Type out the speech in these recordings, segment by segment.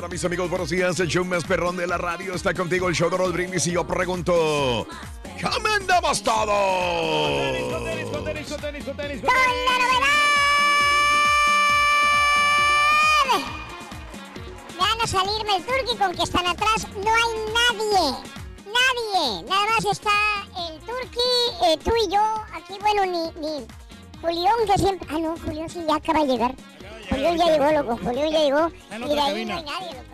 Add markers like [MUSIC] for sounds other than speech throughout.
Mañana, mis amigos. Buenos días. El show más perrón de la radio está contigo, el show de Roll Brindis. Y yo pregunto: ¿Cómo andamos todos? Con la novedad. Van a salirme el turqui con que están atrás. No hay nadie. Nadie. Nada más está el turqui, eh, tú y yo. Aquí, bueno, ni, ni Julián que siempre. Ah, no, Julián sí ya acaba de llegar. Julián ya llegó, loco. Julián ya llegó. Y de ahí cabina. no hay nadie, loco.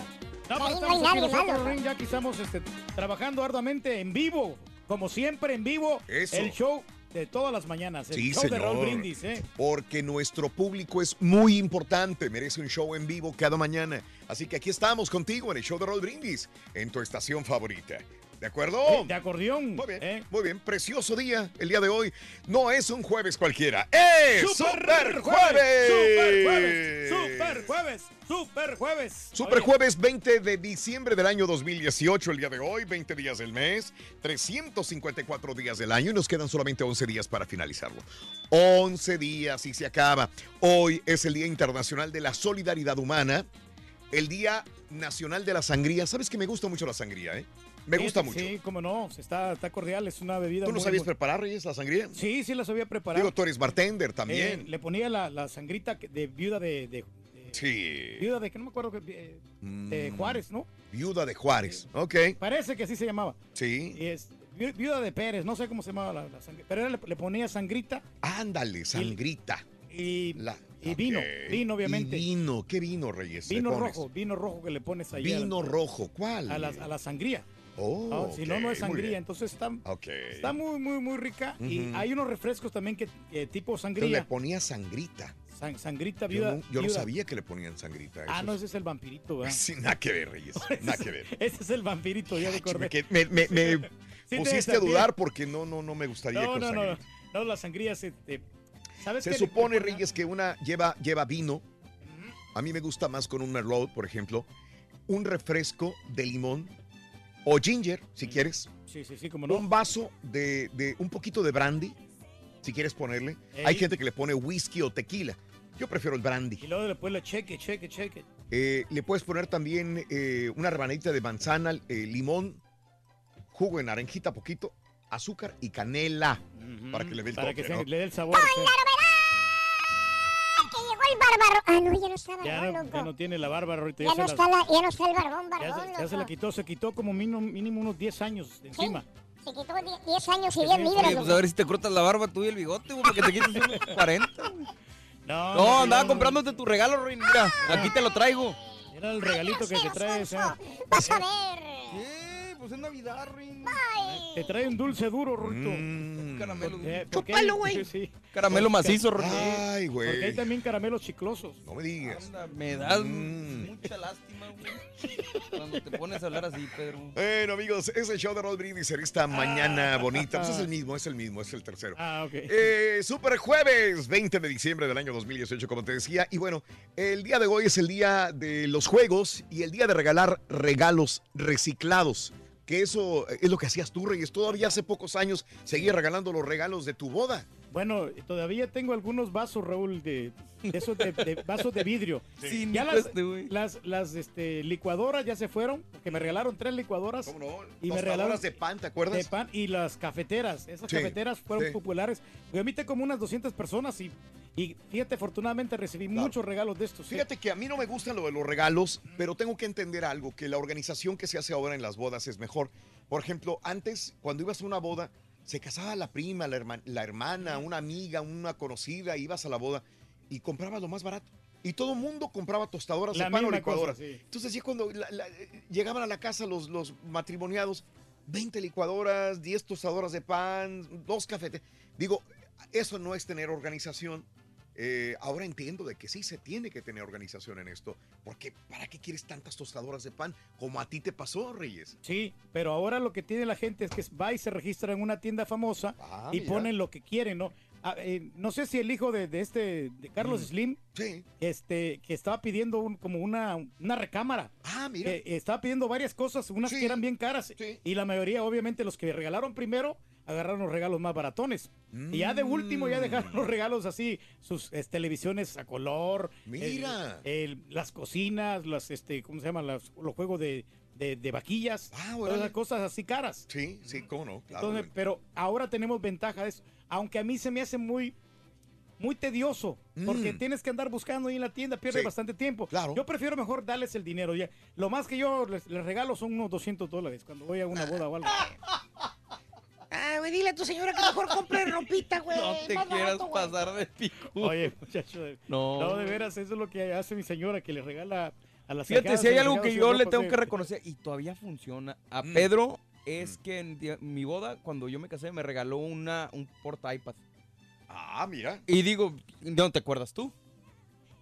No, De pero no hay estamos aquí nadie nosotros, malo. Ring, ya que estamos este, trabajando arduamente en vivo, como siempre en vivo, Eso. el show de todas las mañanas, el Sí, show de señor. Raúl Brindis, ¿eh? Porque nuestro público es muy importante, merece un show en vivo cada mañana. Así que aquí estamos contigo en el show de Roll Brindis, en tu estación favorita. ¿De acuerdo? Eh, De acordeón. Muy bien, ¿eh? muy bien. Precioso día el día de hoy. No es un jueves cualquiera. ¡Es Super, Jueves! ¡Super jueves! ¡Super jueves! ¡Super jueves! Super Oye, jueves 20 de diciembre del año 2018, el día de hoy, 20 días del mes, 354 días del año y nos quedan solamente 11 días para finalizarlo. 11 días y se acaba. Hoy es el Día Internacional de la Solidaridad Humana, el Día Nacional de la Sangría. ¿Sabes que me gusta mucho la sangría, eh? Me gusta mucho. Sí, cómo no, está, está cordial, es una bebida ¿Tú no muy- sabías muy- preparar, Reyes, la sangría? Sí, sí la sabía preparar. Digo, tú eres bartender Eh, también. le ponía la, la sangrita de viuda de... de- de- Sí. Viuda de que no me acuerdo, que, eh, de Mm, Juárez, ¿no? Viuda de Juárez. Ok. Parece que así se llamaba. Sí. Y es vi- viuda de Pérez, no sé cómo se llamaba la, la sangre, pero le, le ponía sangrita Ándale, sangrita. y, La- y vino, vino obviamente. Y vino, ¿qué vino, Reyes? vino rojo, vino rojo que le pones ahí Vino rojo, ¿cuál? a, la, a la sangría. Oh, ¿no? Si no, no es sangría. Entonces está, está muy, muy, muy rica. Y hay unos refrescos también que eh, tipo Entonces le sangría. ponía sangrita. San- sangrita Yo, viuda. no, yo no sabía que le ponían sangrita. Ah, no, es- ese es el vampirito, ¿verdad? [LAUGHS] Sí, nada que ver, Reyes. [LAUGHS] Nada que ver. Ese es el vampirito, ya acordé. me, me- me- me [LAUGHS] Sí, pusiste te a dudar porque no, no, no me gustaría No, con no, no, sangrita. no, la sangría se... te- ¿Sabes Se supone? Reyes, que una lleva, lleva vino. A mí me gusta más con un Merlot, por ejemplo. Un refresco de limón o ginger, si quieres. Sí, sí, sí, como no. Un vaso de, de un poquito de brandy, si quieres ponerle. Ey. Hay gente que le pone whisky o tequila. Yo prefiero el brandy. Y luego después le cheque, cheque, cheque. Eh, le puedes poner también eh, una rebanadita de manzana, eh, limón, jugo de naranjita poquito, azúcar y canela para que le dé el Para toque, que se- ¿no? le dé el sabor. llegó el bárbaro. Ah, no, ya no está Ya barbón, no, loco. ya no tiene la barba ahorita. Ya se no, la- está la, ya no está el barbón, ya barbón, se, ya loco. se la quitó, se quitó como mínimo, mínimo unos 10 años de encima. Se quitó 10 años y Sí, 10 sí. libras. Oye, pues a ver si te cortas la barba tú y el bigote, güey, para que te quites unos [LAUGHS] 40. No, No, andaba no, comprándote tu regalo, Ruin. Mira, aquí te lo traigo. Era el regalito que te traes. Vas a ver. Pues es Navidad, Rin. Te trae un dulce duro, Rorito. Mm. Caramelo. Eh, Chúpalo, güey. Sí, Caramelo macizo, Rin. Ay, porque hay güey. también caramelos chiclosos. No me digas. Anda, me das Mm. mucha lástima, güey. Cuando te pones a hablar así, Pedro. Bueno, amigos, es el show de Roll Brindis en esta mañana bonita. Pues es el mismo, es el mismo, es el tercero. Ah, ok. Eh, super jueves, 20 de diciembre del año 2018, como te decía. Y bueno, el día de hoy es el día de los juegos y el día de regalar regalos reciclados. Que eso es lo que hacías tú, Reyes. Todavía hace pocos años seguías regalando los regalos de tu boda. Bueno, todavía tengo algunos vasos, Raúl, de, de esos de, de vasos de vidrio. [LAUGHS] Sí, Ya las, las, las este, licuadoras ya se fueron, porque me regalaron tres licuadoras ¿Cómo no? Y me regalaron de pan, ¿te de acuerdas? pan y las cafeteras. Esas Sí, cafeteras fueron sí. populares. Yo invité como unas 200 personas y, y fíjate, afortunadamente recibí Claro. muchos regalos de estos. sí. Fíjate que a mí no me gustan lo de los regalos, pero tengo que entender algo, que la organización que se hace ahora en las bodas es mejor. Por ejemplo, antes, cuando ibas a una boda, se casaba la prima, la, herma- la hermana, una amiga, una conocida, ibas a la boda y comprabas lo más barato. Y todo el mundo compraba tostadoras La de pan o licuadoras. cosa, sí. Entonces, ya cuando la- la- llegaban a la casa los, los matrimoniados, 20 licuadoras, 10 tostadoras de pan, dos cafetes. Digo, eso no es tener organización. Eh, ahora entiendo de que sí se tiene que tener organización en esto. Porque ¿para qué quieres tantas tostadoras de pan como a ti te pasó, Reyes? Sí, pero ahora lo que tiene la gente es que va y se registra en una tienda famosa Ah, y mira. ponen lo que quieren, ¿no? Ah, eh, no sé si el hijo de, de este, de Carlos Mm. Slim, Sí. este, que estaba pidiendo un- como una, una recámara. Ah, mira. que estaba pidiendo varias cosas, unas Sí. que eran bien caras. Sí. Y la mayoría, obviamente, los que regalaron primero, agarraron los regalos más baratones. Y ya de último, ya dejaron los regalos así, sus eh, televisiones a color. Mira. el- el- las cocinas, las, este, ¿cómo se llaman? Las- los juegos de, de- de vaquillas. Ah, todas órale. esas cosas así caras. Sí, sí, cómo no. Claro. Entonces, pero ahora tenemos ventaja de eso. Aunque a mí se me hace muy, muy tedioso, porque Mm. tienes que andar buscando ahí en la tienda, pierde Sí. bastante tiempo. Claro. Yo prefiero mejor darles el dinero. Ya. Lo más que yo les, les regalo son unos 200 dólares cuando voy a una boda o algo. [LAUGHS] Ah, güey, dile a tu señora que mejor compre [LAUGHS] ropita, güey. No te más quieras barato, pasar de pico. Oye, muchacho. de- No. No, de veras, eso es lo que hace mi señora, que le regala a las Fíjate, si hay algo que yo le tengo que reconocer y todavía funciona. A Mm. Pedro es que en mi boda, cuando yo me casé, me regaló una, un porta iPad. Ah, mira. Y digo, ¿no te acuerdas tú?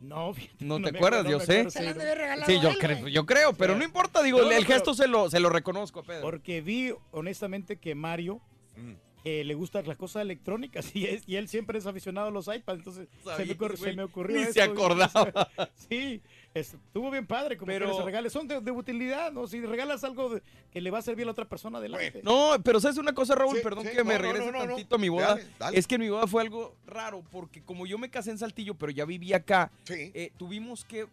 No, fíjate, No te acuerdas, acuerdo, yo sé. sí, no. yo, él, creo, yo creo, pero Sí. no importa, digo, No, el, no, gesto se lo, se lo reconozco a Pedro. Porque vi, honestamente, que Mario Mm. eh, le gustan las cosas electrónicas [LAUGHS] y, es- y él siempre es aficionado a los iPads, entonces se me, ocurrió, se güey, me ocurrió ni eso, se y- acordaba. [LAUGHS] sí, es- estuvo bien padre como Pero- que les regales. Son de, de utilidad, ¿no? Si regalas algo de- que le va a servir a la otra persona, adelante. No, pero ¿sabes una cosa, Raúl? Sí, Perdón sí, que me no, regrese no, no, no. tantito a mi boda. Dale, dale. Es que en mi boda fue algo raro, porque como yo me casé en Saltillo, pero ya vivía acá, Sí. eh, tuvimos que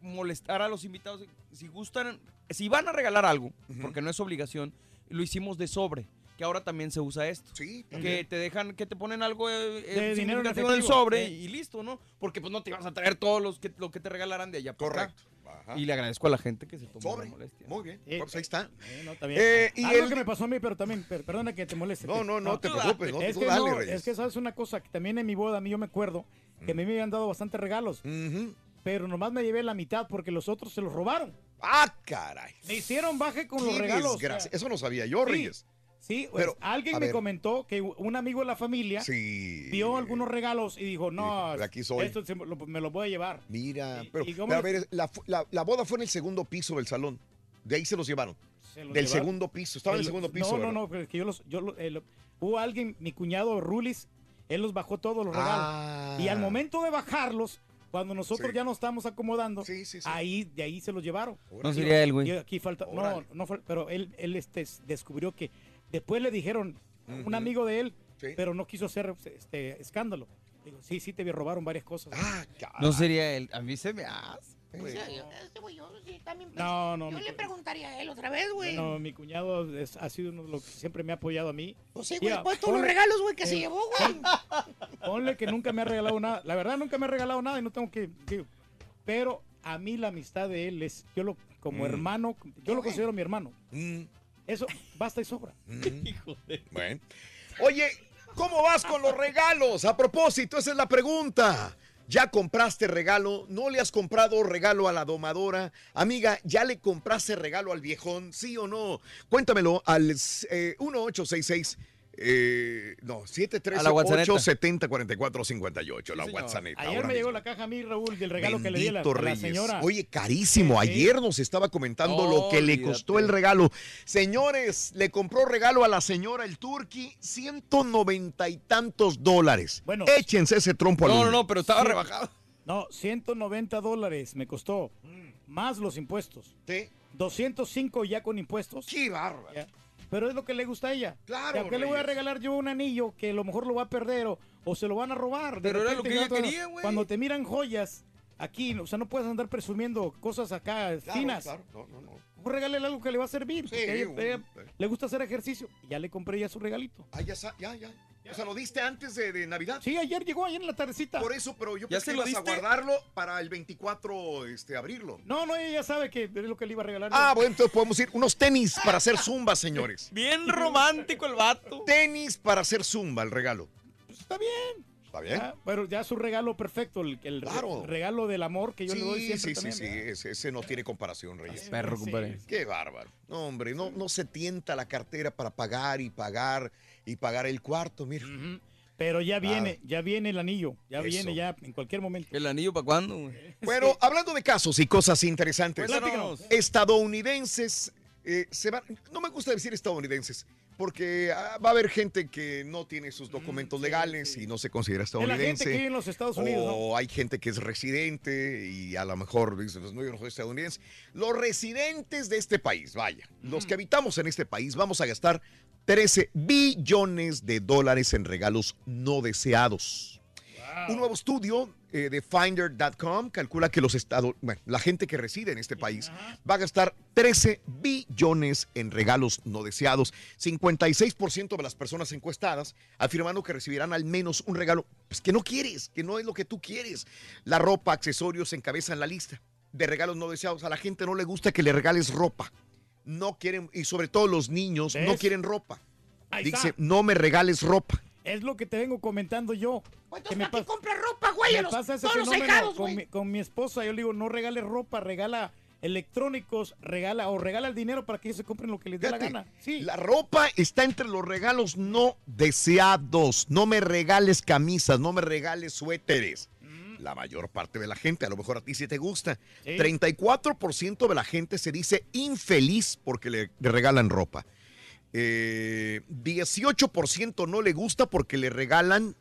molestar a los invitados. Si gustan, si van a regalar algo, porque no es obligación, lo hicimos de sobre, que ahora también se usa esto. Sí, Que te dejan, que te ponen algo eh, De eh, dinero en el sobre sí. y listo, ¿no? Porque pues no te ibas a traer todos los que, lo que te regalaran de allá para acá. Correcto. Ajá. Y le agradezco a la gente que se tomó Sobre. la molestia. Muy bien. Eh, Pues ahí está. Eh, no. Eh, y Algo el- que me pasó a mí, pero también, per- perdona que te moleste. No, no, no te tú preocupes. No, es, tú que dale, no, Reyes. es que sabes una cosa, que también en mi boda a mí yo me acuerdo que a mí me habían dado bastantes regalos, pero nomás me llevé la mitad porque los otros se los robaron. Ah, caray. Me hicieron baje con los regalos. desgracia. o sea, Eso no sabía yo, Sí. Reyes. Sí, pues, Pero, alguien me ver. comentó que un amigo de la familia Sí. vio algunos regalos y dijo, no, Dijo, aquí soy. esto se- lo- me lo voy a llevar. Mira, ¿Y- pero, y pero a ver, la, la- la boda fue en el segundo piso del salón. De ahí se los llevaron. Se los Del llevaron. segundo piso. Estaba en el segundo piso. No, no, ¿verdad? no, pero es que yo los, yo lo- eh, lo- hubo alguien, mi cuñado Rulis, él los bajó todos los regalos. Ah. Y al momento de bajarlos, cuando nosotros Sí. ya nos estábamos acomodando, Sí, sí, sí. ahí de ahí se los llevaron. No sería él, güey. Aquí falta, no, no fue, pero él, él este, descubrió que después le dijeron a un amigo de él, Sí. pero no quiso hacer este escándalo. Digo, sí, sí, te robaron varias cosas. Ah. No sería él. A mí se me hace. Pues, yo- este güey, yo sí, también. No, no, Yo le preguntaría a él otra vez, güey. No, mi cuñado es- ha sido uno de los que siempre me ha apoyado a mí. Pues sí, güey, de todos los regalos, güey, que se eh, llevó, güey. Ponle que nunca me ha regalado nada. La verdad, nunca me ha regalado nada y no tengo que. que- pero a mí la amistad de él es. Yo lo. Como Mm. hermano. Yo lo considero mi hermano. mm, Eso basta y sobra. mm. [LAUGHS] Bueno. Oye, ¿cómo vas con los regalos? A propósito, esa es la pregunta. ¿Ya compraste regalo? ¿No le has comprado regalo a la domadora? Amiga, ¿ya le compraste regalo al viejón? ¿Sí o no? Cuéntamelo al eh, 1866. Eh, no, A la WhatsApp. 713-870-4458, la. WhatsApp. Ayer me llegó mismo. la caja a mí, Raúl, del regalo que le di a la, a señora. Oye, carísimo. Ayer nos estaba comentando lo que le costó el regalo. Señores, le compró regalo a la señora el Turqui 190 y tantos dólares. Bueno. Échense ese trompo al No, no, no, pero estaba Sí. rebajado. No, 190 dólares me costó. Más los impuestos. Sí. 205 ya con impuestos. Qué bárbaro. Ya. Pero es lo que le gusta a ella. Claro, ¿Y a qué le voy a regalar yo un anillo que a lo mejor lo va a perder o, o se lo van a robar? De Pero era lo repente que ella cuando- quería, güey. Cuando te miran joyas aquí, o sea, no puedes andar presumiendo cosas acá Claro, finas. claro. No, no, no. Mejor regálale algo que le va a servir. porque a ella- le gusta hacer ejercicio. Ya le compré ya su regalito. Ah, ya, ya, ya. O sea, lo diste antes de, de Navidad. Sí, ayer llegó, ayer en la tardecita. Por eso, pero yo ¿Ya pensé se que lo ibas a guardarlo para el 24, este, abrirlo. No, no, ella ya sabe que es lo que le iba a regalar. yo. Ah, bueno, entonces podemos ir unos tenis para hacer zumba, señores. [LAUGHS] Bien romántico el vato. Tenis para hacer zumba, el regalo. Pues está bien. ¿Está bien? Ah, pero ya su regalo perfecto, el, Claro. regalo del amor que yo le doy Sí, siempre sí, sí, también. sí, ese, ese no tiene comparación, Reyes. Perro, Sí. compadre. Qué bárbaro. No, hombre, no, no se tienta la cartera para pagar y pagar y pagar el cuarto, mira. Pero ya viene, ya viene el anillo, ya Eso. viene ya en cualquier momento. ¿El anillo para cuándo? Bueno, hablando de casos y cosas interesantes. Cuéntanos. Estadounidenses eh, se van. No me gusta decir estadounidenses, porque ah, va a haber gente que no tiene sus documentos legales y no se considera Es la gente estadounidense. que en los Estados Unidos, ¿no? O hay gente que es residente y a lo mejor dice, pues no, yo no soy estadounidense. Los residentes de este país, vaya, los que habitamos en este país, vamos a gastar 13 billones de dólares en regalos no deseados. Un nuevo estudio eh, de Finder.com calcula que los estados, bueno, la gente que reside en este país va a gastar 13 billones en regalos no deseados. 56% de las personas encuestadas afirmando que recibirán al menos un regalo pues, que no quieres, que no es lo que tú quieres. La ropa, accesorios encabezan la lista de regalos no deseados. A la gente no le gusta que le regales ropa. No quieren, y sobre todo los niños, no quieren ropa. Ahí Dice, está. no me regales ropa. Es lo que te vengo comentando yo. Que me, compra ropa, güey? me los- pasa ese todos fenómeno con, mi, con mi esposa. Yo le digo, no regales ropa, regala electrónicos, regala o regala el dinero para que ellos se compren lo que les dé la gana. Sí. La ropa está entre los regalos no deseados. No me regales camisas, no me regales suéteres. La mayor parte de la gente, a lo mejor a ti sí te gusta. Sí. 34% de la gente se dice infeliz porque le, le regalan ropa. Eh, 18% no le gusta porque le regalan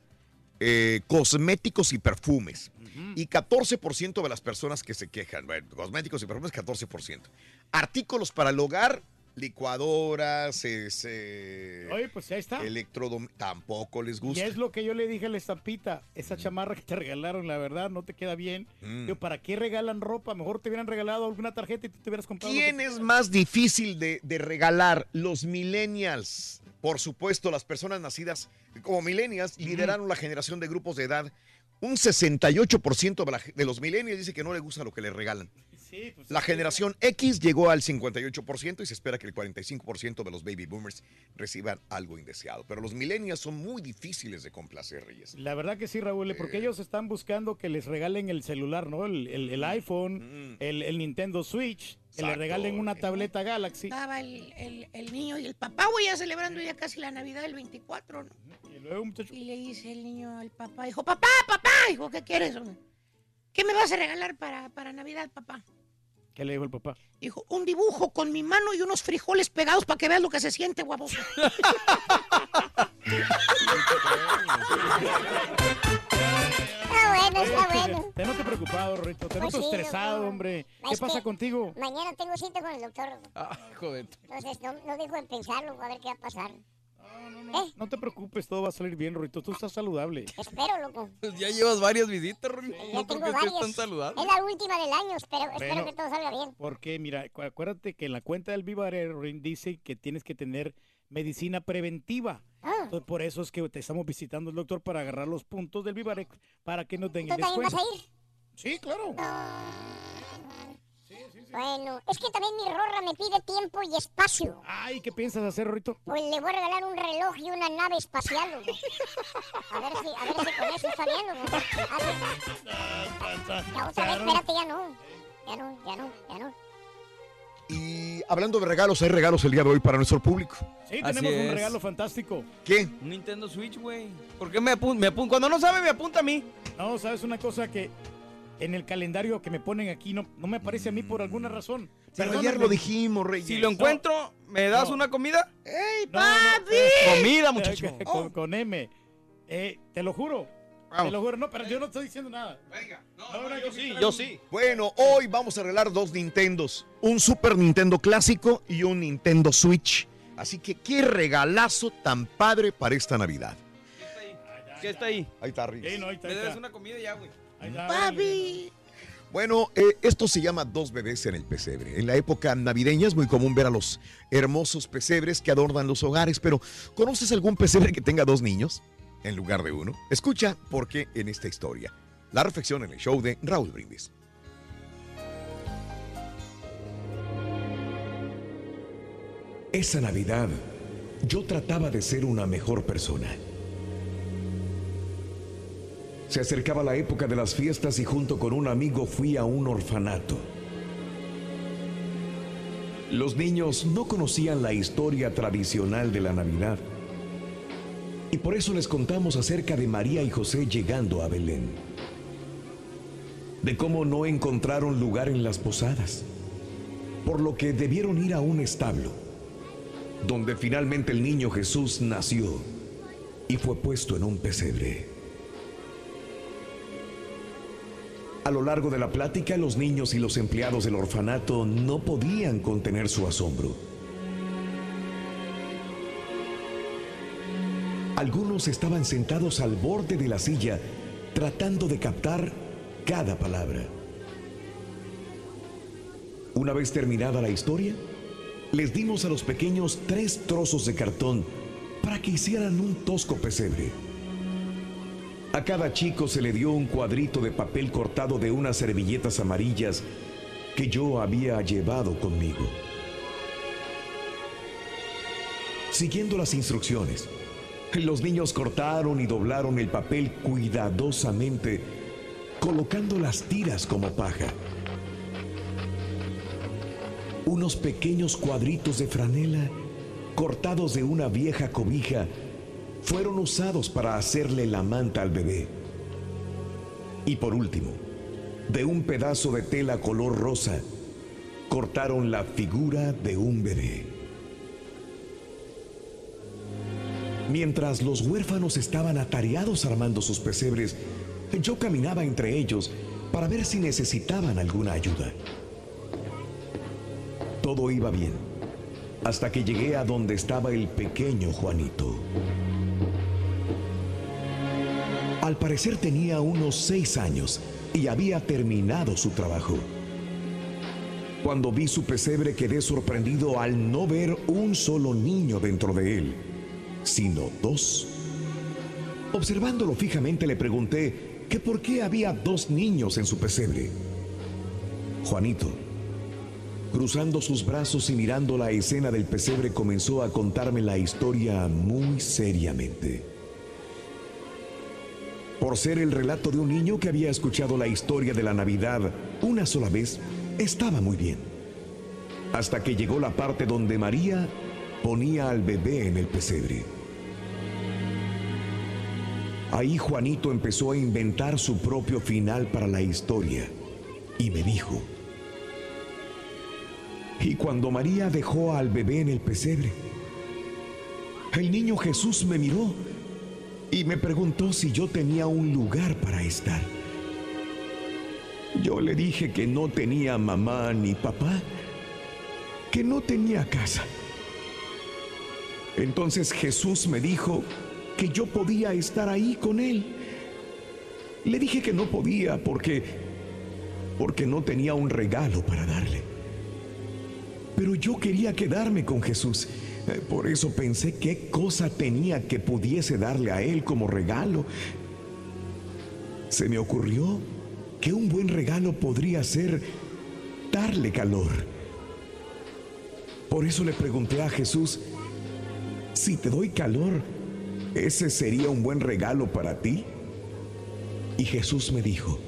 eh, cosméticos y perfumes. Y 14% de las personas que se quejan, bueno, cosméticos y perfumes, 14%. Artículos para el hogar, licuadoras, ese, Oye, pues ahí está. electrodom- tampoco les Y gusta. es lo que yo le dije a la estampita, esa chamarra que te regalaron, la verdad, no te queda bien. Mm. Digo, ¿para qué regalan ropa? Mejor te hubieran regalado alguna tarjeta y tú te hubieras comprado. ¿Quién es más difícil de, de regalar? Los millennials. Por supuesto, las personas nacidas como millennials lideraron la generación de grupos de edad. Un 68% de, la- de los millennials dice que no le gusta lo que le regalan. Sí, pues, La generación X llegó al 58% y se espera que el 45% de los baby boomers reciban algo indeseado. Pero los millennials son muy difíciles de complacer, Reyes. La verdad que sí, Raúl, porque Eh. ellos están buscando que les regalen el celular, ¿no? El, el- el iPhone, Mm. el, el Nintendo Switch, que le Exacto. regalen una tableta Galaxy. Estaba el, el- el niño y el papá, güey, ya celebrando ya casi la Navidad del 24, ¿no? Y luego, muchacho, Y le dice el niño al papá, dijo, papá, papá, hijo, ¿qué quieres? hombre? ¿Qué me vas a regalar para, para Navidad, papá? ¿Qué le dijo el papá? Dijo, un dibujo con mi mano y unos frijoles pegados para que veas lo que se siente, guapo. [LAUGHS] Está bueno, está bueno. Te noto preocupado, Rito, te Pues noto sí, estresado, doctor. hombre. Es ¿Qué pasa contigo? Mañana tengo cita con el doctor. Ah, joder. Entonces no, no dejo de pensarlo, a ver qué va a pasar. ¿Eh? No te preocupes, todo va a salir bien, Rito. Tú estás saludable. Espero, loco. Pues ya llevas varias visitas, Ron. Ya No tengo varias. tan saludable. Es la última del año, espero, espero que todo salga bien. Porque, mira, cu- acuérdate que en la cuenta del Vivarero Rin, dice que tienes que tener medicina preventiva. Ah, Entonces, por eso es que te estamos visitando el doctor para agarrar los puntos del Vivarex para que nos den ¿Tú el también vas descuento. a ir? Sí, claro. Ah, Sí, sí, sí. Bueno, es que también mi rorra me pide tiempo y espacio. Ay, ¿qué piensas hacer, Rorito? Pues le voy a regalar un reloj y una nave espacial. A ver si, a ver si con eso está bien, sí. Ya otra vez, espérate, ya no. Ya no, ya no, ya no. Y hablando de regalos, hay regalos el día de hoy para nuestro público. Sí, Así tenemos un regalo fantástico. ¿Qué? Un Nintendo Switch, güey. ¿Por qué me apunta? Me apun- Cuando no sabe, me apunta a mí. No, ¿sabes una cosa que en el calendario que me ponen aquí no, no me aparece a mí por alguna razón? Pero ayer lo dijimos, Reyes. Si lo encuentro, ¿me das No. una comida? ¡Ey, papi! [LAUGHS] Comida, muchacho. [LAUGHS] con, con M. Eh, te lo juro. Te lo juro. No, pero yo no estoy diciendo nada. Venga. No, no, yo sí, Yo sí. Bueno, hoy vamos a arreglar dos Nintendos. Un Super Nintendo clásico y un Nintendo Switch. Así que qué regalazo tan padre para esta Navidad. ¿Qué está ahí? Ahí está. Sí, no, ahí está, Me ahí debes una comida ya, güey. Papi. Bueno, eh, esto se llama Dos bebés en el pesebre. En la época navideña es muy común ver a los hermosos pesebres que adornan los hogares, pero ¿conoces algún pesebre que tenga dos niños en lugar de uno? Escucha por qué en esta historia. La reflexión en el show de Raúl Brindis. Esa Navidad yo trataba de ser una mejor persona. Se acercaba la época de las fiestas y junto con un amigo fui a un orfanato. Los niños no conocían la historia tradicional de la Navidad. Y por eso les contamos acerca de María y José llegando a Belén. De cómo no encontraron lugar en las posadas. Por lo que debieron ir a un establo donde finalmente el niño Jesús nació y fue puesto en un pesebre. A lo largo de la plática, los niños y los empleados del orfanato no podían contener su asombro. Algunos estaban sentados al borde de la silla tratando de captar cada palabra. Una vez terminada la historia, les dimos a los pequeños tres trozos de cartón para que hicieran un tosco pesebre. A cada chico se le dio un cuadrito de papel cortado de unas servilletas amarillas que yo había llevado conmigo. Siguiendo las instrucciones, los niños cortaron y doblaron el papel cuidadosamente, colocando las tiras como paja unos pequeños cuadritos de franela cortados de una vieja cobija fueron usados para hacerle la manta al bebé. Y por último, de un pedazo de tela color rosa, cortaron la figura de un bebé. Mientras los huérfanos estaban atareados armando sus pesebres, yo caminaba entre ellos para ver si necesitaban alguna ayuda. Todo iba bien, hasta que llegué a donde estaba el pequeño Juanito. Al parecer tenía unos seis años y había terminado su trabajo. Cuando vi su pesebre quedé sorprendido al no ver un solo niño dentro de él, sino dos. Observándolo fijamente le pregunté que por qué había dos niños en su pesebre. Juanito, cruzando sus brazos y mirando la escena del pesebre, comenzó a contarme la historia muy seriamente. Por ser el relato de un niño que había escuchado la historia de la Navidad una sola vez, estaba muy bien. Hasta que llegó la parte donde María ponía al bebé en el pesebre. Ahí Juanito empezó a inventar su propio final para la historia y me dijo, y cuando María dejó al bebé en el pesebre, el niño Jesús me miró y me preguntó si yo tenía un lugar para estar. Yo le dije que no tenía mamá ni papá, que no tenía casa. Entonces Jesús me dijo que yo podía estar ahí con él. Le dije que no podía porque porque no tenía un regalo para darle. Pero yo quería quedarme con Jesús. Eh, Por eso pensé qué cosa tenía que pudiese darle a él como regalo. Se me ocurrió que un buen regalo podría ser darle calor. Por eso le pregunté a Jesús, si te doy calor, ¿ese sería un buen regalo para ti? Y Jesús me dijo,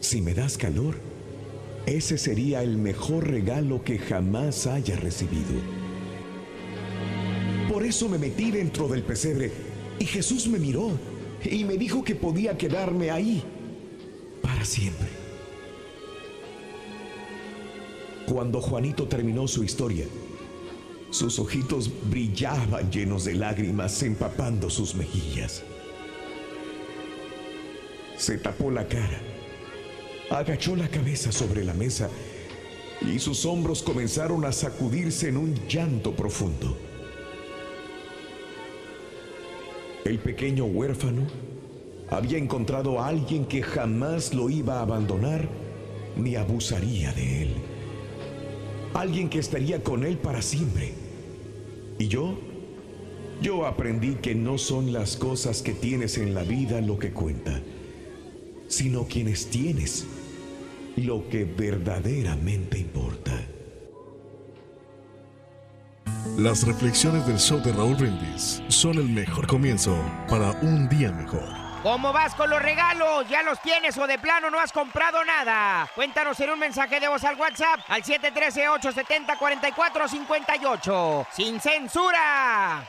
si me das calor, ese sería el mejor regalo que jamás haya recibido. Por eso me metí dentro del pesebre y Jesús me miró y me dijo que podía quedarme ahí para siempre. Cuando Juanito terminó su historia, sus ojitos brillaban llenos de lágrimas empapando sus mejillas. Se tapó la cara, agachó la cabeza sobre la mesa y sus hombros comenzaron a sacudirse en un llanto profundo. El pequeño huérfano había encontrado a alguien que jamás lo iba a abandonar ni abusaría de él. Alguien que estaría con él para siempre. Y yo, yo aprendí que no son las cosas que tienes en la vida lo que cuenta, sino quienes tienes lo que verdaderamente importa. Las reflexiones del show de Raúl Brindis son el mejor comienzo para un día mejor. ¿Cómo vas con los regalos? ¿Ya los tienes o de plano no has comprado nada? Cuéntanos en un mensaje de voz al WhatsApp al 713-870-4458. ¡Sin censura!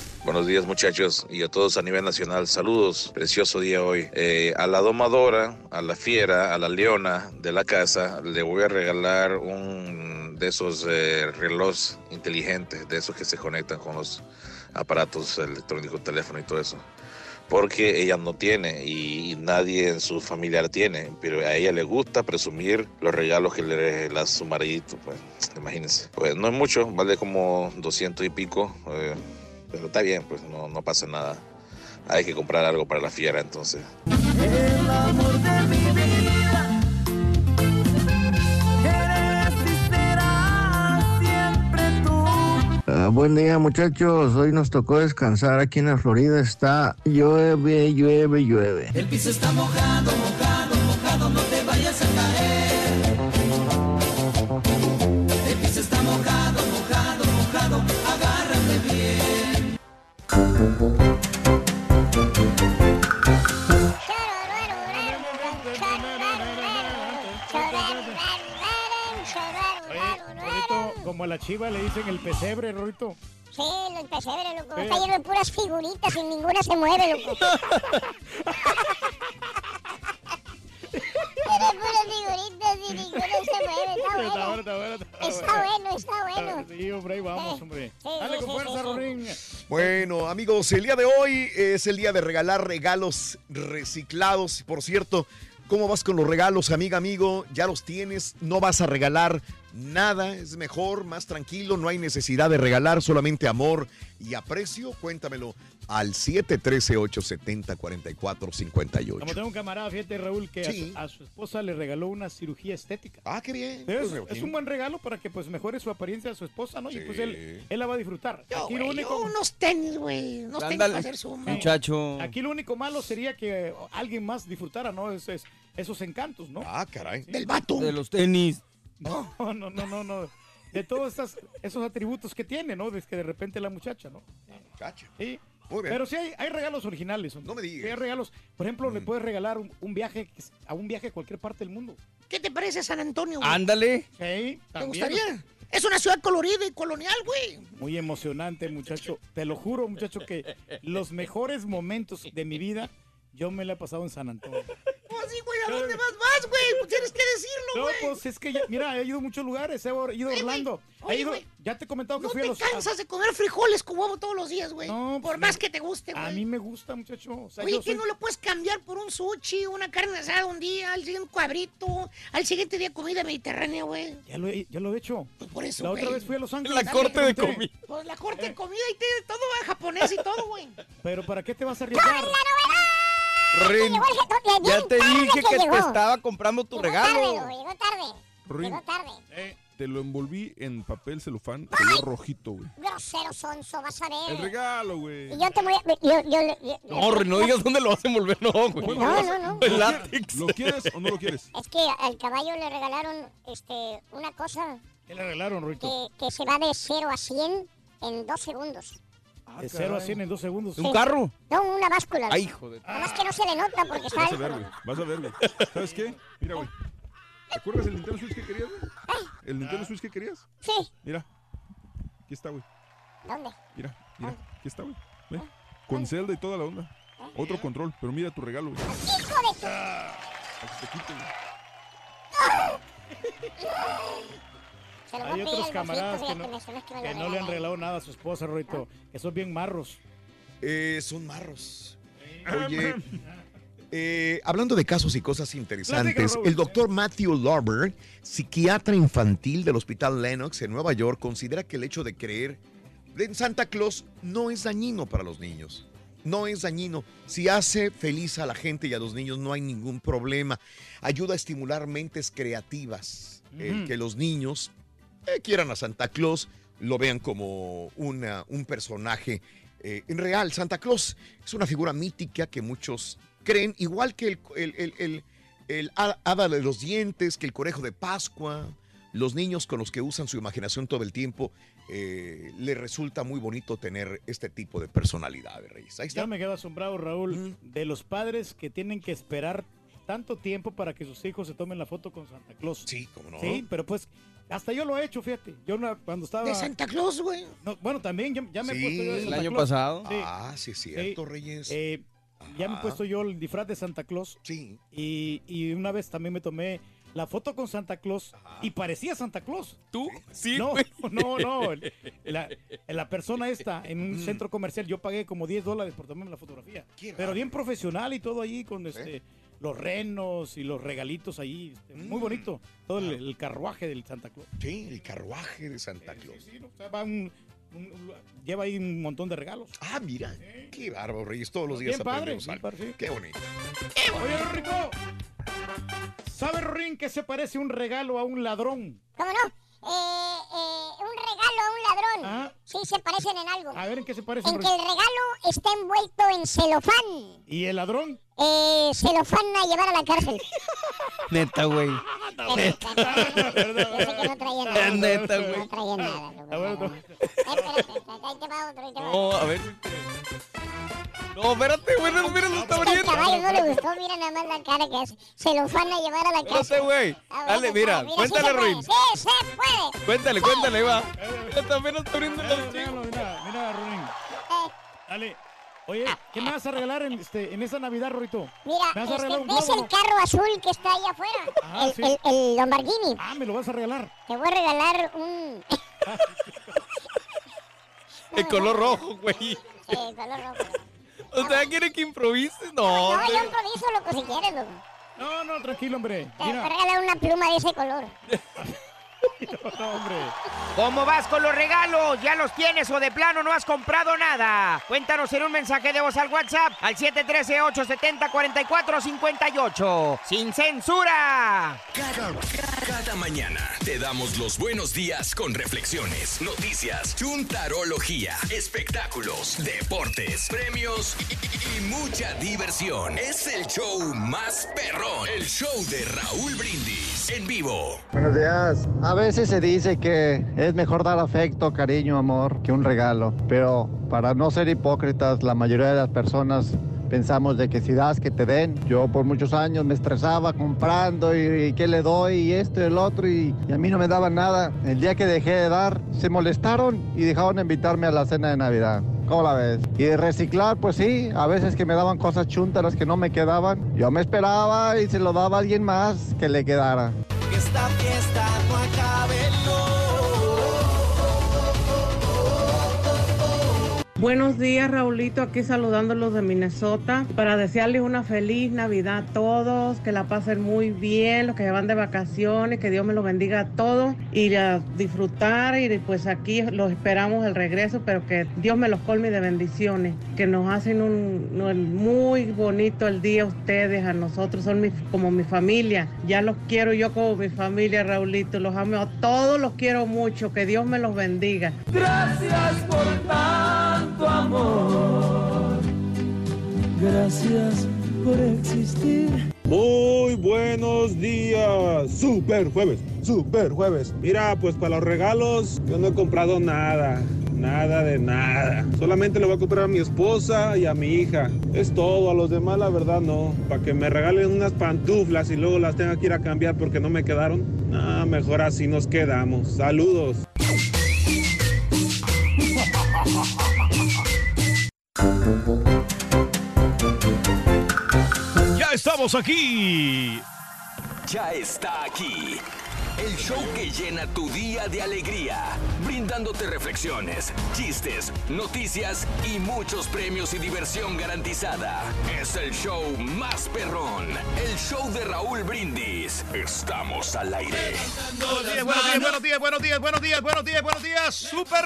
Buenos días muchachos y a todos a nivel nacional. Saludos, precioso día hoy. Eh, a la domadora, a la fiera, a la leona de la casa, le voy a regalar un de esos eh, relojes inteligentes, de esos que se conectan con los aparatos electrónicos, teléfono y todo eso. Porque ella no tiene y nadie en su familia la tiene, pero a ella le gusta presumir los regalos que le regala su maridito, pues imagínense. Pues no es mucho, vale como 200 y pico. eh, pero está bien, pues no, no pasa nada. Hay que comprar algo para la fiera entonces. El amor de mi vida. Eres y serás siempre tú. Ah, buen día muchachos, hoy nos tocó descansar aquí en la Florida, está llueve, llueve, llueve. El piso está mojado, mojado, como a la chiva le dicen el pesebre, Rorito. Sí, los pesebres, loco. Sí. Está lleno de puras figuritas y ninguna se mueve, loco. [LAUGHS] Tiene puras figuritas y ninguna se mueve. Está bueno. Está bueno, está bueno, está Está bueno, está bueno. Sí, hombre, ahí vamos, hombre. Bueno, amigos, el día de hoy es el día de regalar regalos reciclados. Por cierto, ¿cómo vas con los regalos, amiga, amigo? ¿Ya los tienes? ¿No vas a regalar nada? ¿Es mejor, más tranquilo? ¿No hay necesidad de regalar solamente amor y aprecio? Cuéntamelo al 713-870-4458. Como tengo un camarada, fíjate, Raúl, que a Sí. su- a, su esposa le regaló una cirugía estética. Ah, qué bien. Es, Pues, es un buen regalo para que pues mejore su apariencia a su esposa, ¿no? Y pues él, él la va a disfrutar. Aquí lo güey, único... yo unos tenis, güey. Unos tenis para hacer zumba. muchacho. Aquí lo único malo sería que alguien más disfrutara, ¿no? Es, es- esos encantos, ¿no? Ah, caray. Del vato. De los tenis. [LAUGHS] No, no, no, no, no. De todos estas, esos atributos que tiene, ¿no? Desde que de repente la muchacha, ¿no? Cacha. Sí. Muy bien. Pero sí hay, hay regalos originales. No me digas. hay regalos. Por ejemplo, Mm. le puedes regalar un, un viaje es- a un viaje a cualquier parte del mundo. ¿Qué te parece San Antonio, güey? Ándale. Sí, ¿Te también. gustaría? Es una ciudad colorida y colonial, güey. Muy emocionante, muchacho. Te lo juro, muchacho, que los mejores momentos de mi vida yo me la he pasado en San Antonio. [LAUGHS] Pues sí, güey, ¿a dónde más vas, güey? Pues tienes que decirlo, No, güey. pues es que, ya- mira, he ido a muchos lugares, he ido a Orlando. he Oye, ido- güey, ya te he comentado que No fui a te los... cansas de comer frijoles con huevo todos los días, güey. No, Por pues, más me- que te guste, güey. A mí me gusta, muchacho. O sea, Oye, ¿qué soy- no lo puedes cambiar por un sushi, una carne asada un día, al siguiente un cabrito, al siguiente día comida mediterránea, güey? Ya lo he, ya lo he hecho. por eso, La otra vez fui a Los Ángeles. La corte te de comida. Pues la corte de comida y te, todo va japonés y todo, güey. [LAUGHS] Pero ¿para qué te vas a arriesgar? Rin, Llegó ya te tarde dije que llegó. te estaba comprando tu Llegó tarde, regalo. lo, llegó tarde. Rin, Llegó tarde. te lo envolví en papel celofán color rojito, güey. Grosero sonso, vas a ver. El regalo, güey. Y yo te voy a... Yo, yo, yo- No, Rin, no digas dónde lo vas a envolver, no, güey. No, no, no. El látex. ¿Lo quieres o no lo quieres? Es que al caballo le regalaron este, una cosa ¿Qué le regalaron, Ruito? que, que se va de 0 a 100 en dos segundos. De 0 a 100 en dos segundos. ¿Un carro? No, una báscula. Ay, hijo de... Nada más que no se le nota porque está Vas a ver, güey. Vas a ver, güey. ¿Sabes qué? Mira, güey. ¿Te acuerdas del Nintendo Switch que querías, güey? ¿El Nintendo Switch que querías? Sí. Mira. Aquí está, güey. ¿Dónde? Mira, mira. Aquí está, güey. Ve. Con Zelda y toda la onda. Otro control, pero mira tu regalo, güey. ¡Hijo de tu... Para que te quite, güey. [LAUGHS] Hay otros camaradas que no, que no le han regalado nada a su esposa, Ruito. Que son bien marros. Eh, son marros. Oye, [LAUGHS] eh, hablando de casos y cosas interesantes, el doctor Matthew Larber, psiquiatra infantil del Hospital Lenox en Nueva York, considera que el hecho de creer en Santa Claus no es dañino para los niños. No es dañino. Si hace feliz a la gente y a los niños, no hay ningún problema. Ayuda a estimular mentes creativas. El que los niños eh, quieran a Santa Claus, lo vean como una, un personaje eh, en real. Santa Claus es una figura mítica que muchos creen, igual que el, el, el- el- el ha- hada de los dientes, que el conejo de Pascua. Los niños con los que usan su imaginación todo el tiempo, eh, les resulta muy bonito tener este tipo de personalidades, Reyes. Ahí está. Ya me quedo asombrado, Raúl, de los padres que tienen que esperar tanto tiempo para que sus hijos se tomen la foto con Santa Claus. Sí, cómo no. Sí, pero pues hasta yo lo he hecho, fíjate. Yo no- cuando estaba... De Santa Claus, güey. No, bueno, también ya, ya me he Sí, puesto yo de el Santa año Claus. pasado. Sí. Ah, sí, es cierto, Reyes. Eh, ya me he puesto yo el disfraz de Santa Claus. Sí. Y, y una vez también me tomé la foto con Santa Claus y parecía Santa Claus. ¿Tú? Sí, No, güey. [LAUGHS] no, no. el- La, la persona esta en un Mm. centro comercial, yo pagué como 10 dólares por tomarme la fotografía. Pero bien profesional y todo ahí con este los renos y los regalitos ahí. este, Muy Mm. bonito. Todo el, el carruaje del Santa Claus. Sí, el carruaje de Santa Claus. Sí, no, o sea, va un- un- un- lleva ahí un montón de regalos. Ah, mira. Qué bárbaro, Reyes. Todos los días Bien padre, bien padre, sí. Qué bonito. Oye, Rico. ¿Sabe, Rin, que se parece un regalo a un ladrón? ¿Cómo no? Eh, eh, un regalo ladrón. Ah. Sí, se parecen en algo. A ver, ¿en qué se parece En que el regalo? está envuelto en celofán. ¿Y el ladrón? Eh, celofán a llevar a la cárcel. [LAUGHS] Neta, güey. [LAUGHS] No traía nada. [LAUGHS] Es neta, güey. No traía nada. Ah, bueno, Eh, espérate, ahí te va otro, ahí te va No, a ver. No, espérate, güey, no, mira, lo está Al abriendo. caballo no le gustó, mira nada más la cara que hace. Celofán a llevar a la Espérate, cárcel. güey. Ah, Dale, mira, sí se cuéntale, puede, Ruin. Sí, se puede. Cuéntale, cuéntale, va. Mira, también está abriendo Eh, regalo, mira, mira, Ruin. Dale. Oye, ¿qué me vas a regalar en, este, en esa Navidad, Rorito? Mira, ¿Me vas a este, un ¿ves globo? el carro azul que está ahí afuera? Ah, el, sí. el, el Lamborghini. Ah, me lo vas a regalar. Te voy a regalar un... [LAUGHS] El color rojo, güey. Sí, color rojo. ¿Usted quiere que improvise? No. No, yo improviso loco si quieres, loco. No, no, tranquilo, hombre. Te voy a Mira, regalar una pluma de ese color. [LAUGHS] [LAUGHS] no, hombre. ¿Cómo vas con los regalos? ¿Ya los tienes o de plano no has comprado nada? Cuéntanos en un mensaje de voz al WhatsApp al 713-870-4458. ¡Sin censura! Cada, cada mañana te damos los buenos días con reflexiones, noticias, chuntarología, espectáculos, deportes, premios y, y- y mucha diversión. Es el show más perrón, el show de Raúl Brindis en vivo. Buenos días. A veces se dice que es mejor dar afecto, cariño, amor que un regalo, pero para no ser hipócritas, la mayoría de las personas pensamos de que si das que te den. Yo por muchos años me estresaba comprando y, qué le doy y esto y el otro y, a mí no me daban nada. El día que dejé de dar, se molestaron y dejaron de invitarme a la cena de Navidad. ¿Cómo la ves? Y reciclar, pues sí, a veces que me daban cosas chuntaras que no me quedaban. Yo me esperaba y se lo daba a alguien más que le quedara. Que esta fiesta no acabe, Buenos días, Raulito, aquí saludándolos de Minnesota para desearles una feliz Navidad a todos, que la pasen muy bien, los que se van de vacaciones, que Dios me los bendiga a todos y a disfrutar y pues aquí los esperamos el regreso, pero que Dios me los colme de bendiciones, que nos hacen un, muy bonito el día ustedes, a nosotros, son como mi familia, ya los quiero yo como mi familia, Raulito, los amo a todos, los quiero mucho, que Dios me los bendiga. Gracias por tanto amor. Gracias por existir. Muy buenos días, super jueves, super jueves. Mira, pues para los regalos yo no he comprado nada, nada de nada. Solamente le voy a comprar a mi esposa y a mi hija. Es todo, a los demás la verdad no. Para que me regalen unas pantuflas y luego las tenga que ir a cambiar porque no me quedaron. Ah, mejor así nos quedamos. Saludos. Estamos aquí. Ya está aquí. El show que llena tu día de alegría, brindándote reflexiones, chistes, noticias y muchos premios y diversión garantizada. Es el show más perrón, el show de Raúl Brindis. Estamos al aire. Buenos días, buenos días, buenos días, buenos días, buenos días, buenos días, buenos días. Super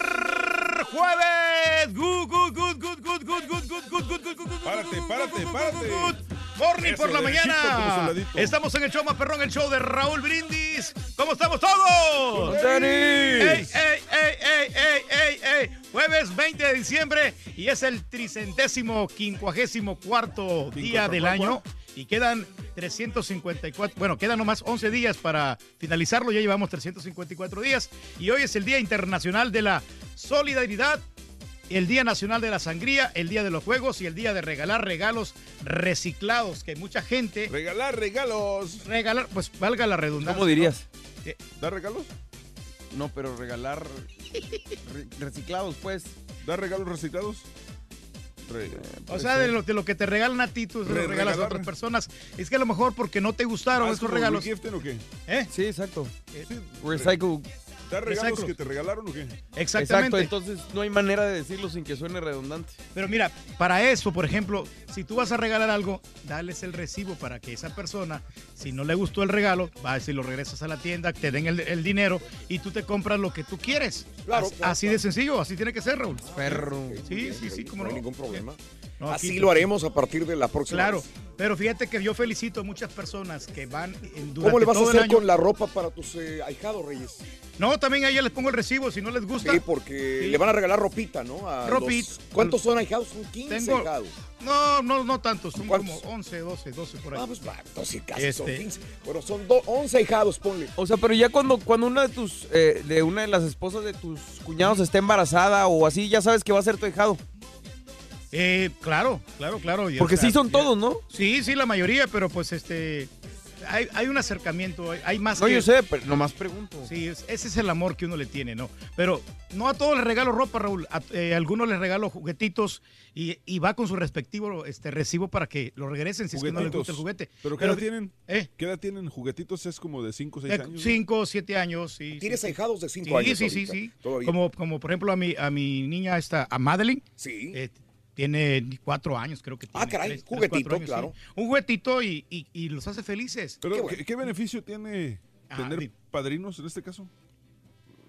jueves. Good, good, good, good, good, good, good, good, good, good, good, good, good. Morning Eso, por la mañana. Estamos en el show más perrón, el show de Raúl Brindis. ¿Cómo estamos todos? Tenis. ¡Ey, ey, ey, ey, ey, ey, ey! Jueves 20 de diciembre y es el tricentésimo quincuagésimo cuarto día del año. Y quedan 354, bueno, quedan nomás 11 días para finalizarlo, ya llevamos 354 días. Y hoy es el Día Internacional de la Solidaridad, el Día Nacional de la Sangría, el Día de los Juegos y el Día de regalar regalos reciclados, que mucha gente... Regalar regalos. Regalar, pues valga la redundancia. ¿Cómo dirías? ¿no? Eh, ¿Dar regalos? No, pero regalar re- reciclados, pues. ¿Dar regalos reciclados? Re- O sea, de lo, de lo que te regalan a ti, tú se lo Re- regalas a otras personas. Es que a lo mejor porque no te gustaron Ah, ¿es esos regalos. regiften o qué? ¿Eh? Sí, exacto. Eh, Recycle. ¿Dar regalos Recycle. que te regalaron o qué? Exactamente. Exacto, entonces no hay manera de decirlo sin que suene redundante. Pero mira, para eso, por ejemplo, si tú vas a regalar algo, dales el recibo para que esa persona, si no le gustó el regalo, vas y lo regresas a la tienda, te den el, el dinero y tú te compras lo que tú quieres. Claro, Así, claro, así de sencillo, así tiene que ser, Raúl. Perro. Sí, sí, sí, como no no. hay ningún problema. No, Así lo haremos a partir de la próxima. Claro, vez. pero fíjate que yo felicito a muchas personas que van en, durante ¿Cómo le vas a todo hacer año. con la ropa para tus eh, ahijados, Reyes? No, también a ella les pongo el recibo si no les gusta. Sí, porque Sí. le van a regalar ropita, ¿no? A Ropita. los- ¿Cuántos son ahijados? Son 15 Tengo- ahijados. No, no, no tantos, son ¿Cuántos? como 11, 12, 12 por ahí. Ah, pues va, entonces casi son Este- 15. Bueno, son do- 11 ahijados, ponle. O sea, pero ya cuando, cuando una de tus, eh, de una de las esposas de tus cuñados esté embarazada o así, ya sabes que va a ser tu hijado. Eh, claro, claro, claro. Porque o sea, sí son ya- todos, ¿no? Sí, sí, la mayoría, pero pues este. Hay, hay un acercamiento, hay, hay más No, que- yo sé, pero nomás pregunto. Sí, es- ese es el amor que uno le tiene, ¿no? Pero no a todos les regalo ropa, Raúl. A eh, algunos les regalo juguetitos y, y va con su respectivo este, recibo para que lo regresen si es que no les gusta el juguete. ¿Pero qué edad tienen? ¿Eh? ¿Qué edad tienen? ¿Juguetitos es como de 5 o 6 Eh, años? ¿no? cinco, siete años. Sí, ¿Tienes sí, ahijados de cinco Sí, años Sí, sí, ahorita? sí. Como, como por ejemplo a mi, a mi niña esta, a Madeline. Sí. Eh, tiene cuatro años, creo que tiene. Ah, caray, tres- juguetito, años, claro. sí. Un juguetito y, y- y los hace felices. Pero, ¿qué, qué beneficio tiene Ah, tener padrinos en este caso?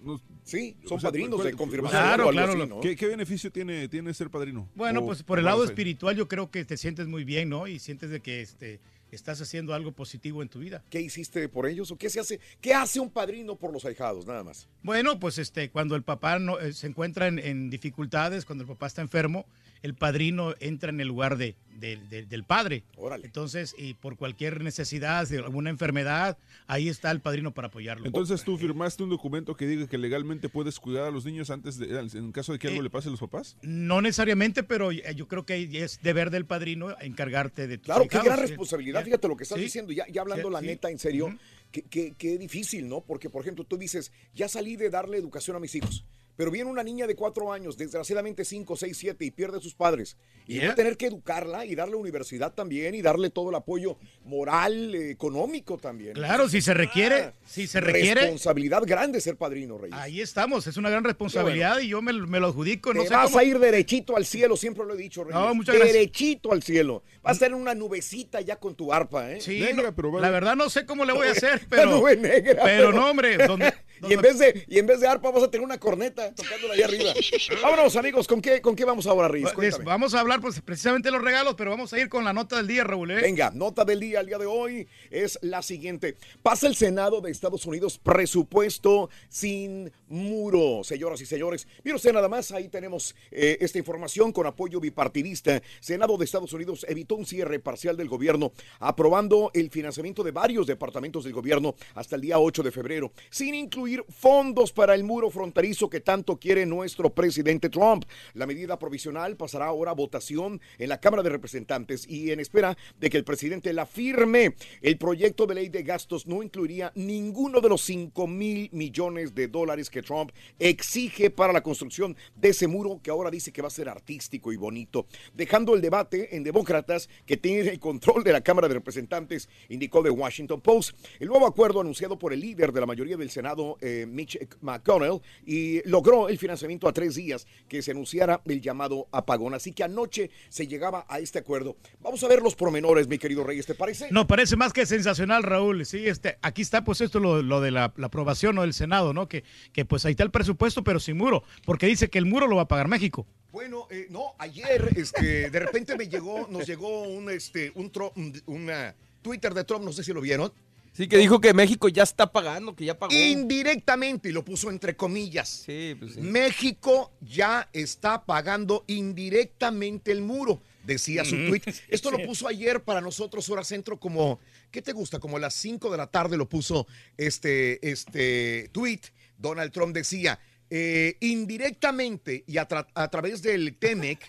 No- Sí, o son sea, padrinos ¿cuál- de confirmación. Claro, claro, así. ¿Qué, qué beneficio tiene, tiene ser padrino? Bueno, O- pues por el lado espiritual yo creo que te sientes muy bien, ¿no? Y sientes de que este, estás haciendo algo positivo en tu vida. ¿Qué hiciste por ellos o qué se hace? ¿Qué hace un padrino por los ahijados, nada más? Bueno, pues este, cuando el papá no, eh, se encuentra en, en dificultades, cuando el papá está enfermo, el padrino entra en el lugar de, de- de- del padre. Órale. Entonces, y por cualquier necesidad, de alguna enfermedad, ahí está el padrino para apoyarlo. Entonces tú firmaste un documento que diga que legalmente puedes cuidar a los niños antes de, en caso de que algo Eh, le pase a los papás. No necesariamente, pero eh, yo creo que es deber del padrino encargarte de tus Claro, qué gran responsabilidad. Fíjate lo que estás Sí. diciendo, ya, ya hablando Sí, la neta, en serio, qué, qué- qué difícil, ¿no? Porque, por ejemplo, tú dices, ya salí de darle educación a mis hijos, Pero viene una niña de cuatro años, desgraciadamente cinco, seis, siete, y pierde a sus padres. Y Yeah. va a tener que educarla y darle universidad también y darle todo el apoyo moral, eh, económico también. Claro, si se requiere, si se requiere, Responsabilidad grande ser padrino, Reyes. ahí estamos. Es una gran responsabilidad y yo me, me lo adjudico. No Te sé vas cómo- a ir derechito al cielo, siempre lo he dicho, Reyes. No, muchas gracias. Derechito al cielo. Vas a estar en una nubecita ya con tu arpa, ¿eh? Sí, no, la verdad no sé cómo le voy a [LAUGHS] hacer, La pero, nube negra, pero no, hombre. donde- y, en vez de, y en vez de arpa vas a tener una corneta tocándola ahí arriba. [LAUGHS] Vámonos, amigos, ¿con qué, con qué vamos ahora? Les Cuéntame. vamos a hablar pues precisamente de los regalos, pero vamos a ir con la nota del día, Raúl. ¿eh? Venga, nota del día, el día de hoy es la siguiente. Pasa el Senado de Estados Unidos presupuesto sin muro, señoras y señores. Mire usted nada más, ahí tenemos eh, esta información con apoyo bipartidista. Senado de Estados Unidos evitó un cierre parcial del gobierno, aprobando el financiamiento de varios departamentos del gobierno hasta el día 8 de febrero, sin incluir fondos para el muro fronterizo que tanto quiere nuestro presidente Trump. La medida provisional pasará ahora a votación en la Cámara de Representantes y en espera de que el presidente la firme. El proyecto de ley de gastos no incluiría ninguno de los 5 mil millones de dólares que Trump exige para la construcción de ese muro que ahora dice que va a ser artístico y bonito, dejando el debate en demócratas que tienen el control de la Cámara de Representantes, indicó The Washington Post. El nuevo acuerdo anunciado por el líder de la mayoría del Senado, eh, Mitch McConnell, y logró el financiamiento a tres días que se anunciara el llamado apagón. Así que anoche se llegaba a este acuerdo. Vamos a ver los pormenores, mi querido Reyes, ¿te parece? No, parece más que sensacional, Raúl. Sí, este, aquí está pues esto lo, lo de la, la aprobación ¿no? del Senado, ¿no? Que, que pues ahí está el presupuesto, pero sin muro, porque dice que el muro lo va a pagar México. Bueno, eh, no, ayer este, de repente me llegó, nos llegó un, este, un, tro- un- una Twitter de Trump, no sé si lo vieron. Sí, que dijo que México ya está pagando, que ya pagó. Indirectamente, y lo puso entre comillas. Sí, pues sí. México ya está pagando indirectamente el muro, decía su Ujú. tweet. [LAUGHS] Esto lo puso ayer para nosotros, hora centro, como, ¿qué te gusta? Como a las 5 de la tarde lo puso este, este tweet. Donald Trump decía, eh, indirectamente y a, tra- a través del TEMEC,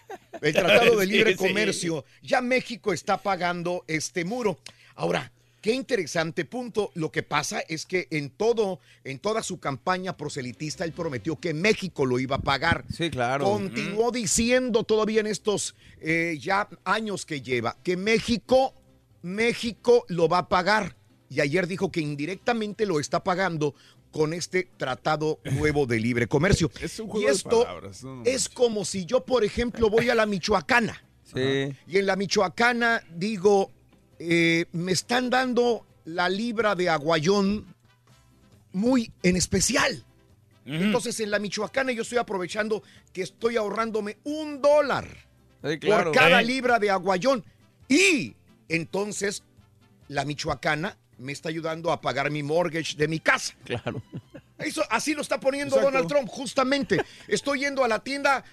el [LAUGHS] Tratado de Sí, Libre sí. Comercio, ya México está pagando este muro. Ahora, qué interesante punto. Lo que pasa es que en todo, en toda su campaña proselitista, él prometió que México lo iba a pagar. Sí, claro. Continuó diciendo todavía en estos eh, ya años que lleva que México, México lo va a pagar. Y ayer dijo que indirectamente lo está pagando con este tratado nuevo de libre comercio. [LAUGHS] Es un y juego de esto palabras, no es como si yo, por ejemplo, voy a la Michoacana. [LAUGHS] Sí. Y en la Michoacana digo, eh, me están dando la libra de aguayón muy en especial. Entonces en la Michoacana yo estoy aprovechando que estoy ahorrándome un dólar Sí, claro. por cada Eh. libra de aguayón. Y entonces la Michoacana me está ayudando a pagar mi mortgage de mi casa. Claro. Eso, así lo está poniendo Exacto. Donald Trump, justamente. Estoy yendo a la tienda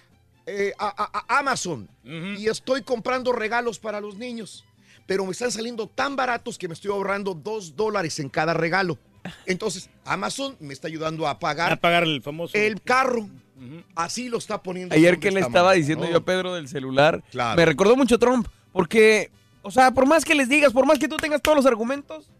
eh, a, a- a Amazon y estoy comprando regalos para los niños. Pero me están saliendo tan baratos que me estoy ahorrando dos dólares en cada regalo. Entonces, Amazon me está ayudando a pagar, A pagar el famoso. el carro. Así lo está poniendo. Ayer que le esta estaba manera, diciendo ¿no? yo a Pedro del celular, Claro. me recordó mucho Trump, porque, o sea, por más que les digas, por más que tú tengas todos los argumentos,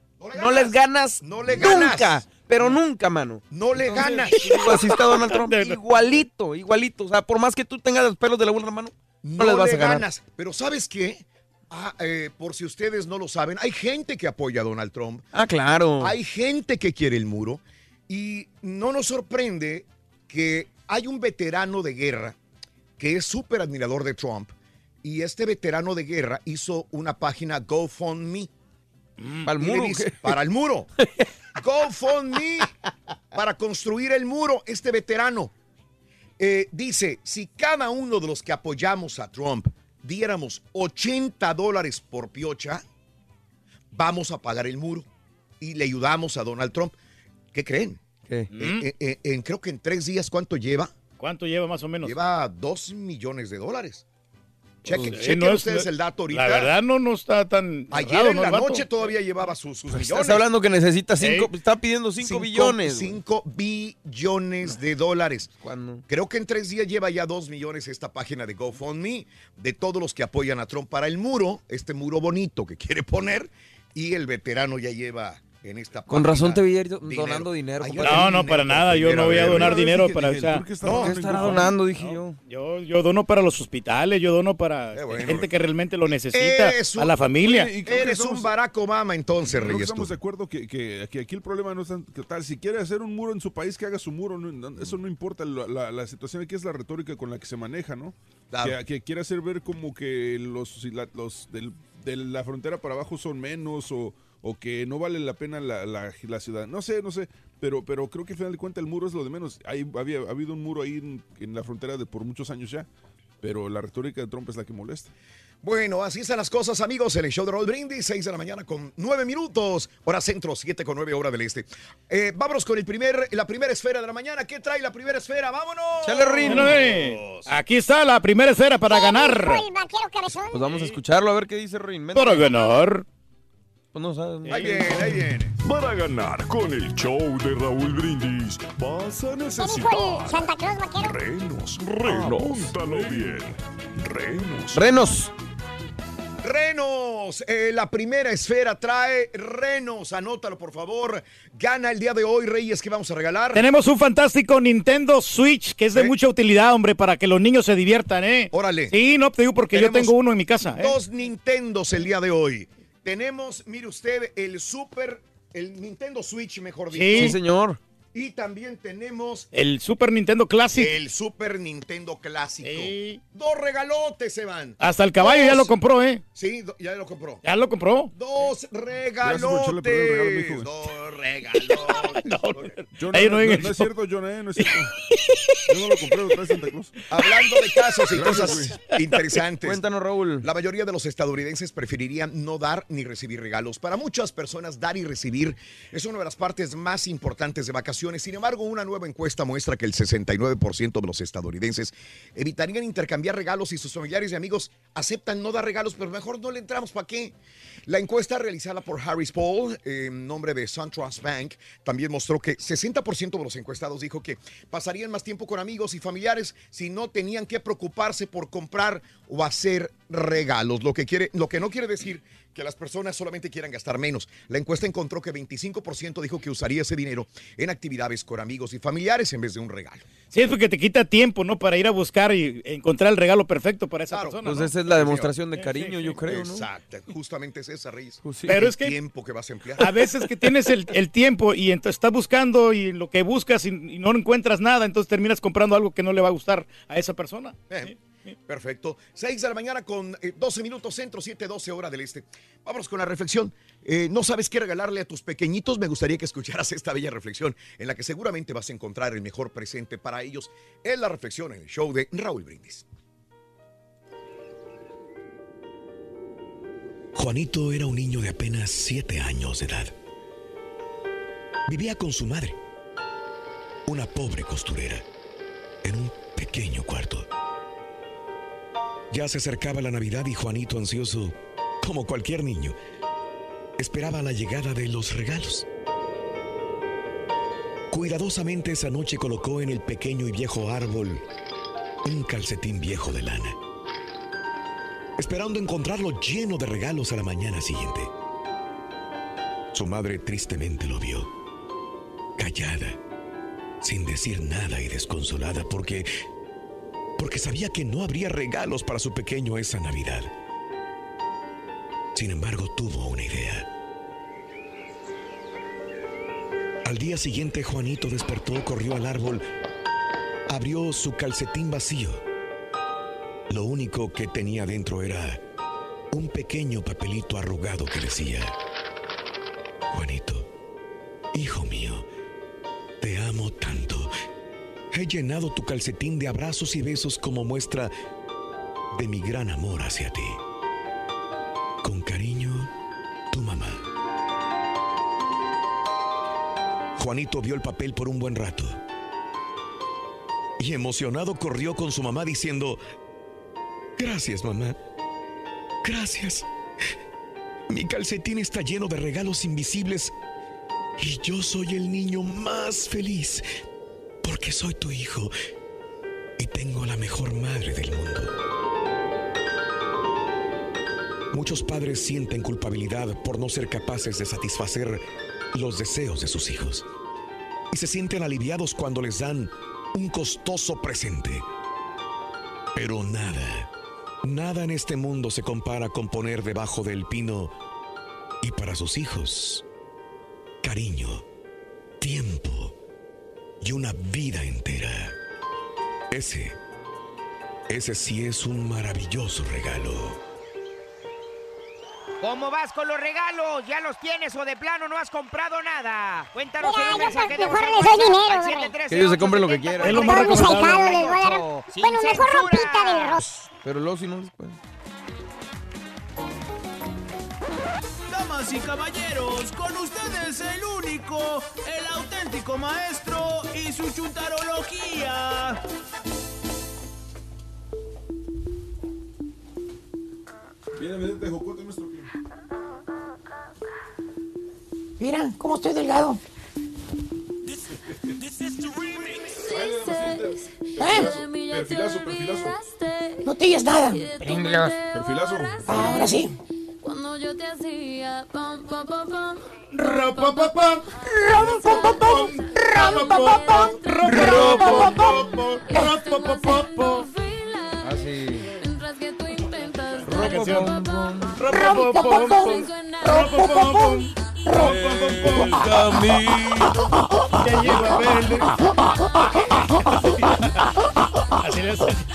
no, les ganas No le nunca, ganas. pero nunca, mano. No le ganas. [LAUGHS] así está Donald Trump, [LAUGHS] igualito, igualito, o sea, por más que tú tengas los pelos de la buena mano, no, no, les vas le a ganar. ganas. Pero ¿sabes qué? Ah, eh, por si ustedes no lo saben, hay gente que apoya a Donald Trump. Ah, claro. Hay gente que quiere el muro. Y no nos sorprende que hay un veterano de guerra que es súper admirador de Trump. Y este veterano de guerra hizo una página GoFundMe. ¿Para el muro? para el muro. GoFundMe para construir el muro. Este veterano eh, dice, si cada uno de los que apoyamos a Trump diéramos 80 dólares por piocha, vamos a pagar el muro y le ayudamos a Donald Trump. ¿Qué creen? ¿Qué? Eh, eh, eh, en, creo que en tres días, ¿cuánto lleva? ¿Cuánto lleva más o menos? Lleva dos millones de dólares. Chequen, Pues, chequen no es- ustedes el dato ahorita. La verdad no, no está tan. Ayer en ¿no, la vato? noche todavía llevaba sus, sus millones. Estás hablando que necesita cinco, Ey. está pidiendo cinco, Cinco- billones. güey. cinco billones de dólares. ¿Cuándo? Creo que en tres días lleva ya dos millones esta página de GoFundMe de todos los que apoyan a Trump para el muro, este muro bonito que quiere poner, y el veterano ya lleva en esta Con razón te vi donando dinero. Ay. No, no, para nada. Yo no voy a donar dinero para esa. ¿Qué estará donando? Dije yo. Yo, yo dono para los hospitales, yo dono para gente que realmente lo necesita, a la familia. Y Eres estamos- un Barack Obama entonces, Creo que Reyes. estamos tú. de acuerdo que, que- que aquí el problema no es tan- que tal. Si quiere hacer un muro en su país, que haga su muro. no- no- eso no importa. La, la- la situación aquí es la retórica con la que se maneja, ¿no? Claro. Que, que quiere hacer ver como que los, los del- de la frontera para abajo son menos o, o que no vale la pena la, la- la ciudad. No sé, no sé. Pero, pero creo que al final de cuentas el muro es lo de menos. Hay, había ha habido un muro ahí en, en la frontera de por muchos años ya. Pero la retórica de Trump es la que molesta. Bueno, así están las cosas, amigos. En el show de Roll Brindis, 6 de la mañana con 9 minutos. Hora centro, 7 con 9 hora del este. Eh, vámonos con el primer, la primera esfera de la mañana. ¿Qué trae la primera esfera? ¡Vámonos! Bueno, eh, Aquí está la primera esfera para ganar. El vaquero cabezón. Pues vamos a escucharlo a ver qué dice Rin. Para ganar. Pues no sabes. Ahí viene, ahí viene. Para ganar con el show de Raúl Brindis, vas a ¿Qué dijo necesitar el Santa Claus vaquero? renos. Renos. Apúntalo bien. Renos. Renos. Renos, eh, la primera esfera trae Renos. Anótalo, por favor. Gana el día de hoy, Reyes, que vamos a regalar. Tenemos un fantástico Nintendo Switch que es de mucha utilidad, hombre, para que los niños se diviertan, ¿eh? Órale. Sí, no te digo porque yo tengo uno en mi casa. ¿eh? Dos Nintendos el día de hoy. Tenemos, mire usted, el Super, el Nintendo Switch, mejor dicho. Sí. Sí, señor. Y también tenemos El Super Nintendo Classic. el Super Nintendo Clásico. Dos regalotes se van. Hasta el caballo ya lo compró, ¿eh? Sí, ya lo compró. Ya lo compró. Dos regalo, regalotes. Dos regalotes. [LAUGHS] No, no no- digas no es cierto, John, eh, no es [LAUGHS] cierto. Yo no lo compré, lo trae Santa Claus. Hablando de casos y Gracias, cosas interesantes. Cuéntanos, Raúl. La mayoría de los estadounidenses preferirían no dar ni recibir regalos. Para muchas personas, dar y recibir es una de las partes más importantes de vacaciones. Sin embargo, una nueva encuesta muestra que el 69% de los estadounidenses evitarían intercambiar regalos y sus familiares y amigos aceptan no dar regalos, pero mejor no le entramos. ¿Para qué? La encuesta realizada por Harris Poll, en nombre de SunTrust Bank, también mostró que 60% de los encuestados dijo que pasarían más tiempo con amigos y familiares si no tenían que preocuparse por comprar o hacer regalos. Lo que, quiere, lo que no quiere decir que las personas solamente quieran gastar menos. La encuesta encontró que 25% dijo que usaría ese dinero en actividades con amigos y familiares en vez de un regalo. Sí, es porque te quita tiempo, ¿no? Para ir a buscar y encontrar el regalo perfecto para esa persona. Pues ¿no? esa es la demostración de cariño, yo creo, ¿no? Exacto, justamente es esa, Reyes. Pues sí. Pero El es que- tiempo que vas a emplear. A veces que tienes el, el tiempo y entonces estás buscando y lo que buscas y, y no encuentras nada, entonces terminas comprando algo que no le va a gustar a esa persona. Bien, Perfecto. 6 de la mañana con eh, 12 minutos centro, 7, 12 hora del este. Vámonos con la reflexión. Eh, ¿No sabes qué regalarle a tus pequeñitos? Me gustaría que escucharas [LAUGHS] esta bella reflexión en la que seguramente vas a encontrar el mejor presente para ellos. Es la reflexión en el show de Raúl Brindis. Juanito era un niño de apenas siete años de edad. Vivía con su madre, una pobre costurera, en un pequeño cuarto. Ya se acercaba la Navidad y Juanito, ansioso, como cualquier niño, esperaba la llegada de los regalos. Cuidadosamente esa noche colocó en el pequeño y viejo árbol un calcetín viejo de lana esperando encontrarlo lleno de regalos a la mañana siguiente. Su madre tristemente lo vio, callada, sin decir nada y desconsolada porque porque sabía que no habría regalos para su pequeño esa Navidad. Sin embargo, tuvo una idea. Al día siguiente, Juanito despertó, corrió al árbol, abrió su calcetín vacío lo único que tenía dentro era un pequeño papelito arrugado que decía, Juanito, hijo mío, te amo tanto. He llenado tu calcetín de abrazos y besos como muestra de mi gran amor hacia ti. Con cariño, tu mamá. Juanito vio el papel por un buen rato y emocionado corrió con su mamá diciendo, Gracias, mamá. Gracias. Mi calcetín está lleno de regalos invisibles y yo soy el niño más feliz porque soy tu hijo y tengo la mejor madre del mundo. Muchos padres sienten culpabilidad por no ser capaces de satisfacer los deseos de sus hijos y se sienten aliviados cuando les dan un costoso presente. Pero nada, nada en este mundo se compara con poner debajo del pino y para sus hijos cariño, tiempo y una vida entera. Ese, ese sí es un maravilloso regalo. ¿Cómo vas con los regalos? ¿Ya los tienes o de plano no has comprado nada? Cuéntanos Mira, en un yo mensaje de mejor les doy dinero, güey. 713 Que ellos se compren lo que quieran. Es lo más recomendable. Bueno, mejor ropita del Ross. Pero luego si no les pueden. Damas y caballeros, con ustedes el único, el auténtico maestro y su chuntarología. Jocote nuestro Mira, cómo estoy delgado. ¿Eh? Perfilazo, perfilazo. No te digas nada. Perfilazo. Ahora sí. Cuando yo te hacía pam pam pam pam Rapapapam, Rom-pom-pom-pom, rom-pom-pom-pom, rom-pom-pom-pom. rapapapapam, Ah, sí. mientras que tú intentas. El camino verle. Así le hace.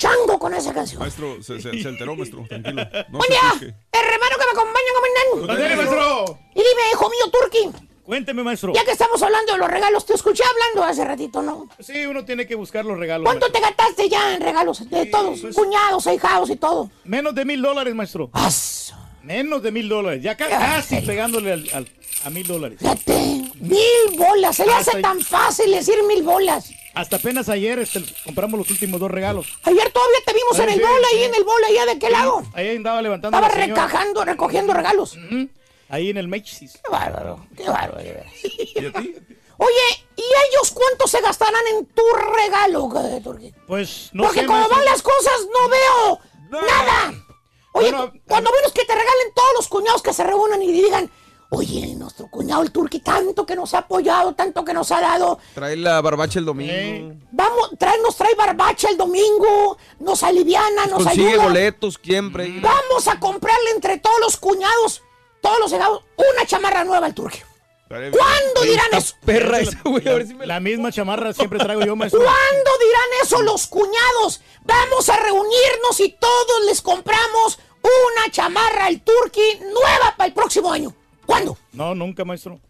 Chango con esa canción. maestro, se, se, se alteró, maestro. Tranquilo. No Buen día, asuste. hermano que me acompaña, comandante. ¡Ándale, maestro! Y dime, hijo mío, Turki, Cuénteme, maestro. ya que estamos hablando de los regalos, te escuché hablando hace ratito, ¿no? Sí, uno tiene que buscar los regalos. ¿Cuánto maestro. te gastaste ya en regalos? De todos, pues- cuñados, ahijados y todo. Menos de mil dólares, maestro. Aso. Menos de mil dólares. Ya ca- casi pegándole al- al- a mil dólares. Fíjate, mil bolas. Se le hace Hasta- tan fácil decir mil bolas. Hasta apenas ayer este, compramos los últimos dos regalos. Ayer todavía te vimos en el sí, bola, ahí sí. en el bola, allá de qué lado. Ahí andaba levantando Estaba recajando, recogiendo regalos. Ahí en el Macy's. Qué bárbaro, qué bárbaro. ¿Y a ti? Oye, ¿y ellos cuánto se gastarán en tu regalo? Pues no Porque sé, como maestro. van las cosas, no veo nada. Oye, Bueno, cuando menos que te regalen todos los cuñados que se reúnan y digan, oye, nuestro cuñado el Turki, tanto que nos ha apoyado, tanto que nos ha dado, Trae la barbacha el domingo. Eh, vamos, trae, nos trae barbacha el domingo, nos aliviana, nos Consigue ayuda. boletos siempre. ahí. Vamos a comprarle entre todos los cuñados, todos los regalos, una chamarra nueva al bien. ¿Cuándo dirán eso? Perra esa, güey. A ver si me la... La misma chamarra siempre traigo yo, maestro. ¿Cuándo dirán eso los cuñados? Vamos a reunirnos y todos les compramos una chamarra al Turki nueva para el próximo año. ¿Cuándo? No, nunca, maestro.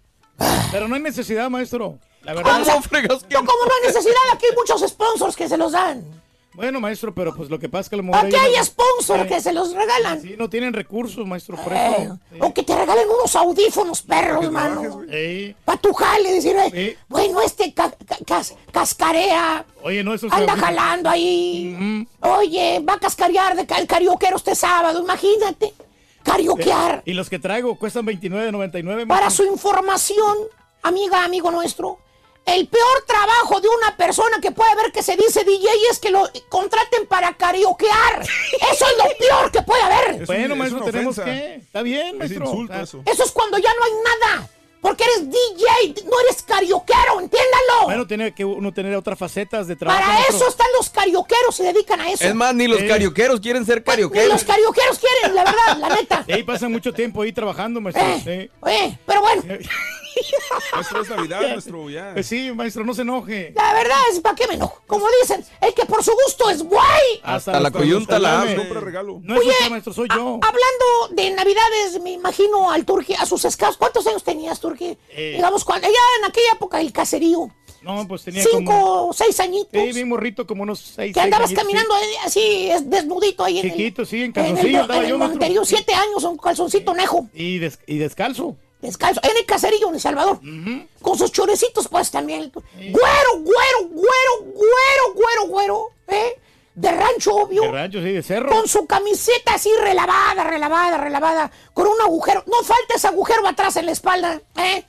Pero no hay necesidad, maestro. La verdad. ¿Cómo fregas que No, hay necesidad, aquí hay muchos sponsors que se los dan. Bueno, maestro, pero pues lo que pasa es que a lo mejor Aquí hay no- sponsors Eh, que se los regalan. Sí, no tienen recursos, maestro, por Eh, eso. o que te regalen unos audífonos perros, mano. Ey, Pa' tu jale, decir, bueno, este ca- ca- cas- cascarea, Oye, no, eso es anda jalando ahí. Oye, va a cascarear de el carioquero este sábado, imagínate. Carioquear. Y los que traigo cuestan 29.99. Para su información, amiga, amigo nuestro, el peor trabajo de una persona que puede ver que se dice DJ es que lo contraten para carioquear. [LAUGHS] Eso es lo peor que puede haber. Es Bueno, un- maestro, es tenemos ofensa. que. Está bien, Es maestro. insulto Ah, eso. Eso es cuando ya no hay nada. Porque eres DJ, no eres carioquero, entiéndalo. Bueno, tiene que uno tener otras facetas de trabajo. Para eso están los carioqueros, se dedican a eso. Es más, ni los Eh. carioqueros quieren ser Ni carioqueros. los carioqueros quieren, la verdad, la neta. [LAUGHS] Y ahí pasan mucho tiempo ahí trabajando, maestro. Eh, eh, pero bueno, Sí. [LAUGHS] Maestro, es Navidad, maestro, ya. Pues sí, maestro, no se enoje. la verdad es para qué me enojo. Como dicen, el que por su gusto es guay. Hasta la coyunta la hace. Compra regalo. No es usted, maestro, soy A- yo. hablando de navidades, me imagino al Turki, a sus escasos. ¿Cuántos años tenías, Turki? Eh. Digamos, cuando, ya en aquella época, el caserío. No, pues tenía Cinco como... o seis añitos. Sí, bien morrito, como unos seis, que seis andabas añitos, caminando eh, así, es desnudito ahí en el- Chiquito, sí, en en el, calzoncillo andaba en el yo. Siete años, un calzoncito nejo. Y, des- y descalzo. Descalzo, en el caserío en El Salvador. Con sus chorecitos, pues también. Güero, güero, güero, güero, güero, güero. ¿eh? De rancho, obvio. De rancho, sí, de cerro. Con su camiseta así relavada, relavada, relavada. Con un agujero. No falta ese agujero atrás en la espalda. ¿Eh?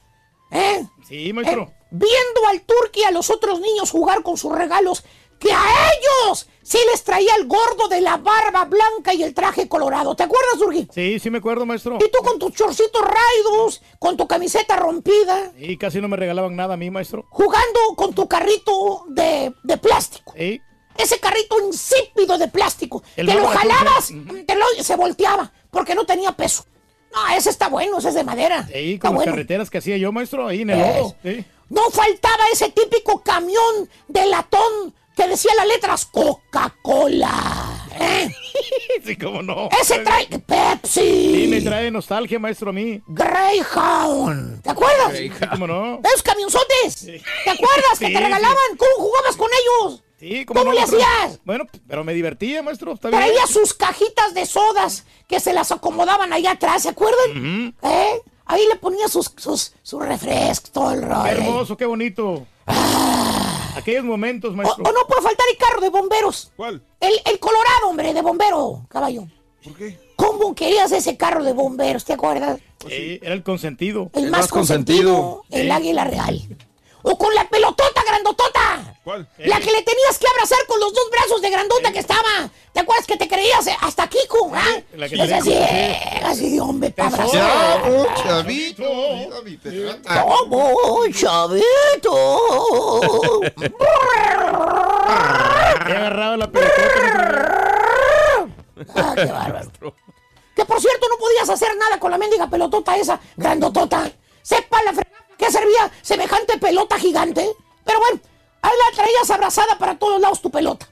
¿Eh? Sí, maestro. ¿Eh? Viendo al turqui y a los otros niños jugar con sus regalos. Que a ellos sí les traía el gordo de la barba blanca y el traje colorado. ¿Te acuerdas, Turki? Sí, sí me acuerdo, maestro. Y tú con tus chorcitos raidos, con tu camiseta rompida, Y casi no me regalaban nada a mí, maestro. jugando con tu carrito de, de plástico. Sí. Ese carrito insípido de plástico. El que lo jalabas, te lo- se volteaba, porque no tenía peso. No, ese está bueno, ese es de madera. Sí, Está con las bueno. carreteras que hacía yo, maestro, ahí en el Es. lodo. Sí. No faltaba ese típico camión de latón que decía las letras Coca-Cola. ¿eh? [LAUGHS] sí, cómo no. Ese trae Pepsi. Sí, me trae nostalgia, maestro, a mí. Greyhound. ¿Te acuerdas? Sí, cómo no. ¿Esos camionzotes? ¿Te acuerdas que te [LAUGHS] regalaban? ¿Cómo jugabas con ellos? Sí, ¿Cómo no, le hacías? Bueno, pero me divertía, maestro, está bien. Traía sus cajitas de sodas que se las acomodaban allá atrás, ¿se acuerdan? ¿Eh? Ahí le ponía sus, sus, refrescos, todo el rollo. Qué hermoso, qué bonito. Aquellos momentos, maestro. o no puede faltar el carro de bomberos. ¿Cuál? El, el Colorado, hombre, de bombero, caballo. ¿Por qué? ¿Cómo querías ese carro de bomberos? ¿Te acuerdas? Sí, era el consentido. El, más, consentido, el Sí. águila real. O con la pelotota grandotota. ¿Cuál? La que le tenías que abrazar con los dos brazos de grandota que estaba. ¿Te acuerdas que te creías eh, hasta Kiko? ¿ah? La que Es así, que- eh, así de hombre para abrazar. Oh, chavito. ¿Cómo, chavito? He agarrado la pelotota. Ah, qué bárbaro. Que por cierto no podías hacer nada con la mendiga pelotota esa, grandotota. Sepa la fregada que servía semejante pelota gigante. Pero bueno, ahí la traías abrazada para todos lados tu pelota.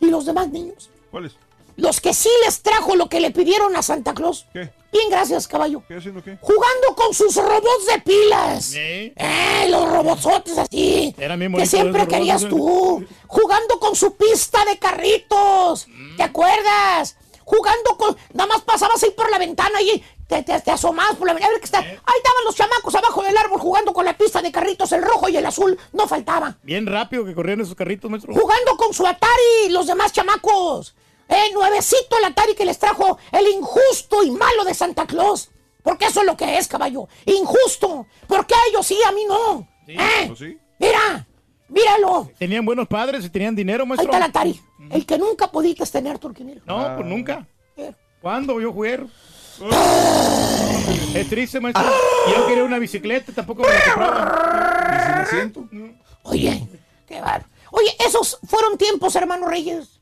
¿Y los demás niños? ¿Cuál es? Los que sí les trajo lo que le pidieron a Santa Claus. ¿Qué? Bien, gracias, caballo. ¿Qué haciendo qué? Jugando con sus robots de pilas. Sí. Eh, los robotsotes así. Eran bien que siempre robots, querías ¿eh? tú. Jugando con su pista de carritos. ¿Te acuerdas? Jugando con. Nada más pasabas ahí por la ventana y te, te, te asomabas por la ventana. a ver qué está. Ahí estaban los chamacos abajo del árbol jugando con la pista de carritos. El rojo y el azul. No faltaba. Bien rápido que corrían esos carritos, maestro. Jugando con su Atari, los demás chamacos. Eh, nuevecito el Atari que les trajo el injusto y malo de Santa Claus. Porque eso es lo que es, caballo. Injusto. Porque a ellos sí, a mí no. ¿Eh? ¿Oh, sí? Mira, míralo. Tenían buenos padres y tenían dinero, Ahí maestro. está el Atari. El que nunca pudiste tener, Turquinero. No, pues nunca. Eh. ¿Cuándo yo jugué? Es triste, maestro. Yo quería una bicicleta, tampoco me la compraba. ¿Y sin asiento? Oye, qué bárbaro. Oye, esos fueron tiempos, hermano Reyes,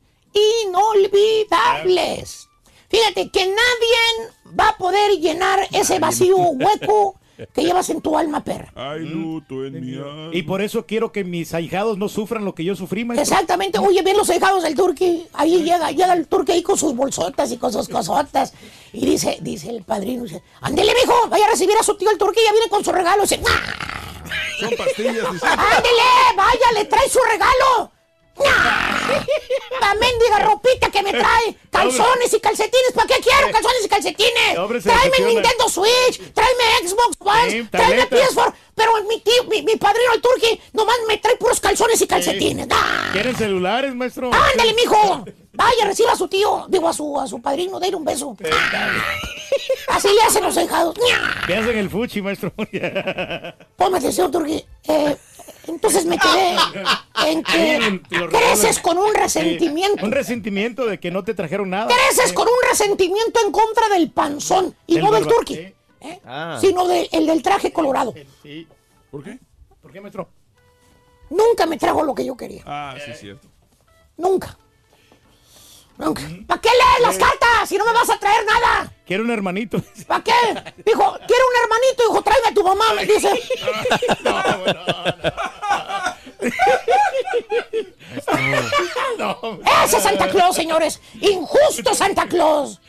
inolvidables. Fíjate que nadie va a poder llenar ese vacío hueco que llevas en tu alma, perra. Hay luto en mi alma. Y por eso quiero que mis ahijados no sufran lo que yo sufrí, maestro. Exactamente, oye, bien los dejados del turqui. Ahí llega, llega el turqui ahí con sus bolsotas y con sus cosotas. Y dice, dice el padrino, dice, ándele, mijo, vaya a recibir a su tío el turqui, ya viene con su regalo. Dice, "Ah, Son pastillas, dice. [LAUGHS] ándele, vaya, le trae su regalo. [LAUGHS] La mendiga ropita que me trae, [LAUGHS] calzones y calcetines, ¿para qué quiero calzones y calcetines? Hombre, se Tráeme decepciona. Nintendo Switch, tráeme Xbox One, Sí, tráeme tableta. PS4, pero mi tío, mi, mi padrino el turqui, nomás me trae puros calzones y calcetines. ¡Ah! ¿Quieren celulares, maestro? ¡Ándale, mijo! Vaya, reciba a su tío, digo a su, a su padrino, dale un beso. [LAUGHS] Así le hacen los hijados. ¿Qué hacen el fuchi, maestro? Ponme atención, Turqui. Eh, entonces me quedé en que creces con un Sí, resentimiento. Un resentimiento de que no te trajeron nada. Creces con un resentimiento en contra del panzón y Del no del turqui. ¿eh? Ah. sino del el del traje colorado. Sí. ¿Por qué? ¿Por qué, maestro? Nunca me trajo lo que yo quería. Ah, sí, es cierto. Nunca. ¿Para qué lees las cartas si no me vas a traer nada? Quiero un hermanito. ¿Para qué? Dijo, quiero un hermanito. Dijo, tráeme a tu mamá, me dice. [LAUGHS] No. [LAUGHS] Ese es Santa Claus, señores. Injusto Santa Claus.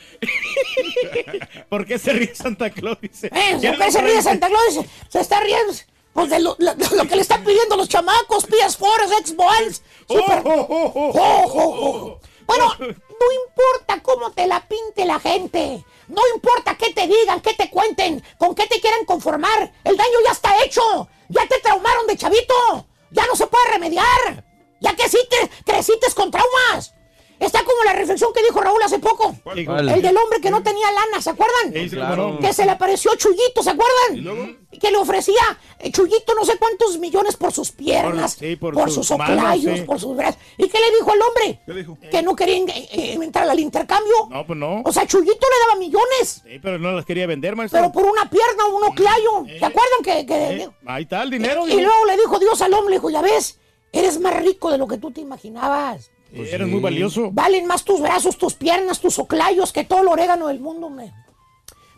¿Por qué se ríe Santa Claus? Dice. ¿Eh? ¿Por qué se ríe Santa Claus? Se, se está riendo. Pues de lo, lo- lo que le están pidiendo los chamacos, PS4, Xbox. Super- Oh, oh, oh, oh. Oh, oh, oh. Bueno, no importa cómo te la pinte la gente. No importa qué te digan, qué te cuenten, con qué te quieran conformar. El daño ya está hecho. Ya te traumaron de chavito. Ya no se puede remediar. Ya que sí te creciste con traumas. Está como la reflexión que dijo Raúl hace poco. ¿Cuál? El del hombre que no tenía lana, ¿se acuerdan? Sí, claro. Que se le apareció Chuyito, ¿se acuerdan? que le ofrecía eh, Chuyito no sé cuántos millones por sus piernas, Por- sí, por por, sus sus manos, oclayos, sí. por sus brazos. ¿Y qué le dijo al hombre? ¿Qué dijo? Que no quería eh, eh, entrar al intercambio. No, pues no. O sea, Chuyito le daba millones, Sí, pero no las quería vender, maestro. pero por una pierna, un oclayo. ¿Se acuerdan que, que- Eh, ahí está el dinero. Y digo. luego le dijo Dios al hombre, le dijo, ya ves, eres más rico de lo que tú te imaginabas. Pues eres muy valioso. Valen más tus brazos, tus piernas, tus oclayos que todo el orégano del mundo, hombre.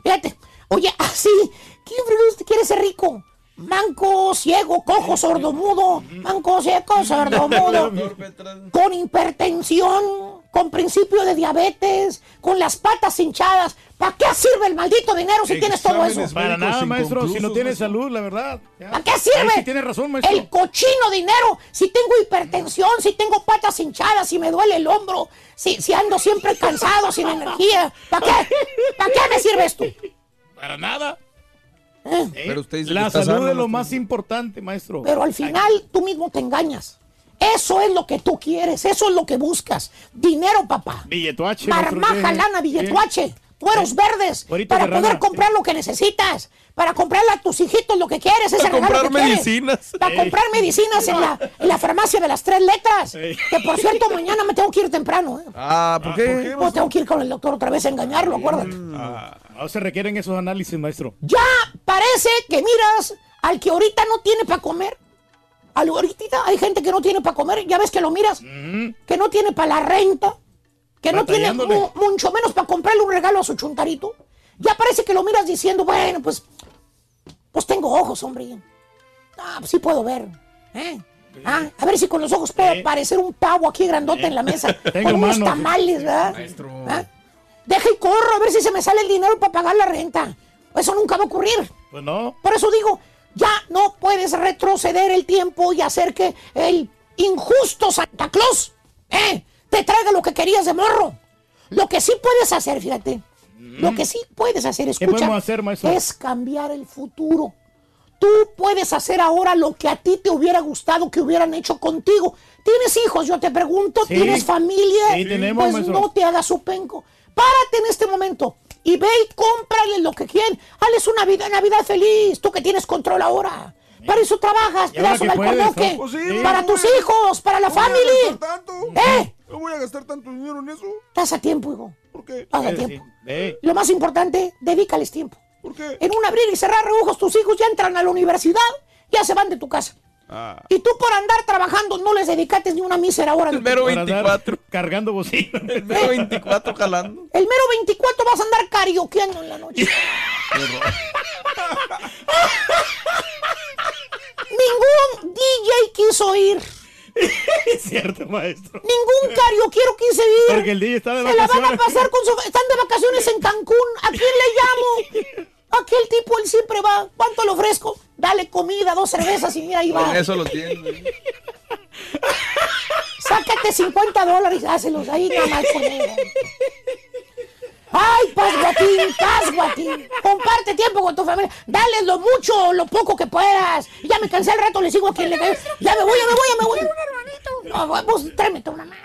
Fíjate, oye, así, ¿quién fregados te quiere ser rico? Manco, ciego, cojo, sordomudo, manco, ciego, sordomudo, [LAUGHS] con hipertensión, con principio de diabetes, con las patas hinchadas. ¿Para qué sirve el maldito dinero si tienes todo eso? Para nada, maestro. Si no tienes salud, la verdad. Ya. ¿Para qué sirve? Ahí sí tiene razón, maestro. El cochino dinero. Si tengo hipertensión, si tengo patas hinchadas, si me duele el hombro, si, si ando siempre cansado, sin energía. ¿Para qué? ¿Para qué me sirve esto? Para nada. ¿Eh? Pero usted dice que La salud es lo más importante, maestro. Pero al final tú mismo te engañas. Eso es lo que tú quieres, eso es lo que buscas. Dinero, papá. Billetuache. Marmaja, lana, billetuache, cueros verdes, Cuerito para de poder rana. comprar lo que necesitas, para comprarle a tus hijitos lo que quieres, ese Para comprar que quieres. medicinas. Para Ey. comprar medicinas en la, en la farmacia de las tres letras. Que por cierto, mañana me tengo que ir temprano. ¿eh? Ah, ¿por qué? Pues tengo que ir con el doctor otra vez a engañarlo, acuérdate. Ah, no se requieren esos análisis, maestro. Ya parece que miras al que ahorita no tiene para comer. Ahorita hay gente que no tiene para comer, ya ves que lo miras, que no tiene para la renta, que no tiene mu- mucho menos para comprarle un regalo a su chuntarito. Ya parece que lo miras diciendo, bueno, pues, pues tengo ojos, hombre. Ah, pues sí puedo ver. ¿eh? Ah, a ver si con los ojos puedo parecer un pavo aquí grandote en la mesa. [LAUGHS] Con unos tamales, ¿verdad? ¿Ah? Deja y corro a ver si se me sale el dinero para pagar la renta. Eso nunca va a ocurrir. Pues no. Por eso digo, ya no puedes retroceder el tiempo y hacer que el injusto Santa Claus ¿eh? te traiga lo que querías de morro. Lo que sí puedes hacer, fíjate, lo que sí puedes hacer, ¿Qué escucha, hacer, es cambiar el futuro. Tú puedes hacer ahora lo que a ti te hubiera gustado que hubieran hecho contigo. ¿Tienes hijos? Yo te pregunto. Sí. ¿Tienes familia? Sí, tenemos, pues maestro. no te hagas su penco. Párate en este momento y ve y cómprale lo que quieren. Hazles una vida, Navidad feliz. Tú que tienes control ahora. Para eso trabajas, pedazo de alcornoque. ¿no? Pues sí, Para tus a- hijos, para la ¿No voy a familia. gastar tanto? ¿Eh? ¿No voy a gastar tanto dinero en eso? Estás a tiempo, hijo. ¿Por qué? Estás a Eh, tiempo. sí. Eh, Lo más importante, dedícales tiempo. ¿Por qué? En un abrir y cerrar de ojos, tus hijos ya entran a la universidad, ya se van de tu casa. Ah, Y tú por andar trabajando no les dedicaste ni una mísera hora. El mero para andar 24. Cargando bocina. El mero 24 jalando. El mero 24 vas a andar carioqueando en la noche. Ningún DJ quiso ir. es [LAUGHS] cierto, maestro. Ningún carioquero quiso ir. Porque el DJ está de Se la van a vacaciones. pasar con su... Están de vacaciones en Cancún. ¿A quién le llamo? [LAUGHS] Aquel tipo, él siempre va. ¿Cuánto le ofrezco? Dale comida, dos cervezas y mira, ahí va. Con eso lo tiene. [LAUGHS] Sácate 50 dólares y hácelos ahí nada más con él. Ay, Paz Guatín, Paz Guatín. Comparte tiempo con tu familia. Dale lo mucho o lo poco que puedas. Ya me cansé el rato, le sigo a quien le veo. Ya me voy, ya me voy, ya me voy. No, vos tráeme tu mamá.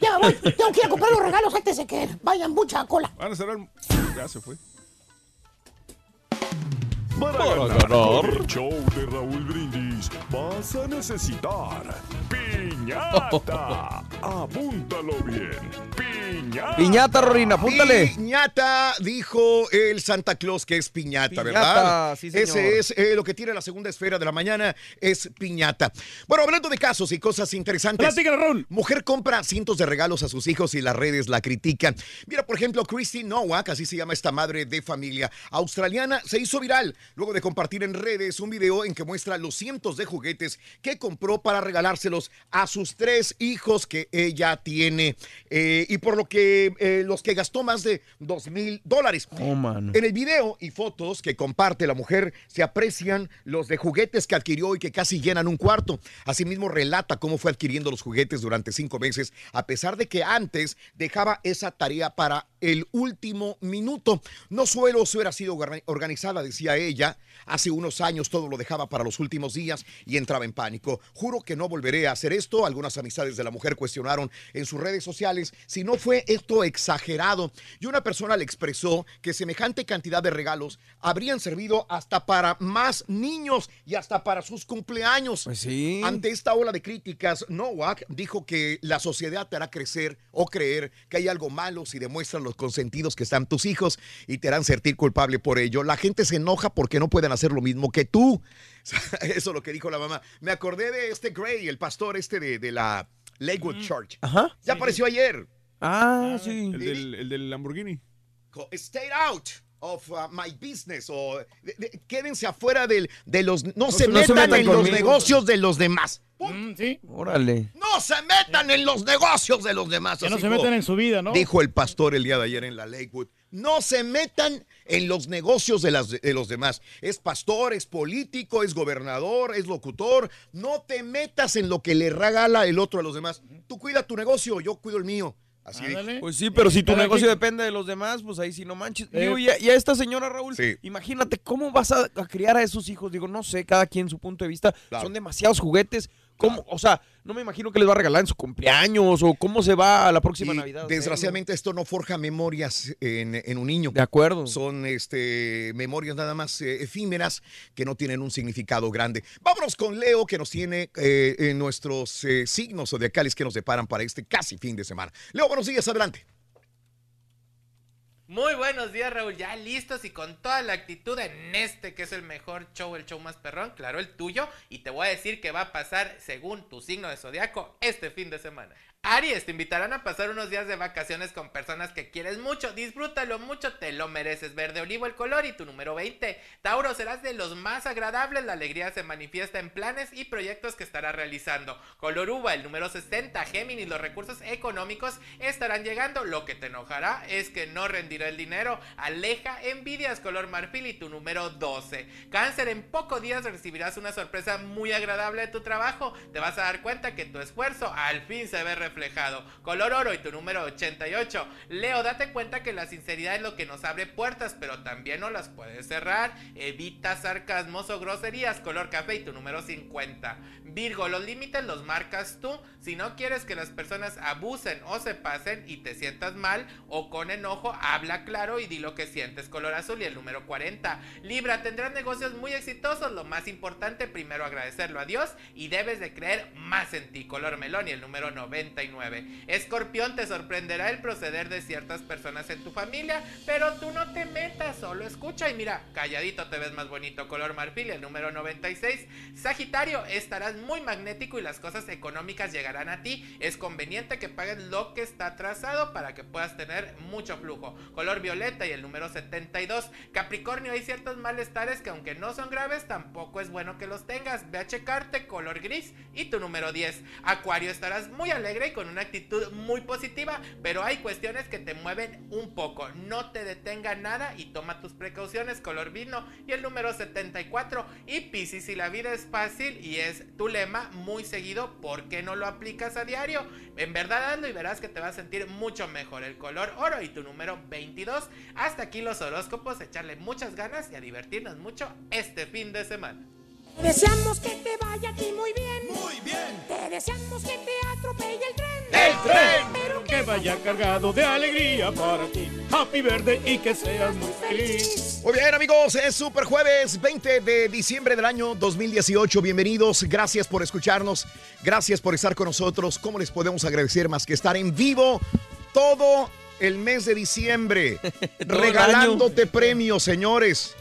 Ya me voy. Tengo que ir a comprar los regalos antes de que vayan mucha cola. van a cerrar. Ya se fue. Para, ganar, con el show de Raúl Brindis vas a necesitar piñata. [LAUGHS] Apúntalo bien. Piñata. Piñata, Rorina, apúntale. Piñata, dijo el Santa Claus que es piñata, Piñata, ¿verdad? sí, señor. Ese es eh, lo que tiene la segunda esfera de la mañana, es piñata. Bueno, hablando de casos y cosas interesantes. Platícalo, Raúl. Mujer compra cientos de regalos a sus hijos y las redes la critican. Mira, por ejemplo, Christy Nowak, así se llama esta madre de familia australiana, se hizo viral luego de compartir en redes un video en que muestra los cientos de juguetes que compró para regalárselos a sus tres hijos que ella tiene. Eh, y por lo que eh, los que gastó más de dos mil dólares. Oh. En el video y fotos que comparte la mujer se aprecian los de juguetes que adquirió y que casi llenan un cuarto. Asimismo relata cómo fue adquiriendo los juguetes durante cinco meses, a pesar de que antes dejaba esa tarea para el último minuto. No suelo sido orga- organizada, decía ella. Hace unos años todo lo dejaba para los últimos días y entraba en pánico. Juro que no volveré a hacer esto. Algunas amistades de la mujer cuestionaron en sus redes sociales si no fue esto exagerado y una persona le expresó que semejante cantidad de regalos habrían servido hasta para más niños y hasta para sus cumpleaños. Pues sí. Ante esta ola de críticas, Nowak dijo que la sociedad te hará crecer o creer que hay algo malo si demuestran los consentidos que están tus hijos y te harán sentir culpable por ello. La gente se enoja porque no pueden hacer lo mismo que tú. [LAUGHS] Eso es lo que dijo la mamá. Me acordé de este Gray, el pastor este de, de la Lakewood Church. Ajá. Ya apareció ayer. Ah, sí. El del, el del Lamborghini. Stay out of uh, my business o de- de- quédense afuera del, de los no, se, no se metan, metan en los negocios de los demás. sí. Órale. No se metan en los negocios de los demás. Que no se metan en su vida, ¿no? Dijo el pastor el día de ayer en la Lakewood. No se metan en los negocios de, las, de los demás. Es pastor, es político, es gobernador, es locutor. No te metas en lo que le regala el otro a los demás. Tú cuida tu negocio, yo cuido el mío. Así. Pues sí, pero si tu negocio depende de los demás, pues ahí sí no manches. Eh, Digo, y, a, y a esta señora Raúl, Sí. imagínate cómo vas a, a criar a esos hijos. Digo, no sé, cada quien su punto de vista. Claro. Son demasiados juguetes. ¿Cómo? O sea, no me imagino que les va a regalar en su cumpleaños o cómo se va a la próxima Y Navidad. Desgraciadamente esto no forja memorias en, en un niño. De acuerdo. Son este, memorias nada más eh, efímeras que no tienen un significado grande. Vámonos con Leo que nos tiene eh, en nuestros eh, signos zodiacales que nos deparan para este casi fin de semana. Leo, buenos días, adelante. Muy buenos días, Raúl. Ya listos y con toda la actitud en este que es el mejor show, el show más perrón, claro, el tuyo. Y te voy a decir que va a pasar según tu signo de zodiaco este fin de semana. Aries, te invitarán a pasar unos días de vacaciones con personas que quieres mucho. Disfrútalo mucho, te lo mereces. Verde olivo el color y tu número 20. Tauro, serás de los más agradables. La alegría se manifiesta en planes y proyectos que estarás realizando. Color uva, el número 60. Géminis, los recursos económicos estarán llegando. Lo que te enojará es que no rendirá el dinero. Aleja envidias, color marfil y tu número 12. Cáncer, en pocos días recibirás una sorpresa muy agradable de tu trabajo. Te vas a dar cuenta que tu esfuerzo al fin se ve reflejado. Color oro y tu número 88. Leo, date cuenta que la sinceridad es lo que nos abre puertas, pero también no las puedes cerrar. Evita sarcasmos o groserías. Color café y tu número 50. Virgo, los límites los marcas tú. Si no quieres que las personas abusen o se pasen y te sientas mal o con enojo, habla claro y di lo que sientes. Color azul y el número 40. Libra, tendrás negocios muy exitosos. Lo más importante, primero agradecerlo a Dios y debes de creer más en ti. Color melón y el número 99. Escorpión, te sorprenderá el proceder de ciertas personas en tu familia, pero tú no te metas, solo escucha y mira, calladito te ves más bonito. Color marfil el número 96. Sagitario, estarás muy magnético y las cosas económicas llegarán a ti. Es conveniente que pagues lo que está atrasado para que puedas tener mucho flujo. Color violeta y el número 72. Capricornio, hay ciertos malestares que aunque no son graves, tampoco es bueno que los tengas. Ve a checarte color gris y tu número 10. Acuario, estarás muy alegre con una actitud muy positiva, pero hay cuestiones que te mueven un poco. No te detenga nada y toma tus precauciones, color vino y el número 74. Y Piscis, si la vida es fácil y es tu lema muy seguido, ¿por qué no lo aplicas a diario? En verdad hazlo y verás que te vas a sentir mucho mejor. El color oro y tu número 22. Hasta aquí los horóscopos, echarle muchas ganas y a divertirnos mucho este fin de semana. Te deseamos que te vaya a ti muy bien. Muy bien. Te deseamos que te atropelle el tren. ¡El tren! Pero que vaya cargado de alegría para ti. Happy verde y que seas muy feliz. Muy bien, amigos, es Super Jueves 20 de diciembre del año 2018. Bienvenidos, gracias por escucharnos, gracias por estar con nosotros. ¿Cómo les podemos agradecer más que estar en vivo todo el mes de diciembre? [LAUGHS] Regalándote premios, señores.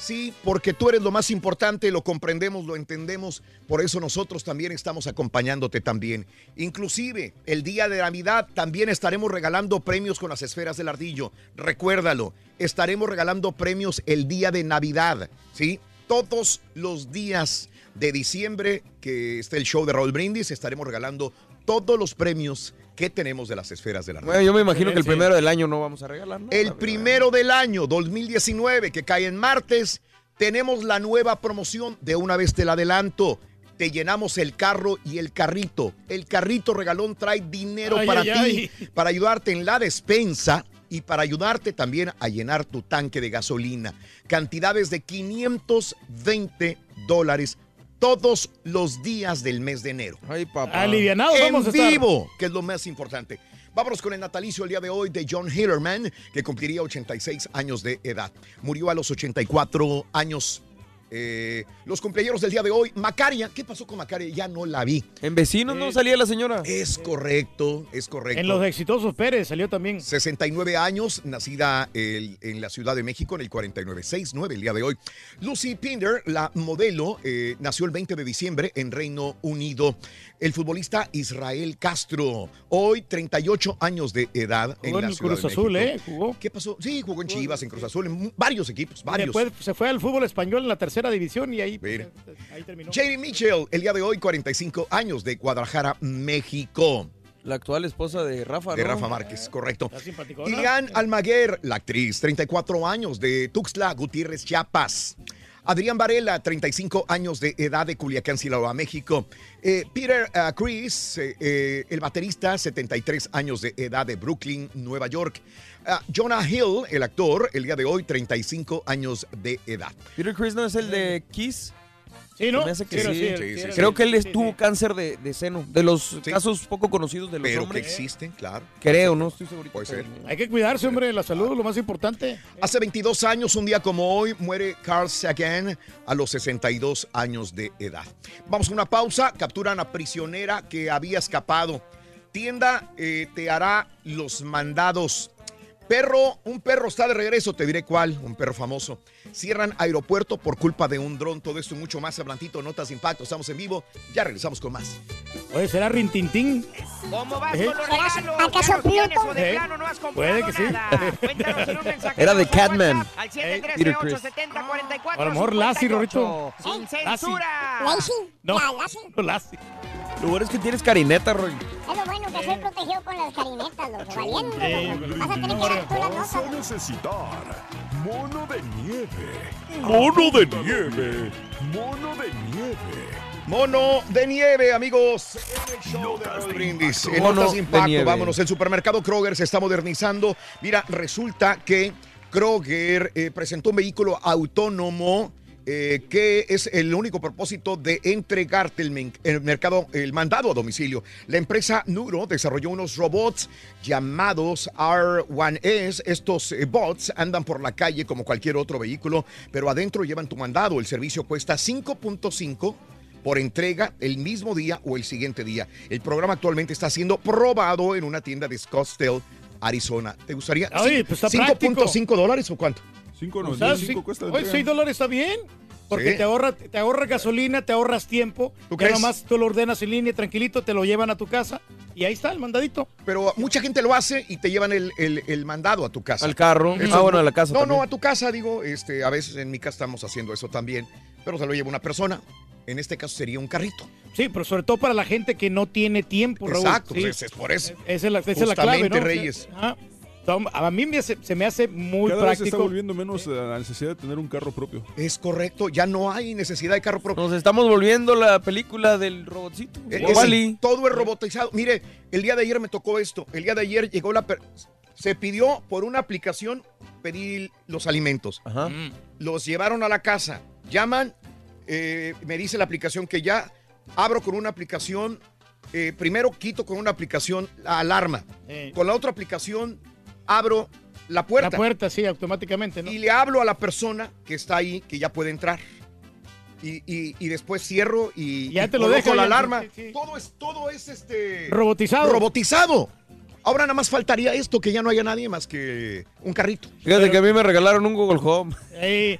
Sí, porque tú eres lo más importante, lo comprendemos, lo entendemos, por eso nosotros también estamos acompañándote también. Inclusive, el día de Navidad también estaremos regalando premios con las esferas del ardillo. Recuérdalo, estaremos regalando premios el día de Navidad, ¿sí? Todos los días de diciembre que esté el show de Raúl Brindis, estaremos regalando todos los premios que tenemos de las esferas del ardillo. Bueno, yo me imagino que el primero del año no vamos a regalar, ¿no? El primero del año 2019, que cae en martes, tenemos la nueva promoción. De una vez te la adelanto. Te llenamos el carro y el carrito. El carrito regalón trae dinero Ay, para ay, ti, para ayudarte en la despensa y para ayudarte también a llenar tu tanque de gasolina. Cantidades de 520 dólares todos los días del mes de enero. Ay, papá. Alivianados en vamos a estar. vivo, que es lo más importante. Vámonos con el natalicio el día de hoy de John Hillerman, que cumpliría 86 años de edad. Murió a los 84 años. Eh, los cumpleaños del día de hoy, Macaria, ¿qué pasó con Macaria? Ya no la vi. En vecinos no salía la señora. Es correcto, es correcto. En los exitosos Pérez salió también. 69 años, nacida el- en la Ciudad de México en el 49, 6-9 el día de hoy. Lucy Pinder, la modelo, eh, nació el 20 de diciembre en Reino Unido. El futbolista Israel Castro, hoy 38 años de edad en Jugó la en el Ciudad Cruz de Azul, México. ¿eh? Jugó. ¿Qué pasó? Sí, jugó en Chivas, en Cruz Azul, en varios equipos, varios. Después se fue al fútbol español en la tercera división y ahí, ahí terminó. Jerry Mitchell, el día de hoy 45 años de Guadalajara, México. La actual esposa de Rafa, De ¿no? Rafa Márquez, correcto. Ilian Almaguer, la actriz, 34 años de Tuxtla Gutiérrez, Chiapas. Adrián Varela, 35 años de edad de Culiacán, Sinaloa, México. Eh, Peter ah, Chris, eh, eh, el baterista, 73 años de edad de Brooklyn, Nueva York. Ah, Jonah Hill, el actor, el día de hoy, 35 años de edad. Peter Chris no es el de Kiss. Sí, ¿no? Se me hace que Sí, sí. sí, sí, sí, sí. Creo que él Sí, tuvo cáncer de, de seno. De los casos poco conocidos de los Pero que existen, claro. Creo, no estoy seguro. Puede ser. Hay que cuidarse, hombre, la salud, lo más importante. Hace 22 años, un día como hoy, muere Carl Sagan a los 62 años de edad. Vamos a una pausa. Capturan a prisionera que había escapado. Tienda eh, te hará los mandados. Perro, un perro está de regreso, te diré cuál, un perro famoso. Cierran aeropuerto por culpa de un dron. Todo esto y mucho más, hablantito, notas de impacto. Estamos en vivo, ya regresamos con más. Oye, ¿será Rintintín? ¿Cómo vas ¿Eh? con los regalos? ¿Acaso ¿Ya los tienes o de ¿Eh? plano no has comprado Puede que sí. nada? Cuéntanos en un [LAUGHS] mensaje Era de Catman. Al Peter Chris. 713-870-4458. A lo mejor Lassie, Rorrito. Sin Lassie. censura. Lazy. No. No, Lassie. Lo bueno es que tienes carineta, Roy. Es lo bueno que soy protegido con las carinetas, loco. Valiendo, Sí, loco. Vas a tener que las Vas a necesitar mono de nieve. Mono de nieve. Mono de nieve. Mono de nieve, amigos. En el show de Raúl Brindis. En Mono notas de de impacto, vámonos. El supermercado Kroger se está modernizando. Mira, resulta que Kroger eh, presentó un vehículo autónomo. Eh, que es el único propósito de entregarte el, el mercado, el mandado a domicilio. La empresa Nuro desarrolló unos robots llamados R1S. Estos eh, bots andan por la calle como cualquier otro vehículo, pero adentro llevan tu mandado. El servicio cuesta 5.5 por entrega el mismo día o el siguiente día. El programa actualmente está siendo probado en una tienda de Scottsdale, Arizona. ¿Te gustaría? Oye, pues está práctico. ¿5.5 dólares o cuánto? O sea, sí- 5.95 cuesta la Oye, entrega. 6 dólares está bien. Porque Sí. te ahorra te ahorra gasolina, te ahorras tiempo. ¿Tú Ya nomás tú lo ordenas en línea, tranquilito, te lo llevan a tu casa y ahí está el mandadito. Pero mucha gente lo hace y te llevan el, el- el mandado a tu casa. Al carro. Eso Ah, bueno, a la casa No, también. no, a tu casa, digo. Este, a veces en mi casa estamos haciendo eso también. Pero se lo lleva una persona. En este caso sería un carrito. Sí, pero sobre todo para la gente que no tiene tiempo, Raúl. Exacto, Sí. pues es por eso. Esa es la, esa es la clave, Justamente, ¿no? Reyes. Tom, A mí me hace- se me hace muy Cada vez se está práctico. volviendo menos eh, la necesidad de tener un carro propio. Es correcto, ya no hay necesidad de carro propio. Nos estamos volviendo la película del robotcito. Eh, es- Wall-E. todo es robotizado. Mire, el día de ayer me tocó esto. El día de ayer llegó la... per- Se pidió por una aplicación pedir los alimentos. Ajá. Mm. Los llevaron a la casa. Llaman, eh, me dice la aplicación que ya abro con una aplicación. eh, primero quito con una aplicación la alarma. Eh, Con la otra aplicación abro la puerta. la puerta, sí, automáticamente, ¿no? Y le hablo a la persona que está ahí, que ya puede entrar. Y, y- y después cierro y, Ya y te lo deja, la ya, alarma. sí, sí. Todo es, todo es este Robotizado. robotizado. Ahora nada más faltaría esto, que ya no haya nadie más que un carrito. Fíjate que a mí me regalaron un Google Home. Ey,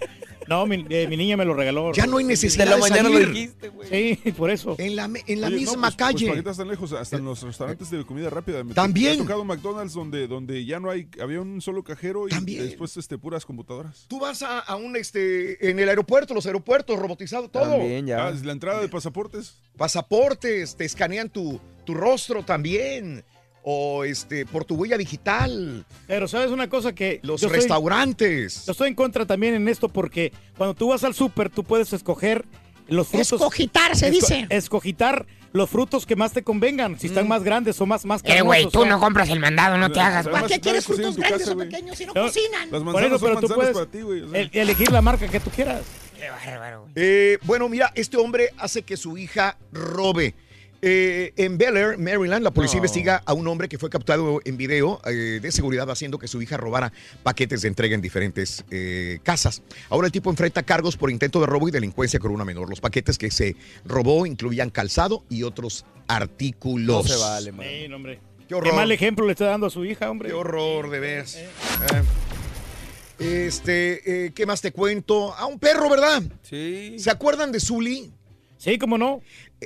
no, mi, eh, mi niña me lo regaló. Ya no hay necesidad De la de mañana lo salir. dijiste, güey. Sí, por eso. En la, me- en la Oye, no, misma pues- pues, calle. ¿Para qué lejos? Hasta en los restaurantes de comida rápida. Me También. Me ha tocado McDonald's donde, donde ya no hay, había un solo cajero y También. después este, puras computadoras. Tú vas a, a un, este, en el aeropuerto, los aeropuertos, robotizado, todo. También, ya. Ah, la entrada de pasaportes. Pasaportes, te escanean tu, tu rostro también. O este, por tu huella digital. Pero sabes una cosa que Los yo soy- restaurantes. yo estoy en contra también en esto porque cuando tú vas al súper tú puedes escoger los frutos. Escogitar, se esco- dice. Escogitar los frutos que más te convengan, si están más grandes o más más Eh, güey, tú o sea. no compras el mandado, no te hagas, güey. ¿Para qué quieres frutos grandes casa, o pequeños si no No. cocinan? Las Por eso, son pero tú puedes para ti, güey. o sea. el- elegir la marca que tú quieras. Qué bárbaro, güey. Eh, bueno, mira, este hombre hace que su hija robe. Eh, en Bel Air, Maryland, la policía No. investiga a un hombre que fue captado en video eh, de seguridad haciendo que su hija robara paquetes de entrega en diferentes eh, casas. Ahora el tipo enfrenta cargos por intento de robo y delincuencia con una menor. Los paquetes que se robó incluían calzado y otros artículos. No se vale, man. Sí, no, hombre. Qué horror. mal ejemplo le está dando a su hija, hombre. Qué horror, de veras. Eh, Este, eh, ¿qué más te cuento? A un perro, ¿verdad? Sí. ¿Se acuerdan de Zully? Sí, cómo no.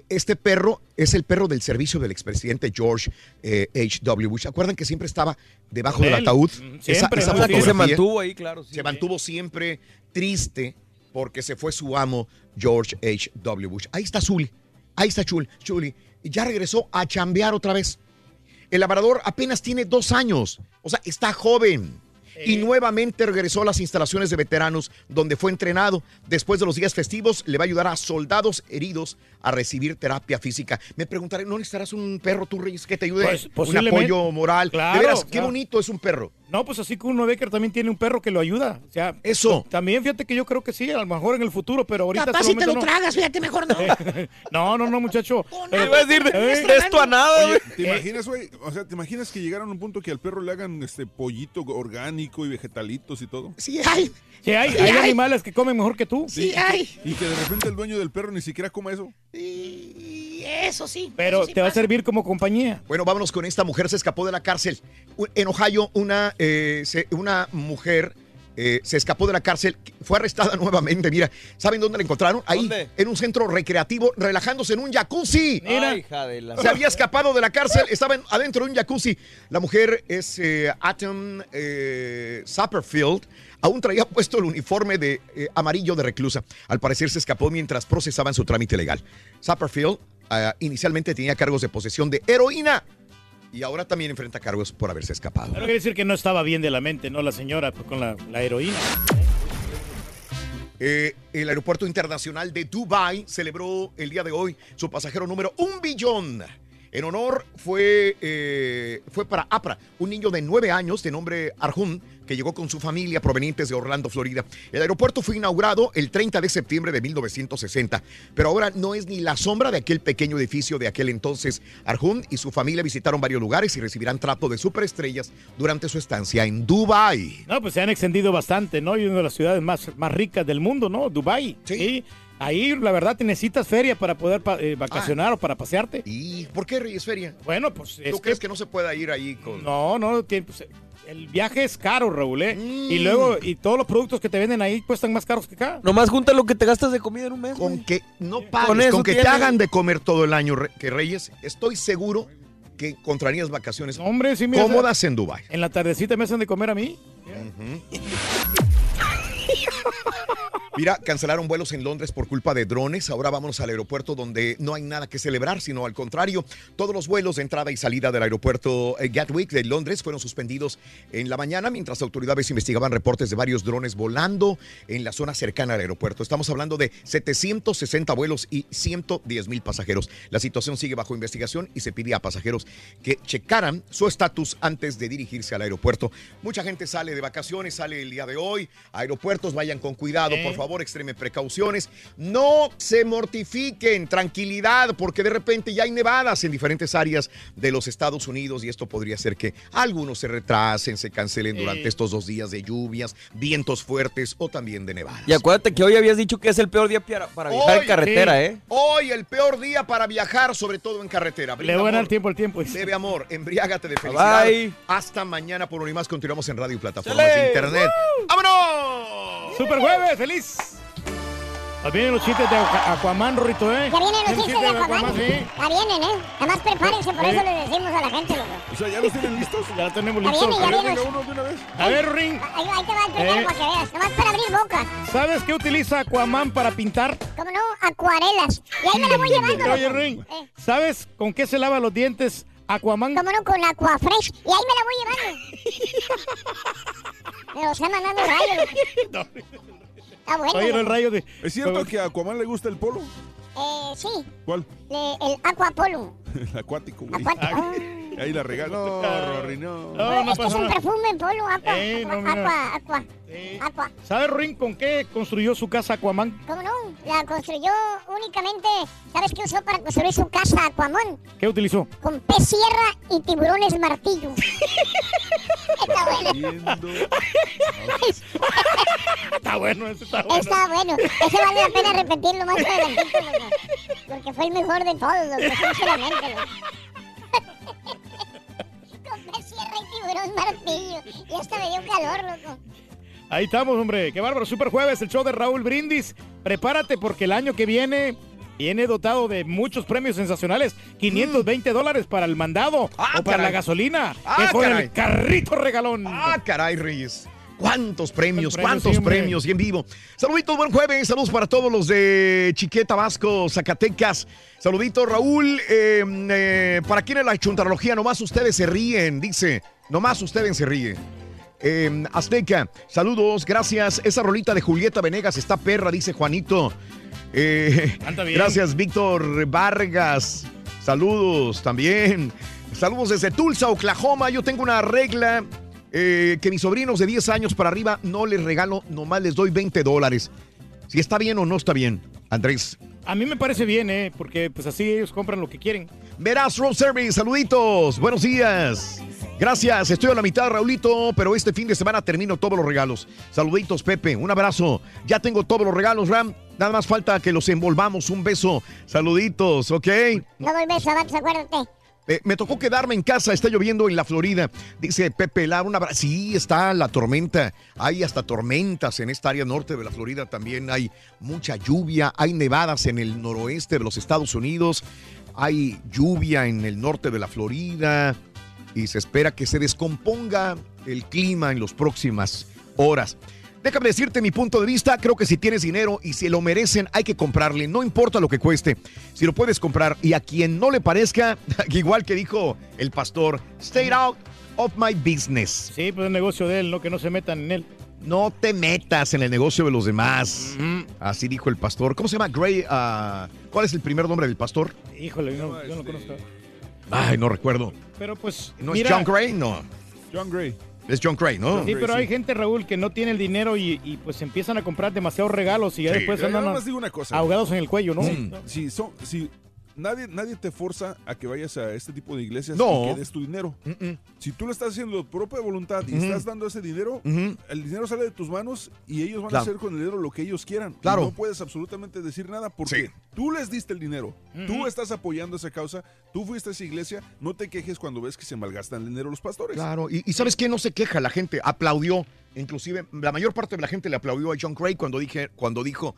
Este perro es el perro del servicio del expresidente George eh, H.W. Bush. ¿Se acuerdan que siempre estaba debajo del ataúd? Mm, siempre, ¿no? Que se mantuvo ahí, claro, sí. Se mantuvo siempre triste porque se fue su amo George H.W. Bush. Ahí está Zully. Ahí está Chul, Chuli. Y ya regresó a chambear otra vez. El labrador apenas tiene dos años. O sea, está joven. Y nuevamente regresó a las instalaciones de veteranos donde fue entrenado. Después de los días festivos, le va a ayudar a soldados heridos a recibir terapia física. Me preguntaré, ¿no necesitarás un perro, tú, Reyes, que te ayude? Pues, un apoyo moral. Claro, de veras, qué bonito es un perro. No, pues así que uno Becker también tiene un perro que lo ayuda. O sea, Eso. También fíjate que yo creo que sí, a lo mejor en el futuro, pero ahorita. Capaz si te lo no. tragas, fíjate, mejor no. [LAUGHS] No, no, no, muchacho. nada, Iba a decir, Eh, esto a nada, Oye, güey. ¿te imaginas, güey? O sea, ¿te imaginas que llegaron a un punto que al perro le hagan este pollito orgánico y vegetalitos y todo? Sí, hay. Sí, hay, Sí, hay hay. animales que comen mejor que tú. Sí, que- hay. Y que de repente el dueño del perro ni siquiera coma eso. Y eso sí. Pero eso sí te va a servir como compañía. Bueno, vámonos con esta mujer, se escapó de la cárcel. En Ohio, una, eh, se- una mujer eh, se escapó de la cárcel, fue arrestada [LAUGHS] nuevamente. Mira, ¿saben dónde la encontraron? Ahí, ¿Dónde? en un centro recreativo, relajándose en un jacuzzi. Ay, hija de la- Se había escapado de la cárcel, estaba en- adentro de un jacuzzi. La mujer es eh, Atom eh, Sapperfield. Aún traía puesto el uniforme de eh, amarillo de reclusa. Al parecer se escapó mientras procesaban su trámite legal. Sapperfield ah, inicialmente tenía cargos de posesión de heroína y ahora también enfrenta cargos por haberse escapado. Pero quiere decir que no estaba bien de la mente, ¿no? La señora pues, con la, la heroína. Eh, el aeropuerto internacional de Dubai celebró el día de hoy su pasajero número un billón. En honor fue, eh, fue para APRA, un niño de nueve años de nombre Arjun, que llegó con su familia provenientes de Orlando, Florida. El aeropuerto fue inaugurado el 30 de septiembre de 1960, pero ahora no es ni la sombra de aquel pequeño edificio de aquel entonces. Arjun y su familia visitaron varios lugares y recibirán trato de superestrellas durante su estancia en Dubai. No, pues se han extendido bastante, ¿no? Y una de las ciudades más, más ricas del mundo, ¿no? Dubai. Sí. Ahí, la verdad, te necesitas feria para poder pa- eh, vacacionar o para pasearte. ¿Y por qué Reyes Feria? Bueno, pues es ¿Tú crees que no se pueda ir ahí con.? No, no, tiene- pues, el viaje es caro, Raúl, ¿eh? Mm. Y luego, y todos los productos que te venden ahí cuestan más caros que acá. Nomás junta lo que te gastas de comida en un mes. Con güey. que no pagues, Con que te hagan de comer todo el año, Re- que Reyes, estoy seguro que encontrarías vacaciones Hombre, sí, mira, cómodas en Dubai. En la tardecita me hacen de comer a mí. [LAUGHS] [LAUGHS] Mira, cancelaron vuelos en Londres por culpa de drones. Ahora vámonos al aeropuerto donde no hay nada que celebrar, sino al contrario, todos los vuelos de entrada y salida del aeropuerto eh, Gatwick de Londres fueron suspendidos en la mañana mientras autoridades investigaban reportes de varios drones volando en la zona cercana al aeropuerto. Estamos hablando de 760 vuelos y 110 mil pasajeros. La situación sigue bajo investigación y se pide a pasajeros que checaran su estatus antes de dirigirse al aeropuerto. Mucha gente sale de vacaciones, sale el día de hoy. Aeropuertos, vayan con cuidado, Eh. por favor, extremen precauciones. No se mortifiquen, tranquilidad, porque de repente ya hay nevadas en diferentes áreas de los Estados Unidos y esto podría hacer que algunos se retrasen, se cancelen durante Eh. estos dos días de lluvias, vientos fuertes o también de nevadas. Y acuérdate que hoy habías dicho que es el peor día para, para viajar en carretera. ¿eh? Hoy el peor día para viajar, sobre todo en carretera. Le voy a tiempo al tiempo. Bebe amor, embriágate de felicidad. Bye. Hasta mañana por un y más continuamos en radio y plataformas ¡Chale! de internet. ¡Vámonos! ¡Super jueves! ¡Feliz! Ahí vienen los chistes de Aqua- Aquaman, Rorito, ¿eh? Ya vienen los ¿Tienes chistes de Aquaman. sí. Ya vienen, ¿eh? Además prepárense, por eso les decimos a la gente, loco. O sea, ¿ya los tienen listos? Ya los tenemos Ya listos. ya A ver, viene. venga, uno de una vez. A ver, Ring, Ahí, ahí te va el primero Eh. para que veas. Nomás para abrir boca. ¿sabes qué utiliza Aquaman para pintar? ¿Cómo no? Acuarelas. Y ahí me la voy [LAUGHS] llevando, Oye. Ring, Eh, ¿sabes con qué se lava los dientes Aquaman? ¿Cómo no? Con Aquafresh. Y ahí me la voy llevando. [LAUGHS] me los está mandando rayos. Está bueno. Oye, el rayo de... ¿Es cierto que a Aquaman le gusta el polo? Eh, sí. ¿Cuál? Le- el Aquapolo. [LAUGHS] El acuático, güey. Acuático. [LAUGHS] Ah. [LAUGHS] Ahí la regaló, Rory, no. No, no este es pasa un nada. perfume, Polo, aqua, Eh, no, aqua, aqua, aqua, aqua. ¿Sabe Ruin con qué construyó su casa Aquaman? ¿Cómo no? La construyó únicamente, ¿sabes qué usó para construir su casa, Aquaman? ¿Qué utilizó? Con pez sierra y tiburones martillo. [LAUGHS] Está bueno. Está bueno, ese está bueno. Está bueno. Ese vale la pena repetirlo más adelantito, loco. Porque fue el mejor de todos, sinceramente, loco. Con pez sierra y tiburón martillo. Y hasta me dio calor, loco. Ahí estamos, hombre. Qué bárbaro. Super jueves, el show de Raúl Brindis. Prepárate porque el año que viene viene dotado de muchos premios sensacionales. 520 dólares para el mandado o para Mm. caray. la gasolina. Ah, que fue caray. el carrito regalón. Ah, caray, Reyes. ¿Cuántos premios? Premios, ¿Cuántos premios? Y en vivo. Saluditos, buen jueves. Saludos para todos los de Chiqueta, Vasco, Zacatecas. Saluditos, Raúl. Eh, eh, ¿Para quién es la chuntarología? Nomás ustedes se ríen, dice. Nomás ustedes se ríen. Eh, Azteca, saludos, gracias. Esa rolita de Julieta Venegas está perra, dice Juanito. Eh, bien. gracias, Víctor Vargas. Saludos también. Saludos desde Tulsa, Oklahoma. Yo tengo una regla eh, que mis sobrinos de 10 años para arriba no les regalo, nomás les doy 20 dólares. Si está bien o no está bien, Andrés. A mí me parece bien, ¿eh? Porque pues así ellos compran lo que quieren. Verás, Road Service, saluditos, buenos días. Gracias, estoy a la mitad, Raulito, pero este fin de semana termino todos los regalos. Saluditos, Pepe, un abrazo. Ya tengo todos los regalos, Ram. Nada más falta que los envolvamos. Un beso. Saluditos, ¿ok? Doy beso, acuérdate. Eh, me tocó quedarme en casa, está lloviendo en la Florida. Dice Pepe Lara, una Sí, está la tormenta. Hay hasta tormentas en esta área norte de la Florida también. Hay mucha lluvia, hay nevadas en el noroeste de los Estados Unidos. Hay lluvia en el norte de la Florida. Y se espera que se descomponga el clima en las próximas horas. Déjame decirte mi punto de vista. Creo que si tienes dinero y si lo merecen, hay que comprarle. No importa lo que cueste. Si lo puedes comprar y a quien no le parezca, [LAUGHS] igual que dijo el pastor, stay out of my business. Sí, pues el negocio de él, ¿no? Que no se metan en él. No te metas en el negocio de los demás. Así dijo el pastor. ¿Cómo se llama? Gray. ah, ¿Cuál es el primer nombre del pastor? Híjole, no, yo no conozco. Ay, no recuerdo. Pero pues. ¿No mira, es John Gray? No. John Gray. Es John Gray, ¿no? Sí, pero hay gente, Raúl, que no tiene el dinero y, y, pues empiezan a comprar demasiados regalos y ya Sí. después Yo andan nada más digo una cosa. ahogados en el cuello, ¿no? Sí, sí, son, sí, nadie, nadie te forza a que vayas a este tipo de iglesias No. y que des tu dinero. Si tú lo estás haciendo de propia voluntad y estás dando ese dinero, el dinero sale de tus manos y ellos van Claro. a hacer con el dinero lo que ellos quieran. Y Claro. no puedes absolutamente decir nada porque Sí. tú les diste el dinero. Tú estás apoyando esa causa. Tú fuiste a esa iglesia. No te quejes cuando ves que se malgastan el dinero los pastores. Claro, y, y ¿sabes qué? No se queja, la gente aplaudió. Inclusive, la mayor parte de la gente le aplaudió a John Gray cuando, dije, cuando dijo,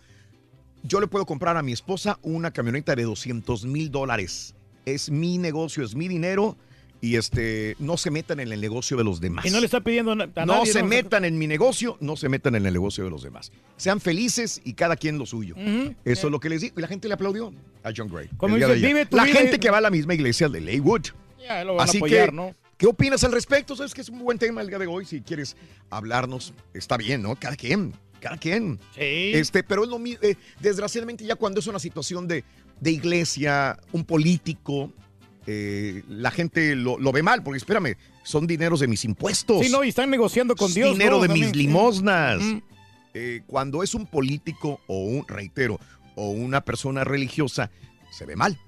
yo le puedo comprar a mi esposa una camioneta de 200 mil dólares. Es mi negocio, es mi dinero y este, no se metan en el negocio de los demás. Y no le está pidiendo a no nadie, se metan en mi negocio, no se metan en el negocio de los demás. Sean felices y cada quien lo suyo. Eso es lo que les digo. Y la gente le aplaudió a John Gray. Como dice, vive la vida gente y- que va a la misma iglesia de Leywood. Ya lo van Así a apoyar, que, ¿no? ¿qué opinas al respecto? Sabes que es un buen tema el día de hoy. Si quieres hablarnos, está bien, ¿no? Cada quien, cada quien. Sí. Este, pero es lo mi- eh, desgraciadamente ya cuando es una situación de, de iglesia, un político, eh, la gente lo, lo ve mal, porque espérame, son dineros de mis impuestos. Sí, no, y están negociando con Es Dios. dinero ¿no? de También, mis limosnas. Eh, cuando es un político o un, reitero, o una persona religiosa, se ve mal.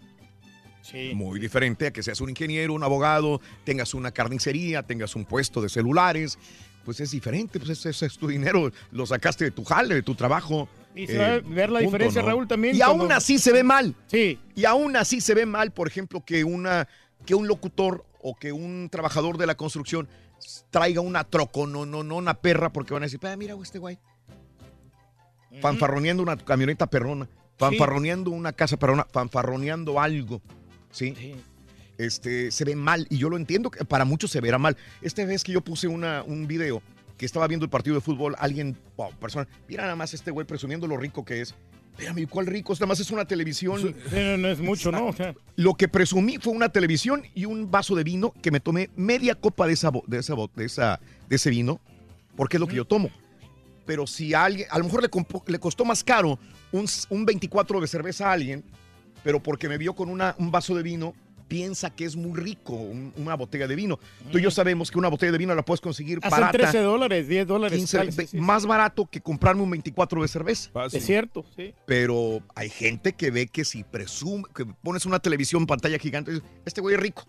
Sí. Muy diferente a que seas un ingeniero, un abogado, tengas una carnicería, tengas un puesto de celulares. Pues es diferente, pues ese, es tu dinero, lo sacaste de tu jale, de tu trabajo. Y se va a ver la diferencia, Raúl, también Y cuando- aún así se ve mal. Sí. Y aún así se ve mal, por ejemplo, que, una, que un locutor o que un trabajador de la construcción traiga una troco, no, no, no, una perra, porque van a decir, "Ah, mira, este güey. Fanfarroneando una camioneta perrona, fanfarroneando una casa perrona, fanfarroneando algo. ¿Sí? Este, se ve mal, y yo lo entiendo que para muchos se verá mal. Esta vez que yo puse una, un video que estaba viendo el partido de fútbol, alguien, wow, persona, mira nada más este güey presumiendo lo rico que es. Espérame, ¿cuál rico? Nada más es una televisión. Sí, no, no es mucho, ¿no? O sea, Lo que presumí fue una televisión y un vaso de vino que me tomé media copa de esa, de esa, de esa, de ese vino, porque es lo que yo tomo. Pero si a alguien, a lo mejor le, le costó más caro un, un 24 de cerveza a alguien, pero porque me vio con una, un vaso de vino, piensa que es muy rico un- una botella de vino. Tú y yo sabemos que una botella de vino la puedes conseguir Hacen barata. 13 dólares, 10 dólares. 15, sale, sí, ve- sí. más barato que comprarme un 24 de cerveza. Es cierto, sí. Pero hay gente que ve que si presume, que pones una televisión pantalla gigante, dices, este güey es rico.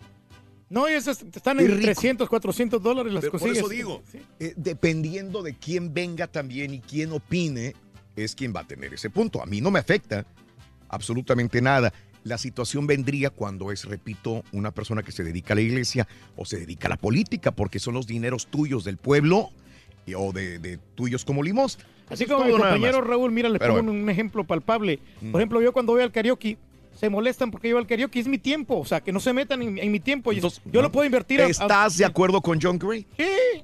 No, y esas están Es en rico. 300, 400 dólares las Pero por consigues. eso digo, eh, dependiendo de quién venga también y quién opine, es quien va a tener ese punto. A mí no me afecta absolutamente nada. La situación vendría cuando es, repito, una persona que se dedica a la iglesia o se dedica a la política, porque son los dineros tuyos del pueblo y- o de, de tuyos como limosna. Así como mi compañero. Raúl, mira, le Pero pongo un ejemplo palpable. Mm. Por ejemplo, yo cuando voy al karaoke, se molestan porque yo voy al karaoke, es mi tiempo. O sea, que no se metan en, en mi tiempo. Yo- yo lo puedo invertir a- a- ¿Estás de acuerdo con John Gray?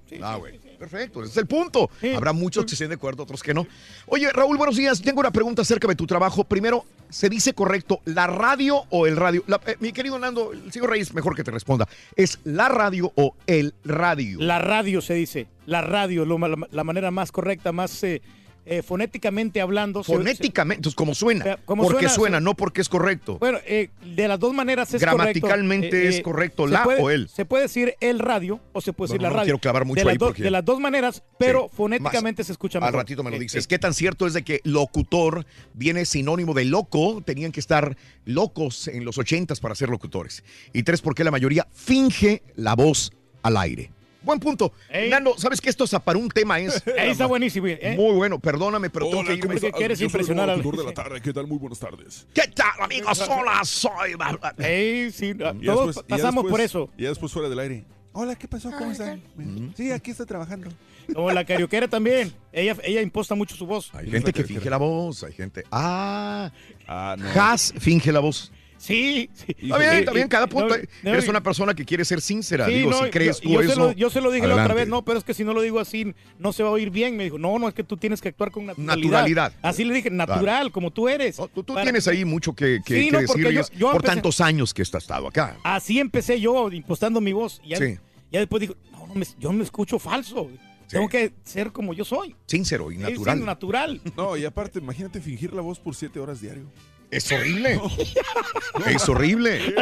Sí, Ah, güey. Perfecto, ese es el punto. Habrá muchos que estén de acuerdo, otros que no. Oye, Raúl, buenos días. Tengo una pregunta acerca de tu trabajo. Primero, ¿se dice correcto la radio o el radio? La- eh, mi querido Nando, el señor Reyes, mejor que te responda. ¿Es la radio o el radio? La radio se dice. La radio, lo ma- la, la manera más correcta, más eh, eh, fonéticamente hablando. Fonéticamente, entonces, como suena. como porque suena, no porque es correcto. Bueno, eh, de las dos maneras es Gramaticalmente correcto. es correcto, se la puede- o el. Se puede decir el radio o se puede No, decir no, la no radio. quiero clavar mucho de, ahí porque- de las dos maneras, pero Sí. fonéticamente Más- se escucha Al mejor. ratito me lo Eh, dices. eh. ¿Qué tan cierto es de que locutor viene sinónimo de loco? Tenían que estar locos en los ochentas para ser locutores. Y tres, porque la mayoría finge la voz al aire. Buen punto. Nando, ¿sabes que esto es para un tema es? [LAUGHS] Ey, está buenísimo. ¿eh? Muy bueno, perdóname, pero tengo Hola, que irme. ¿cómo estás? quieres Yo impresionar al- de la tarde. ¿Qué tal? Muy buenas tardes. ¿Qué tal, amigos? Hola, soy... Ey, sí, Y ya todos después- pasamos después- por eso. Y ya después fuera del aire. Hola, ¿qué pasó? ¿Cómo están? Sí, aquí está trabajando. Como la carioquera también. Ella, ella imposta mucho su voz. Hay gente que finge la voz, hay gente... Ah, no. Has finge la voz. Sí, sí. Está bien, está bien, cada punto. No, no, Eres una persona que quiere ser sincera. Sí, Digo, no, si crees yo, tú yo eso. Se lo, yo se lo dije la otra vez, no, pero es que si no lo digo así, no se va a oír bien. Me dijo, no, no, es que tú tienes que actuar con naturalidad. Naturalidad. Así le dije, natural, como tú eres. Tú tienes ahí mucho que, que, Sí, que no, porque decirles yo- yo por empecé- tantos años que has estado acá. Así empecé yo, impostando mi voz. Y ya, Sí. ya después dijo, no, no me- yo me escucho falso. Tengo que ser como yo soy. Sincero y Sí, natural. sí, natural. [LAUGHS] No, y aparte, imagínate fingir la voz por siete horas diario. Es horrible. [LAUGHS] Es horrible.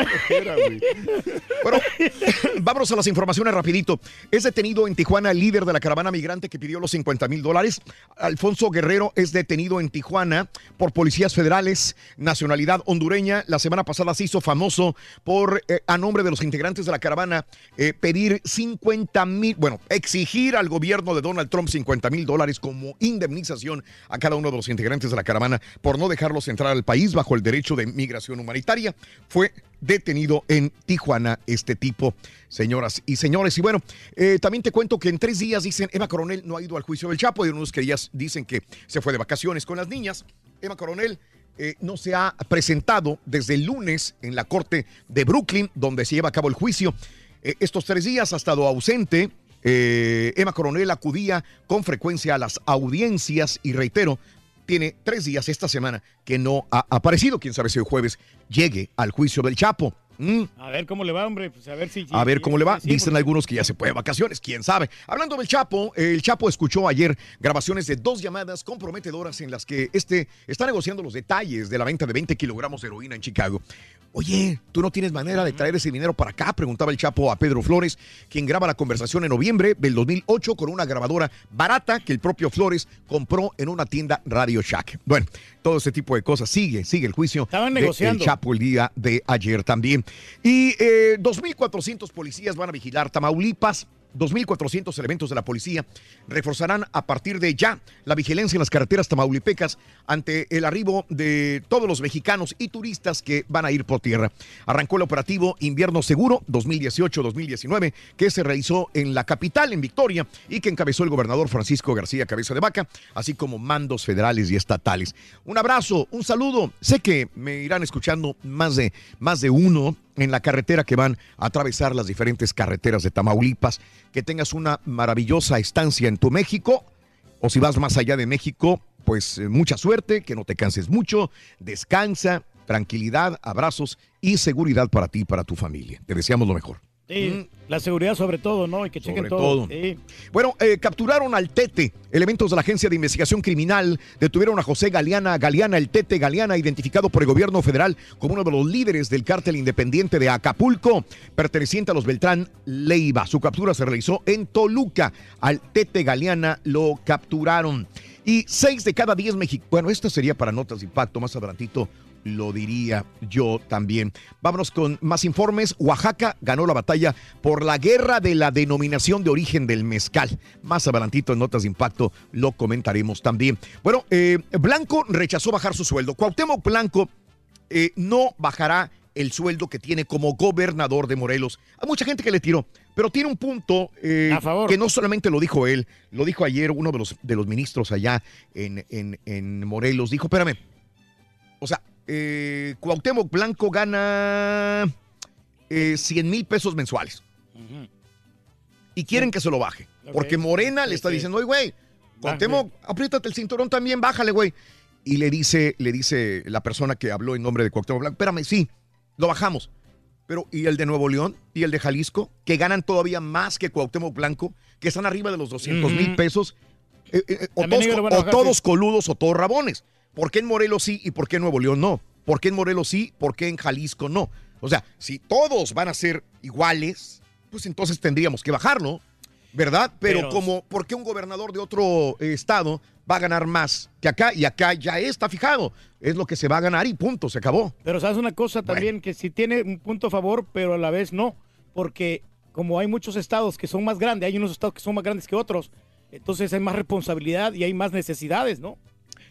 Bueno, [COUGHS] vámonos a las informaciones rapidito. Es detenido en Tijuana el líder de la caravana migrante que pidió los 50 mil dólares. Alfonso Guerrero es detenido en Tijuana por policías federales, nacionalidad hondureña. La semana pasada se hizo famoso por, eh, a nombre de los integrantes de la caravana, eh, pedir 50 mil, bueno, exigir al gobierno de Donald Trump 50 mil dólares como indemnización a cada uno de los integrantes de la caravana por no dejarlos entrar al país bajo el derecho de migración humanitaria. Fue detenido en Tijuana este tipo, señoras y señores. Y bueno, eh, también te cuento que en tres días dicen, Eva Coronel no ha ido al juicio del Chapo, y unos que ya dicen que se fue de vacaciones con las niñas. Eva Coronel eh, no se ha presentado desde el lunes en la corte de Brooklyn, donde se lleva a cabo el juicio. Eh, estos tres días ha estado ausente. Emma Coronel acudía con frecuencia a las audiencias y reitero, tiene tres días esta semana que no ha aparecido. Quién sabe si el jueves llegue al juicio del Chapo. Mm. A ver cómo le va, hombre. Pues a ver si. A ver cómo le va. Dicen algunos que ya se puede de vacaciones, quién sabe. Hablando del Chapo, el Chapo escuchó ayer grabaciones de dos llamadas comprometedoras en las que este está negociando los detalles de la venta de 20 kilogramos de heroína en Chicago. Oye, ¿tú no tienes manera de traer ese dinero para acá? Preguntaba el Chapo a Pedro Flores, quien graba la conversación en noviembre del 2008 con una grabadora barata que el propio Flores compró en una tienda Radio Shack. Bueno, todo ese tipo de cosas. Sigue, sigue el juicio Estaban de negociando. el Chapo el día de ayer también. Y eh, 2.400 policías van a vigilar Tamaulipas. 2.400 elementos de la policía reforzarán a partir de ya la vigilancia en las carreteras tamaulipecas ante el arribo de todos los mexicanos y turistas que van a ir por tierra. Arrancó el operativo Invierno Seguro 2018-2019 que se realizó en la capital, en Victoria, y que encabezó el gobernador Francisco García Cabeza de Vaca, así como mandos federales y estatales. Un abrazo, un saludo. Sé que me irán escuchando más de, más de uno en la carretera que van a atravesar las diferentes carreteras de Tamaulipas. Que tengas una maravillosa estancia en tu México. O si vas más allá de México, pues eh, mucha suerte, que no te canses mucho, descansa, tranquilidad, abrazos y seguridad para ti y para tu familia. Te deseamos lo mejor. Sí, la seguridad sobre todo, ¿no? Y que chequen Sobre todo. todo. Sí. Bueno, eh, capturaron al Tete. Elementos de la Agencia de Investigación Criminal detuvieron a José Galeana, Galeana, el Tete Galeana, identificado por el gobierno federal como uno de los líderes del cártel independiente de Acapulco, perteneciente a los Beltrán Leiva. Su captura se realizó en Toluca. Al Tete Galeana lo capturaron. Y seis de cada diez mexicanos. Bueno, esto sería para notas de impacto más adelantito. Lo diría yo también. Vámonos con más informes. Oaxaca ganó la batalla por la guerra de la denominación de origen del mezcal. Más adelantito en Notas de Impacto lo comentaremos también. Bueno, eh, Blanco rechazó bajar su sueldo. Cuauhtémoc Blanco eh, no bajará el sueldo que tiene como gobernador de Morelos. Hay mucha gente que le tiró, pero tiene un punto eh, que no solamente lo dijo él, lo dijo ayer uno de los, de los ministros allá en, en- en Morelos. Dijo, espérame, o sea, eh, Cuauhtémoc Blanco gana eh, 100 mil pesos mensuales y quieren que se lo baje. Porque Morena le está diciendo, oye, güey, Cuauhtémoc, apriétate el cinturón también, bájale, güey. Y le dice, le dice la persona que habló en nombre de Cuauhtémoc Blanco, espérame, sí, lo bajamos. Pero, ¿y el de Nuevo León? ¿Y el de Jalisco? Que ganan todavía más que Cuauhtémoc Blanco, que están arriba de los 200 mil pesos. Eh, eh, eh, o todos, o coludos o todos rabones. ¿Por qué en Morelos sí y por qué en Nuevo León no? ¿Por qué en Morelos sí? ¿Por qué en Jalisco no? O sea, si todos van a ser iguales, pues entonces tendríamos que bajarlo, ¿verdad? Pero, Pero- como, ¿por qué un gobernador de otro eh, estado va a ganar más que acá? Y acá ya está fijado. Es lo que se va a ganar y punto, se acabó. Pero sabes una cosa también, que sí tiene un punto a favor, pero a la vez no, porque como hay muchos estados que son más grandes, hay unos estados que son más grandes que otros, entonces hay más responsabilidad y hay más necesidades, ¿no?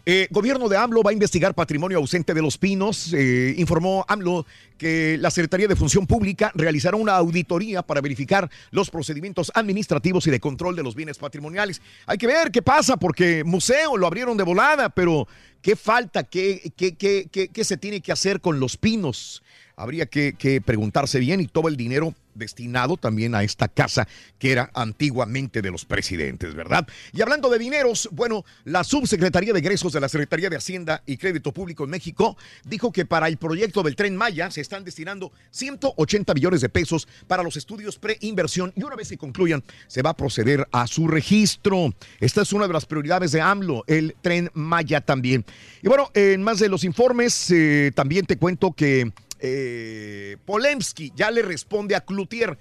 Eh, gobierno de AMLO va a investigar patrimonio ausente de los pinos. Eh, informó AMLO que la Secretaría de Función Pública realizará una auditoría para verificar los procedimientos administrativos y de control de los bienes patrimoniales. Hay que ver qué pasa, porque museo lo abrieron de volada, pero ¿qué falta? ¿Qué, qué, qué, qué- se tiene que hacer con los pinos? Habría que preguntarse bien y todo el dinero destinado también a esta casa que era antiguamente de los presidentes, ¿verdad? Y hablando de dineros, bueno, la subsecretaría de egresos de la Secretaría de Hacienda y Crédito Público en México dijo que para el proyecto del Tren Maya se están destinando 180 millones de pesos para los estudios pre-inversión y una vez que concluyan se va a proceder a su registro. Esta es una de las prioridades de AMLO, el Tren Maya también. Y bueno, en más de los informes, eh, también te cuento que eh, Polemski ya le responde a Cloutier.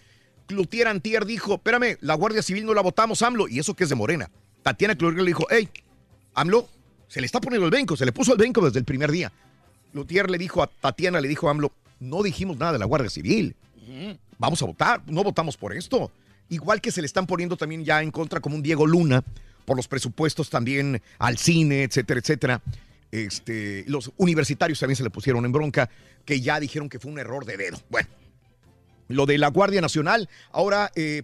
Cloutier Antier dijo, espérame, la Guardia Civil no la votamos, AMLO, y eso que es de Morena. Tatiana Cloutier le dijo, hey, AMLO, se le está poniendo el brinco, se le puso el brinco desde el primer día. Cloutier le dijo a Tatiana, le dijo a AMLO, no dijimos nada de la Guardia Civil. Vamos a votar, no votamos por esto. Igual que se le están poniendo también ya en contra como un Diego Luna por los presupuestos también al cine, etcétera, etcétera. Este, los universitarios también se le pusieron en bronca, que ya dijeron que fue un error de dedo. Bueno, lo de la Guardia Nacional, ahora eh,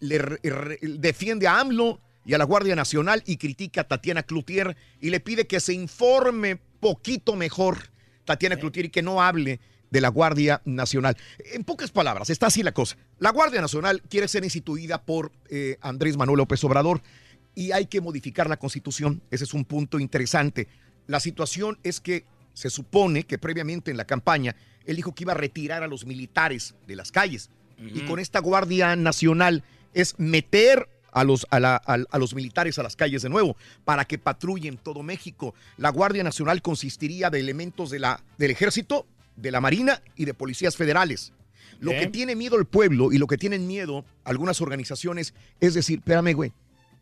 le re- defiende a AMLO y a la Guardia Nacional y critica a Tatiana Cloutier y le pide que se informe poquito mejor Tatiana Cloutier y que no hable de la Guardia Nacional. En pocas palabras, está así la cosa. La Guardia Nacional quiere ser instituida por eh, Andrés Manuel López Obrador y hay que modificar la Constitución. Ese es un punto interesante. La situación es que se supone que previamente en la campaña él dijo que iba a retirar a los militares de las calles. Y con esta Guardia Nacional es meter a los, a, la- a- a los militares a las calles de nuevo para que patrullen todo México. La Guardia Nacional consistiría de elementos de la, del ejército, de la Marina y de policías federales. Lo que tiene miedo el pueblo y lo que tienen miedo algunas organizaciones es decir, espérame, güey,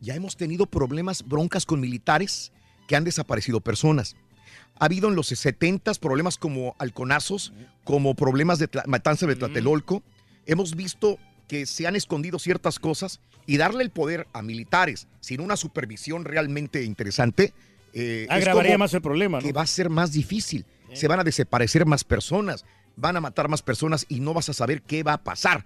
ya hemos tenido problemas, broncas con militares que han desaparecido personas. Ha habido en los 70 problemas como halconazos, como problemas de matanza de Tlatelolco. Hemos visto que se han escondido ciertas cosas y darle el poder a militares sin una supervisión realmente interesante. eh, Agravaría más el problema, ¿no? Que va a ser más difícil. Se van a desaparecer más personas, van a matar más personas y no vas a saber qué va a pasar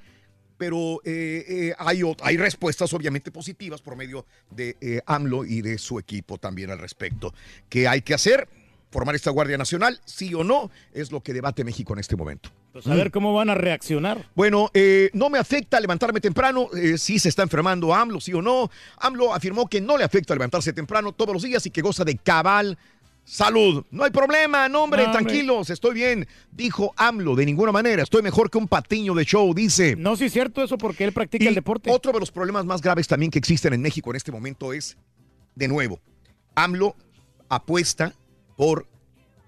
pero eh, eh, hay, hay respuestas obviamente positivas por medio de eh, AMLO y de su equipo también al respecto. ¿Qué hay que hacer? ¿Formar esta Guardia Nacional? ¿Sí o no? Es lo que debate México en este momento. Pues a ver cómo van a reaccionar. Bueno, eh, no me afecta levantarme temprano, eh, si se está enfermando AMLO, sí o no. AMLO afirmó que no le afecta levantarse temprano todos los días y que goza de cabal Salud. No hay problema, no, hombre, No, hombre. tranquilos, estoy bien. Dijo AMLO, de ninguna manera, estoy mejor que un patiño de show, dice. No, sí es cierto eso porque él practica Y el deporte. Otro de los problemas más graves también que existen en México en este momento es, de nuevo, AMLO apuesta por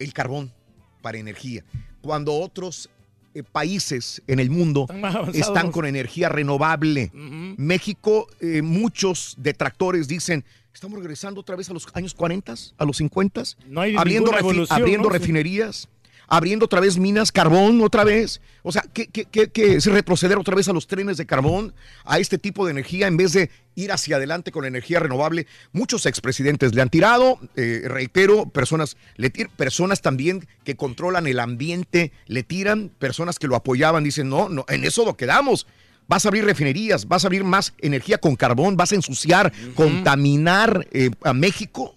el carbón para energía, cuando otros eh, países en el mundo están con energía renovable. México, eh, muchos detractores dicen, estamos regresando otra vez a los años 40, a los 50, No hay abriendo, refi- abriendo refinerías, abriendo otra vez minas, carbón otra vez. O sea, ¿qué, qué, qué- qué es retroceder otra vez a los trenes de carbón, a este tipo de energía, en vez de ir hacia adelante con energía renovable? Muchos expresidentes le han tirado, eh, reitero, personas, le tir- personas también que controlan el ambiente, le tiran, personas que lo apoyaban, dicen, no, no, en eso lo quedamos. Vas a abrir refinerías, vas a abrir más energía con carbón, vas a ensuciar, contaminar eh, a México.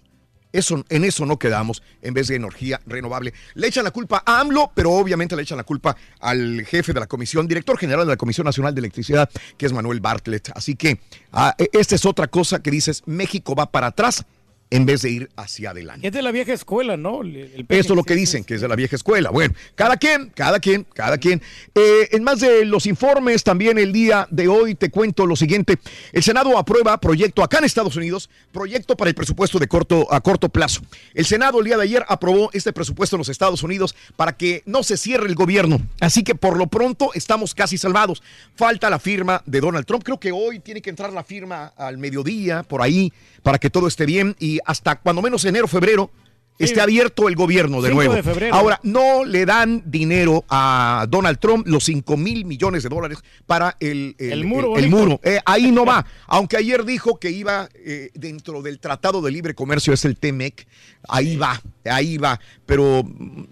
Eso, en eso no quedamos en vez de energía renovable. Le echan la culpa a AMLO, pero obviamente le echan la culpa al jefe de la comisión, director general de la Comisión Nacional de Electricidad, que es Manuel Bartlett. Así que ah, e- esta es otra cosa que dices, México va para atrás en vez de ir hacia adelante. Es de la vieja escuela, ¿no? El- el Esto es lo que dicen, que es de la vieja escuela. Bueno, cada quien, cada quien, cada quien. Eh, en más de los informes, también el día de hoy te cuento lo siguiente. El Senado aprueba proyecto acá en Estados Unidos, proyecto para el presupuesto de corto, a corto plazo. El Senado el día de ayer aprobó este presupuesto en los Estados Unidos para que no se cierre el gobierno. Así que por lo pronto estamos casi salvados. Falta la firma de Donald Trump. Creo que hoy tiene que entrar la firma al mediodía, por ahí, para que todo esté bien. Y hasta cuando menos enero, febrero, esté abierto el gobierno de 5 nuevo. de febrero. Ahora, no le dan dinero a Donald Trump, los 5 mil millones de dólares para el, El muro el bonito. muro. Eh, ahí no va. [LAUGHS] Aunque ayer dijo que iba eh, dentro del Tratado de Libre Comercio, es el TEMEC. Ahí va, ahí va. Pero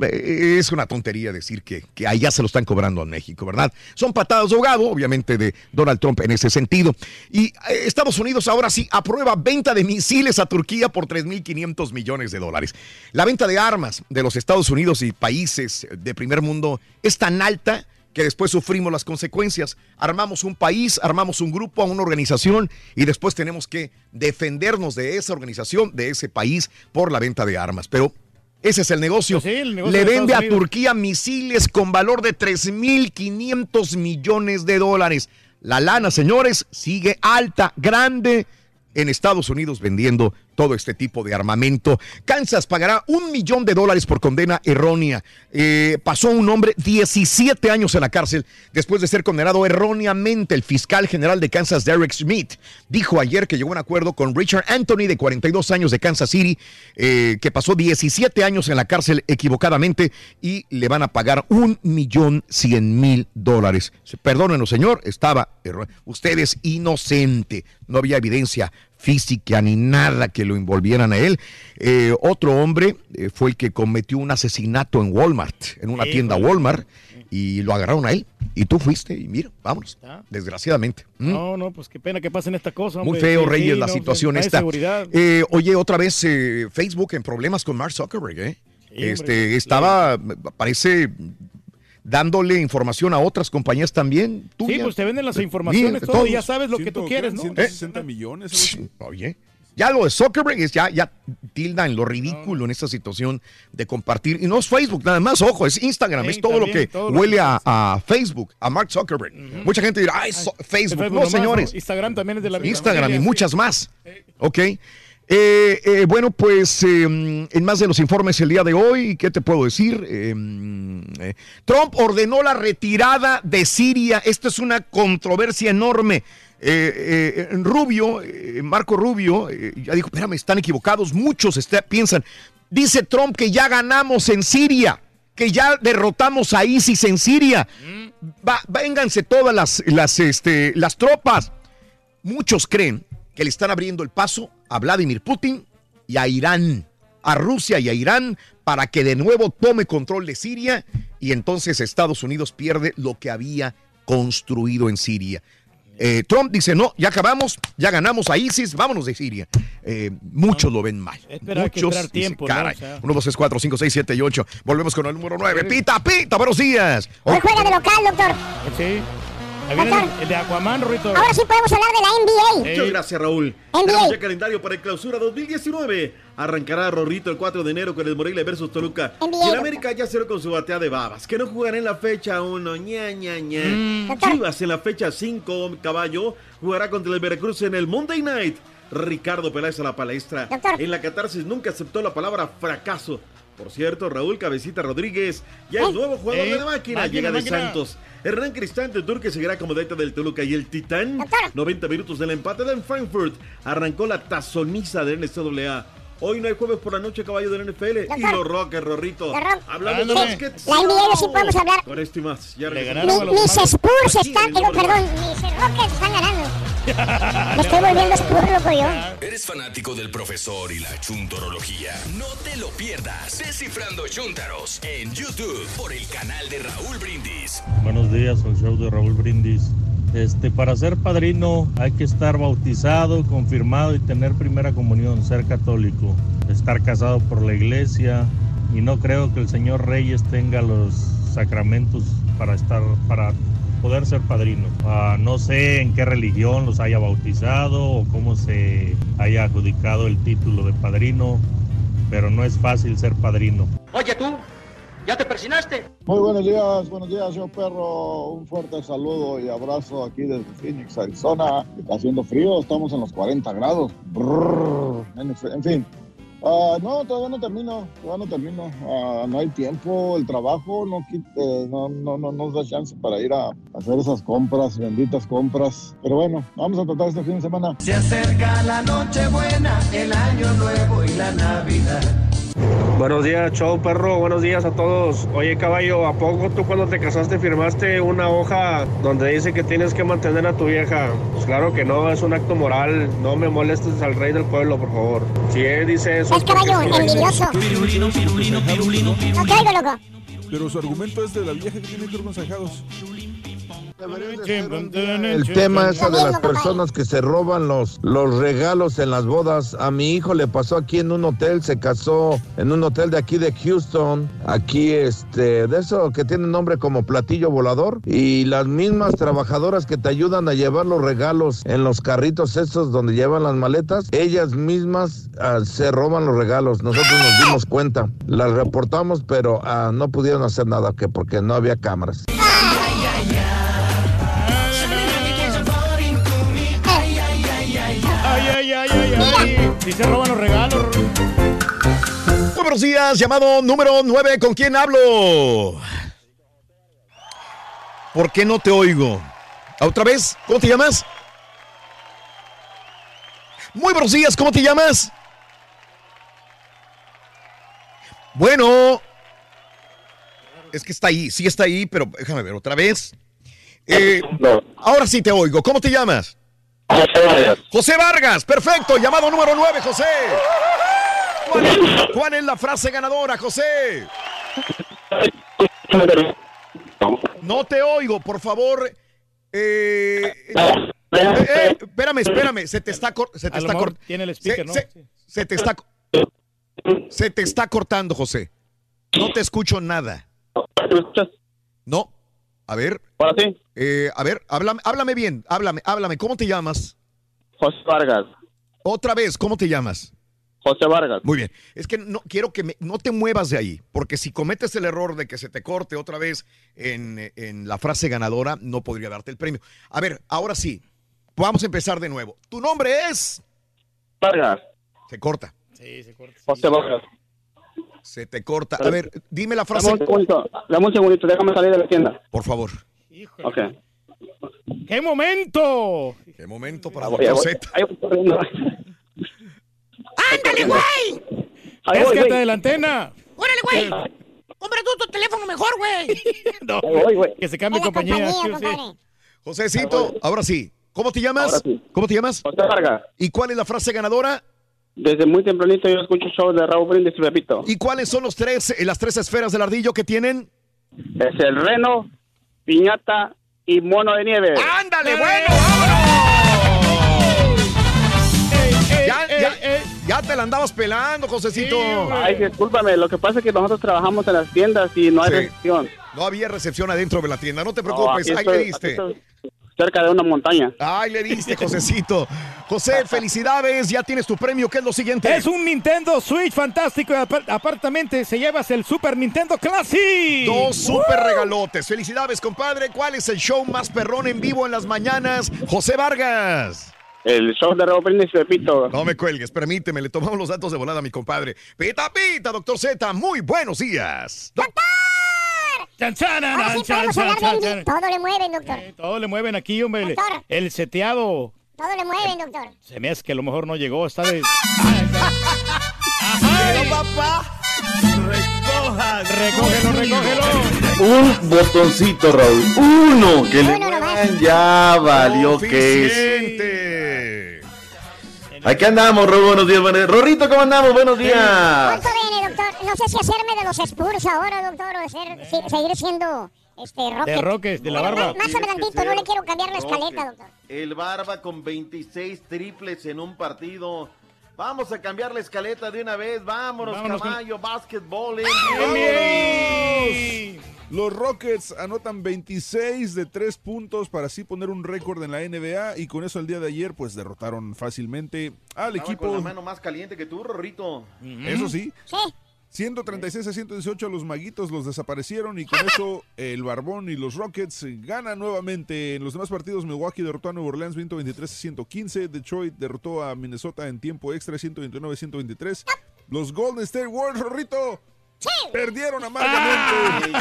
eh, es una tontería decir que, que allá se lo están cobrando a México, ¿verdad? Son patadas de ahogado, obviamente, de Donald Trump en ese sentido. Y Estados Unidos ahora sí aprueba venta de misiles a Turquía por 3.500 millones de dólares. La venta de armas de los Estados Unidos y países de primer mundo es tan alta que después sufrimos las consecuencias. Armamos un país, armamos un grupo, una organización y después tenemos que defendernos de esa organización, de ese país por la venta de armas. Pero ese es el negocio. Pues negocio Le de vende a. Turquía misiles con valor de 3.500 millones de dólares. La lana, señores, sigue alta, grande en Estados Unidos vendiendo todo este tipo de armamento. Kansas pagará un millón de dólares por condena errónea. Eh, pasó un hombre 17 años en la cárcel después de ser condenado erróneamente. El fiscal general de Kansas, Derek Smith, dijo ayer que llegó a un acuerdo con Richard Anthony, de 42 años de Kansas City, eh, que pasó 17 años en la cárcel equivocadamente y le van a pagar un millón cien mil dólares. Perdónenos, señor, estaba erró- Usted es inocente. No había evidencia física ni nada que lo envolvieran a él. Eh, otro hombre eh, fue el que cometió un asesinato en Walmart, en una Sí, tienda híjole. Walmart, y lo agarraron a él. Y tú fuiste, y mira, vámonos. Desgraciadamente. ¿Mm? No, no, pues qué pena que pasen estas cosas. Muy feo, Sí, Reyes, sí, la no, situación pues, no esta. Eh, oye, otra vez eh, Facebook en problemas con Mark Zuckerberg, ¿eh? este, estaba, parece, dándole información a otras compañías también. Sí, pues te venden las Sí, informaciones, todo, y ya sabes lo que tú quieres, ¿no? 160 millones. algo así. Oye, ya lo de Zuckerberg es ya, ya tilda en lo ridículo en esta situación de compartir. Y no es Facebook nada más, ojo, es Instagram, Sí, es todo lo también, que todo lo huele que- a, a Facebook, a Mark Zuckerberg. Mucha gente dirá, ay, so- Facebook. No, nomás, señores. Instagram también es de la misma Instagram y familia, sí. muchas más. Ok. Eh, eh, bueno, pues eh, en más de los informes el día de hoy, ¿qué te puedo decir? Eh, eh, Trump ordenó la retirada de Siria. Esto es una controversia enorme. Eh, eh, Rubio, eh, Marco Rubio, ya dijo, espérame, están equivocados. Muchos está- piensan. Dice Trump que ya ganamos en Siria, que ya derrotamos a ISIS en Siria. Va- vénganse todas las, las, este, las tropas. Muchos creen que le están abriendo el paso a Vladimir Putin y a Irán, a Rusia y a Irán, para que de nuevo tome control de Siria y entonces Estados Unidos pierde lo que había construido en Siria. Eh, Trump dice, no, ya acabamos, ya ganamos a ISIS, vámonos de Siria. Eh, muchos lo ven mal. Espera, hay que muchos dicen, tiempo, ¿no? "Caray, O sea. 1, 2, 3, 4, 5, 6, 7 y 8. Volvemos con el número 9. Pita, pita, buenos días. Hoy juega de local, doctor. Sí. El, el de Aquaman, Rito. Ahora sí podemos hablar de la NBA. Muchas gracias, Raúl. NBA. Tenemos ya calendario para el clausura 2019. Arrancará Rorrito el 4 de enero con el Morelia versus Toluca. NBA, Y el América ya cerró con su batea de babas. Que no jugará en la fecha 1. ña, ña, ña. Mm. Chivas en la fecha 5, caballo, jugará contra el Veracruz en el Monday Night. Ricardo Peláez a la palestra. En la catarsis nunca aceptó la palabra fracaso. Por cierto, Raúl Cabecita Rodríguez ya es nuevo jugador Eh, de máquina, máquina, llega de máquina. Santos. Hernán Cristante Turque seguirá como deta del Toluca y el Titán. 90 minutos del empate del Frankfurt. Arrancó la tazoniza del NCAA. Hoy no hay jueves por la noche, caballo del NFL. Y los Rockers, Rorrito. Hablando de básquet. La NBA sí podemos hablar. Con esto y más. Ya Mi- regresamos. mis Spurs están, digo, perdón, mis Rockets están ganando. [LAUGHS] Me estoy volviendo Spurs, loco yo. ¿Eres fanático del profesor y la chuntorología? No te lo pierdas. Descifrando Chuntaros en YouTube por el canal de Raúl Brindis. Buenos días, al show de Raúl Brindis. Este, para ser padrino hay que estar bautizado, confirmado y tener primera comunión, ser católico, estar casado por la iglesia y no creo que el señor Reyes tenga los sacramentos para estar para poder ser padrino. Ah, no sé en qué religión los haya bautizado o cómo se haya adjudicado el título de padrino, pero no es fácil ser padrino. Oye tú, ¿ya te persinaste? Muy buenos días, buenos días, yo perro. Un fuerte saludo y abrazo aquí desde Phoenix, Arizona. Está haciendo frío, estamos en los 40 grados. Brrr. En, fin. Ah, no, todavía no termino, todavía no termino. Ah, no hay tiempo, el trabajo no, quita- eh, no, no, no nos da chance para ir a hacer esas compras, benditas compras. Pero bueno, vamos a tratar este fin de semana. Se acerca la noche buena, el año nuevo y la Navidad. Buenos días, show perro. Buenos días a todos. Oye, caballo, ¿a poco tú cuando te casaste firmaste una hoja donde dice que tienes que mantener a tu vieja? Pues claro que no, es un acto moral. No me molestes al rey del pueblo, por favor. Si él dice eso. Es caballo, envidioso. No traigo, loco. Pero su argumento es de la vieja que tiene que sajados. El tema es de las personas que se roban los, los regalos en las bodas. A mi hijo le pasó aquí en un hotel, se casó en un hotel de aquí de Houston, aquí este, de eso que tiene nombre como platillo volador. Y las mismas trabajadoras que te ayudan a llevar los regalos en los carritos estos donde llevan las maletas, ellas mismas ah, se roban los regalos. Nosotros nos dimos cuenta, las reportamos, pero ah, no pudieron hacer nada que porque no había cámaras. Si se roban los regalos. Muy buenos días, llamado número 9, ¿con quién hablo? ¿Por qué no te oigo? ¿Otra vez? ¿Cómo te llamas? Muy buenos días, ¿cómo te llamas? Bueno. Es que está ahí, sí está ahí, pero déjame ver otra vez. Eh, ahora sí te oigo. ¿Cómo te llamas? José Vargas. José Vargas, perfecto. Llamado número 9, José. ¿Cuál es, cuál es la frase ganadora, José? No te oigo, por favor. Eh, eh, eh, espérame, espérame. Se te está, se te está mejor cort- tiene el se- speaker, ¿no? se- se te está, se te está cortando, José. No te escucho nada. No. A ver. Eh, a ver, háblame, háblame bien. Háblame, háblame. ¿Cómo te llamas? José Vargas. Otra vez, ¿cómo te llamas? José Vargas. Muy bien. Es que no quiero que me- no te muevas de ahí, porque si cometes el error de que se te corte otra vez en, en la frase ganadora, no podría darte el premio. A ver, ahora sí, vamos a empezar de nuevo. Tu nombre es. Vargas. Se corta. Sí, se corta. José Vargas. Se te corta. A ver, dime la frase. Dame un segundito, dame un segundito, déjame salir de la tienda. Por favor. Ok. ¡Qué momento! ¡Qué momento para Voy, Doctor voy. Z! Voy. ¡Ándale, güey! Ahí voy, Péscate güey. de la antena. ¡Órale, güey! Compra tú tu teléfono mejor, güey. [LAUGHS] No, voy, güey. que se cambie compañía. compañía, sí. Josecito, ahora sí. ¿Cómo te llamas? Sí. ¿Cómo te llamas? José Vargas. ¿Y cuál es la frase ganadora? Desde muy tempranito yo escucho show de Raúl Brindis y Pepito. ¿Y cuáles son los tres, eh, las tres esferas del ardillo que tienen? Es el reno, piñata y mono de nieve. ¡Ándale, bueno! Ya, ya, ya te la andabas pelando, Josecito. Ay, discúlpame, lo que pasa es que nosotros trabajamos en las tiendas y no hay Sí. recepción. No había recepción adentro de la tienda, no te No, preocupes, aquí ahí estoy- me diste. Cerca de una montaña. Ay, le diste, Josecito. José, [LAUGHS] felicidades, ya tienes tu premio. ¿Qué es lo siguiente? Es un Nintendo Switch fantástico. Apartamente se llevas el Super Nintendo Classic. Dos super regalotes. Felicidades, compadre. ¿Cuál es el show más perrón en vivo en las mañanas? José Vargas. El show de Raúl Brindis y Pepito. No me cuelgues, permíteme, le tomamos los datos de volada a mi compadre. Pita, pita, doctor Z, muy buenos días. Chan, Ahora chan, sí chan, podemos chan, hablar chan, bien. chan. Todo le mueven, doctor. Todo le mueven aquí, hombre. el- Doctor. El seteado. Todo le mueven, doctor. Se me hace que a lo mejor no llegó. Está de. Pero papá, recoja. Recógelo, recógelo. Un botoncito, Raúl. Uno que le Uno nomás. muevan, ya valió que es. Aquí andamos, Raúl. Buenos días, buenos días. Rorrito, ¿cómo andamos? Buenos días. No sé si hacerme de los Spurs ahora, doctor, o ser- si- seguir siendo este Rocket. De Rockets, de la Pero barba. Más, más tantito, no le quiero cambiar la escaleta, doctor. El Barba con 26 triples en un partido. Vamos a cambiar la escaleta de una vez. Vámonos, Vámonos con- caballo, básquetbol. Los Rockets anotan 26 de 3 puntos para así poner un récord en la NBA y con eso el día de ayer pues derrotaron fácilmente al Estaba equipo. con la mano más caliente que tú, Rorrito. Eso sí. Sí. 136 a 118 a los Maguitos los desaparecieron y con eso el Barbón y los Rockets ganan nuevamente. En los demás partidos Milwaukee derrotó a Nueva Orleans 123 a 115, Detroit derrotó a Minnesota en tiempo extra 129 a 123. Los Golden State Warriors, Rorrito, perdieron amargamente.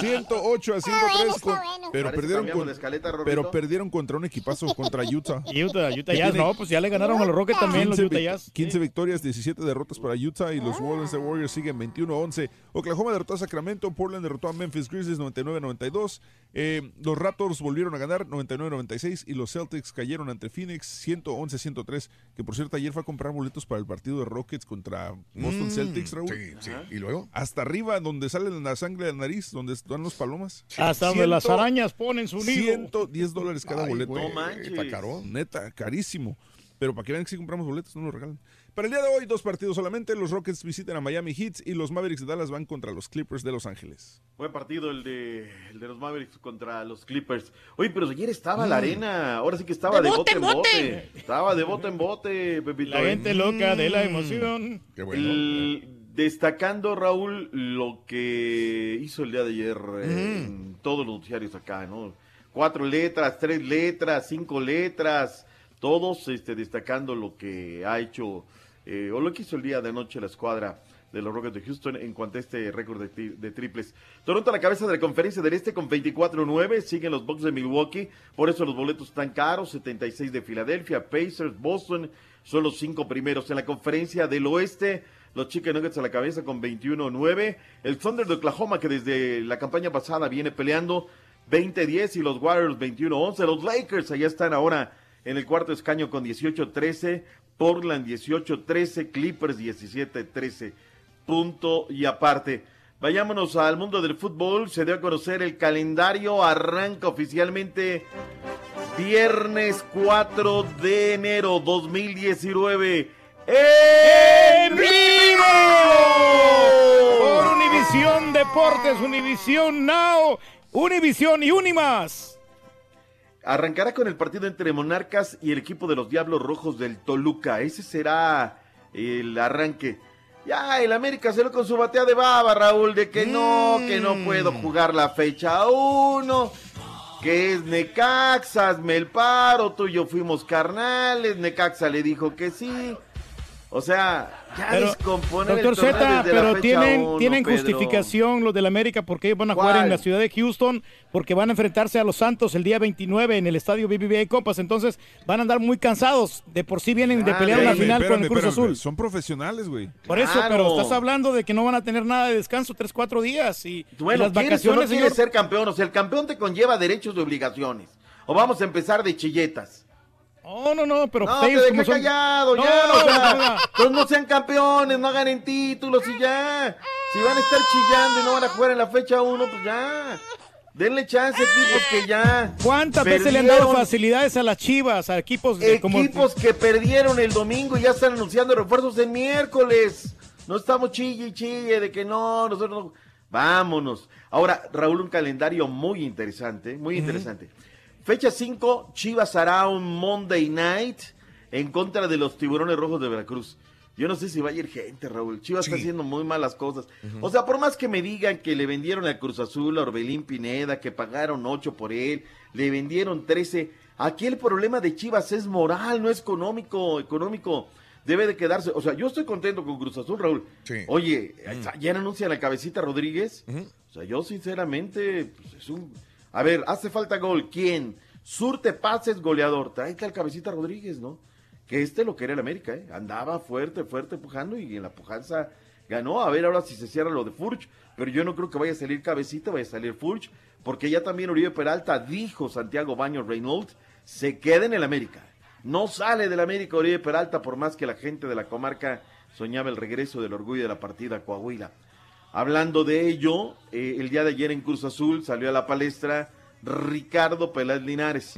108 a 103, con- pero Parece perdieron con- escaleta, pero perdieron contra un equipazo [LAUGHS] contra Utah. Utah, Utah Jazz, no, pues ya le ganaron a los Rockets también, los 15 Utah Jazz. 15 victorias, 17 derrotas para Utah y los Golden State Warriors siguen 21-11. Oklahoma derrotó a Sacramento, Portland derrotó a Memphis Grizzlies 99-92. Eh, los Raptors volvieron a ganar 99-96 y los Celtics cayeron ante Phoenix 111-103. Que por cierto, ayer fue a comprar boletos para el partido de Rockets contra Boston Mm, Celtics, Raúl. sí, sí. ¿Y luego? Hasta arriba, donde sale la sangre de la nariz, donde están los palomas. Hasta donde las arañas ponen su nido. 110 dólares cada Ay, boleto. güey, No manches. está caro. Neta, carísimo. Pero para que vean que si compramos boletos, no nos regalan. Para el día de hoy, dos partidos solamente. Los Rockets visitan a Miami Heat y los Mavericks de Dallas van contra los Clippers de Los Ángeles. Buen partido el de, el de los Mavericks contra los Clippers. Oye, pero ayer estaba la Mm. arena. Ahora sí que estaba de, De bote, bote en bote. Estaba de bote en bote, Pepito. La gente loca de la Mm. emoción. Qué El- destacando, Raúl, lo que hizo el día de ayer eh, en todos los noticiarios acá, ¿no? Cuatro letras, tres letras, cinco letras, todos este, destacando lo que ha hecho, eh, o lo que hizo el día de anoche la escuadra de los Rockets de Houston en cuanto a este récord de, tri- de triples. Toronto a la cabeza de la conferencia del Este con 24-9, siguen los Bucks de Milwaukee, por eso los boletos están caros, 76 de Filadelfia, Pacers, Boston, son los cinco primeros. En la conferencia del Oeste, los Chicken Nuggets a la cabeza con 21-9, el Thunder de Oklahoma que desde la campaña pasada viene peleando 20-10 y los Warriors 21-11, los Lakers allá están ahora en el cuarto escaño con 18-13, Portland 18-13, Clippers 17-13 punto y aparte. Vayámonos al mundo del fútbol. Se dio a conocer el calendario. Arranca oficialmente viernes 4 de enero 2019. ¡En vivo! Por Univisión Deportes, Univisión Now, Univisión y Unimas. Arrancará con el partido entre Monarcas y el equipo de los Diablos Rojos del Toluca. Ese será el arranque. Ya, el América se lo con su batea de baba, Raúl, de que no, que no puedo jugar la fecha uno, que es Necaxa, hazme el paro, tú y yo fuimos carnales, Necaxa le dijo que sí. O sea, ya Pero, descomponer Doctor Z, la pero tienen, uno, tienen Pedro. justificación los del América porque ellos van a jugar en la ciudad de Houston, porque van a enfrentarse a los Santos el día 29 en el estadio BBVA Copas, entonces van a andar muy cansados. De por sí vienen de Ah, pelear una espérame, final con el Cruz espérame. Azul. Son profesionales, güey. Por eso, Claro. pero estás hablando de que no van a tener nada de descanso tres, cuatro días y, y Bueno, las ¿quieres o vacaciones, no señor. ser campeón? O sea, el campeón te conlleva derechos y obligaciones. O vamos a empezar de chilletas. No, no, no, pero No, te ellos dejé son- callado, No, ya. no, o no, sea, no, no. Pues no sean campeones, no ganen títulos y ya. Si van a estar chillando y no van a jugar en la fecha 1, pues ya. Denle chance, equipos que ya. ¿Cuántas veces le han dado facilidades a las chivas, a equipos de- como Equipos que perdieron el domingo y ya están anunciando refuerzos el miércoles. No estamos chille y chille de que no, nosotros no. Vámonos. Ahora, Raúl, un calendario muy interesante, muy interesante. Fecha 5, Chivas hará un Monday Night en contra de los Tiburones Rojos de Veracruz. Yo no sé si va a ir gente, Raúl. Chivas está haciendo muy malas cosas. O sea, por más que me digan que le vendieron al Cruz Azul a Orbelín Pineda, que pagaron 8 por él, le vendieron 13. Aquí el problema de Chivas es moral, no es económico. Económico debe de quedarse. O sea, yo estoy contento con Cruz Azul, Raúl. Oye, ya anuncia la cabecita Rodríguez. O sea, yo sinceramente, pues, es un... A ver, hace falta gol. ¿Quién? Surte pases, goleador. Tráete al cabecita Rodríguez, ¿no? Que este lo quería el América, ¿eh? Andaba fuerte, fuerte empujando y en la pujanza ganó. A ver ahora si se cierra lo de Furch. Pero yo no creo que vaya a salir cabecita, vaya a salir Furch. Porque ya también Uribe Peralta dijo Santiago Baño Reynolds, se queda en el América. No sale del América Uribe Peralta por más que la gente de la comarca soñaba el regreso del orgullo de la partida a Coahuila. Hablando de ello, eh, el día de ayer en Cruz Azul salió a la palestra Ricardo Peláez Linares.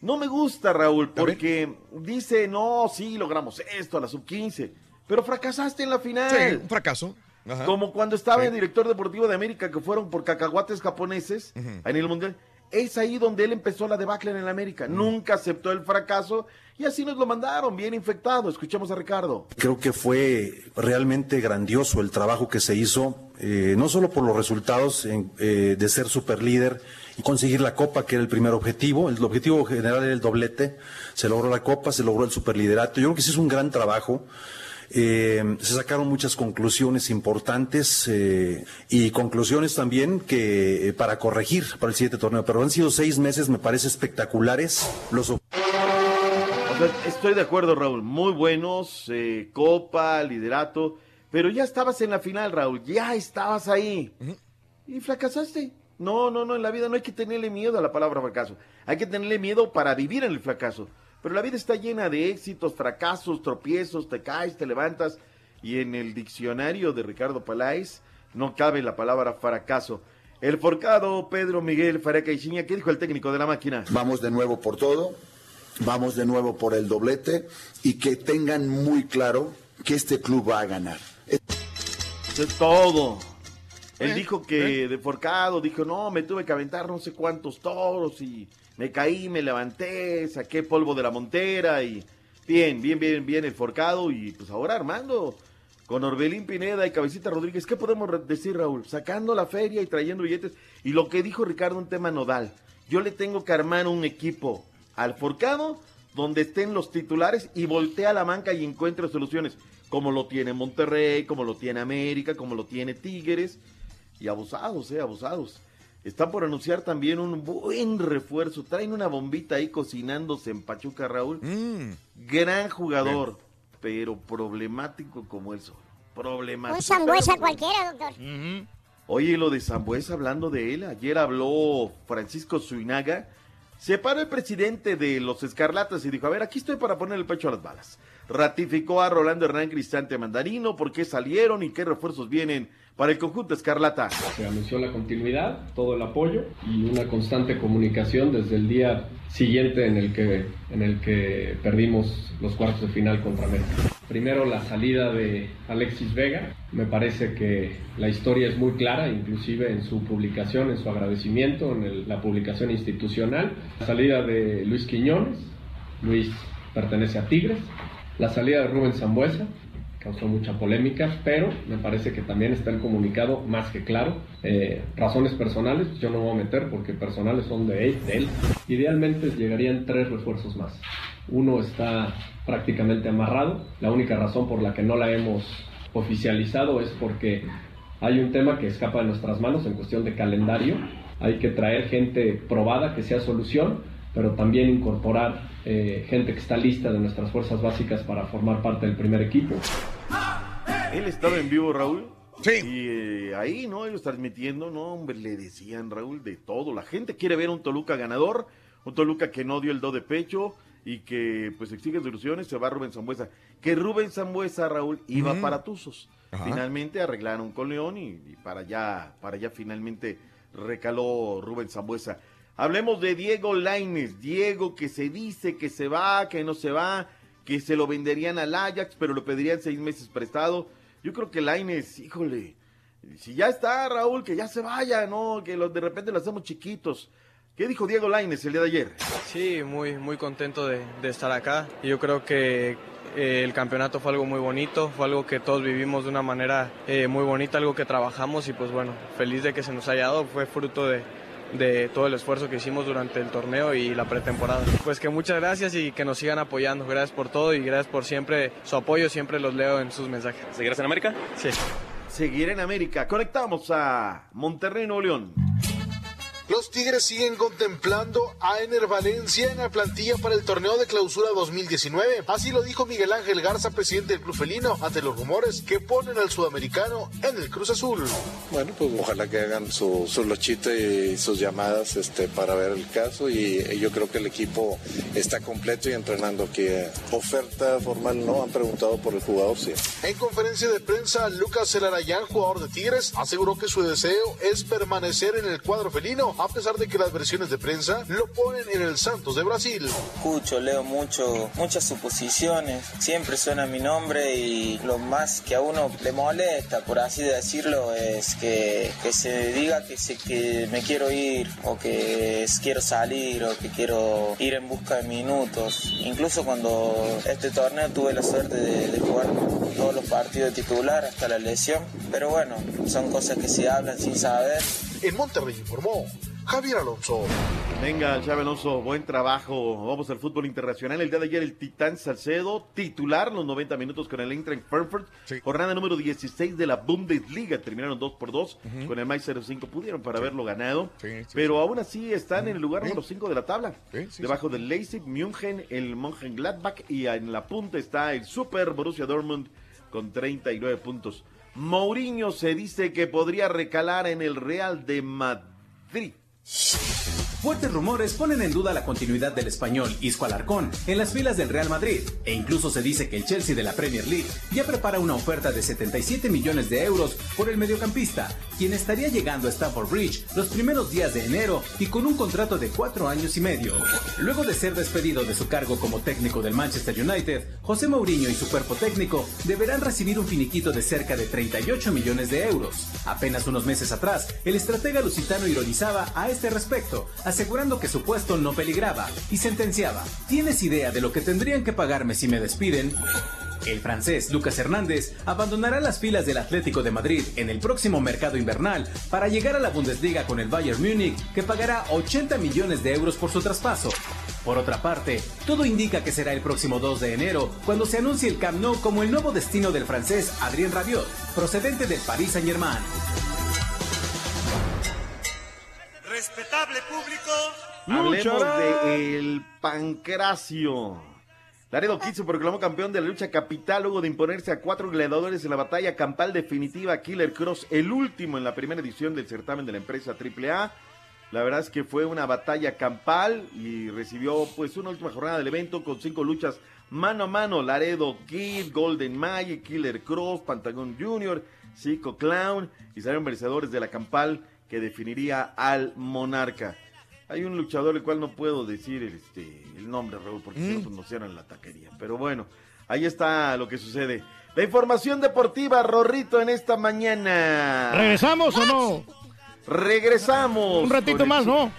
No me gusta, Raúl, porque dice, no, sí, logramos esto a la sub-15, pero fracasaste en la final. Sí, un fracaso. Ajá. Como cuando estaba Sí. en director deportivo de América, que fueron por cacahuates japoneses en el Mundial. Es ahí donde él empezó la debacle en el América. Nunca aceptó el fracaso y así nos lo mandaron, bien infectado. Escuchemos a Ricardo. Creo que fue realmente grandioso el trabajo que se hizo, eh, no solo por los resultados eh, de ser superlíder y conseguir la copa, que era el primer objetivo. El objetivo general era el doblete. Se logró la copa, se logró el superliderato. Yo creo que sí es un gran trabajo. Eh, se sacaron muchas conclusiones importantes y conclusiones también que para corregir para el siguiente torneo. Pero han sido seis meses, me parece espectaculares. Los estoy de acuerdo, Raúl. Muy buenos, eh, copa, liderato. Pero ya estabas en la final, Raúl. Ya estabas ahí. Y fracasaste. No, no, no. En la vida no hay que tenerle miedo a la palabra fracaso. Hay que tenerle miedo para vivir en el fracaso. Pero la vida está llena de éxitos, fracasos, tropiezos, te caes, te levantas. Y en el diccionario de Ricardo Paláez no cabe la palabra fracaso. El forcado Pedro Miguel Fareca Ichiña, ¿qué dijo el técnico de la máquina? Vamos de nuevo por todo, vamos de nuevo por el doblete y que tengan muy claro que este club va a ganar. Eso es todo. Él dijo que de forcado, dijo, no, me tuve que aventar no sé cuántos toros y me caí, me levanté, saqué polvo de la montera y bien, bien, bien, bien el forcado y pues ahora Armando con Orbelín Pineda y Cabecita Rodríguez, ¿qué podemos decir Raúl? Sacando la feria y trayendo billetes y lo que dijo Ricardo, un tema nodal. Yo le tengo que armar un equipo al forcado donde estén los titulares y voltea la manca y encuentre soluciones, como lo tiene Monterrey, como lo tiene América, como lo tiene Tigres, y abusados, eh, abusados. Están por anunciar también un buen refuerzo, traen una bombita ahí cocinándose en Pachuca, Raúl. Gran jugador, pero problemático como él solo. Problemático. Un zambuesa cualquiera, doctor. Oye, lo de Zambuesa, hablando de él, ayer habló Francisco Zuinaga. Se paró el presidente de los Escarlatas y dijo, a ver, aquí estoy para poner el pecho a las balas. Ratificó a Rolando Hernán Cristante Mandarino, por qué salieron y qué refuerzos vienen para el conjunto Escarlata. Se anunció la continuidad, todo el apoyo y una constante comunicación desde el día siguiente en el que, en el que perdimos los cuartos de final contra América. Primero la salida de Alexis Vega, me parece que la historia es muy clara, inclusive en su publicación, en su agradecimiento, en el- la publicación institucional. La salida de Luis Quiñones, Luis pertenece a Tigres. La salida de Rubén Zambuesa, causó mucha polémica, pero me parece que también está el comunicado más que claro. Eh, razones personales, yo no me voy a meter porque personales son de él, de él. Idealmente llegarían tres refuerzos más. Uno está prácticamente amarrado. La única razón por la que no la hemos oficializado es porque hay un tema que escapa de nuestras manos en cuestión de calendario. Hay que traer gente probada que sea solución, pero también incorporar eh, gente que está lista de nuestras fuerzas básicas para formar parte del primer equipo. Él estaba en vivo, Raúl. Sí. Y eh, ahí, ¿no? Ellos transmitiendo, no, hombre, le decían, Raúl, de todo. La gente quiere ver un Toluca ganador, un Toluca que no dio el do de pecho y que, pues, exige soluciones. Se va Rubén Zambuesa. Que Rubén Zambuesa, Raúl, iba para Tuzos. Ajá. Finalmente arreglaron con León y, y para allá, para allá finalmente recaló Rubén Zambuesa. Hablemos de Diego Laines. Diego que se dice que se va, que no se va, que se lo venderían al Ajax, pero lo pedirían seis meses prestado. Yo creo que Laines, híjole, Si ya está, Raúl, que ya se vaya, ¿no? Que de repente lo hacemos chiquitos. ¿Qué dijo Diego Laines el día de ayer? Sí, muy, muy contento de, de estar acá. Yo creo que eh, el campeonato fue algo muy bonito, fue algo que todos vivimos de una manera eh, muy bonita, algo que trabajamos y pues bueno, feliz de que se nos haya dado, fue fruto de, de todo el esfuerzo que hicimos durante el torneo y la pretemporada. Pues que muchas gracias y que nos sigan apoyando, gracias por todo y gracias por siempre su apoyo, siempre los leo en sus mensajes. ¿Seguirás en América? Sí. Seguir en América. Conectamos a Monterrey, Nuevo León. Los Tigres siguen contemplando a Ener Valencia en la plantilla para el torneo de clausura 2019. Así lo dijo Miguel Ángel Garza, presidente del Club Felino, ante los rumores que ponen al sudamericano en el Cruz Azul. Bueno, pues ojalá que hagan su, su lochita y sus llamadas este, para ver el caso y yo creo que el equipo está completo y entrenando que oferta formal no han preguntado por el jugador, sí. En conferencia de prensa, Lucas Celarayán, jugador de Tigres, aseguró que su deseo es permanecer en el cuadro felino a pesar de que las versiones de prensa lo ponen en el Santos de Brasil. Escucho, leo mucho, muchas suposiciones, siempre suena mi nombre y lo más que a uno le molesta, por así decirlo, es que, que se diga que, se, que me quiero ir o que quiero salir o que quiero ir en busca de minutos. Incluso cuando este torneo tuve la suerte de, de jugar todos los partidos de titular hasta la lesión, pero bueno, son cosas que se hablan sin saber. En Monterrey informó Javier Alonso. Venga, Xavi Alonso, buen trabajo. Vamos al fútbol internacional. El día de ayer el Titán Salcedo, titular los 90 minutos con el Eintracht Frankfurt. Jornada número 16 de la Bundesliga. Terminaron 2 por 2 con el Mai 05. Pudieron para haberlo ganado. pero aún así están en el lugar número 5 de la tabla. Debajo del Leipzig, München, el Mönchengladbach y en la punta está el Super Borussia Dortmund con 39 puntos. Mourinho se dice que podría recalar en el Real de Madrid. Thank you. Fuertes rumores ponen en duda la continuidad del español Isco Alarcón en las filas del Real Madrid e incluso se dice que el Chelsea de la Premier League ya prepara una oferta de 77 millones de euros por el mediocampista, quien estaría llegando a Stamford Bridge los primeros días de enero y con un contrato de cuatro años y medio. Luego de ser despedido de su cargo como técnico del Manchester United, José Mourinho y su cuerpo técnico deberán recibir un finiquito de cerca de 38 millones de euros. Apenas unos meses atrás, el estratega lusitano ironizaba a este respecto, asegurando que su puesto no peligraba y sentenciaba, ¿tienes idea de lo que tendrían que pagarme si me despiden? El francés Lucas Hernández abandonará las filas del Atlético de Madrid en el próximo mercado invernal para llegar a la Bundesliga con el Bayern Múnich, que pagará 80 millones de euros por su traspaso. Por otra parte, todo indica que será el próximo 2 de enero cuando se anuncie el Camp Nou como el nuevo destino del francés Adrien Rabiot, procedente del Paris Saint-Germain. Respetable público. Hablemos de el Pancracio. Laredo Kid se proclamó campeón de la lucha capital luego de imponerse a cuatro gladiadores en la batalla campal definitiva Killer Cross, el último en la primera edición del certamen de la empresa AAA. La verdad es que fue una batalla campal y recibió pues una última jornada del evento con cinco luchas mano a mano. Laredo Kid, Golden Magic, Killer Cross, Pantagón Jr., Psycho Clown y salieron vencedores de la campal que definiría al monarca. Hay un luchador el cual no puedo decir este, el nombre, Raúl, porque si no, pues nos cierran la taquería. Pero bueno, ahí está lo que sucede. La información deportiva, Rorrito, en esta mañana. ¿Regresamos o no? Regresamos. Un ratito más, el- ¿no?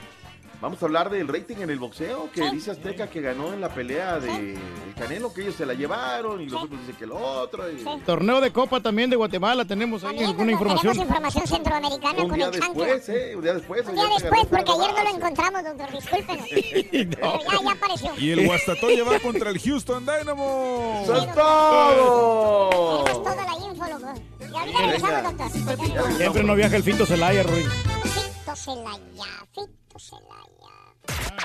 Vamos a hablar del rating en el boxeo, que dice Azteca que ganó en la pelea de el Canelo, que ellos se la llevaron, y los otros dicen que el otro. y- Torneo de Copa también de Guatemala, tenemos ahí alguna información. Tenemos información centroamericana Un con día el chancla. después, ¿eh? Un día después. Un día después, porque ayer no lo encontramos, doctor, discúlpenos. [LAUGHS] Pero ya, ya apareció. Y el Guastatoya va contra el Houston Dynamo. ¡Eso es todo! Tenemos toda la info, loco. Y ahorita regresamos, doctor. Siempre no viaja el Fito Celaya, Roy. Fito Celaya, Fito Celaya.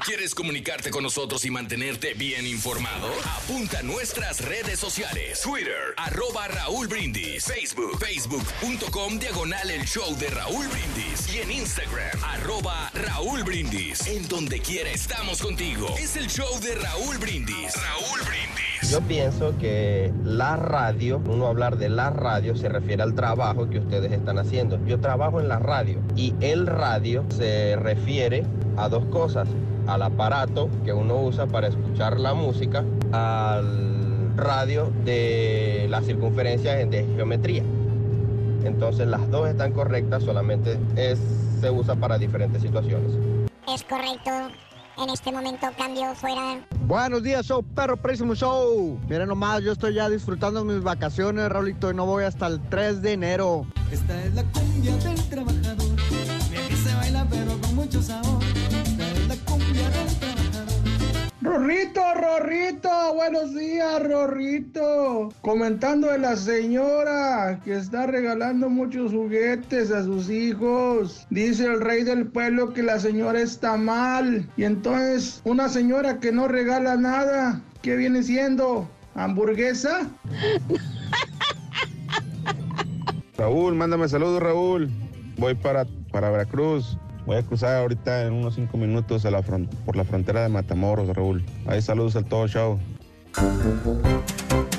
¿Quieres comunicarte con nosotros y mantenerte bien informado? Apunta a nuestras redes sociales. Twitter, arroba Raúl Brindis. Facebook, facebook.com, diagonal el show de Raúl Brindis. Y en Instagram, arroba Raúl Brindis. En donde quiera estamos contigo. Es el show de Raúl Brindis. Raúl Brindis. Yo pienso que la radio, uno hablar de la radio se refiere al trabajo que ustedes están haciendo. Yo trabajo en la radio y el radio se refiere a dos cosas. Al aparato que uno usa para escuchar la música, al radio de las circunferencias de geometría. Entonces las dos están correctas, solamente es, se usa para diferentes situaciones. Es correcto. En este momento cambio fuera. Buenos días, show, perro, próximo show. Miren nomás, yo estoy ya disfrutando mis vacaciones, Raulito, y no voy hasta el 3 de enero. Esta es la cumbia del trabajador. Buenos días, Rorrito. Comentando de la señora que está regalando muchos juguetes a sus hijos. Dice el rey del pueblo que la señora está mal. Y entonces, una señora que no regala nada, ¿qué viene siendo? ¿Hamburguesa? [LAUGHS] Raúl, mándame saludos, Raúl. Voy para, para Veracruz. Voy a cruzar ahorita en unos cinco minutos por la frontera de Matamoros, Raúl. Ahí saludos al todo show. Ahí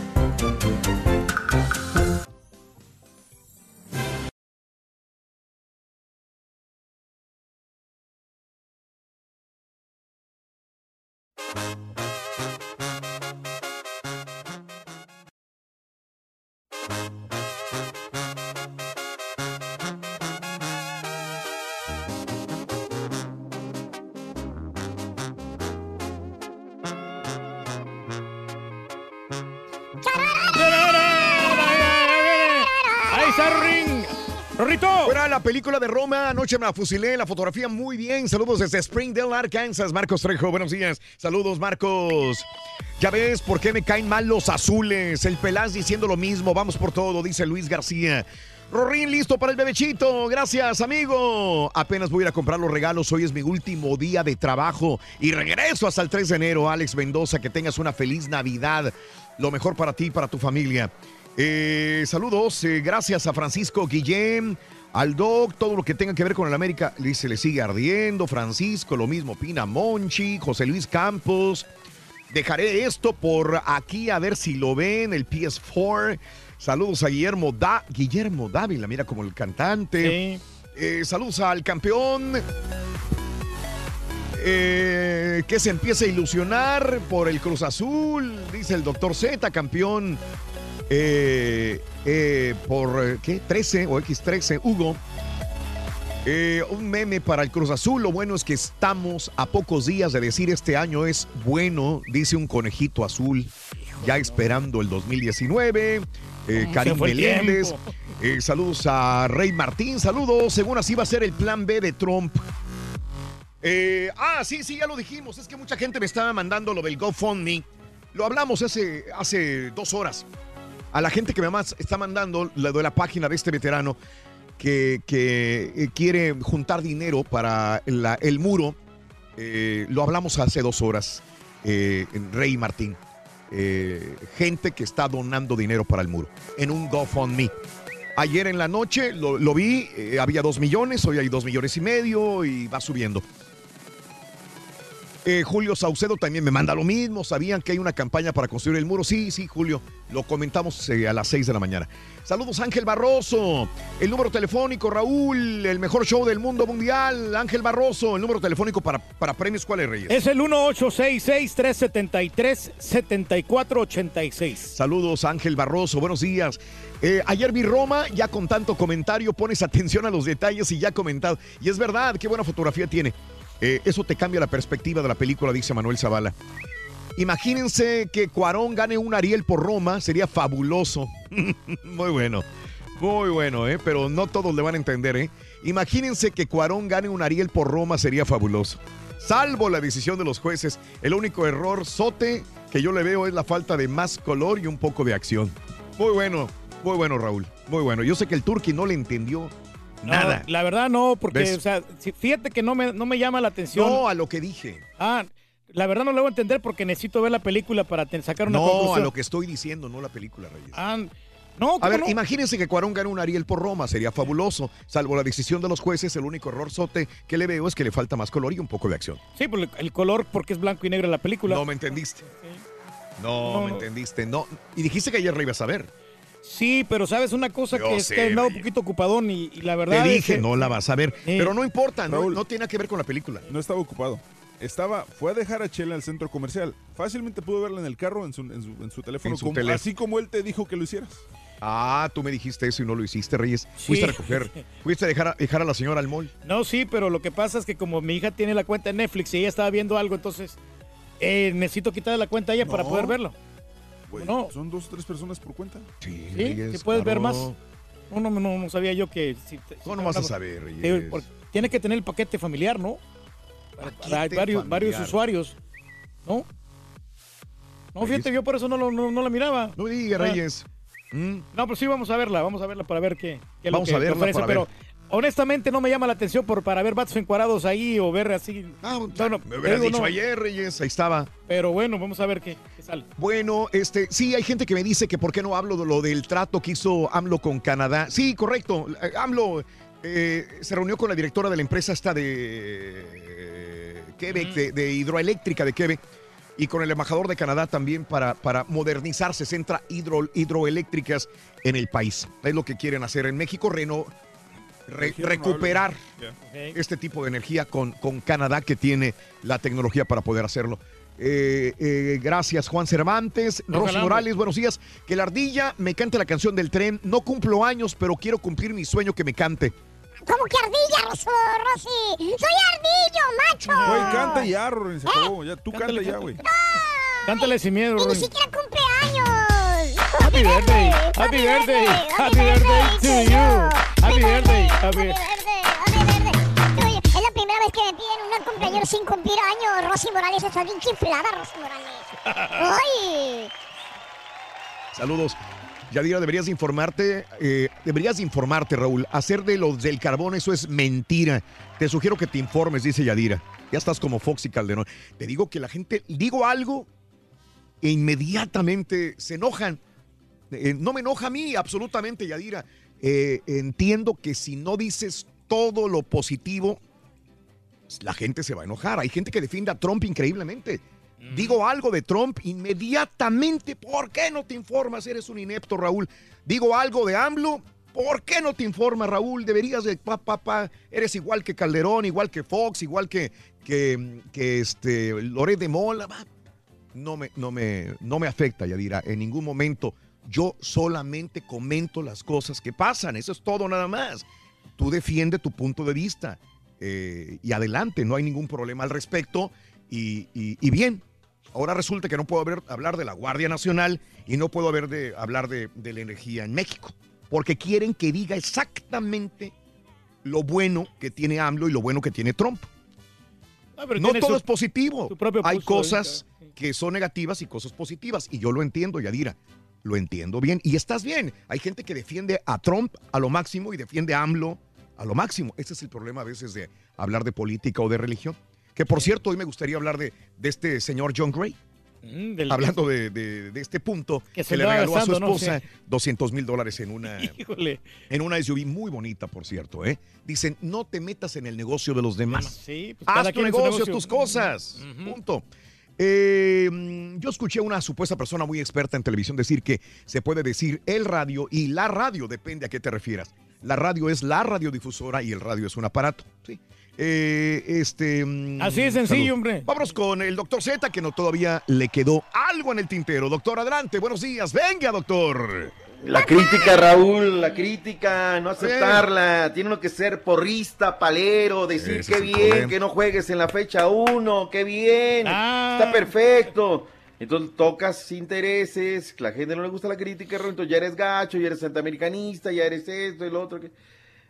Roma, anoche me la fusilé, la fotografía muy bien. Saludos desde Springdale, Arkansas. Marcos Trejo, buenos días. Saludos, Marcos. Ya ves por qué me caen mal los azules. El Pelaz diciendo lo mismo. Vamos por todo, dice Luis García. Rorín, listo para el bebechito. Gracias, amigo. Apenas voy a ir a comprar los regalos. Hoy es mi último día de trabajo y regreso hasta el 3 de enero. Alex Mendoza, que tengas una feliz Navidad. Lo mejor para ti y para tu familia. Eh, saludos, eh, gracias a Francisco Guillén, al Doc, todo lo que tenga que ver con el América, le, se le sigue ardiendo. Francisco, lo mismo, Pina Monchi, José Luis Campos. Dejaré esto por aquí a ver si lo ven, el PS4. Saludos a Guillermo, da Guillermo Dávila, mira como el cantante. Eh, saludos al campeón. Eh, que se empiece a ilusionar por el Cruz Azul, dice el doctor Z, campeón eh, eh, por eh, ¿qué? 13 o X13, Hugo. Eh, un meme para el Cruz Azul. Lo bueno es que estamos a pocos días de decir este año es bueno, dice un conejito azul, ya esperando el 2019. Eh, Karim Meléndez. Eh, saludos a Rey Martín, saludos. Según así va a ser el plan B de Trump. Eh, ah, sí, sí, ya lo dijimos. Es que mucha gente me estaba mandando lo del GoFundMe. Lo hablamos hace, hace dos horas. A la gente que me está mandando lo de la página de este veterano que, que, eh, quiere juntar dinero para la- el muro. Eh, lo hablamos hace dos horas, eh, en Rey Martín. Gente que está donando dinero para el muro en un GoFundMe. Ayer en la noche lo, lo vi, había dos millones, hoy hay dos millones y medio y va subiendo. Eh, Julio Saucedo también me manda lo mismo. ¿Sabían que hay una campaña para construir el muro? Sí, sí, Julio. Lo comentamos eh, a las 6 de la mañana. Saludos, Ángel Barroso. El número telefónico, Raúl. El mejor show del mundo mundial. Ángel Barroso. El número telefónico para, para premios, ¿cuál es, Reyes? Es el 1866-373-7486. Saludos, Ángel Barroso. Buenos días. Eh, ayer vi Roma, ya con tanto comentario, pones atención a los detalles y ya comentado. Y es verdad, qué buena fotografía tiene. Eh, eso te cambia la perspectiva de la película, dice Manuel Zavala. Imagínense que Cuarón gane un Ariel por Roma, sería fabuloso. [LAUGHS] Muy bueno, muy bueno, ¿eh? pero no todos le van a entender. ¿eh? Imagínense que Cuarón gane un Ariel por Roma, sería fabuloso. Salvo la decisión de los jueces, el único error sote que yo le veo es la falta de más color y un poco de acción. Muy bueno, muy bueno, Raúl. Muy bueno. Yo sé que el Turqui no le entendió No, nada. la verdad no, porque, ¿Ves? o sea, fíjate que no me, no me llama la atención. No, a lo que dije. Ah, la verdad no lo voy a entender porque necesito ver la película para sacar una No, conclusión. a lo que estoy diciendo, no la película, Reyes. Ah, no, A ¿cómo ver, no? imagínense que Cuarón gana un Ariel por Roma, sería fabuloso. Salvo la decisión de los jueces, el único error sote que le veo es que le falta más color y un poco de acción. Sí, por el- el color porque es blanco y negro la película. No me entendiste. No, No, me no. entendiste. No. Y dijiste que ayer la ibas a ver. Sí, pero sabes una cosa Yo que es sé, que he andado un poquito ocupadón y, y la verdad Te es dije, que- no la vas a ver. Pero no importa, no, Raúl. no tiene que ver con la película. No estaba ocupado. Estaba, fue a dejar a Chela al centro comercial. Fácilmente pudo verla en el carro, en su, en su, en su teléfono, En su como- teléfono. así como él te dijo que lo hicieras. Ah, tú me dijiste eso y no lo hiciste, Reyes. Sí. Fuiste a recoger, [LAUGHS] fuiste a dejar, a dejar a la señora al mall. No, sí, pero lo que pasa es que como mi hija tiene la cuenta de Netflix y ella estaba viendo algo, entonces eh, necesito quitarle la cuenta a ella para poder verlo. Güey, No. Son dos o tres personas por cuenta. Sí, ¿Sí? ¿Que puedes ver más? No, no, no, no sabía yo que... Si, si- ¿Cómo no vas a saber, Reyes? tiene que tener el paquete familiar, ¿no? Para- para Paquete varios, usuarios, ¿no? No, fíjate, yo por eso no, lo- no, no la miraba. No diga. Reyes. Mm. No, pero sí vamos a verla, vamos a verla para ver qué, qué es lo Vamos que a verla ofrece, para pero ver. Honestamente no me llama la atención por, para ver vatos encuadrados ahí o ver así. no, no, Me hubieras digo, dicho no. ayer, Reyes, ahí estaba. Pero bueno, vamos a ver qué, qué sale. Bueno, este, sí, hay gente que me dice que por qué no hablo de lo del trato que hizo AMLO con Canadá. Sí, correcto. Eh, AMLO eh, se reunió con la directora de la empresa esta de eh, Quebec, de, de hidroeléctrica de Quebec, y con el embajador de Canadá también para, para modernizar 60 hidro, hidroeléctricas en el país. Es lo que quieren hacer en México, reno, re- recuperar este tipo de energía con, con Canadá que tiene la tecnología para poder hacerlo. Eh, eh, gracias Juan Cervantes, Ojalá, Rosy. Morales, buenos días. Que la ardilla me cante la canción del tren. No cumplo años, pero quiero cumplir mi sueño que me cante. ¿Cómo que ardilla, Rosy? ¡Soy ardillo, macho! Güey, canta ya, Rorin, se acabó. Ya, tú canta ya, güey. Cántale sin miedo, Y ni Rory. siquiera cumple años. Happy birthday, happy birthday, happy birthday to you. Happy birthday, happy Oye, es la primera vez que me piden un cumpleaños sin cumplir años. Rosy Morales, estás bien chiflada, Rosy Morales. ¡Ay! Saludos. Yadira, deberías de informarte, eh, deberías de informarte, Raúl. Hacer de los del carbón, eso es mentira. Te sugiero que te informes, dice Yadira. Ya estás como Fox y Calderón. Te digo que la gente, digo algo e inmediatamente se enojan. Eh, no me enoja a mí, absolutamente, Yadira. Eh, entiendo que si no dices todo lo positivo, la gente se va a enojar. Hay gente que defiende a Trump increíblemente. Digo algo de Trump inmediatamente. ¿Por qué no te informas? Eres un inepto, Raúl. Digo algo de AMLO. ¿Por qué no te informas, Raúl? Deberías de pa, pa, pa. Eres igual que Calderón, igual que Fox, igual que, que, que este Loret de Mola. No me, no, me, no me afecta, Yadira, en ningún momento. Yo solamente comento las cosas que pasan. Eso es todo nada más. Tú defiende tu punto de vista. eh, y adelante, no hay ningún problema al respecto. Y, y- y bien, ahora resulta que no puedo haber- hablar de la Guardia Nacional y no puedo haber de, hablar de, de la energía en México, porque quieren que diga exactamente lo bueno que tiene AMLO y lo bueno que tiene Trump. Ah, No todo su- es positivo. Hay cosas que son negativas y cosas positivas. Y yo lo entiendo, Yadira. Lo entiendo bien. Y estás bien. Hay gente que defiende a Trump a lo máximo y defiende a AMLO a lo máximo. Ese es el problema a veces de hablar de política o de religión. Que por cierto, hoy me gustaría hablar de, de este señor John Gray. Mm, del- Hablando de, de- de este punto Que que, se le regaló a su ¿no? esposa Sí. 200 mil dólares en una, Híjole. en una SUV muy bonita, por cierto. ¿eh? Dicen, no te metas en el negocio de los demás. Sí, pues Haz tu negocio. tus cosas. Punto. Eh, mm, yo escuché a una supuesta persona muy experta en televisión decir que se puede decir el radio y la radio, depende a qué te refieras. La radio es la radiodifusora y el radio es un aparato. Sí. Eh, este, mm, Así de sencillo, salud. hombre. Vámonos con el doctor Z, que no todavía le quedó algo en el tintero. Doctor, adelante, buenos días. Venga, doctor. La crítica, Raúl, la crítica, no aceptarla. Tiene uno que ser porrista, palero, decir Ese qué el bien problema. que no juegues en la fecha 1, qué bien, Ah. está perfecto. Entonces tocas intereses, la gente no le gusta la crítica, Raúl, entonces ya eres gacho, ya eres antiamericanista, ya eres esto lo otro. que-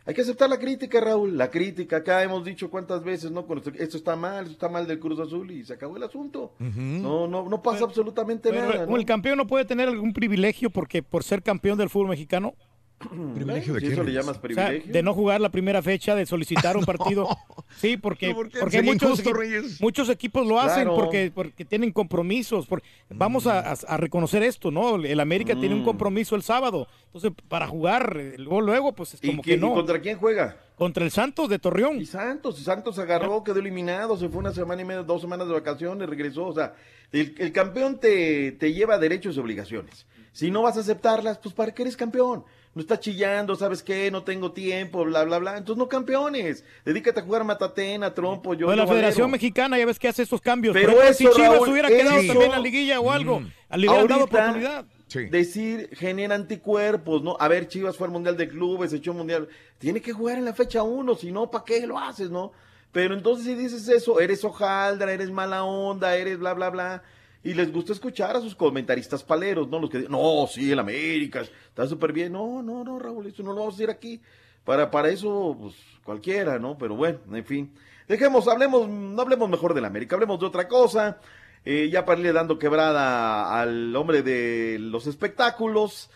Hay que aceptar la crítica, Raúl, la crítica. Acá hemos dicho cuántas veces, ¿no? Con esto, está mal, esto está mal del Cruz Azul y se acabó el asunto. No, no, no pasa absolutamente Pero, nada. ¿no? el campeón no puede tener algún privilegio porque por ser campeón del fútbol mexicano. ¿Privilegio de qué, eso le llamas O sea, privilegio. de no jugar la primera fecha, de solicitar un [LAUGHS] partido. Sí, porque, porque muchos, injusto, equi- Reyes. muchos equipos lo hacen Claro. porque, porque tienen compromisos. vamos a, reconocer esto, ¿no? El América tiene un Mm. compromiso el sábado. Entonces, para jugar, eh, luego, luego pues es ¿Y, como que y no. contra quién juega? Contra el Santos de Torreón. Y Santos, y Santos agarró, quedó eliminado, se fue una semana y media, dos semanas de vacaciones, regresó. O sea, el, el campeón te, te lleva derechos y obligaciones. Si no vas a aceptarlas, pues ¿para qué eres campeón? No estás chillando, ¿sabes qué? No tengo tiempo, bla, bla, bla. Entonces no campeones. Dedícate a jugar matatena, trompo, yo. Pues la Federación valero. Mexicana ya ves que hace estos cambios. Pero ejemplo, si eso, Chivas Raúl, hubiera quedado eso- también en la liguilla o algo, Mm. le hubieran dado oportunidad. decir genera anticuerpos, ¿no? A ver, Chivas fue al Mundial de Clubes, echó un Mundial. Tiene que jugar en la fecha uno, si no, ¿para qué lo haces, no? Pero entonces si dices eso, eres hojaldra, eres mala onda, eres bla, bla, bla. Y les gusta escuchar a sus comentaristas paleros, ¿no? Los que dicen, no, sí, el América está súper bien. No, no, no, Raúl, eso no lo vamos a decir aquí. Para, para eso, pues, cualquiera, ¿no? Pero bueno, en fin. Dejemos, hablemos, no hablemos mejor del América, hablemos de otra cosa. Eh, ya para irle dando quebrada al hombre de los espectáculos.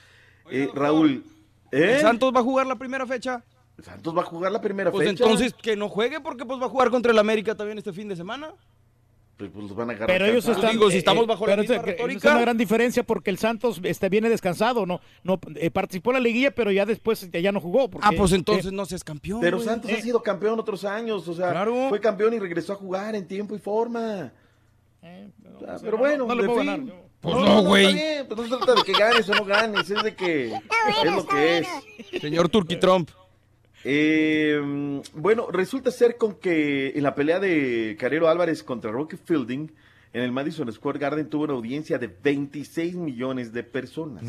Eh, Raúl. ¿eh? ¿El Santos va a jugar la primera fecha? ¿El Santos va a jugar la primera Pues fecha? entonces que no juegue porque pues va a jugar contra el América también este fin de semana. Pues, pues los van a agarrar. Pero ellos están. Digo, si eh, estamos eh, bajo la pero misma es retórica. Es una gran diferencia porque el Santos este, viene descansado, no, no eh, participó en la liguilla, pero ya después ya, ya no jugó. porque, Ah, pues eh, entonces no seas campeón. Pero güey. Santos ha sido campeón otros años, o sea, Claro. fue campeón y regresó a jugar en tiempo y forma. O sea, pero no, bueno, no le en puedo fin. ganar, yo. Pues no, güey. bien, pues no se trata de que ganes o no ganes, es de que es lo que es. Señor Turkey Trump. Eh, bueno, resulta ser con que en la pelea de Carero Álvarez contra Rocky Fielding en el Madison Square Garden tuvo una audiencia de 26 millones de personas.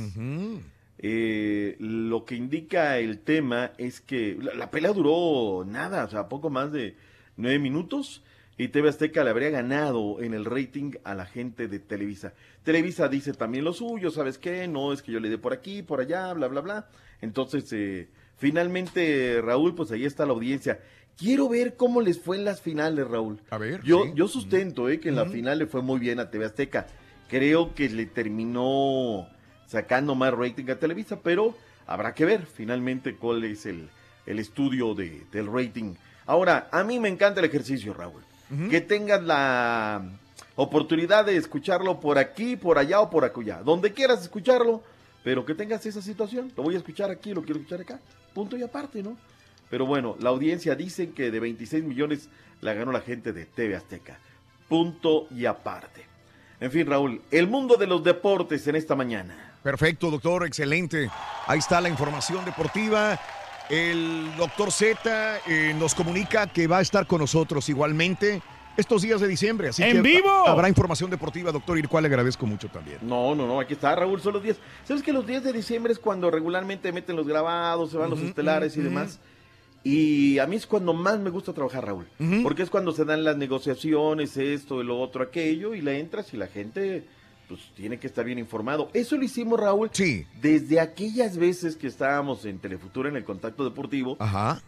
Eh, lo que indica el tema es que la, la pelea duró nada, o sea, poco más de nueve minutos y TV Azteca le habría ganado en el rating a la gente de Televisa. Televisa dice también lo suyo, ¿sabes qué? No es que yo le dé por aquí, por allá, bla, bla, bla. Entonces, eh, finalmente, Raúl, pues ahí está la audiencia. Quiero ver cómo les fue en las finales, Raúl. A ver. Yo, sí. yo sustento eh, que en la final le fue muy bien a TV Azteca. Creo que le terminó sacando más rating a Televisa, pero habrá que ver finalmente cuál es el, el estudio de, del rating. Ahora, a mí me encanta el ejercicio, Raúl. Que tengas la oportunidad de escucharlo por aquí, por allá o por acullá. Donde quieras escucharlo, pero que tengas esa situación. Lo voy a escuchar aquí, lo quiero escuchar acá. Punto y aparte, ¿no? Pero bueno, la audiencia dice que de 26 millones la ganó la gente de TV Azteca. Punto y aparte. En fin, Raúl, el mundo de los deportes en esta mañana. Perfecto, doctor, excelente. Ahí está la información deportiva. El doctor Z eh, nos comunica que va a estar con nosotros igualmente estos días de diciembre. Así ¡En que vivo! habrá información deportiva, doctor, y el cual le agradezco mucho también. No, no, no, aquí está Raúl, son los días. ¿Sabes que los días de diciembre es cuando regularmente meten los grabados, se van los estelares y demás? Y a mí es cuando más me gusta trabajar, Raúl. Porque es cuando se dan las negociaciones, esto, lo otro, aquello, y le entras y la gente pues tiene que estar bien informado. Eso lo hicimos, Raúl. Sí. Desde aquellas veces que estábamos en Telefuturo en el Contacto Deportivo. Ajá.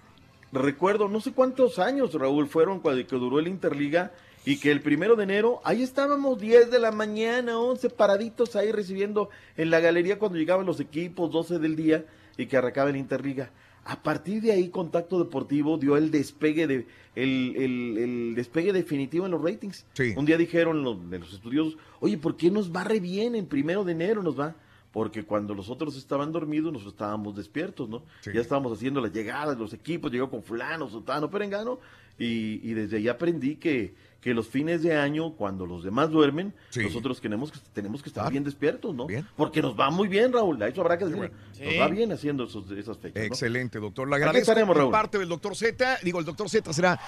Recuerdo, no sé cuántos años, Raúl, fueron cuando que duró el Interliga y que el primero de enero, ahí estábamos 10 de la mañana, 11 paraditos ahí recibiendo en la galería cuando llegaban los equipos, 12 del día y que arrancaba el Interliga. A partir de ahí, Contacto Deportivo dio el despegue de el, el- el despegue definitivo en los ratings. Sí. Un día dijeron los, de los estudiosos, oye, ¿por qué nos va re bien en primero de enero nos va? Porque cuando los otros estaban dormidos, nosotros estábamos despiertos, ¿no? Sí. Ya estábamos haciendo las llegadas, los equipos, llegó con fulano, sotano, perengano, y, y desde ahí aprendí que, que los fines de año, cuando los demás duermen, Sí. nosotros tenemos que, tenemos que estar bien despiertos, ¿no? Bien. Porque nos va muy bien, Raúl, a eso habrá que decir. Nos va bien haciendo esos, esas fechas, ¿no? Excelente, doctor. Aquí agradezco estaremos, de Raúl. parte del doctor Z. Digo, el doctor Z será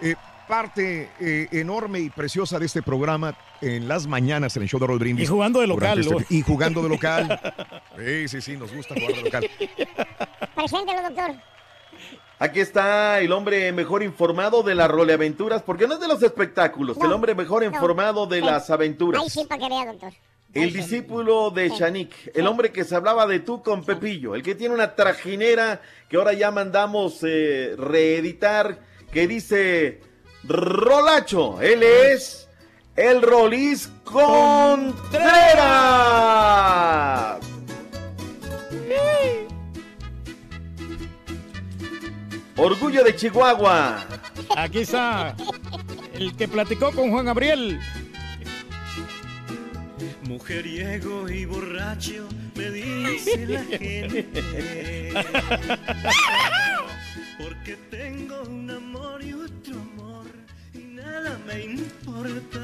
eh, parte eh, enorme y preciosa de este programa en las mañanas en el show de Raúl Brindis. Y jugando de local, este- y jugando de local. [LAUGHS] Sí, sí, sí, nos gusta jugar de local. Preséntelo, doctor. Aquí está el hombre mejor informado de las roleaventuras, porque no es de los espectáculos, No, el hombre mejor no. informado de Sí. las aventuras. Ahí sí, para que vea, doctor. El discípulo de Shanik, el hombre que se hablaba de tú con Pepillo, el que tiene una trajinera que ahora ya mandamos eh, reeditar, que dice Rolacho, él es el Rolis Contreras. Orgullo de Chihuahua. Aquí está el que platicó con Juan Gabriel. Mujeriego y borracho, me dice la gente. [LAUGHS] Porque tengo un amor y otro nada me importa.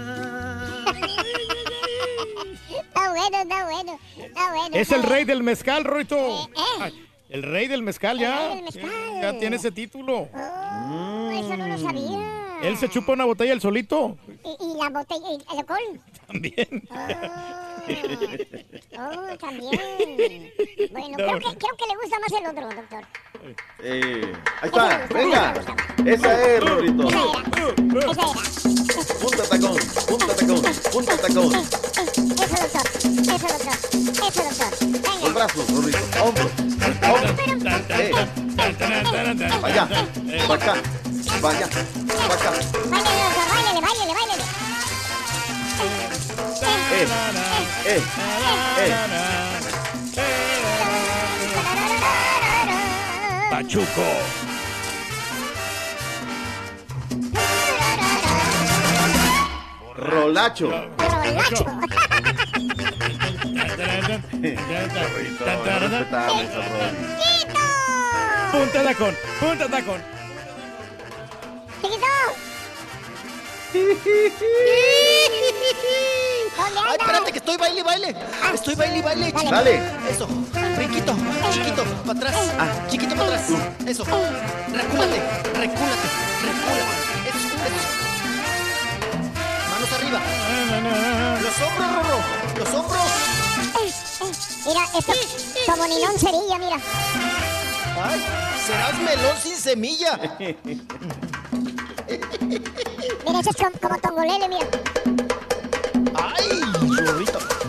Está bueno, está bueno. Está bueno. Es está el rey del mezcal, Roito. Eh, eh. Ay, El rey del mezcal ya. rey del mezcal. Ya tiene ese título. Oh, eso no lo sabía. Él se chupa una botella el solito. Y, y la botella, y el alcohol. [LAUGHS] También. Oh, [LAUGHS] Oh, también. Bueno, creo que, creo que le gusta más el otro, doctor. Eh, ahí está, venga. Esa es, Rorrito. Esa era. Esa era. Punta tacón, punta tacón, punta tacón. Eso, doctor. Eso, doctor. Eso, doctor. Los brazos, Rorrito. Hombros. Hombros. Eh. Vaya, para acá. Vaya, para acá. Doctor. Báilele, Eh, eh, eh. Pachuco. Rolacho. Rolacho. [LAUGHS] Punta tacón, punta tacón. Chiquito. [LAUGHS] Ay, espérate, que estoy baile, baile. Estoy baile, baile. chiquito. Dale. Eso. Brinquito, chiquito, para atrás. Chiquito para atrás. Eso. Recúlate, recúlate, recúlate. Eso, eso. Manos arriba. Los hombros, Rorro. Los hombros. Mira, esto como Ninón Cerilla, mira. Ay, serás melón sin semilla. Mira, eso es como, como tongolele, mira. Ay.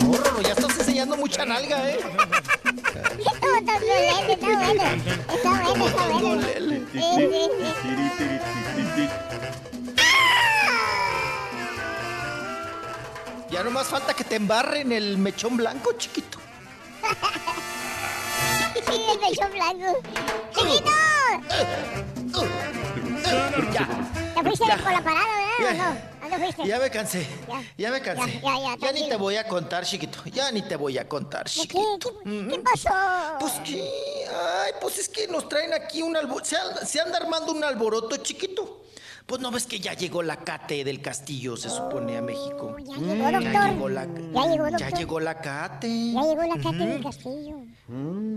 No, Rorro, ya estás enseñando mucha nalga, ¿eh? Está bueno. Está bueno, está bueno. Sí, sí. Ya nomás falta que te embarren el mechón blanco, chiquito. Sí, el pechón blanco. ¡Chiquito! Ya. ¿Te fuiste por la parada, verdad? ¿O no? ¿A dónde fuiste? Ya me cansé. Ya. Ya me cansé. Ya, ya, ya, Ya ni te voy a contar, chiquito. Ya ni te voy a contar, chiquito. ¿Qué, qué, qué pasó? Pues que, ay, pues es que nos traen aquí un alboroto. Se, anda- se anda armando un alboroto chiquito. Pues no ves que ya llegó la Cate del Castillo, se supone, a México. Ya llegó, doctor. llegó la, Ya llegó, ya llegó la Cate. Ya llegó la Cate del Castillo.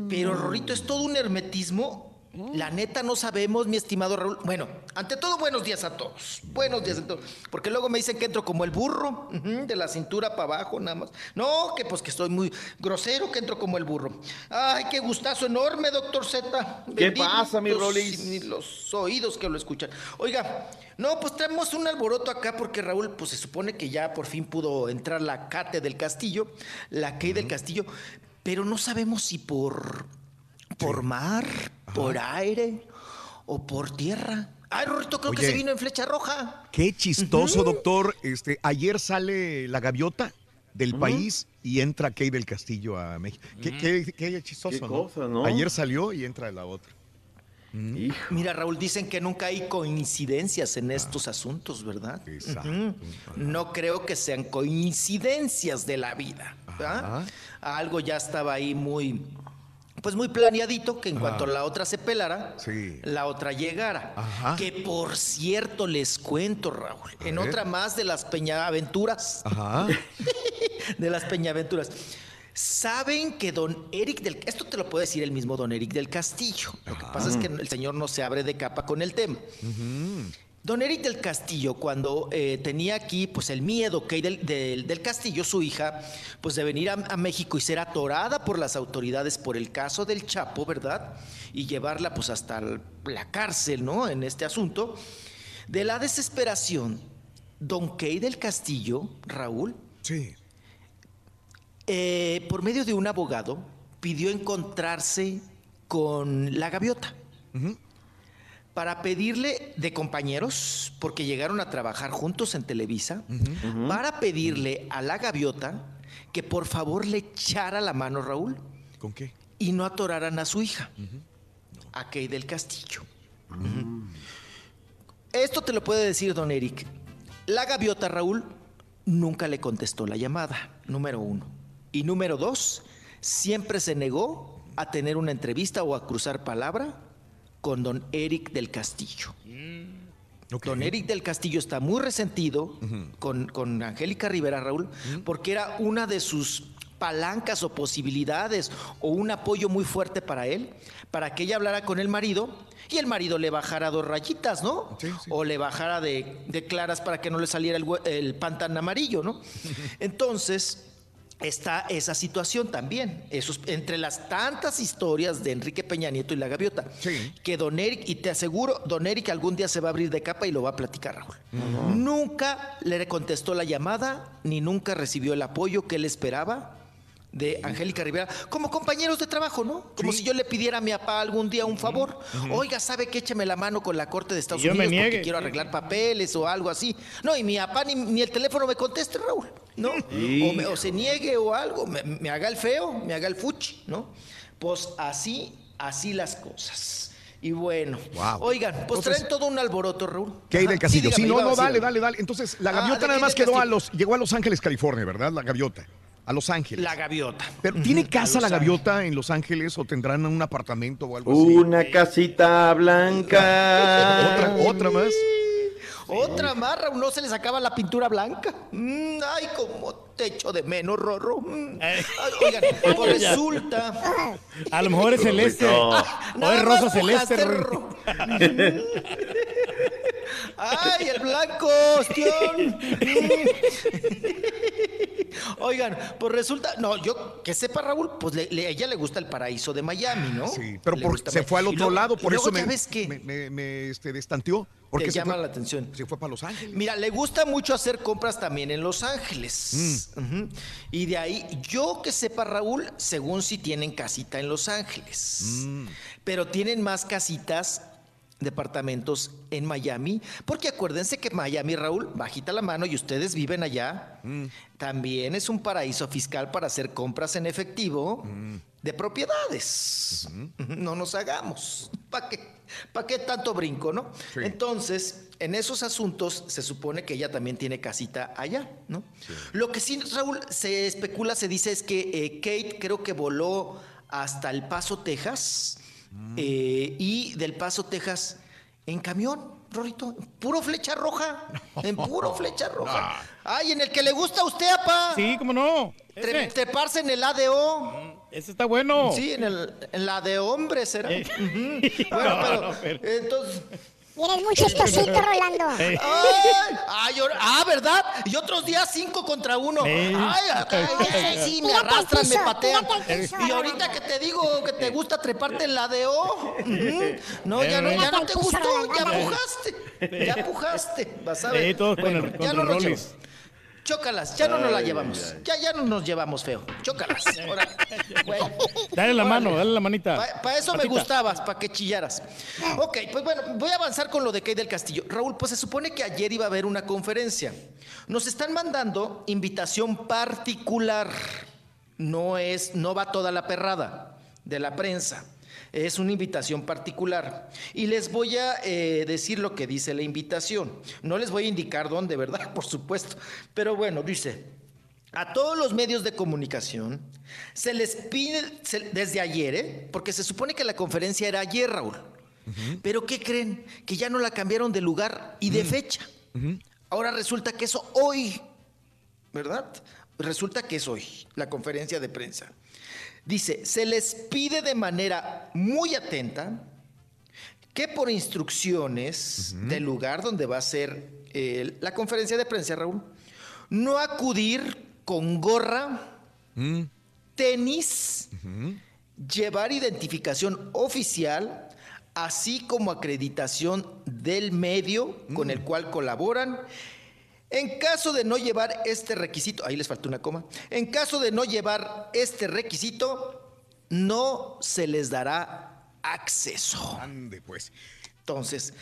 Pero Rorrito, es todo un hermetismo. La neta no sabemos, mi estimado Raúl. Bueno, ante todo, buenos días a todos. Buenos días a todos. Porque luego me dicen que entro como el burro, de la cintura para abajo nada más. No, que pues que estoy muy grosero, que entro como el burro. Ay, qué gustazo enorme, doctor Z. ¿Qué pasa, mi Rolis? los oídos que lo escuchan. Oiga, no, pues traemos un alboroto acá porque Raúl, pues se supone que ya por fin pudo entrar la Cate del Castillo, la Key del Castillo, pero no sabemos si por, por mar, por aire o por tierra. Ay, Rorrito, creo que se vino en flecha roja. Qué chistoso, doctor. Este, ayer sale la gaviota del país y entra Kay del Castillo a México. Qué, qué- qué chistoso, Qué ¿no? cosa, ¿no? Ayer salió y entra la otra. Mira, Raúl, dicen que nunca hay coincidencias en estos asuntos, ¿verdad? Ujú. No creo que sean coincidencias de la vida. ¿verdad? Algo ya estaba ahí muy, pues muy planeadito, que en cuanto la otra se pelara, Sí. la otra llegara. Ajá. Que por cierto, les cuento, Raúl, A en ver. otra más de las Peñaventuras. Ajá. [LAUGHS] de las Peñaventuras. Saben que don Eric del... Esto te lo puede decir el mismo don Eric del Castillo. Lo que pasa es que el señor no se abre de capa con el tema. Don Eric del Castillo, cuando eh, tenía aquí pues el miedo que hay del, del- del Castillo, su hija, pues de venir a, a México y ser atorada por las autoridades por el caso del Chapo, ¿verdad? Y llevarla pues hasta la cárcel, ¿no? En este asunto. De la desesperación, don Key del Castillo, Raúl, Sí. eh, por medio de un abogado, pidió encontrarse con la gaviota para pedirle de compañeros, porque llegaron a trabajar juntos en Televisa, para pedirle a la gaviota que por favor le echara la mano, Raúl, ¿Con qué? y no atoraran a su hija, a Kay del Castillo. Esto te lo puede decir don Eric. La gaviota, Raúl, nunca le contestó la llamada, número uno. Y número dos, siempre se negó a tener una entrevista o a cruzar palabra con don Eric del Castillo. Don Eric del Castillo está muy resentido con, con Angélica Rivera, Raúl, porque era una de sus palancas o posibilidades o un apoyo muy fuerte para él, para que ella hablara con el marido y el marido le bajara dos rayitas, ¿no? O le bajara de, de claras para que no le saliera el, el pan tan amarillo, ¿no? [LAUGHS] Entonces, está esa situación también. Esos, entre las tantas historias de Enrique Peña Nieto y la gaviota, que Don Eric, y te aseguro, Don Eric algún día se va a abrir de capa y lo va a platicar, Raúl. Nunca le contestó la llamada, ni nunca recibió el apoyo que él esperaba de Angélica Rivera, como compañeros de trabajo, ¿no? Como si yo le pidiera a mi papá algún día un favor. Oiga, ¿sabe que écheme la mano con la Corte de Estados yo me Unidos porque quiero arreglar papeles o algo así? No, y mi papá ni, ni el teléfono me conteste, Raúl, ¿no? O, me- o se niegue o algo, me, me haga el feo, me haga el fuchi, ¿no? Pues así, así las cosas. Y bueno, Wow. oigan, pues Entonces- traen todo un alboroto, Raúl. Kate del Ajá. Castillo. Sí, dígame, no, no, dale, dale, dale. Entonces, la Ah, gaviota nada más del quedó a los, llegó a Los Ángeles, California, ¿verdad? La gaviota. A Los Ángeles. La gaviota. Pero, ¿tiene casa la gaviota en Los Ángeles o tendrán un apartamento o algo así? Una casita blanca. Otra, otra más. Otra más, Raúl, no se les acaba la pintura blanca. Mm, ay, como te echo de menos, Rorro. Mm. Ay, oigan, [LAUGHS] pues Ya. resulta. A lo mejor es celeste. No. O es rosa celeste. [LAUGHS] ¡Ay, el blanco, ostión! [LAUGHS] Oigan, pues resulta, no, yo que sepa Raúl, pues le- le- a ella le gusta el paraíso de Miami, ¿no? Sí, pero por- se fue al otro luego- lado, por eso me, que me, me- me, este, destanteó. ¿Por te qué se llama fue? la atención. Se fue para Los Ángeles. Mira, le gusta mucho hacer compras también en Los Ángeles. Mm. Y de ahí, yo que sepa, Raúl, según si tienen casita en Los Ángeles. Mm. Pero tienen más casitas, departamentos en Miami. Porque acuérdense que Miami, Raúl, bajita la mano y ustedes viven allá. Mm. También es un paraíso fiscal para hacer compras en efectivo Mm. de propiedades. No nos hagamos. ¿Para qué, ¿Para qué tanto brinco, no? Entonces, en esos asuntos se supone que ella también tiene casita allá, ¿no? Lo que sí, Raúl, se especula, se dice es que eh, Kate creo que voló hasta El Paso, Texas, eh, y del Paso, Texas, en camión. Rorito, puro flecha roja, en puro flecha roja. [LAUGHS] Ay, en el que le gusta a usted, apa. Sí, cómo no. Tre- treparse en el ADO. Ese está bueno. Sí, en, el, en la de hombres será. Eh. [LAUGHS] Bueno, No, pero, no, pero- entonces. Eres muy chistosito, [LAUGHS] Rolando. Ay, ay, ah, ¿verdad? Y otros días cinco contra uno. Eh. Ay, acá, ay, sí, me arrastran, me patean. piso, Y ahorita que te digo que te gusta treparte en la de O. No, ya no, ya no te gustó, ya pujaste. Ya pujaste. Vas a ver. Sí, todos con Bueno, ya no llevamos. Chócalas, ya no nos la Ay, llevamos. Ya, ya no nos llevamos feo. Chócalas. [LAUGHS] Ahora, bueno. Dale la mano, dale la manita. Para eso me gustabas, para que chillaras. Ok, pues bueno, voy a avanzar con lo de Kate del Castillo. Raúl, pues se supone que ayer iba a haber una conferencia. Nos están mandando invitación particular. No es, no va toda la perrada de la prensa. Es una invitación particular. Y les voy a eh, decir lo que dice la invitación. No les voy a indicar dónde, ¿verdad? [LAUGHS] Por supuesto. Pero bueno, dice, a todos los medios de comunicación se les pide se- desde ayer, ¿eh? porque se supone que la conferencia era ayer, Raúl. Pero ¿qué creen? Que ya no la cambiaron de lugar y de fecha. Ahora resulta que eso hoy, ¿verdad? Resulta que es hoy la conferencia de prensa. Dice, se les pide de manera muy atenta que por instrucciones del lugar donde va a ser eh, la conferencia de prensa, Raúl, no acudir con gorra, tenis, llevar identificación oficial, así como acreditación del medio con el cual colaboran. En caso de no llevar este requisito, ahí les faltó una coma, en caso de no llevar este requisito, no se les dará acceso. Ande, pues. Entonces,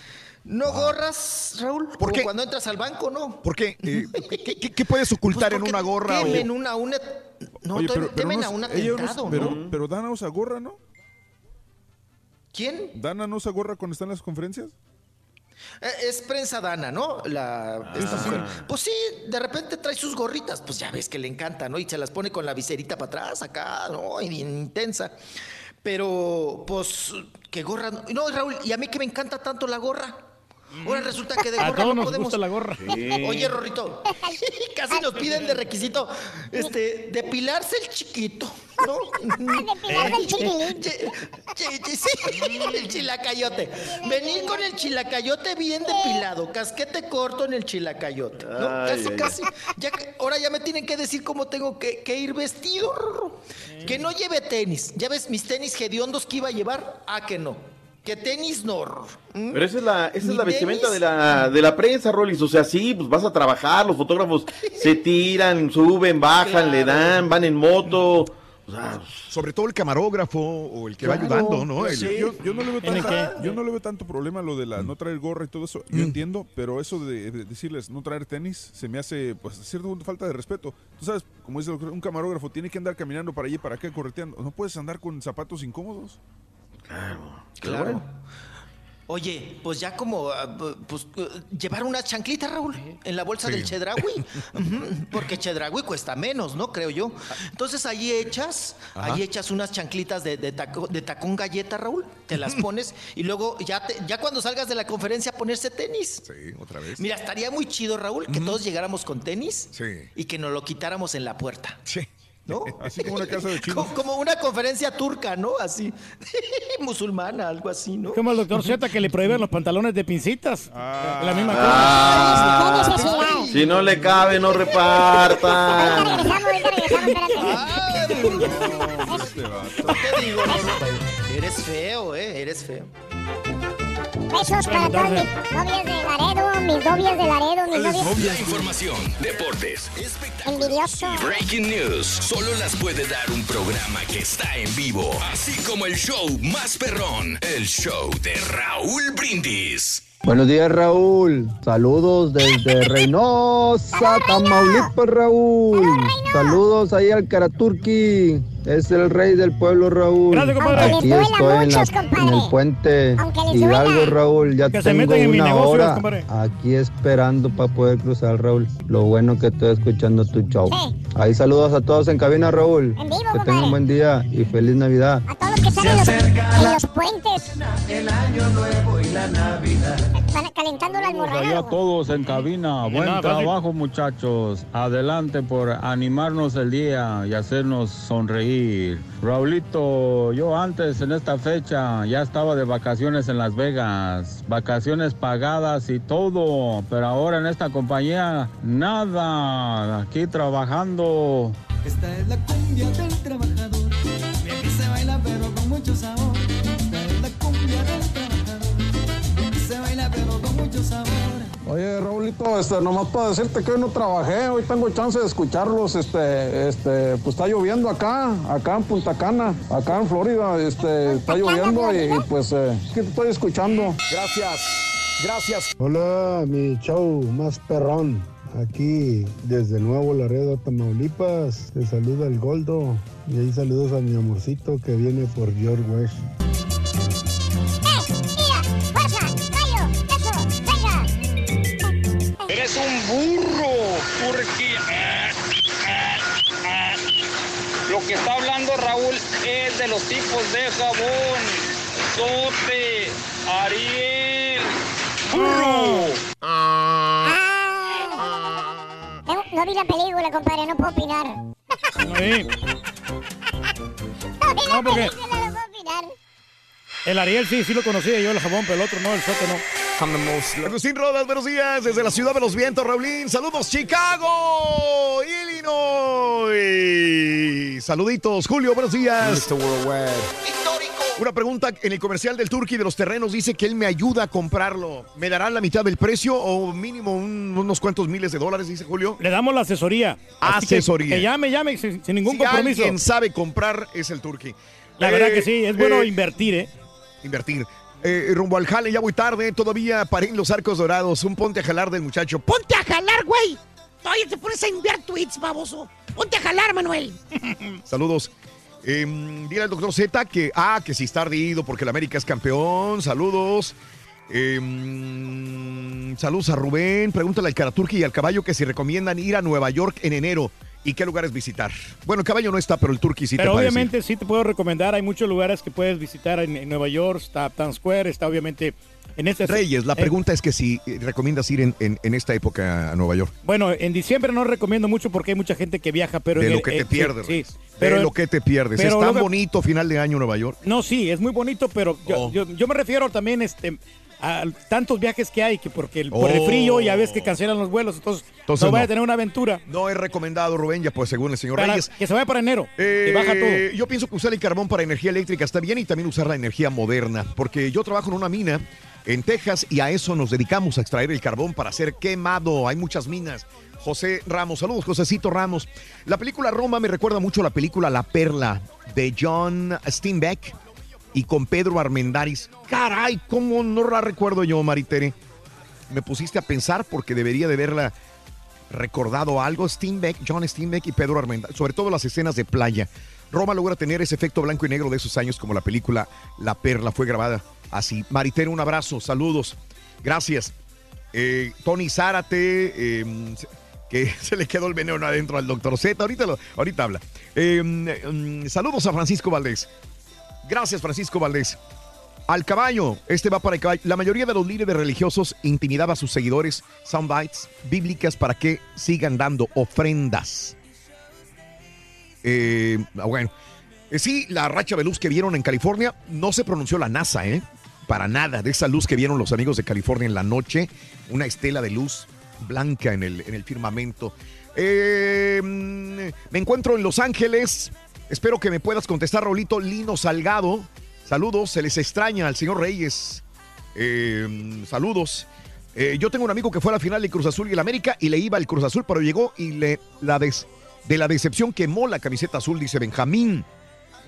no gorras, Raúl, ¿Por qué? cuando entras al banco, ¿no? ¿Por qué? Eh, ¿qué, qué- qué puedes ocultar en una gorra? o- Temen una, una, no, Oye, temen, a un ella no se- atentado, pero, ¿no? pero Dana usa gorra, ¿no? ¿Quién? ¿Dana no usa gorra cuando está en las conferencias? Eh, Es prensa dana, ¿no? La, esta mujer. Pues sí, de repente trae sus gorritas, pues ya ves que le encanta, ¿no? Y se las pone con la viserita para atrás, acá, ¿no? Y bien intensa. Pero, pues, qué gorra. No, Raúl, y a mí que me encanta tanto la gorra. Ahora resulta que de A gorra todos no nos podemos. gusta la gorra. [LAUGHS] Oye, Rorrito, [LAUGHS] casi nos piden de requisito este, depilarse el chiquito. ¿no? [LAUGHS] Depilar del chiquilín. Sí, el chilacayote. Venir con el chilacayote bien depilado, casquete corto en el chilacayote. ¿no? Ay, casi, ay. casi. Ya que- ahora ya me tienen que decir cómo tengo que, que ir vestido. Rorro. Que no lleve tenis. ¿Ya ves mis tenis hediondos que iba a llevar? Ah, que no. Que tenis no. Rorro. ¿Mm? Pero esa es la, esa es la vestimenta de la, de la prensa, Rolis. O sea, sí, pues vas a trabajar, los fotógrafos se [LAUGHS] tiran, suben, bajan, le dan, van en moto. O sea, Sobre todo el camarógrafo o el que va ayudando, ¿no? El- Yo, yo- yo no le veo yo no le veo tanto problema lo de la no traer gorra y todo eso. Yo entiendo, pero eso de, de decirles no traer tenis se me hace, pues, a cierto punto falta de respeto. Tú sabes, como dice un camarógrafo, tiene que andar caminando para allí y para acá correteando. No puedes andar con zapatos incómodos. Claro. Oye, pues ya como, ah, pues, eh, llevar unas chanclitas, Raúl, en la bolsa Sí. del Chedraui. [LAUGHS] Ujú, Porque Chedraui cuesta menos, ¿no? Creo yo. Entonces ahí echas, Ajá. ahí echas unas chanclitas de, de, taco- de tacón galleta, Raúl, te las pones y luego ya, te- ya cuando salgas de la conferencia ponerse tenis. Sí, otra vez. Mira, estaría muy chido, Raúl, que todos llegáramos con tenis Sí. y que nos lo quitáramos en la puerta. Sí. ¿No? [LAUGHS] Así como una casa de [LAUGHS] chinos. Como, como una conferencia turca, ¿no? Así. [LAUGHS] Musulmana, algo así, ¿no? Como el doctor Z que le prohíben los pantalones de pincitas. Ah. la misma Ah. ¿Qué necesidad? si no le cabe, no reparta. Ahorita regresamos, ahorita regresamos, espérate. Este vato. ¿Qué digo? No, no, eres feo, ¿eh? Eres feo. Besos para todas mis novias de Laredo, mis novias de Laredo, mis novias La información, deportes, envidioso. breaking news, solo las puede dar un programa que está en vivo. Así como el show más perrón, el show de Raúl Brindis. Buenos días, Raúl. Saludos desde Reynosa, Tamaulipas, Raúl. Saludos ahí al Karaturki. Es el rey del pueblo, Raúl. Gracias, compadre. Aquí estoy en, la- en el puente Hidalgo. Raúl. Ya Que tengo una hora compadre. aquí esperando para poder cruzar, Raúl. Lo bueno que estoy escuchando tu show. Sí. Ahí saludos a todos en cabina, Raúl. En vivo, que compadre. tengan buen día y feliz Navidad. A todos los que están en los, en los puentes. El año nuevo y la Navidad. Calentando la Allá almorrana. güey. todos en cabina. Buen nada fácil. trabajo, muchachos. Adelante por animarnos el día y hacernos sonreír. Raulito, yo antes en esta fecha ya estaba de vacaciones en Las Vegas. Vacaciones pagadas y todo. Pero ahora en esta compañía, nada. Aquí trabajando. Esta es la cumbia del trabajador. Sabor. Oye, Raulito, este, nomás para decirte que hoy no trabajé, hoy tengo chance de escucharlos, este, este, pues está lloviendo acá, acá en Punta Cana, acá en Florida, este, está lloviendo y, y, pues, eh, que te estoy escuchando. Gracias. Gracias. Hola, mi show más perrón. Aquí desde Nuevo Laredo, Tamaulipas. Te saluda el Goldo. Y ahí saludos a mi amorcito que viene por George West. Los tipos de jabón. Sote, Ariel, burro. Tengo- No vi la película, compadre, no puedo opinar. Sí. [LAUGHS] No vi la No, porque- película, no puedo opinar. El Ariel sí, sí lo conocía yo, el jabón, pero el otro no, el sote no. Agustín Rodas, buenos días desde la ciudad de los vientos, Raulín. Saludos, Chicago, Illinois. Saluditos, Julio, buenos días. Una pregunta, en el comercial del Turkey de los terrenos dice que él me ayuda a comprarlo. ¿Me darán la mitad del precio o mínimo un- unos cuantos miles de dólares, dice Julio? Le damos la asesoría. Que- Asesoría. Que, llame, llame, sin, sin ningún Si compromiso. alguien sabe comprar, es el Turkey. La verdad Eh, que sí, es bueno eh, invertir, ¿eh? Invertir. Eh, rumbo al jale, ya voy tarde, todavía paré en los arcos dorados. Un ponte a jalar del muchacho. ¡Ponte a jalar, güey! Todavía te pones a enviar tweets, baboso. Ponte a jalar, Manuel. [LAUGHS] Saludos. Eh, dile al doctor Z que, ah, que si está ardido porque el América es campeón. Saludos. Eh, saludos a Rubén. Pregúntale al Karaturki y al caballo que si recomiendan ir a Nueva York en enero y qué lugares visitar. Bueno, el caballo no está, pero el Turkey sí Pero te decir. obviamente sí te puedo recomendar, hay muchos lugares que puedes visitar en, en Nueva York, está Times Square, está obviamente en este Reyes, la eh, pregunta es que si eh, recomiendas ir en, en- en esta época a Nueva York. bueno, en diciembre no recomiendo mucho porque hay mucha gente que viaja, pero de en lo el- que eh, te pierdes. sí, pero de lo que te pierdes. pero es tan que- bonito final de año Nueva York. No, sí, es muy bonito, pero yo, Oh. yo, yo me refiero también este, a tantos viajes que hay, que porque el, por el Oh. frío ya ves que cancelan los vuelos, entonces, Entonces no vaya no. a tener una aventura. No es recomendado, Rubén, ya pues según el señor Para- Reyes. que se vaya para enero Eh, y baja todo. Yo pienso que usar el carbón para energía eléctrica está bien y también usar la energía moderna, porque yo trabajo en una mina en Texas y a eso nos dedicamos a extraer el carbón para hacer quemado. Hay muchas minas. José Ramos, saludos, Josecito Ramos. La película Roma me recuerda mucho a la película La Perla de John Steinbeck y con Pedro Armendáriz. Caray, ¿cómo no la recuerdo yo, Maritere? Me pusiste a pensar porque debería de verla recordado algo. Steinbeck, John Steinbeck y Pedro Armendáriz, sobre todo las escenas de playa. Roma logra tener ese efecto blanco y negro de esos años como la película La Perla fue grabada así. Maritere, un abrazo, saludos, gracias. Eh, Tony Zárate, eh, que [LAUGHS] se le quedó el veneno adentro al doctor Z, ahorita, ahorita habla. Eh, mm, saludos a Francisco Valdés. Gracias, Francisco Valdés. Al caballo, este va para el caballo. La mayoría de los líderes religiosos intimidaba a sus seguidores soundbites bíblicas para que sigan dando ofrendas. Eh, bueno, Eh, sí, la racha de luz que vieron en California no se pronunció la NASA, ¿eh? Para nada. De esa luz que vieron los amigos de California en la noche, una estela de luz blanca en el, en el firmamento. Eh, mm, me encuentro en Los Ángeles. Espero que me puedas contestar, Rolito Lino Salgado. Saludos, se les extraña al señor Reyes. Eh, saludos. Eh, yo tengo un amigo que fue a la final de Cruz Azul y el América y le iba al Cruz Azul, pero llegó y le la des- de la decepción quemó la camiseta azul, dice Benjamín.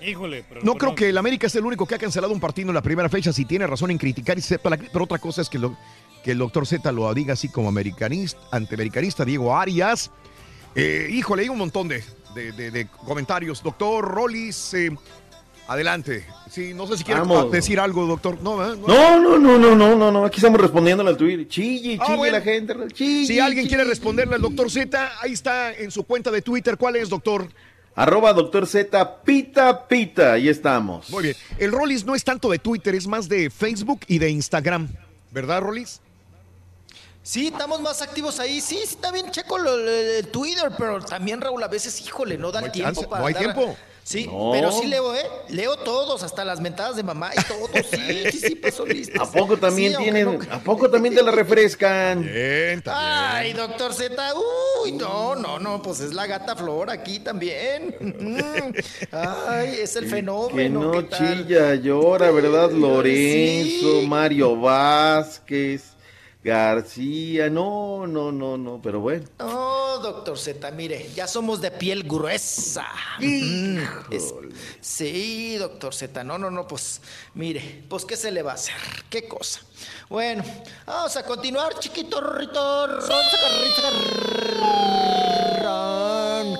Híjole, pero No creo que el América sea el único que ha cancelado un partido en la primera fecha, si tiene razón en criticar y sepa la- pero otra cosa es que, lo- que el doctor Z lo diga así como americanista, antiamericanista, Diego Arias. Eh, híjole, hay un montón de, de- de- de comentarios. Doctor Rollis, eh, adelante. Sí, no sé si quiere Vamos. decir algo, doctor. No. No, no, no, no, no, no, no. Aquí estamos respondiéndole al Twitter. Chille, Ah, chille bueno. la gente. Chille, Si alguien chille. quiere responderle al doctor Z, ahí está en su cuenta de Twitter. ¿Cuál es, doctor? Arroba doctor Z, pita, pita. Ahí estamos. Muy bien. El Rollis no es tanto de Twitter, es más de Facebook y de Instagram. ¿Verdad, Rollis? Sí, estamos más activos ahí. Sí, sí, está bien checo lo- lo- el Twitter, pero también, Raúl, a veces, híjole, no da No el tiempo chance, para no hay andar- tiempo. Sí, No. pero sí leo, ¿eh? Leo todos, hasta las mentadas de mamá y todo. Sí, sí, [LAUGHS] sí, pues son listos. ¿A poco también Sí, tienen, no- a poco también te la refrescan? Bien, Ay, doctor Z, uy, no, no, no, pues es la gata flor aquí también. [LAUGHS] Ay, es el Que fenómeno. no ¿qué tal? chilla, llora, ¿verdad? Lorenzo, Sí. Mario Vázquez, García, no, no, no, no, pero bueno. No, doctor Z, mire, ya somos de piel gruesa. Es- sí, doctor Z, no, no, no, pues mire, pues qué se le va a hacer, qué cosa. Bueno, vamos a continuar, chiquito Rorrito. Ron.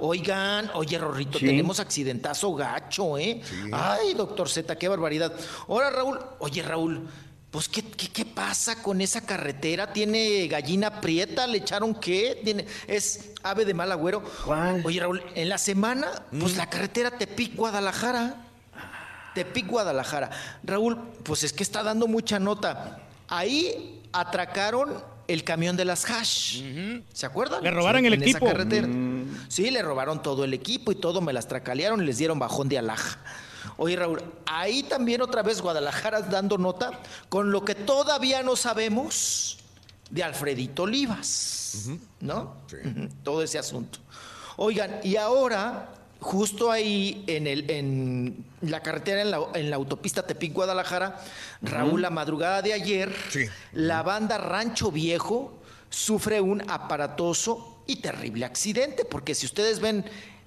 Oigan, oye, Rorrito, Sí. tenemos accidentazo gacho, ¿eh? Ay, doctor Z, qué barbaridad. Ahora, Raúl, oye, Raúl. Pues, ¿qué, qué, qué pasa con esa carretera? ¿Tiene gallina prieta? ¿Le echaron qué? ¿Tiene, ¿Es ave de mal agüero? Oye, Raúl, en la semana, pues la carretera Tepic-Guadalajara. Tepic-Guadalajara. Raúl, pues es que está dando mucha nota. Ahí atracaron el camión de las hash. ¿Se acuerdan? Le robaron Sí, el en equipo. Esa carretera. Sí, le robaron todo el equipo y todo, me las tracalearon y les dieron bajón de alhaja. Oye, Raúl, ahí también otra vez Guadalajara dando nota con lo que todavía no sabemos de Alfredito Olivas, ¿no? Ujú, Todo ese asunto. Oigan, y ahora, justo ahí en, el, en la carretera, en la, en la autopista Tepic-Guadalajara, Raúl, la madrugada de ayer, la banda Rancho Viejo sufre un aparatoso y terrible accidente, porque si ustedes ven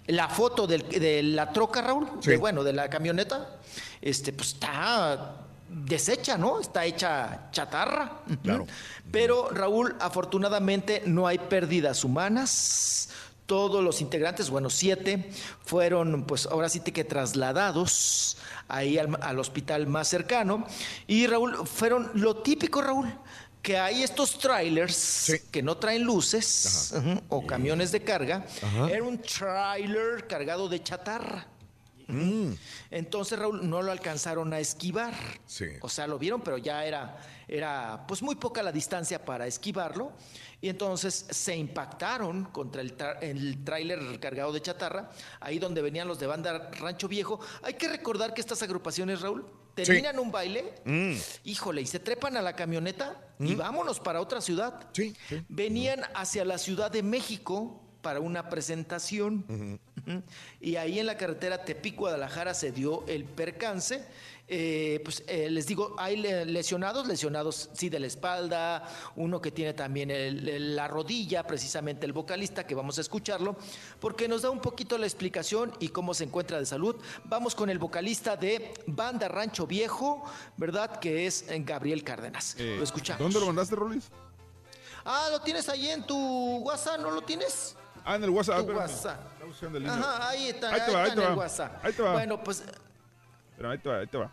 la foto del- de la troca, Raúl, de, bueno, de la camioneta, este, pues está deshecha, ¿no? Está hecha chatarra. Claro. Pero, Raúl, afortunadamente no hay pérdidas humanas. Todos los integrantes, bueno, siete, fueron, pues ahora sí que trasladados ahí al, al hospital más cercano. Y, Raúl, fueron lo típico, Raúl, que hay estos trailers que no traen luces o camiones de carga. Ajá. Era un trailer cargado de chatarra. Mm. Entonces, Raúl, no lo alcanzaron a esquivar. Sí. O sea, lo vieron, pero ya era, era pues muy poca la distancia para esquivarlo. Y entonces se impactaron contra el, el tráiler cargado de chatarra, ahí donde venían los de banda Rancho Viejo. Hay que recordar que estas agrupaciones, Raúl, terminan un baile, Mm. híjole, y se trepan a la camioneta y Mm. vámonos para otra ciudad. Sí, Venían hacia la Ciudad de México para una presentación. Y ahí en la carretera Tepic-Guadalajara se dio el percance. Eh, pues eh, les digo, hay le- lesionados, lesionados sí de la espalda, uno que tiene también el- el- la rodilla, precisamente el vocalista, que vamos a escucharlo, porque nos da un poquito la explicación y cómo se encuentra de salud. Vamos con el vocalista de Banda Rancho Viejo, ¿verdad? Que es Gabriel Cárdenas. Eh, lo escuchamos. ¿Dónde lo mandaste, Rolis? Ah, ¿lo tienes ahí en tu WhatsApp? ¿No lo tienes? Ah, en el WhatsApp. Tu. WhatsApp. Ajá, ahí está, Ahí va, ahí está te en el. WhatsApp. Ahí te va. Bueno, pues Espera, ahí te va, ahí te va.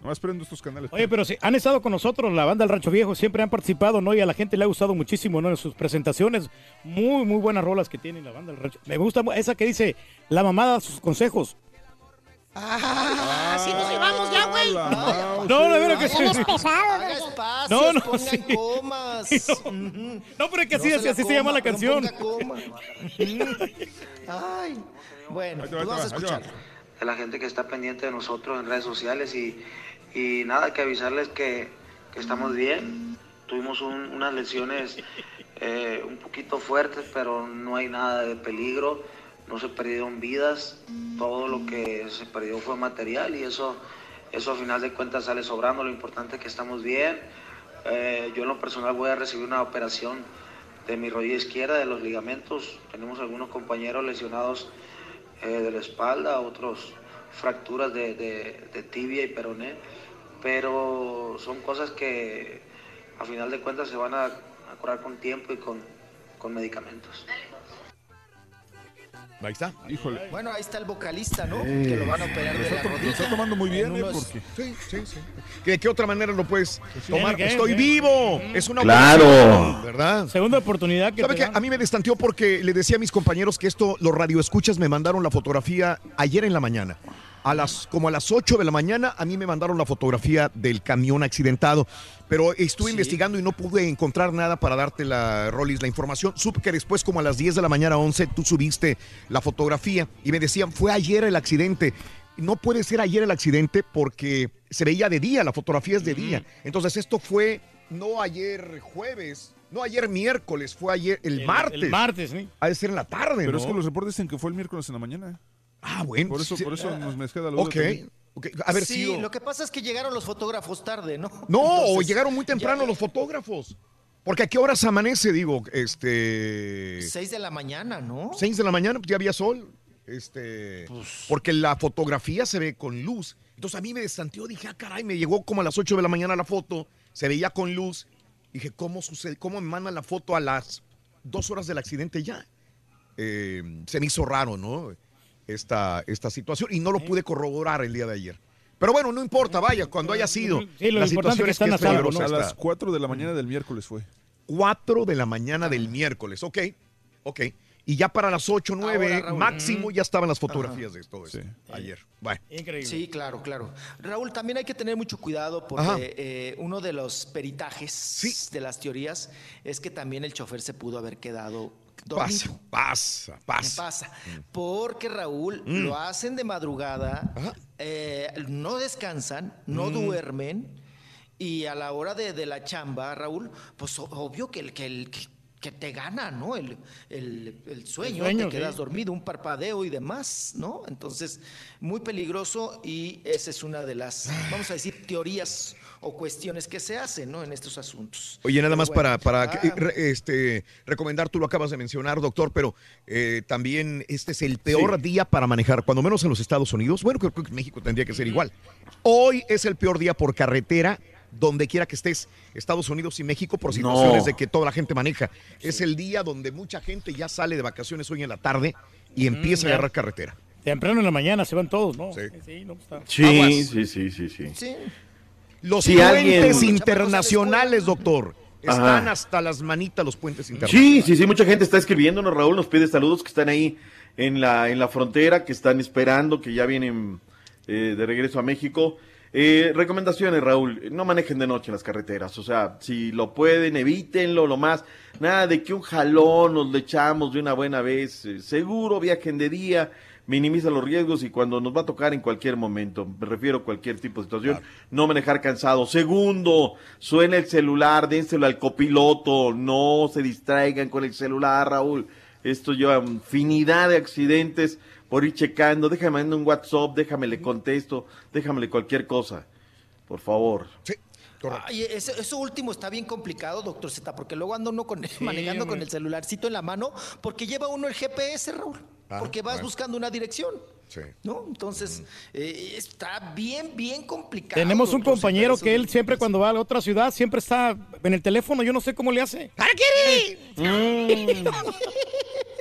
Nomás prendo estos canales. Oye, pero si han estado con nosotros, la banda del Rancho Viejo, siempre han participado, ¿no? Y a la gente le ha gustado muchísimo, ¿no? En sus presentaciones, muy, muy buenas rolas que tiene la banda del Rancho. Me gusta esa que dice, la mamada, sus consejos. Ah, sí nos llevamos ya, güey. No, de veras que sí. No, no, pongan sí. [LAUGHS] No, pero es que así, No así, se la así se llama la no canción. [LAUGHS] Ay, bueno, Ahí te va, vamos a escuchar. De la gente que está pendiente de nosotros en redes sociales y, y nada, que avisarles que, que estamos bien. Tuvimos un- unas lesiones [LAUGHS] eh, un poquito fuertes, pero no hay nada de peligro. No se perdieron vidas, todo lo que se perdió fue material y eso, eso a final de cuentas sale sobrando. Lo importante es que estamos bien. Eh, yo en lo personal voy a recibir una operación de mi rodilla izquierda, de los ligamentos. Tenemos algunos compañeros lesionados eh, de la espalda, otros fracturas de, de- tibia y peroné, pero son cosas que a final de cuentas se van a, a curar con tiempo y con, con medicamentos. Ahí está. Híjole. Bueno, ahí está el vocalista, ¿no? Eh, Que lo van a operar lo de está la lo está tomando muy bien, En ¿eh? unos- Porque- Sí, sí, sí. ¿De qué otra manera lo puedes tomar? Estoy vivo. Es una Claro. ¿verdad? Segunda oportunidad que ¿Sabe dan. A mí me destanteó porque le decía a mis compañeros que esto, los radioescuchas me mandaron la fotografía ayer en la mañana. A las, como a las 8 de la mañana, a mí me mandaron la fotografía del camión accidentado. Pero estuve investigando y no pude encontrar nada para darte la, Rolis, la información. Supe que después, como a las 10 de la mañana, 11, tú subiste la fotografía y me decían, fue ayer el accidente. No puede ser ayer el accidente porque se veía de día, la fotografía es de día. Entonces, esto fue no ayer jueves, no ayer miércoles, fue ayer el, El- martes. el martes, ¿sí? Ha de ser en la tarde, Pero ¿no? es que los reportes dicen que fue el miércoles en la mañana. Ah, bueno. Por eso, sí. por eso nos me queda la duda. Ok. también. Haber sí, sido. lo que pasa es que llegaron los fotógrafos tarde, ¿no? No, o llegaron muy temprano los fotógrafos. Porque a qué horas amanece, digo, este. Seis de la mañana, ¿no? 6 de la mañana, pues ya había sol. Este. Pues Porque la fotografía se ve con luz. Entonces a mí me destanteó, dije, ah, caray, me llegó como a las 8 de la mañana la foto, se veía con luz. Dije, ¿cómo sucede? ¿Cómo me mandan la foto a las dos horas del accidente ya? Eh, se me hizo raro, ¿no? Esta, esta situación y no lo pude corroborar el día de ayer. Pero bueno, no importa, vaya, cuando haya sido. Sí, lo la situación es que es es a las 4 de la mañana del miércoles fue. 4 de la mañana del miércoles, ok, ok. Y ya para las 8, 9 Ahora, Raúl. máximo ya estaban las fotografías de esto, esto, ayer. Bueno. Increíble. Sí, claro, claro. Raúl, también hay que tener mucho cuidado porque eh, uno de los peritajes de las teorías es que también el chofer se pudo haber quedado dormido. Pasa, pasa, pasa. Pasa. Porque Raúl Mm. lo hacen de madrugada, eh, no descansan, no Mm. duermen y a la hora de, de la chamba, Raúl, pues obvio que el que el que, que te gana, ¿no? El, el- el sueño, El te quedas sí. dormido, un parpadeo y demás, ¿no? Entonces, muy peligroso y esa es una de las, vamos a decir, teorías o cuestiones que se hacen, ¿no? En estos asuntos. Oye, nada Pero más bueno, para, para ah, re- este, recomendar, tú lo acabas de mencionar, doctor, pero eh, también este es el peor día para manejar, cuando menos en los Estados Unidos. Bueno, creo que en México tendría que ser igual. Hoy es el peor día por carretera, donde quiera que estés, Estados Unidos y México, por situaciones No. de que toda la gente maneja. Es el día donde mucha gente ya sale de vacaciones hoy en la tarde y empieza a ya. agarrar carretera. Temprano en la mañana se van todos, ¿no? Sí. Sí, no, pues está. Sí, sí, sí, sí. Los Si puentes alguien- internacionales, doctor. Están Ajá. hasta las manitas los puentes internacionales. Sí, sí, sí, mucha gente está escribiéndonos, Raúl nos pide saludos que están ahí en la, en la frontera que están esperando, que ya vienen eh, de regreso a México. Eh, recomendaciones, Raúl, no manejen de noche en las carreteras, o sea, si lo pueden, evítenlo lo más, nada de que un jalón nos le echamos de una buena vez, eh, seguro viajen de día, minimiza los riesgos y cuando nos va a tocar en cualquier momento, me refiero a cualquier tipo de situación, no manejar cansado. Segundo, suena el celular, dénselo al copiloto, no se distraigan con el celular, Raúl. Esto lleva infinidad de accidentes por ir checando, déjame mandar un WhatsApp, déjame le contesto, déjame cualquier cosa, por favor. Ay, eso, eso último está bien complicado, doctor Z, porque luego anda uno con, [LAUGHS] manejando con el celularcito en la mano, porque lleva uno el GPS, Raúl, Ah, porque vas bueno. buscando una dirección, Sí. ¿no? Entonces, eh, está bien, bien complicado. Tenemos un compañero que él siempre cuando va a la otra ciudad siempre está en el teléfono, yo no sé cómo le hace. [LAUGHS] [LAUGHS]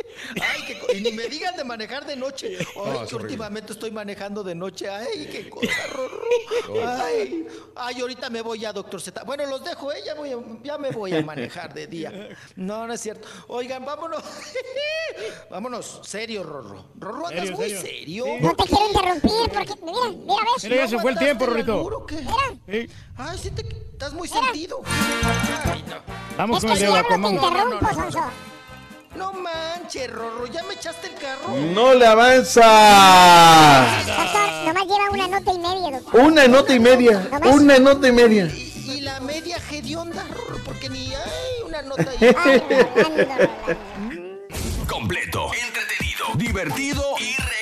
Ay, que y ni me digan de manejar de noche. Ay, No, que últimamente estoy manejando de noche. Ay, qué cosa, Rorro. Ay, ay, ahorita me voy ya, doctor Z. Bueno, los dejo, ¿eh? Ya, voy a- ya me voy a manejar de día. No, no es cierto. Oigan, vámonos. [LAUGHS] vámonos, serio, Rorro. Rorro, andas Serio, muy serio. serio. No te quiero interrumpir porque, mira, mira, ves. Mira, ya se fue el tiempo, Rorrito. Sí. Ay, sí, te, estás muy sentido. Ay, no. Vamos Es con que el si de Aquaman. interrumpo, no, no. No manches, Rorro, ya me echaste el carro. No le avanza. Doctor, nomás lleva una nota y media, doctor. Una nota y media, una nota y media. Y la media hedionda, Rorro, porque ni hay una nota ahí. Completo, entretenido, divertido y regalón.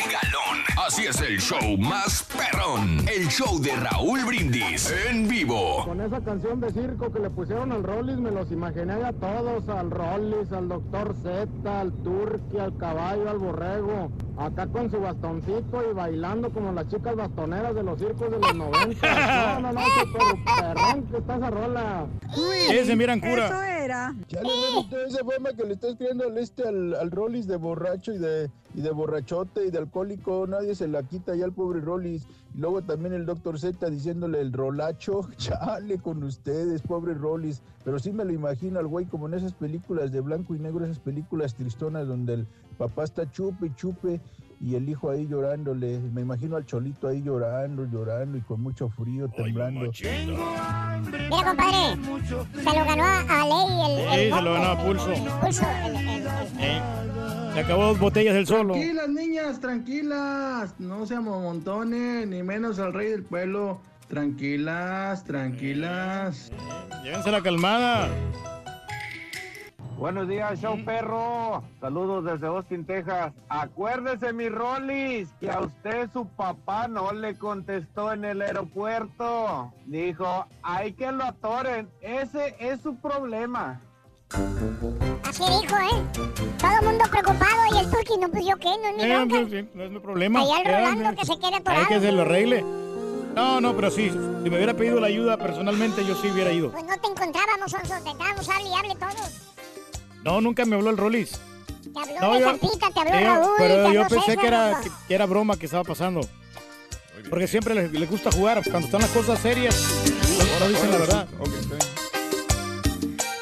Así es el show más perrón. El show de Raúl Brindis en vivo. Con esa canción de circo que le pusieron al Rollis, me los imaginé a todos, al Rollis, al Doctor Z, al Turqui, al caballo, al borrego, acá con su bastoncito y bailando como las chicas bastoneras de los circos de los 90. [LAUGHS] No, no, no, super perrón que está esa rola. Ese miran cura. Eso era. Ya le ven ustedes esa forma que le está escribiendo al este al, al Rollis de borracho y de, y de borrachote y de alcohólico, nadie se la quita ya al pobre Rollis. Y luego también el doctor Z diciéndole el rolacho, [LAUGHS] chale con ustedes, pobre Rollis. Pero sí me lo imagino al güey como en esas películas de blanco y negro, esas películas tristonas donde el papá está chupe chupe y el hijo ahí llorándole. Me imagino al cholito ahí llorando, llorando y con mucho frío, temblando. Mira, compadre, se lo ganó a, Ley el, el Sí, se lo ganó a pulso. el- el- Eh, acabó dos botellas del solo. Tranquilas, niñas, tranquilas. No se amontonen, ni menos al rey del pueblo. Tranquilas, tranquilas. Llévense la calmada. Buenos días, show perro. Saludos desde Austin, Texas. Acuérdese, mi Rollis, que a usted su papá no le contestó en el aeropuerto. Dijo, hay que lo atoren. Ese es su problema. Así dijo, ¿eh? Todo el mundo preocupado y el turqui, no, pues yo qué, no, Eh, bronca. pues, sí, no es mi problema. El Eh, Rolando eh, que se quede Hay atorado. que se lo arregle. No, no, pero sí, si me hubiera pedido la ayuda personalmente, yo sí hubiera ido. Pues no te encontrábamos, Sonso, te estábamos hable y hable todos. No, nunca me habló el Rollis. Te habló No, de yo- Zampita, te habló Raúl, te pero yo habló pensé César, que era, Sonso. que, que era broma que estaba pasando. Porque siempre les, les gusta jugar. Cuando están las cosas serias, no, no dicen la verdad.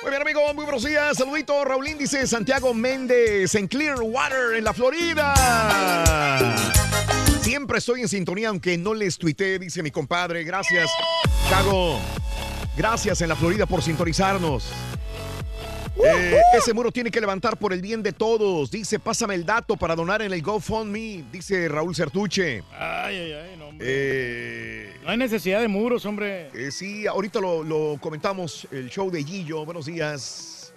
Muy bien, amigo, muy buenos días. Saludito, Raulín dice Santiago Méndez en Clearwater, en la Florida. Siempre estoy en sintonía, aunque no les tuité, dice mi compadre. Gracias, Chago. Gracias en la Florida por sintonizarnos. Eh, ese muro tiene que levantar por el bien de todos. Dice, pásame el dato para donar en el GoFundMe, dice Raúl Sertuche. Ay, ay, ay, no, hombre. Eh, No hay necesidad de muros, hombre. eh, sí, ahorita lo, lo comentamos, el show de Gillo. Buenos días.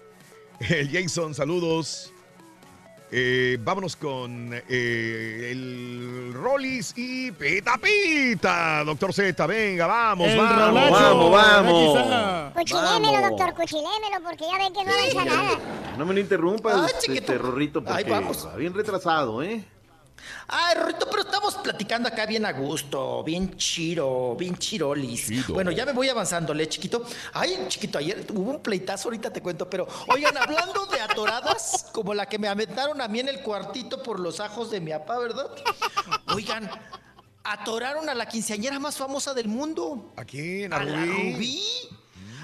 El [LAUGHS] Jason, saludos. Eh, vámonos con eh, el Rollis y Pita Pita. Doctor Z, venga, vamos, El vamos. rolacho, vamos, vamos. está. Cuchilémelo, Vamos. doctor, cuchilémelo, porque ya ven que no avanza nada. [LAUGHS] No me lo interrumpas, Ay, este. Rorrito, Ay, porque vamos. va bien retrasado, ¿eh? Ay, Rorrito, pero estamos platicando acá bien a gusto, bien chiro, bien chirolis. Bueno, ya me voy avanzándole, chiquito. Ay, chiquito, ayer hubo un pleitazo, ahorita te cuento, pero oigan, hablando de atoradas, como la que me aventaron a mí en el cuartito por los ajos de mi papá, ¿verdad? Oigan, atoraron a la quinceañera más famosa del mundo. ¿A quién? ¿A ¿A la Rubí? Rubí?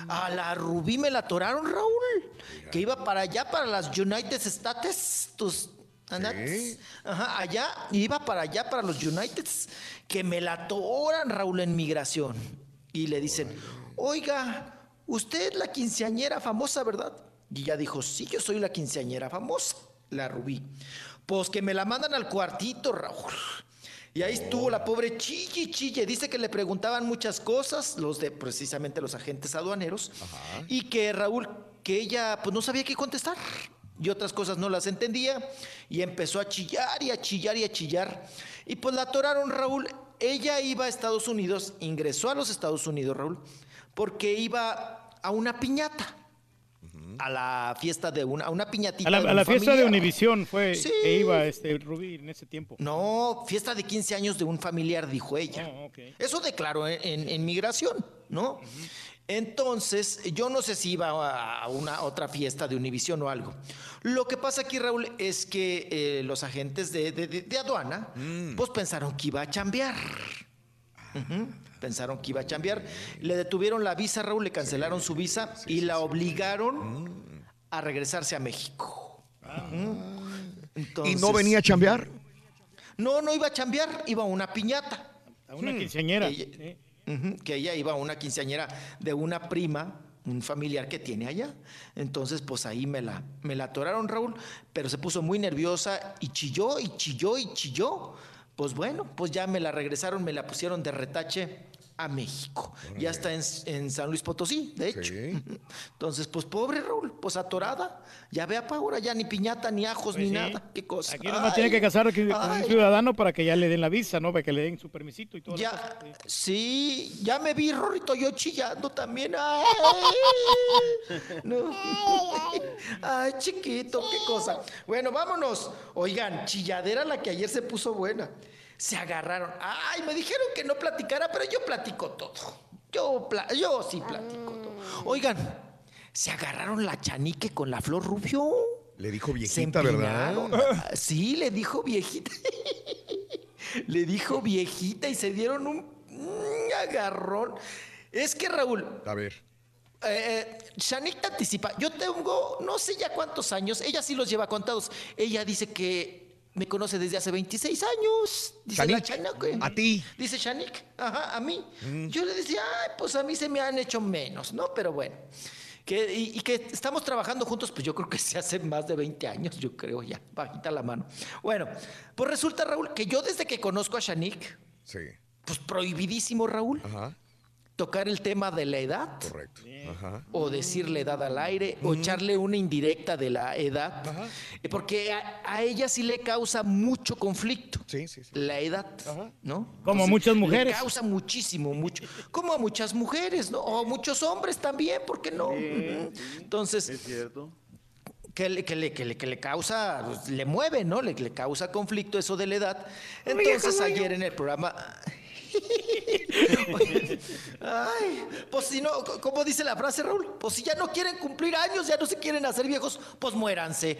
A la Rubí me la atoraron, Raúl. Que iba para allá, para las United States. Tus, Andate. Ajá, allá, iba para allá, para los Uniteds, que me la atoran, Raúl, en migración. Y le dicen, oiga, usted es la quinceañera famosa, ¿verdad? Y ella dijo, sí, yo soy la quinceañera famosa, la Rubí. Pues que me la mandan al cuartito, Raúl. Y ahí estuvo la pobre chille, chille. Dice que le preguntaban muchas cosas, los de precisamente los agentes aduaneros, y que Raúl, que ella pues no sabía qué contestar. Y otras cosas no las entendía. Y empezó a chillar y a chillar y a chillar. Y pues la atoraron, Raúl. Ella iba a Estados Unidos, ingresó a los Estados Unidos, Raúl, porque iba a una piñata. A la fiesta de una, a una piñatita. A la, de a la fiesta de. Univisión fue Sí. que iba este Rubí en ese tiempo. No, fiesta de 15 años de un familiar, dijo ella. Oh, Eso declaró en, en- en migración, ¿no? Entonces, yo no sé si iba a una otra fiesta de Univisión o algo. Lo que pasa aquí, Raúl, es que eh, los agentes de, de- de- de aduana, pues pensaron que iba a chambear. Pensaron que iba a chambear. Le detuvieron la visa, Raúl, le cancelaron su visa y la obligaron a regresarse a México. Ujú. ¿Y Entonces- no venía a chambear? no, no iba a chambear, iba a una piñata. A una Hmm. quinceañera. Que ella, iba a una quinceañera de una prima, un familiar que tiene allá. Entonces, pues ahí me la, me la atoraron, Raúl, pero se puso muy nerviosa y chilló y chilló y chilló. Pues bueno, pues ya me la regresaron, me la pusieron de retache a México. Ya está en, en San Luis Potosí, de hecho. [LAUGHS] Entonces, pues pobre Raúl, pues atorada. Ya vea pa' ahora, ya ni piñata, ni ajos, Pues ni sí. nada. Qué cosa. Aquí nomás Ay, tiene que casar con un ciudadano para que ya le den la visa, ¿no? Para que le den su permisito y todo. Ya, sí, ya me vi, Rorrito, yo chillando también. Ay, no. Ay, chiquito, qué cosa. Bueno, vámonos. Oigan, chilladera la que ayer se puso buena. Se agarraron. Ay, me dijeron que no platicara, pero yo platico todo. Yo, pla- yo sí platico todo. Oigan, se agarraron la chanique con la flor rubio. Le dijo viejita, ¿verdad? Ah, Sí, le dijo viejita. [LAUGHS] le dijo viejita y se dieron un, un agarrón. Es que Raúl, A ver. eh, Shanik te anticipa. Yo tengo no sé ya cuántos años, ella sí los lleva contados. Ella dice que me conoce desde hace 26 años. Dice la Chana, a ti. Dice Shanik, ajá, a mí. Mm. Yo le decía, ay, pues a mí se me han hecho menos, ¿no? Pero bueno. Que, y, y que estamos trabajando juntos, pues yo creo que [LAUGHS] se hace más de 20 años, yo creo ya, bajita la mano. Bueno, pues resulta, Raúl, que yo desde que conozco a Shanik, Sí. pues prohibidísimo, Raúl, Ajá. Tocar el tema de la edad Correcto. Ajá. o decirle edad al aire o echarle una indirecta de la edad, eh, porque a, a ella sí le causa mucho conflicto. La edad, ¿no? Como a muchas mujeres. Le causa muchísimo, mucho. Como a muchas mujeres, ¿no? O muchos hombres también, ¿por qué no? Entonces, Es cierto. que le, que le, que le, que le causa, pues, le mueve, ¿no? Le, le causa conflicto eso de la edad. Entonces ayer en el programa... Ay, pues si no, ¿cómo dice la frase, Raúl? Pues si ya no quieren cumplir años, ya no se quieren hacer viejos, pues muéranse.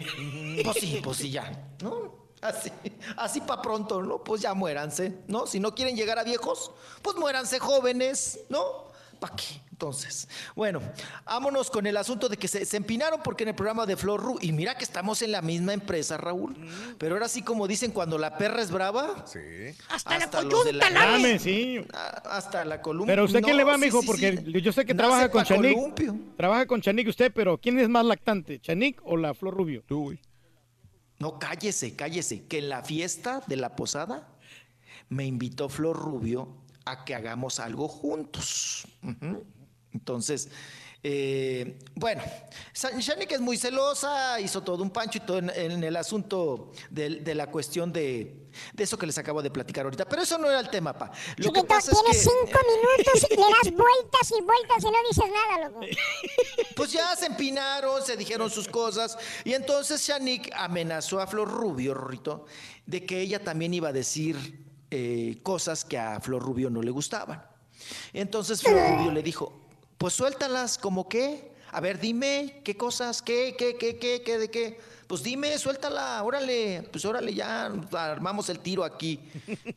Pues sí, pues sí, ya, ¿no? Así, así para pronto, ¿no? Pues ya muéranse, ¿no? Si no quieren llegar a viejos, pues muéranse jóvenes, ¿no? ¿Para qué? Entonces, bueno, vámonos con el asunto de que se, se empinaron porque en el programa de Flor Ru, y mira que estamos en la misma empresa, Raúl, pero ahora sí como dicen, cuando la perra es brava, sí. Hasta, la coyunta, la- sí. Hasta la columna. Pero usted, ¿qué No, le va, sí, mijo? sí, Porque sí. yo sé que Nace trabaja con pa' Chanik. columpio. Trabaja con Chanik usted, pero ¿quién es más lactante? ¿Chanik o la Flor Rubio? Tú, güey. No, cállese, cállese. Que en la fiesta de la posada me invitó Flor Rubio a que hagamos algo juntos. Entonces, eh, bueno, Shanik es muy celosa, hizo todo un pancho y todo en, en el asunto de, la cuestión de, de eso que les acabo de platicar ahorita. Pero eso no era el tema, pa. Lo que pasa es tienes que- cinco minutos y le das vueltas y vueltas y no dices nada, loco. [LAUGHS] Pues ya se empinaron, se dijeron sus cosas. Y entonces Shanik amenazó a Flor Rubio, Rorrito, de que ella también iba a decir eh, cosas que a Flor Rubio no le gustaban. Entonces Flor Rubio le dijo, pues suéltalas, ¿como qué? A ver, dime, ¿qué cosas? ¿Qué, qué, qué, qué, qué, de qué? Pues dime, suéltala, órale, pues órale, ya armamos el tiro aquí.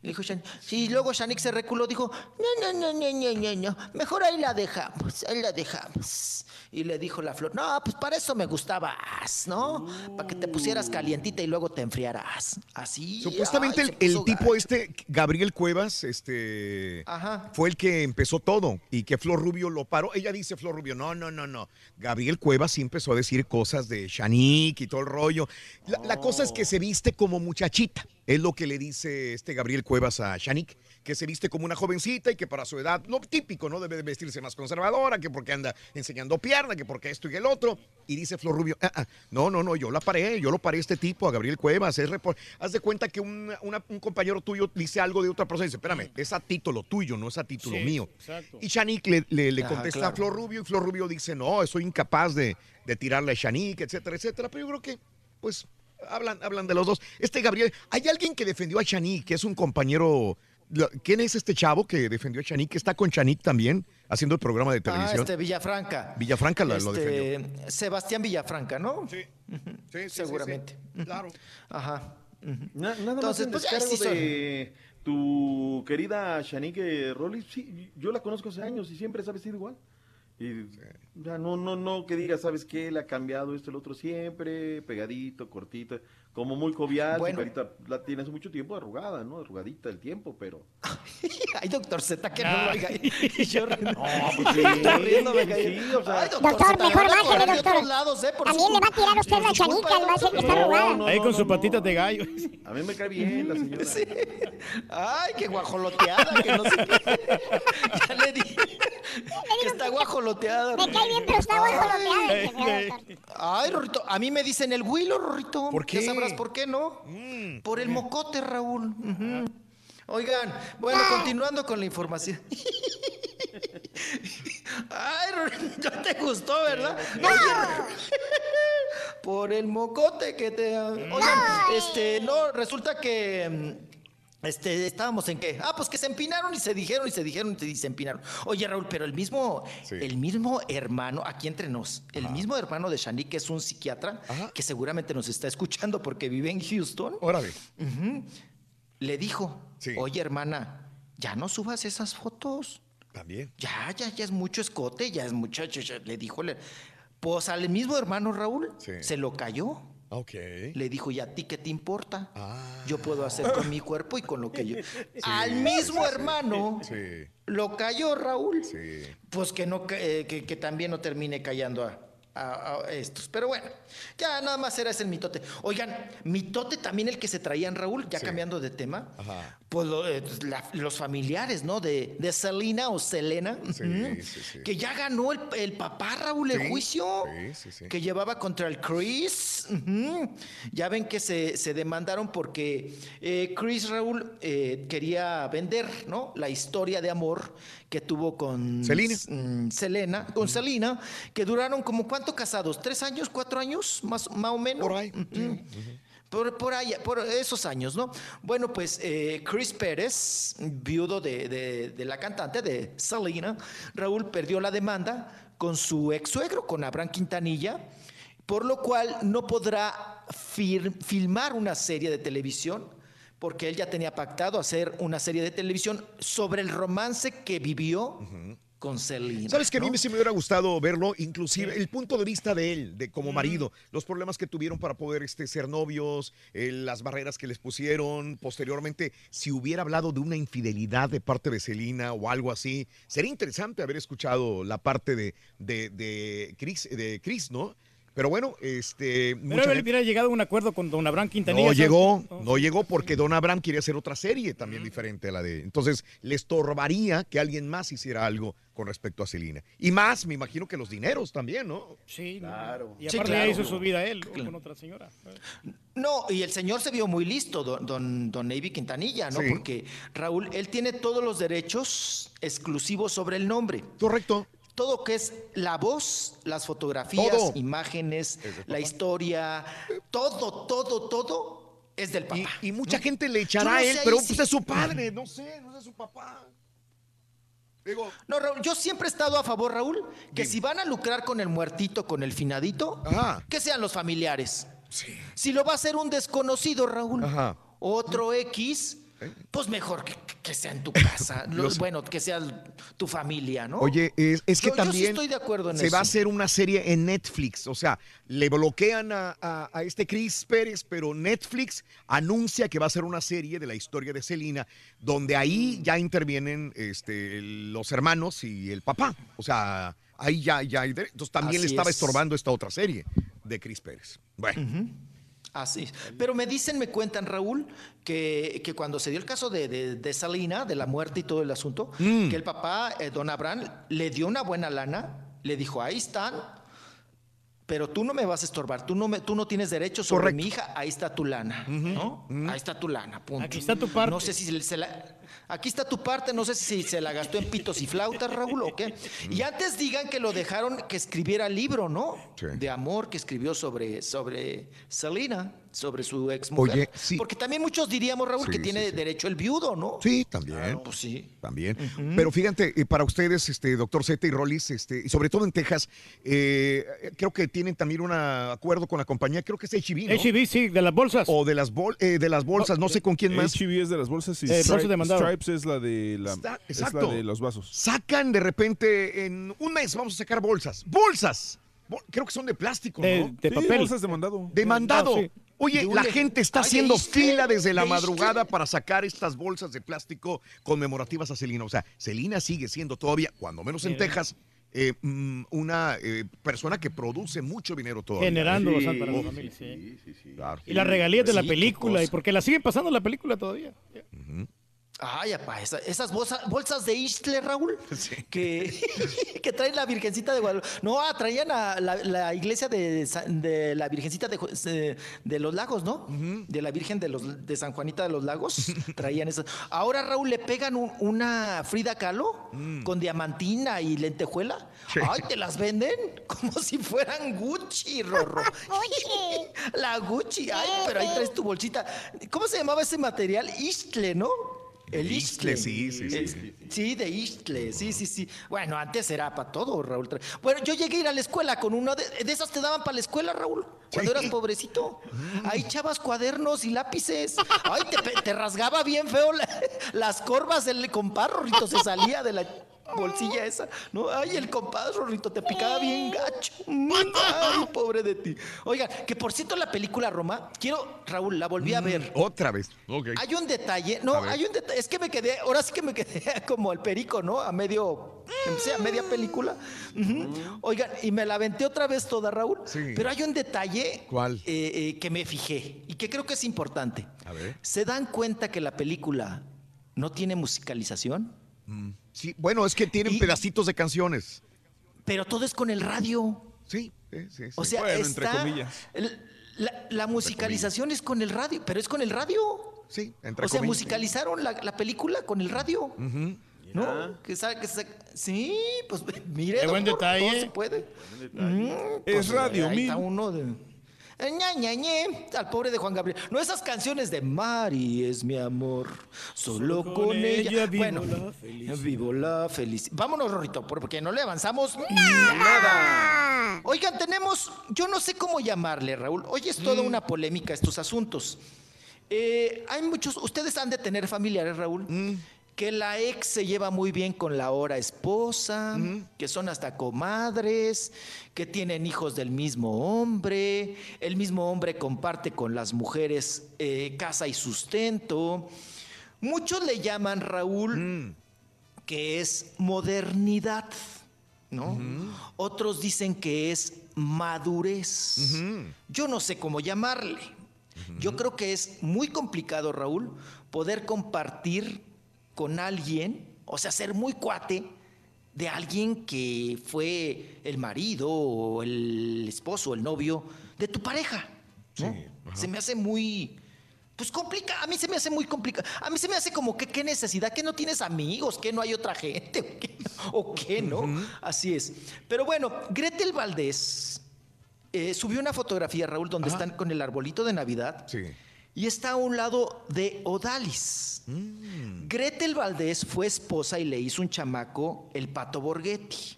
Dijo Shanik. Sí, y luego Shanik se reculó, dijo, no, no, no, no, no, no, mejor ahí la dejamos, ahí la dejamos. Y le dijo la flor, no, pues para eso me gustabas, ¿no? Para que te pusieras calientita y luego te enfriaras. Así. Supuestamente ay, el, el tipo este, Gabriel Cuevas, este, Ajá. fue el que empezó todo y que Flor Rubio lo paró. Ella dice, Flor Rubio, no, no, no, no. Gabriel Cuevas sí empezó a decir cosas de Shanique y todo el rollo. La, la cosa es que se viste como muchachita. Es lo que le dice este Gabriel Cuevas a Shanique, que se viste como una jovencita y que para su edad, lo típico, ¿no? Debe de vestirse más conservadora, que porque anda enseñando pierna, que porque esto y el otro. Y dice Flor Rubio, "Ah, ah, no, no, no, yo la paré, yo lo paré a este tipo, a Gabriel Cuevas. Es Haz de cuenta que un, una- un compañero tuyo dice algo de otra persona y dice, espérame, es a título tuyo, no es a título Sí, mío. exacto. Y Shanique le, le- le Ajá, contesta a. Flor Rubio y Flor Rubio dice, no, soy incapaz de, de tirarle a Shanique, etcétera, etcétera. Pero yo creo que, pues, hablan, hablan de los dos. Este Gabriel, hay alguien que defendió a Shanique, que es un compañero. ¿Quién es este chavo que defendió a? Que está con Shanique también, haciendo el programa de Ah, televisión. este Villafranca. Villafranca lo, lo Este, defendió. Sebastián Villafranca, ¿no? Sí. Sí, Seguramente. Claro. Ajá. Na- nada Entonces, más pues, en son- de tu querida Shanique Rollis, sí, yo la conozco hace años y siempre se ha vestido igual. Y ya no, no, no que diga, ¿sabes qué? Le ha cambiado esto, el otro siempre, pegadito, cortito, como muy jovial, su Bueno. carita la tiene hace mucho tiempo arrugada, ¿no? Arrugadita el tiempo, pero... [LAUGHS] Ay, doctor Z, que no lo oiga. Y yo pues [LAUGHS] sí, Está riendo, me caí. sí, o sea- Ay, Doctor, mejor bájale, doctor. otros lados, ¿eh? También su le va a tirar usted la chanica, le va a decir que está arrugada. no, Ahí no, con no, sus no. patitas de gallo. A mí me cae bien la señora. [LAUGHS] Sí. Ay, qué guajoloteada, que no sé qué. Ya le di. Que está guajoloteada. Me cae bien, pero está guajoloteada. Ay, Rorrito, a mí me dicen el Willow, Rorrito. ¿Por qué? Ya sabrás por qué, ¿no? Por el mocote, Raúl. Oigan, bueno, continuando con la información. [LAUGHS] Ay, Rorrito, no te gustó, ¿verdad? Oye, [LAUGHS] por el mocote que te... Oigan, este, no, resulta que... Este, estábamos en qué? Ah, pues que se empinaron y se dijeron y se dijeron y se empinaron. Oye, Raúl, pero el mismo, Sí. el mismo hermano, aquí entre nos, el mismo hermano de Shanique, que es un psiquiatra, que seguramente nos está escuchando porque vive en Houston, Órale. ujú, le dijo, Sí. oye, hermana, ya no subas esas fotos. También. Ya, ya, ya es mucho escote, ya es muchacho. ya", le dijo, le- pues al mismo hermano Raúl Sí. se lo cayó. Ok. Le dijo, ¿y a ti qué te importa? Ah. Yo puedo hacer con mi cuerpo y con lo que yo... [LAUGHS] Al mismo hermano Sí, lo cayó Raúl. sí. Pues que, no, eh, que, que también no termine callando a, a- a estos. Pero bueno, ya nada más era ese el mitote. Oigan, mitote también el que se traían Raúl, ya Sí. cambiando de tema. Ajá. Pues lo- eh, la- los familiares, ¿no? De, de Selena o Selena. Sí, sí. Que ya ganó el, el papá Raúl el juicio. Que llevaba contra el Chris. Ya ven que se, se demandaron porque eh, Chris Raúl eh, quería vender, ¿no? La historia de amor que tuvo con Selena. mm, Selena, con Selena, que duraron como cuánto casados, tres años, cuatro años, más, más o menos. Por ahí. Por, por ahí, por esos años, ¿no? Bueno, pues eh, Chris Pérez, viudo de, de- de la cantante, de Selena, Raúl perdió la demanda con su ex suegro, con Abraham Quintanilla, por lo cual no podrá fir- filmar una serie de televisión, porque él ya tenía pactado hacer una serie de televisión sobre el romance que vivió con Selena. ¿Sabes que a mí sí me hubiera gustado verlo? Inclusive el punto de vista de él, de como marido, los problemas que tuvieron para poder este, ser novios, eh, las barreras que les pusieron posteriormente. Si hubiera hablado de una infidelidad de parte de Celina o algo así, sería interesante haber escuchado la parte de, de, de Chris, de Chris, ¿no? Pero bueno, este... Pero mucha él gente- hubiera llegado a un acuerdo con don Abraham Quintanilla. no llegó, No. no llegó porque Don Abraham quería hacer otra serie también diferente a la de. Entonces, le estorbaría que alguien más hiciera algo con respecto a Celina. Y más, me imagino que los dineros también, ¿no? Sí, no. Claro. Y Sí, aparte ya claro. hizo su vida él ¿no? con otra señora. No, y el señor se vio muy listo, don, don, don Navy Quintanilla, ¿no? Sí. Porque Raúl, él tiene todos los derechos exclusivos sobre el nombre. Correcto. Todo que es la voz, las fotografías, Todo. imágenes, la historia, todo, todo, todo es del papá. Y, y mucha ¿no? gente le echará no a él, pero pues es su padre, no sé, no es su papá. Digo, No, Raúl, yo siempre he estado a favor, Raúl, que si van a lucrar con el muertito, con el finadito, Ajá. que sean los familiares. sí. Si lo va a hacer un desconocido, Raúl, Ajá. otro X, Pues mejor que, que sea en tu casa. [LAUGHS] Los- bueno, que sea tu familia, ¿no? Oye, es, es que Yo- yo sí también estoy de acuerdo en se va a hacer una serie en Netflix. O sea, le bloquean a, a- a este Chris Pérez, pero Netflix anuncia que va a ser una serie de la historia de Selena, donde ahí Mm. ya intervienen este, los hermanos y el papá. O sea, ahí ya, ya Entonces también le estaba es. estorbando esta otra serie de Chris Pérez. Bueno. Así. Pero me dicen, me cuentan, Raúl, que, que cuando se dio el caso de, de, de Salina, de la muerte y todo el asunto, Mm. que el papá, eh, don Abraham, le dio una buena lana, le dijo, ahí están, pero tú no me vas a estorbar, tú no, me, tú no tienes derecho sobre Correcto. mi hija, ahí está tu lana, ¿no? Ahí está tu lana, punto. Aquí está tu parte. No sé si se la... Aquí está tu parte, no sé si se la gastó en pitos y flautas, Raúl, o qué. Y antes digan que lo dejaron que escribiera libro, ¿no? Sí. De amor que escribió sobre, sobre Selena, sobre su ex mujer. Oye, sí. Porque también muchos diríamos, Raúl, Sí, que tiene sí. derecho el viudo, ¿no? Sí, también. Pues sí. También. Pero fíjate, eh, para ustedes, este, doctor Z y Rollis, este, y sobre todo en Texas, eh, creo que tienen también un acuerdo con la compañía, creo que es HB, ¿no? HB, sí, de las bolsas. O de las, bol- eh, de las bolsas, no sé con quién más. HB es de las bolsas y Eh, de. Stripes es la de la, Está- es exacto. la de los vasos. Sacan de repente en un mes, vamos a sacar bolsas. ¡Bolsas! Bol- Creo que son de plástico, De- ¿no? de Sí, papel. bolsas de mandado. De mandado. sí. Oye, la gente está haciendo fila desde la madrugada para sacar estas bolsas de plástico conmemorativas a Celina. O sea, Celina sigue siendo todavía, cuando menos en Mira. Texas, eh, mm, una eh, persona que produce mucho dinero todavía. Generando Sí. bastante para la Uf, familia, sí. claro. Y las regalías de la Sí, película, y porque la siguen pasando la película todavía. Ay, apá, esa- esas bolsas, bolsas de Isle, Raúl, [LAUGHS] que, [LAUGHS] que traen la Virgencita de Guadalupe. No, ah, traían a la, la iglesia de, la Virgencita de, los Lagos, ¿no? De la Virgen de, los, de San Juanita de los Lagos. [LAUGHS] Traían esas. Ahora, Raúl, le pegan un- una Frida Kahlo con diamantina y lentejuela. Ay, te las venden como si fueran Gucci, Rorro. Gucci. La Gucci, ay, pero ahí traes tu bolsita. ¿Cómo se llamaba ese material? Istle, ¿no? El Ixtle. sí, sí, sí. Sí, de Ixtle, sí, sí, sí. Bueno, antes era para todo, Raúl. Bueno, yo llegué a ir a la escuela con una de, de esas te daban para la escuela, Raúl, cuando eras pobrecito. Ahí echabas cuadernos y lápices. Ay, te, rasgaba bien feo la- las corvas del compadre, Rorrito, se salía de la bolsilla esa. No, ay, el compadre, Rorrito, te picaba bien gacho. Ay, pobre de ti. Oigan, que por cierto la película Roma, quiero, Raúl, la volví a ver. Otra vez. Ok. Hay un detalle, no, hay un detalle, es que me quedé, ahora sí que me quedé [LAUGHS] como el perico, ¿no? A medio, a media película. Ujú. Oigan, y me la aventé otra vez toda, Raúl. Sí. Pero hay un detalle ¿Cuál? eh, eh, que me fijé y que creo que es importante. A ver. ¿Se dan cuenta que la película no tiene musicalización? Sí, bueno, es que tienen Y- pedacitos de canciones. Pero todo es con el radio. Sí, sí, sí. O sea, Bueno, entre está- comillas. La, la musicalización es con el radio, pero es con el radio. Sí, entre O sea, comillas. musicalizaron la, la película con el radio. ¿No? Que sí, pues [LAUGHS] mire. Qué buen doctor, detalle. todo se puede. Mm, Es radio, ahí está uno de. Ña, ña, ñe, al pobre de Juan Gabriel. No esas canciones de Mari es mi amor, solo, Solo con, con ella. ella vivo bueno, la felicidad. vivo la felicidad. Vámonos, Rorrito, porque no le avanzamos nada. Oigan, tenemos, yo no sé cómo llamarle, Raúl. Hoy es Mm. toda una polémica estos asuntos. Eh, hay muchos, ustedes han de tener familiares, Raúl, Mm. Que la ex se lleva muy bien con la ahora esposa, que son hasta comadres, que tienen hijos del mismo hombre, el mismo hombre comparte con las mujeres eh, casa y sustento. Muchos le llaman, Raúl, que es modernidad, ¿no? Otros dicen que es madurez. Yo no sé cómo llamarle. Yo creo que es muy complicado, Raúl, poder compartir con alguien, o sea, ser muy cuate de alguien que fue el marido o el esposo, el novio de tu pareja. ¿no? se me hace muy, pues complicado. A mí se me hace muy complicado. A mí se me hace como que qué necesidad, que no tienes amigos, que no hay otra gente, o qué, [LAUGHS] o qué, ¿no? Así es. Pero bueno, Gretel Valdés eh, subió una fotografía, Raúl, donde están con el arbolito de Navidad. Sí. Y está a un lado de Odalis. Gretel Valdés fue esposa y le hizo un chamaco, el Pato Borghetti.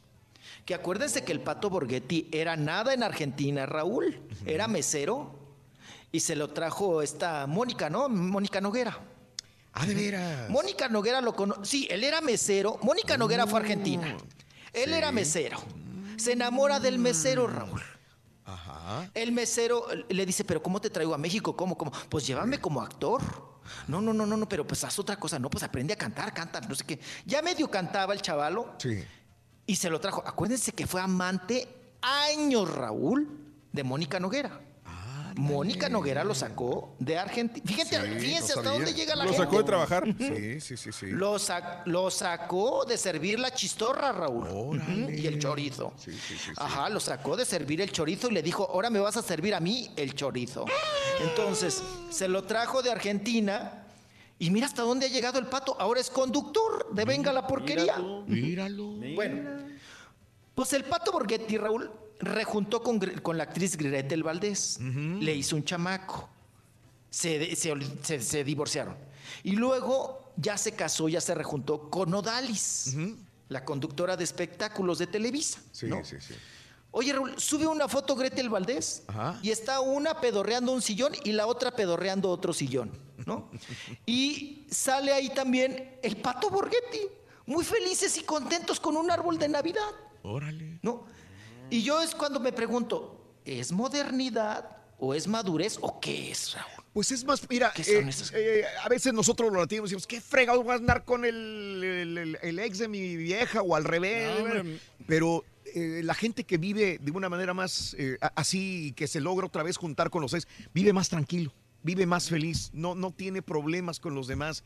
Que acuérdense que el Pato Borghetti era nada en Argentina, Raúl. Era mesero y se lo trajo esta Mónica, ¿no? Mónica Noguera. Ah, de veras. Mónica Noguera lo conoce. Sí, él era mesero. Mónica Noguera fue a Argentina. Él sí. era mesero. Se enamora del mesero, Raúl. Ajá. El mesero le dice, pero ¿cómo te traigo a México? ¿Cómo? ¿Cómo? Pues llévame como actor. No, no, no, no, no, pero pues haz otra cosa. No, pues aprende a cantar, canta, no sé qué. Ya medio cantaba el chavalo Sí. y se lo trajo. Acuérdense que fue amante años, Raúl, de Mónica Noguera. Mónica Noguera lo sacó de Argentina. Fíjate, Sí, fíjense no hasta dónde llega la Lo gente. sacó de trabajar. Sí, sí, sí, sí. Lo, sac- lo sacó de servir la chistorra, Raúl. Y el chorizo. Ajá, lo sacó de servir el chorizo y le dijo, ahora me vas a servir a mí el chorizo. Entonces, se lo trajo de Argentina y mira hasta dónde ha llegado el pato. Ahora es conductor de Venga la Porquería. Míralo. Bueno, pues el pato Borghetti, Raúl, rejuntó con, con la actriz Gretel Valdés. Le hizo un chamaco. Se, se se- se divorciaron. Y luego ya se casó, ya se rejuntó con Odalis, la conductora de espectáculos de Televisa. Sí, ¿no? sí, sí. Oye, Raúl, sube una foto Gretel Valdés Ajá. y está una pedorreando un sillón y la otra pedorreando otro sillón, ¿no? [LAUGHS] y sale ahí también el pato Borghetti, muy felices y contentos con un árbol de Navidad, Órale. ¿no? Y yo es cuando me pregunto, ¿es modernidad o es madurez o qué es, Raúl? Pues es más, mira, ¿Qué son eh, eh, a veces nosotros los latinos decimos, ¿qué fregado voy a andar con el, el- el- el ex de mi vieja o al revés? No. Pero eh, la gente que vive de una manera más así y que se logra otra vez juntar con los ex, vive más tranquilo, vive más feliz, no, no tiene problemas con los demás.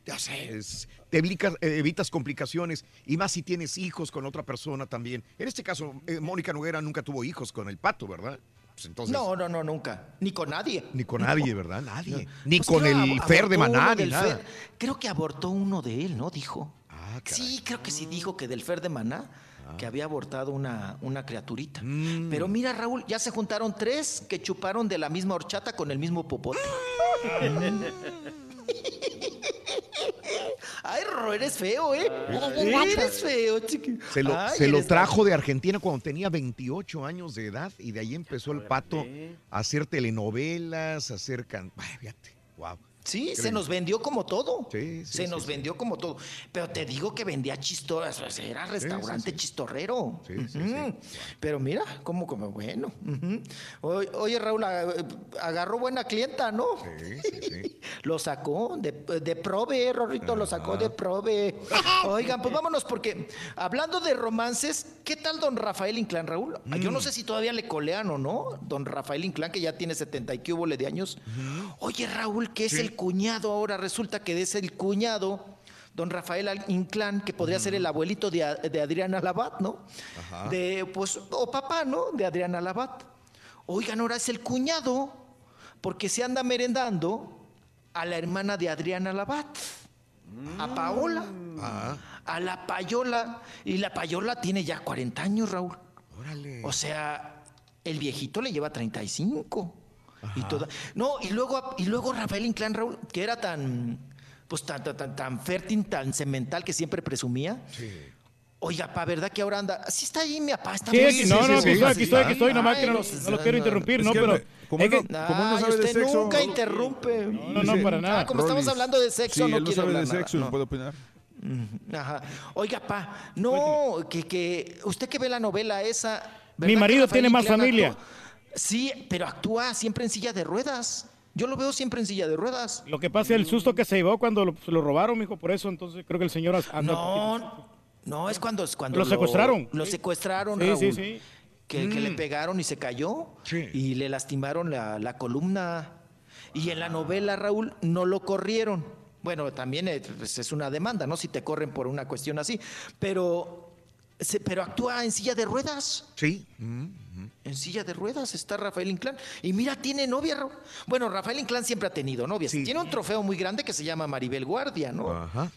Eh, ya sé, es- te evitas, eh, evitas complicaciones y más si tienes hijos con otra persona también. En este caso, eh, Mónica Noguera nunca tuvo hijos con el pato, ¿verdad? Pues entonces, no, no, no, nunca. Ni con nadie. ni con nadie, ¿verdad? Nadie. Ni Pues con el Fer de Maná, ni nada. Fer. Creo que abortó uno de él, ¿no? Dijo. Ah, sí, creo que sí dijo que del Fer de Maná, que había abortado una, una criaturita. Mm. Pero mira, Raúl, ya se juntaron tres que chuparon de la misma horchata con el mismo popote. Ay, Ro, eres feo, ¿eh? Eres feo, chiqui. Se lo, Ay, se lo eres trajo de Argentina cuando tenía 28 años de edad y de ahí empezó el pato a hacer telenovelas, a hacer can... Ay, fíjate, wow. Sí, se nos vendió como todo. Sí, sí, se sí, nos sí. vendió como todo. Pero te digo que vendía o sea, era restaurante chistorrero. Sí. Pero mira, como, como bueno. Oye, oye, Raúl, agarró buena clienta, ¿no? Sí, sí, sí. [LAUGHS] Lo sacó de, de prove, Rorrito, lo sacó de prove. Oigan, pues vámonos, porque hablando de romances, ¿qué tal don Rafael Inclán, Raúl? Yo Mm. no sé si todavía le colean o no, don Rafael Inclán, que ya tiene 70 y que hubo de años. Oye, Raúl, que es el cuñado ahora, resulta que es el cuñado, don Rafael Inclán, que podría ser el abuelito de, de Adriana Labat, ¿no? Ajá. De, pues, o papá, ¿no? De Adriana Labat. Oigan, ahora es el cuñado, porque se anda merendando a la hermana de Adriana Labat, a Paola, Ah, a la Payola. Y la Payola tiene ya 40 años, Raúl. órale. O sea, el viejito le lleva 35. Y toda... No, y luego, y luego Rafael Inclán, Raúl, que era tan, pues tan, tan, tan, fértil, tan cemental que siempre presumía. Sí. Oiga, pa, ¿verdad que ahora anda? Sí está ahí, mi papá. Está Sí, muy- no, no, sí, pues sí, aquí sí. estoy, aquí estoy, nomás que no, los- no lo quiero interrumpir, Es ¿no? Pero como no- no sabe de usted sexo. nunca interrumpe. no, no, para nada. Ah, como estamos hablando de sexo, Sí, no él no sabe de hablar nada, sexo, no. no puede opinar. Ajá. Oiga, pa, no, que, que usted que ve la novela esa. ¿verdad Mi marido tiene más familia. actúa? Sí, pero actúa siempre en silla de ruedas. Yo lo veo siempre en silla de ruedas. Lo que pasa es el susto que se llevó cuando lo, se lo robaron, mijo, por eso entonces creo que el señor anda No, no, es cuando, es cuando Lo secuestraron. Lo secuestraron, Sí, sí, Raúl. sí. Que, que le Mm. pegaron y se cayó. Sí. Y le lastimaron la, la columna. Y en la novela, Raúl, no lo corrieron. Bueno, también es, pues, es una demanda, ¿no? Si te corren por una cuestión así. Pero, se- pero actúa en silla de ruedas. Sí. Mm. En silla de ruedas está Rafael Inclán. Y mira, tiene novia. Bueno, Rafael Inclán siempre ha tenido novias. Sí. Tiene un trofeo muy grande que se llama Maribel Guardia, ¿no? Ajá.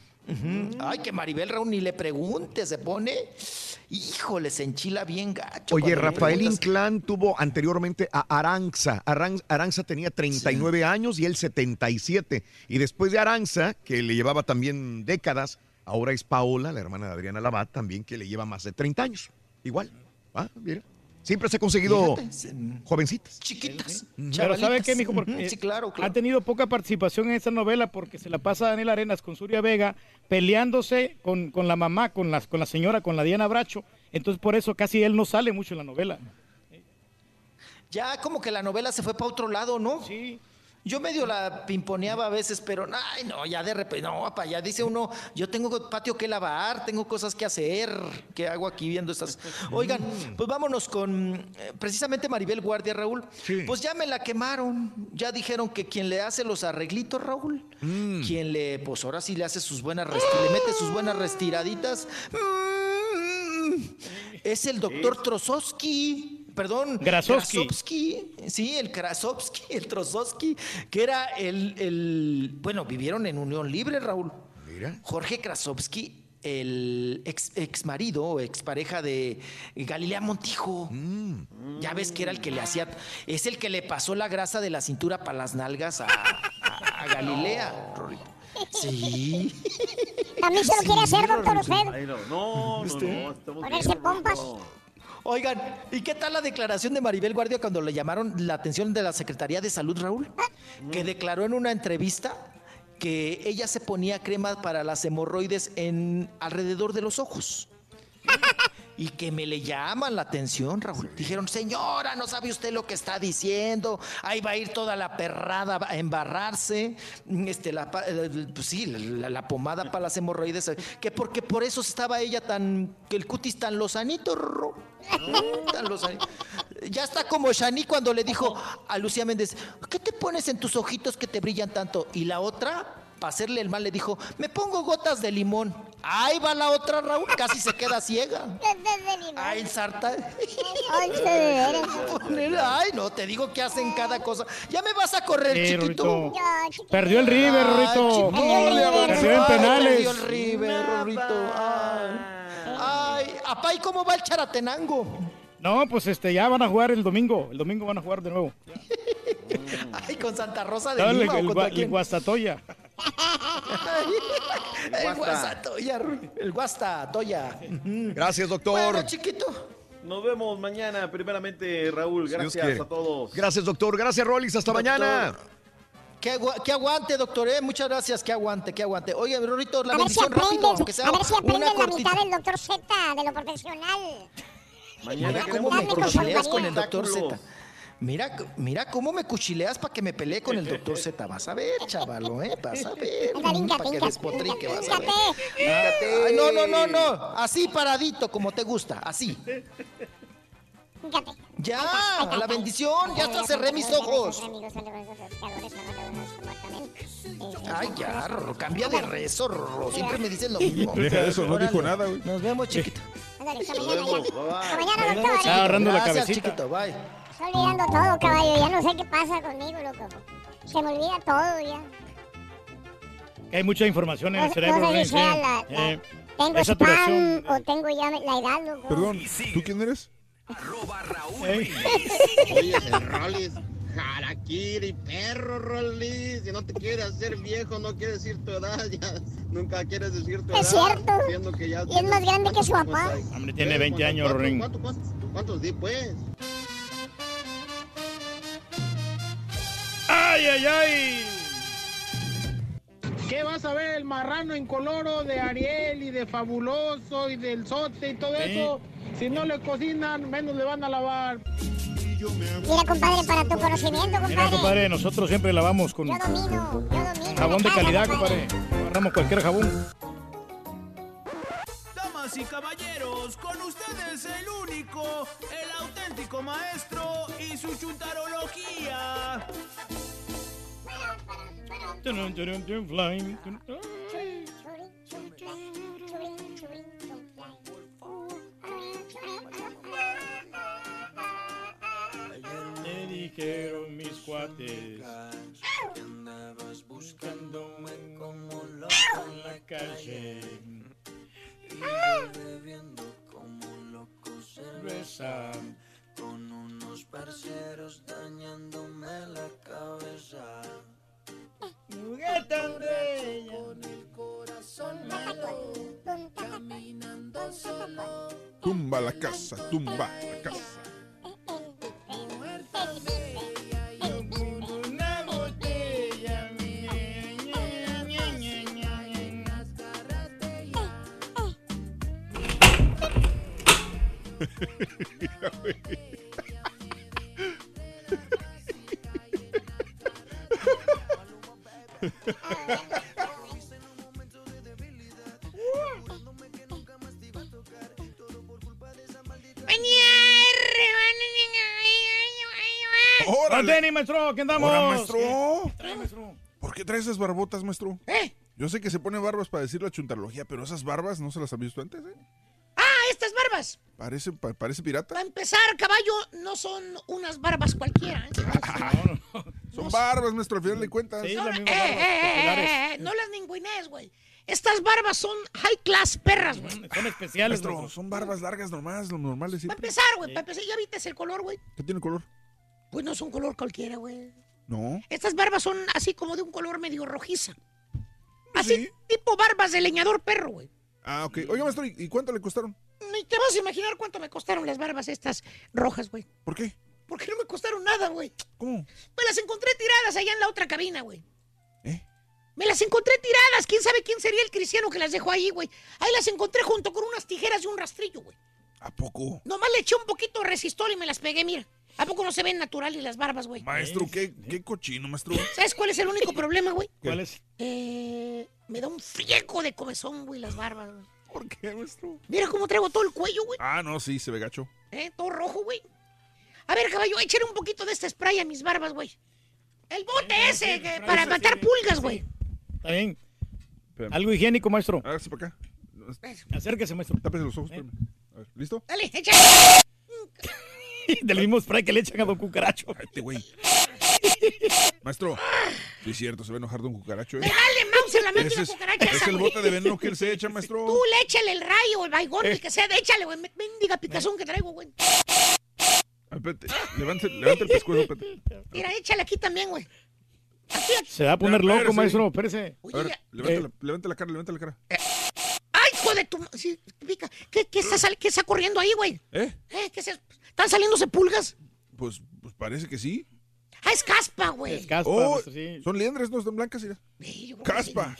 Ay, que Maribel Raúl ni le pregunte, se pone. Híjole, se enchila bien gacho. Oye, Rafael. Inclán tuvo anteriormente a Aranza. Aran- Aranza tenía 39 años y él 77. Y después de Aranza, que le llevaba también décadas, ahora es Paola, la hermana de Adriana Labat, también que le lleva más de 30 años. Igual. Ah, mira. Siempre se ha conseguido jovencitas. Chiquitas. Pero ¿sabe qué, mijo? Porque Sí, claro, claro. ha tenido poca participación en esta novela porque se la pasa Daniel Arenas con Surya Vega peleándose con, con la mamá, con la, con la señora, con la Diana Bracho. Entonces por eso casi él no sale mucho en la novela. Ya como que la novela se fue para otro lado, ¿no? Sí. Yo medio la pimponeaba a veces, pero ay, no, ya de repente, no, papá, ya dice uno, yo tengo patio que lavar, tengo cosas que hacer, ¿qué hago aquí viendo estas? [LAUGHS] Oigan, pues vámonos con eh, precisamente Maribel Guardia, Raúl. Pues ya me la quemaron, ya dijeron que quien le hace los arreglitos, Raúl, quien le, pues ahora sí le hace sus buenas, le mete sus buenas restiraditas, mm, es el doctor Trozowski. Perdón, Grasowski. Sí, el Krasovsky, el Trozowski, que era el, el- bueno, vivieron en unión libre, Raúl. Mira. Jorge Krasovsky, el ex, ex marido o ex pareja de Galilea Montijo. Ya ves que era el que le hacía, es el que le pasó la grasa de la cintura para las nalgas a, a- a Galilea, Rorrito. Sí. También se lo quiere hacer, doctor, usted. No, no, no, no, estamos Ponerse bien, pompas. no. Oigan, ¿y qué tal la declaración de Maribel Guardia cuando le llamaron la atención de la Secretaría de Salud, Raúl? Que declaró en una entrevista que ella se ponía crema para las hemorroides en alrededor de los ojos. Y que me le llaman la atención, Raúl. Dijeron, señora, no sabe usted lo que está diciendo. Ahí va a ir toda la perrada a embarrarse. Este, la, eh, pues sí, la, pomada para las hemorroides. Que porque por eso estaba ella tan, que el cutis tan lozanito, Ro. Tan lozanito. Ya está como Shani cuando le dijo a Lucía Méndez, ¿qué te pones en tus ojitos que te brillan tanto? Y la otra, para hacerle el mal, le dijo, me pongo gotas de limón. Ahí va la otra, Raúl, casi se queda ciega. Ay, ensarta. Ay, no, te digo que hacen cada cosa. Ya me vas a correr, Sí, chiquito. Perdió el River, Rorrito. Perdió en penales. Perdió el River, Rorrito. Ay, ay, apá, ¿y cómo va el Charatenango? No, pues este, ya van a jugar el domingo. El domingo van a jugar de nuevo. [LAUGHS] Ay, con Santa Rosa de No, el, Lima. ¿o el, [LAUGHS] el? Guastatoya. El Guastatoya, el Guastatoya. Gracias, doctor. Bueno, chiquito. Nos vemos mañana, primeramente, Raúl. Gracias a todos. Gracias, doctor. Gracias, Rolis. Hasta Doctor. mañana. Que, que aguante, doctor, ¿eh? Muchas gracias, que aguante, que aguante. Oye, Rorito, la A ver si bendición rápido, a ver si aprende la mitad del doctor Z, de lo profesional. Mañana Mira cómo me cuchileas con el doctor Z. Mira, mira cómo me cuchileas para que me pelee con el doctor Z. Vas a ver, chavalo, ¿eh? Vas a ver. Para que despotrique, vas a ver. Ay, no, no, no, no. Así paradito, como te gusta. Así. Ya, la bendición. Ya hasta cerré mis ojos. Ay, ya, Rorro, cambia de rezo, Rorro. Siempre me dicen lo mismo. Deja eso, no dijo nada, güey. Nos vemos, chiquito. Ándale, hasta mañana ya. Hasta mañana, doctor. agarrando la Gracias, cabecita. chiquito. Bye. Estoy olvidando todo, caballo. Ya no sé qué pasa conmigo, loco. Se me olvida todo ya. Hay mucha información en el cerebro. no sé si sea la- la- Eh, Tengo esa spam saturación. o tengo ya la edad, loco. Perdón, ¿tú quién eres? Ey. [LAUGHS] Oye, el Rollis, Harakiri, perro Rollis. Si no te quieres hacer viejo, no quieres decir tu edad, ya nunca quieres decir tu edad. Es cierto. siendo que ya Y es más grande que su papá. Hombre, tiene 20 años, ¿Cuántos, Rorín. cuántos, cuántos, cuántos di, pues? ¡Ay, ay, ay! ¿Qué vas a ver el marrano incoloro de Ariel y de Fabuloso y del Sote y todo eso? Si no le cocinan, menos le van a lavar. Mira, compadre, para tu conocimiento, Mira, compadre. compadre, nosotros siempre lavamos con Yo domino, yo domino. jabón de casa, calidad, compadre. Agarramos cualquier jabón. Damas y caballeros, con ustedes el único, el auténtico maestro y su chuntarología. Dijeron mis cuates que andabas buscándome como loco en la calle. Y bebiendo como loco cerveza con unos parceros dañándome la cabeza. Mujer tan bella con el corazón malo, caminando solo. Tumba la casa, tumba la casa. ¡Órale! Denny, maestro! ¿Qué andamos? Hola, maestro. ¿Qué trae, maestro? ¿Por qué traes esas barbotas, maestro? ¿Eh? Yo sé que se pone barbas para decir la chuntarología, pero esas barbas no se las han visto antes, ¿eh? Estas barbas. Parece, pa- parece pirata. Para empezar, caballo, no son unas barbas cualquiera. ¿eh? [LAUGHS] Son barbas, maestro, al final de cuentas. Son- eh, eh, eh, eh, no las ningüines, güey. Estas barbas son high class perras, güey. Son especiales, Maestro, son barbas largas nomás, lo normal de Para siempre. empezar, güey, para empezar, ¿ya viste el color, güey? ¿Qué tiene color? Pues no es un color cualquiera, güey. No. Estas barbas son así como de un color medio rojiza. Así, tipo barbas de leñador perro, güey. Ah, ok. Oiga, maestro, ¿y y cuánto le costaron? Ni te vas a imaginar cuánto me costaron las barbas estas rojas, güey. ¿Por qué? Porque no me costaron nada, güey. ¿Cómo? Pues las encontré tiradas allá en la otra cabina, güey. ¿Eh? Me las encontré tiradas. ¿Quién sabe quién sería el cristiano que las dejó ahí, güey? Ahí las encontré junto con unas tijeras y un rastrillo, güey. ¿A poco? Nomás le eché un poquito de resistol y me las pegué, mira. ¿A poco no se ven naturales las barbas, güey? Maestro, qué, qué cochino, maestro. ¿Sabes cuál es el único [LAUGHS] problema, güey? ¿Cuál es? Eh, me da un friego de comezón, güey, las barbas, güey. ¿Por qué, maestro? Mira cómo traigo todo el cuello, güey. Ah, no, sí, se ve gacho. ¿Eh? Todo rojo, güey. A ver, caballo, échale un poquito de este spray a mis barbas, güey. El bote ese que- para matar pulgas, güey. Está bien. Algo higiénico, maestro. Hágase para acá. Acérquese, maestro. Tápese los ojos, espérame. A ver, ¿listo? Dale, échale. [LAUGHS] Del mismo spray que le echan a Don Cucaracho. Este güey. Maestro, sí es cierto, se va a enojar Don Cucaracho, ¿eh? Dale, en la mente Ese la es, cucaracha es esa, el bote de veneno que él se echa, [LAUGHS] maestro. Tú le échale el rayo, el baigón, Eh. el que sea. Échale, güey. Mendiga picazón que traigo, güey. Ah, espérate, levante, levante el pescuezo, espérate. Mira, échale aquí también, güey. Aquí, aquí. Se va a poner Ya, loco, espérese. maestro. Espérese. A ver, levante, la, levante la cara, levante la cara. ¡Ay, hijo de tu... Sí, pica. ¿Qué, qué, está, sal- qué está corriendo ahí, güey? ¿Eh? ¿Eh? ¿Qué se... ¿Están saliéndose pulgas? Pues, pues parece que sí. Ah, es caspa, güey. Oh, Son liendres, no están blancas, mira. que Caspa.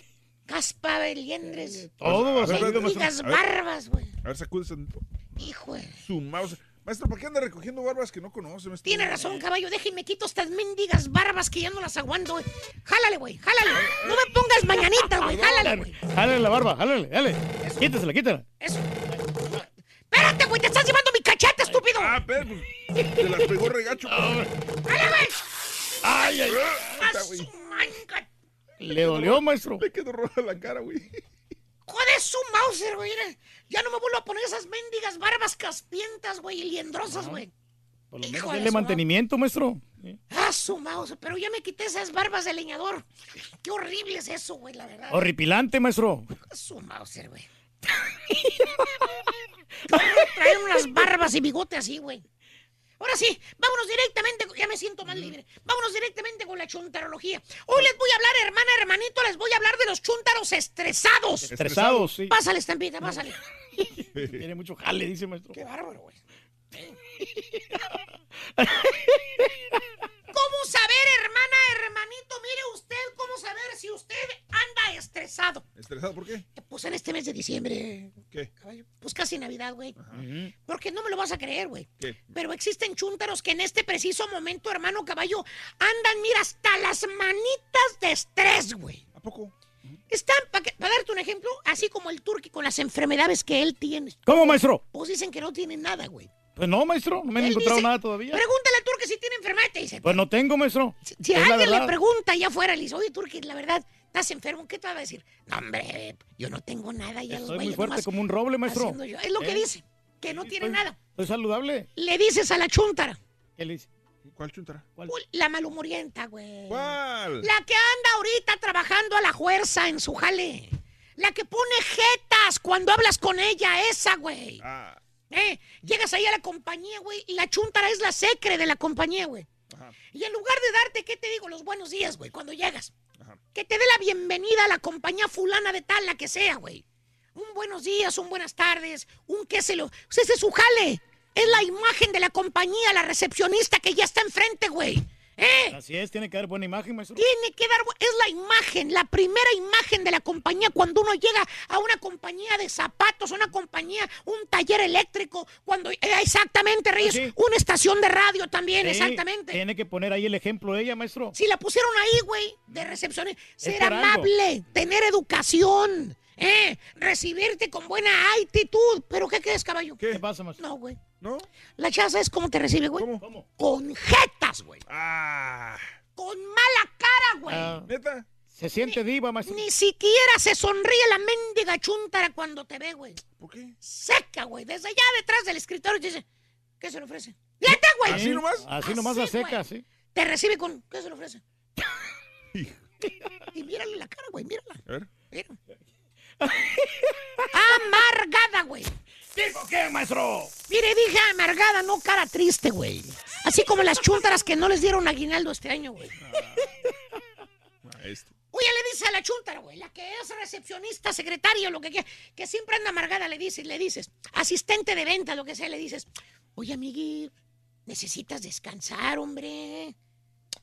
Caspa de liendres. Todo ver. barbas, güey. A ver, sacúdese. Hijo de... Su mouse. Maestro, ¿por qué anda recogiendo barbas que no conoce, maestro? Tiene razón, caballo. Déjenme quito estas mendigas barbas que ya no las aguanto, güey. Jálale, güey. Jálale. No me pongas mañanitas, güey. Jálale, güey. Jálale la barba, jálale, dale. Quítesela, quítala. Espérate, güey. Te estás llevando mi cachete, estúpido. Ah, pero pues, se las pegó regacho. [LAUGHS] ¡Jálale, güey! Ay, ay, ¡A su manga! Le dolió, maestro. Le quedó roja la cara, güey. Joder, su Mauser, güey. Ya no me vuelvo a poner esas mendigas barbas caspientas, güey, y liendrosas, güey. Por lo menos de denle mantenimiento, maestro. Ah, su Mauser. Pero ya me quité esas barbas de leñador. Qué horrible es eso, güey, la verdad. Horripilante, maestro. Su Mauser, güey. [LAUGHS] Traer unas barbas y bigote así, güey. Ahora sí, vámonos directamente, ya me siento más libre. Vámonos directamente con la chuntarología. Hoy les voy a hablar, hermana, hermanito, les voy a hablar de los chúntaros estresados. Estresados, sí. Pásale, estampita, pásale. [LAUGHS] Tiene mucho jale, dice maestro. Qué bárbaro, güey. ¿Cómo saber, hermana, hermanito? Mire usted, ¿cómo saber si usted anda estresado? ¿Estresado por qué? Pues en este mes de diciembre. ¿Qué? Pues casi Navidad, güey. Porque no me lo vas a creer, güey. ¿Qué? Pero existen chúntaros que en este preciso momento, hermano caballo, andan, mira, hasta las manitas de estrés, güey. ¿A poco? Están, para darte un ejemplo, así como el turqui con las enfermedades que él tiene. ¿Cómo, maestro? Pues dicen que no tienen nada, güey. Pues no, maestro. No me han encontrado dice- nada todavía. Pregúntale al turqui si tiene enfermedad, te dice. Pues no tengo, maestro. Si alguien le pregunta allá afuera, le dice, oye, Turki, la verdad, ¿estás enfermo? ¿Qué te va a decir? No, hombre, yo no tengo nada. Ya los Soy muy fuerte como un roble, maestro. yo". Es lo que ¿Eh? dice, que no tiene nada. Soy saludable. Le dices a la chuntara, ¿Qué le dice? ¿Cuál chuntara? "Uy, la malhumorienta, güey. ¿Cuál? La que anda ahorita trabajando a la fuerza en su jale. La que pone jetas cuando hablas con ella, esa, güey. Ah, ¿Eh? Llegas ahí a la compañía, güey, y la chuntara es la secre de la compañía, güey. Y en lugar de darte, ¿qué te digo? Los buenos días, güey, cuando llegas. Que te dé la bienvenida a la compañía fulana de tal, la que sea, güey. Un buenos días, un buenas tardes, un qué se lo... Pues ese es su jale. Es la imagen de la compañía, la recepcionista que ya está enfrente, güey. ¿Eh? Así es, tiene que dar buena imagen, maestro. Tiene que dar, es la imagen, la primera imagen de la compañía cuando uno llega a una compañía de zapatos, una compañía, un taller eléctrico, cuando eh, exactamente, Reyes, una estación de radio también, Sí, exactamente. Tiene que poner ahí el ejemplo ella, maestro. Si la pusieron ahí, güey, de recepción, ser algo. amable, tener educación, eh, recibirte con buena actitud. ¿Pero qué crees, caballo? ¿Qué pasa, maestro? No, güey. ¿No? La chaza es cómo te recibe, güey. ¿Cómo? Con jetas, güey. Ah. Con mala cara, güey. Ah, ¿Neta? se siente diva, maestro. Ni siquiera se sonríe la mendiga chuntara cuando te ve, güey. ¿Por qué? Seca, güey. Desde allá detrás del escritorio te dice, ¿qué se le ofrece? ¡Neta, güey! ¿Así nomás? Así nomás la seca, sí. Te recibe con, ¿qué se le ofrece? [LAUGHS] y mírale la cara, güey, mírala. A ver. Mira. Amargada, güey. ¿Tipo qué, maestro? Mire, dije amargada, no cara triste, güey. Así como las chuntaras que no les dieron aguinaldo este año, güey. Maestro. Oye, le dice a la chuntara, güey, la que es recepcionista, secretaria, lo que quiera, que siempre anda amargada, le dices, le dices, asistente de venta, lo que sea, le dices, oye, amigui, necesitas descansar, hombre.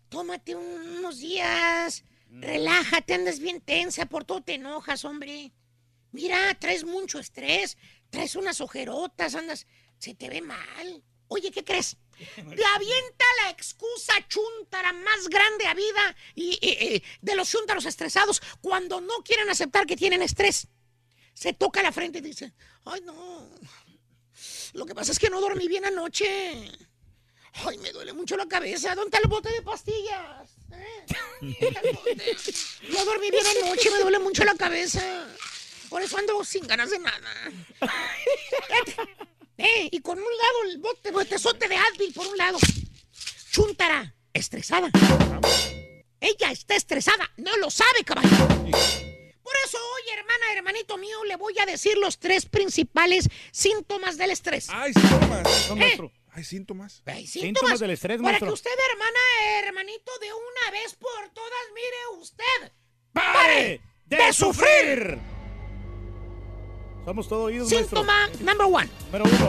Tómate un- unos días, relájate, andas bien tensa, por todo te enojas, hombre. Mira, traes mucho estrés, traes unas ojerotas, andas, se te ve mal. Oye, ¿qué crees? [LAUGHS] Te avienta la excusa chuntara más grande a vida y, y- y de los chuntaros estresados cuando no quieren aceptar que tienen estrés. Se toca la frente y dice, ay no, lo que pasa es que no dormí bien anoche. Ay, me duele mucho la cabeza. ¿Dónde está el bote de pastillas? ¿Eh? No dormí bien anoche, me duele mucho la cabeza. Por eso ando sin ganas de nada. [LAUGHS] Eh, y con un lado el bote, botezote de Advil por un lado. Chuntara, estresada. Ella está estresada, no lo sabe, caballo. Por eso hoy, hermana, hermanito mío, le voy a decir los tres principales síntomas del estrés. Ay, síntomas. No, Eh. maestro. Ay, síntomas. Hay Síntomas del estrés, Para maestro. que usted, hermana, hermanito, de una vez por todas, mire usted. ¡Pare de sufrir! Somos todo oídos, maestro. Síntoma number one. Número uno.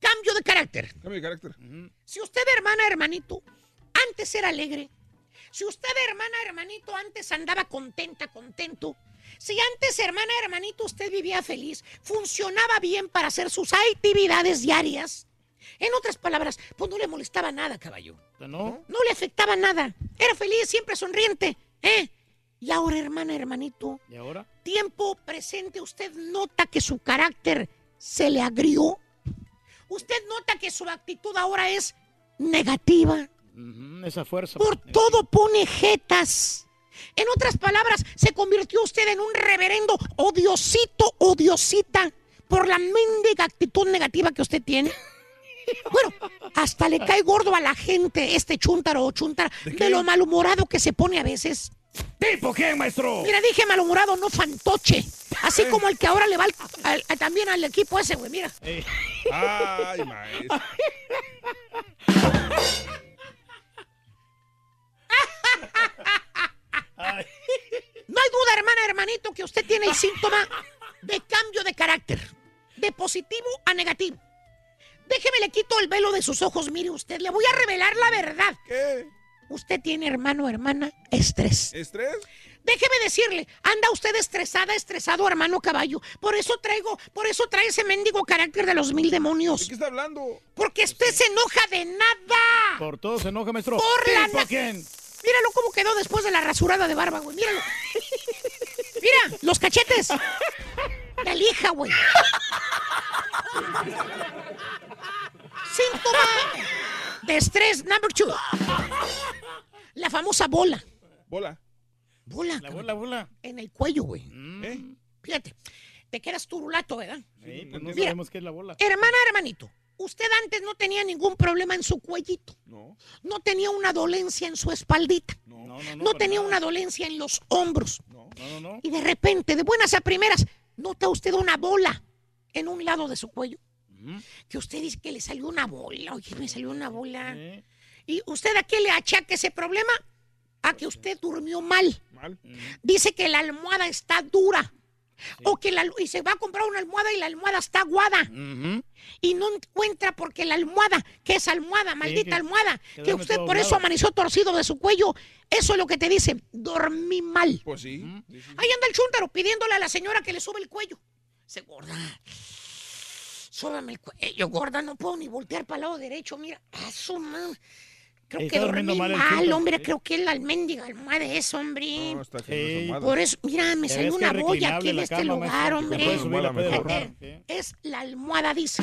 Cambio de carácter. Cambio de carácter. Si usted, hermana, hermanito, antes era alegre, si usted, hermana, hermanito, antes andaba contenta, contento, si antes, hermana, hermanito, usted vivía feliz, funcionaba bien para hacer sus actividades diarias, en otras palabras, pues no le molestaba nada, caballo. ¿No? No le afectaba nada. Era feliz, siempre sonriente, ¿eh? Y ahora, hermana, hermanito, ¿Y ahora? tiempo presente, usted nota que su carácter se le agrió. Usted nota que su actitud ahora es negativa. Esa fuerza. Por todo pone jetas. En otras palabras, se convirtió usted en un reverendo odiosito, odiosita, por la mendiga actitud negativa que usted tiene. Bueno, hasta le cae gordo a la gente este chuntaro o chuntara de, lo malhumorado que se pone a veces. ¿Tipo qué, maestro? Mira, dije malhumorado, no fantoche. Así como el que ahora le va al- al- al- también al equipo ese, güey, mira. Ay, maestro. No hay duda, hermana, hermanito, que usted tiene el síntoma de cambio de carácter, de positivo a negativo. Déjeme le quito el velo de sus ojos, mire usted, le voy a revelar la verdad. ¿Qué? Usted tiene, hermano, hermana, estrés. ¿Estrés? Déjeme decirle, anda usted estresada, estresado, hermano caballo. Por eso traigo, por eso trae ese mendigo carácter de los mil demonios. ¿De qué está hablando? Porque usted se enoja de nada. Por todo se enoja, maestro. Por la ¿Tipo na- quién? Míralo cómo quedó después de la rasurada de barba, güey. Míralo. Mira, los cachetes. La lija, güey. Síntoma de estrés number two. La famosa bola. Bola. Bola. La bola, bola. En el cuello, güey. ¿Eh? Fíjate, te quedas turulato, ¿verdad? Sí, pues no Mira. sabemos qué es la bola. Hermana, hermanito, usted antes no tenía ningún problema en su cuellito. No. No tenía una dolencia en su espaldita. No, no, no. No tenía nada. una dolencia en los hombros. No, no, no. Y de repente, de buenas a primeras, nota usted una bola en un lado de su cuello. Que usted dice que le salió una bola. Oye, me salió una bola. ¿Y usted a qué le achaca ese problema? A que usted durmió mal. Mal. Dice que la almohada está dura. O que la, y se va a comprar una almohada y la almohada está aguada. Y no encuentra porque la almohada, que es almohada, maldita que- almohada, que usted por eso amaneció torcido de su cuello. Eso es lo que te dice, dormí mal. Pues sí. Ahí anda el chúntaro pidiéndole a la señora que le sube el cuello. Se gorda. Súbame el cuello, gorda. No puedo ni voltear para el lado derecho. Mira, a su. Creo que dormí mal mal, hombre. sí. Creo que es la almendiga almohada eso, hombre. No, está Sí. Por eso, mira, me salió una es boya aquí en este cama, lugar, hombre. subir, la borrar. Es la almohada, dice.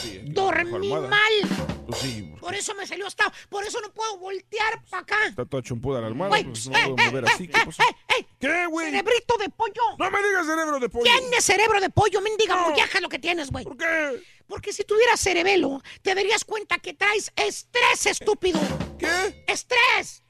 Sí, Dormí almohada. mal. Pues sí, Por eso me salió hasta. Por eso no puedo voltear para acá. está toda chumpuda la almohada, Güey, pues eh, no puedo eh, mover eh, así. ¿Qué eh, eh, eh. ¿Qué, güey? Cerebrito de pollo. No me digas cerebro de pollo. Tiene cerebro de pollo, mendiga molleja lo que tienes, güey. ¿Por qué? Porque si tuvieras cerebelo, te darías cuenta que traes estrés, estúpido. ¿Qué? ¡Estrés!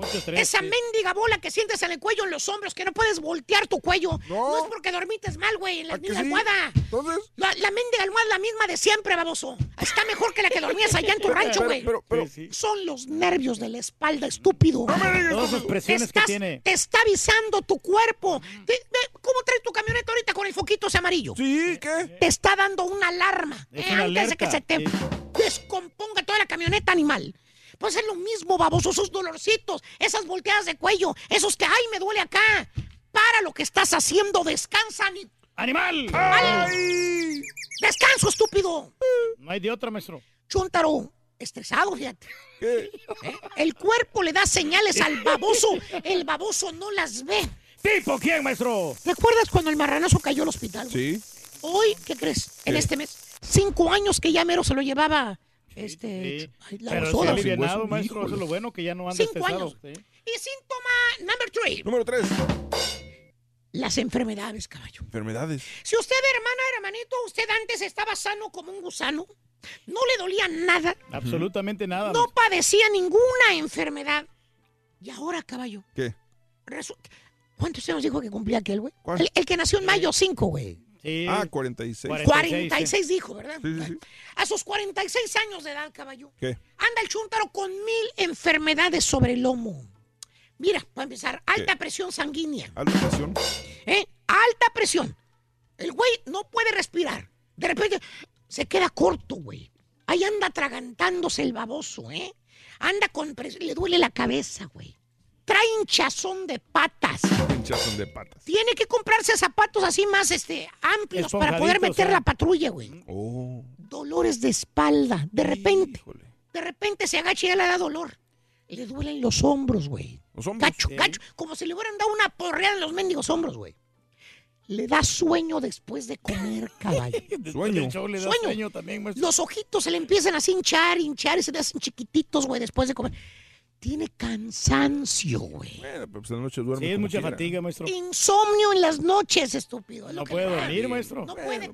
Mucho estrés. Esa sí. mendiga bola que sientes en el cuello, en los hombros, que no puedes voltear tu cuello. No. es porque dormites mal, güey, en la ¿A que misma sí? almohada. Entonces, La, la mendiga almohada es la misma de siempre, baboso. Está mejor que la que dormías allá en tu [LAUGHS] rancho, güey. pero, pero. Son los nervios de la espalda, estúpido. no me digas Todas eso. sus presiones que tiene. Te está avisando tu cuerpo. Te- ve, ¿Cómo traes tu camioneta ahorita con el foquito ese amarillo? Sí, ¿qué? Te está dando una alarma. Es eh, una antes de que se te sí. descomponga toda la camioneta animal. Pues es lo mismo, baboso, esos dolorcitos, esas volteadas de cuello, esos que, ay, me duele acá. Para lo que estás haciendo, descansa, ni... ¡Animal! ¡Ay! ¡Descanso, estúpido! No hay de otra, maestro. Chuntaro, estresado, fíjate. ¿Qué? ¿Eh? El cuerpo le da señales al baboso, el baboso no las ve. ¿Tipo quién, maestro? ¿Te acuerdas cuando el marranazo cayó al hospital? güey? Sí. Hoy, ¿qué crees? En este mes, cinco años que ya mero se lo llevaba este, Sí. ay, la Pero alivianado, maestro. Eso es lo bueno, que ya no anda Cinco estresado. años. sí. Y síntoma number three, Número tres. las enfermedades, caballo. Enfermedades. Si usted, hermana, hermanito, usted antes estaba sano como un gusano, no le dolía nada, Absolutamente nada. no padecía ninguna enfermedad. Y ahora, caballo, ¿Qué? resulta... ¿Cuántos años dijo que cumplía aquel, güey? El que nació en mayo 5, güey. Sí. Ah, 46. 46, 46 dijo, ¿verdad? Sí, sí, sí. A sus 46 años de edad, caballo. ¿Qué? Anda el chúntaro con mil enfermedades sobre el lomo. Mira, para empezar, alta ¿Qué? presión sanguínea. Alta presión. ¿eh? Alta presión. El güey no puede respirar. De repente se queda corto, güey. Ahí anda atragantándose el baboso, ¿eh? Anda con presión. Le duele la cabeza, güey. Trae hinchazón de patas. Hinchazón de patas. Tiene que comprarse zapatos así más este, amplios para poder meter ¿eh? la patrulla, güey. Oh. Dolores de espalda. De repente, Híjole. de repente se agacha y ya le da dolor. Le duelen los hombros, güey. Los hombros. Gacho, gacho. Como si le hubieran dado una porreada en los mendigos hombros, güey. Le da sueño después de comer, [LAUGHS] caballo. Sueño. show le da Sueño. sueño también, maestro. Los ojitos se le empiezan a hinchar, hinchar y se le hacen chiquititos, güey, después de comer. Tiene cansancio, güey. Bueno, pero pues en la noche duerme. Sí, es mucha quiera. fatiga, maestro. Insomnio en las noches, estúpido. No puede dormir, maestro. No puede.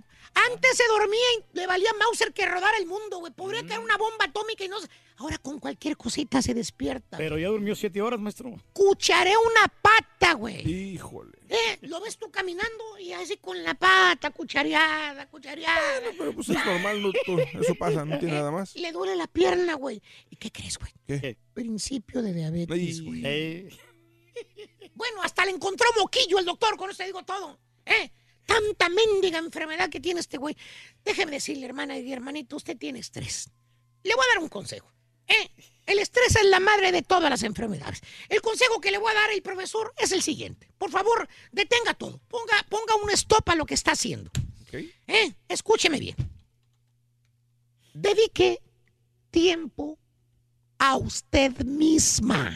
Antes se dormía y le valía Mauser que rodara el mundo, güey. Podría caer una bomba atómica y no se- Ahora con cualquier cosita se despierta. Pero ya durmió siete horas, maestro. Cucharé una pata, güey. Híjole. Eh, lo ves tú caminando y así con la pata cuchareada, cuchareada. Pero pues es normal, no, to- eso pasa, no tiene nada más. Le duele la pierna, güey. ¿Y qué crees, güey? ¿Qué? Principio de diabetes, güey. Eh, Bueno, hasta le encontró moquillo el doctor, con eso te digo todo. ¿Eh? Tanta mendiga enfermedad que tiene este güey. Déjeme decirle, hermana y hermanito, usted tiene estrés. Le voy a dar un consejo. ¿eh? El estrés es la madre de todas las enfermedades. El consejo que le voy a dar al profesor es el siguiente. Por favor, detenga todo. Ponga, ponga un stop a lo que está haciendo. ¿Eh? Escúcheme bien. Dedique tiempo a usted misma.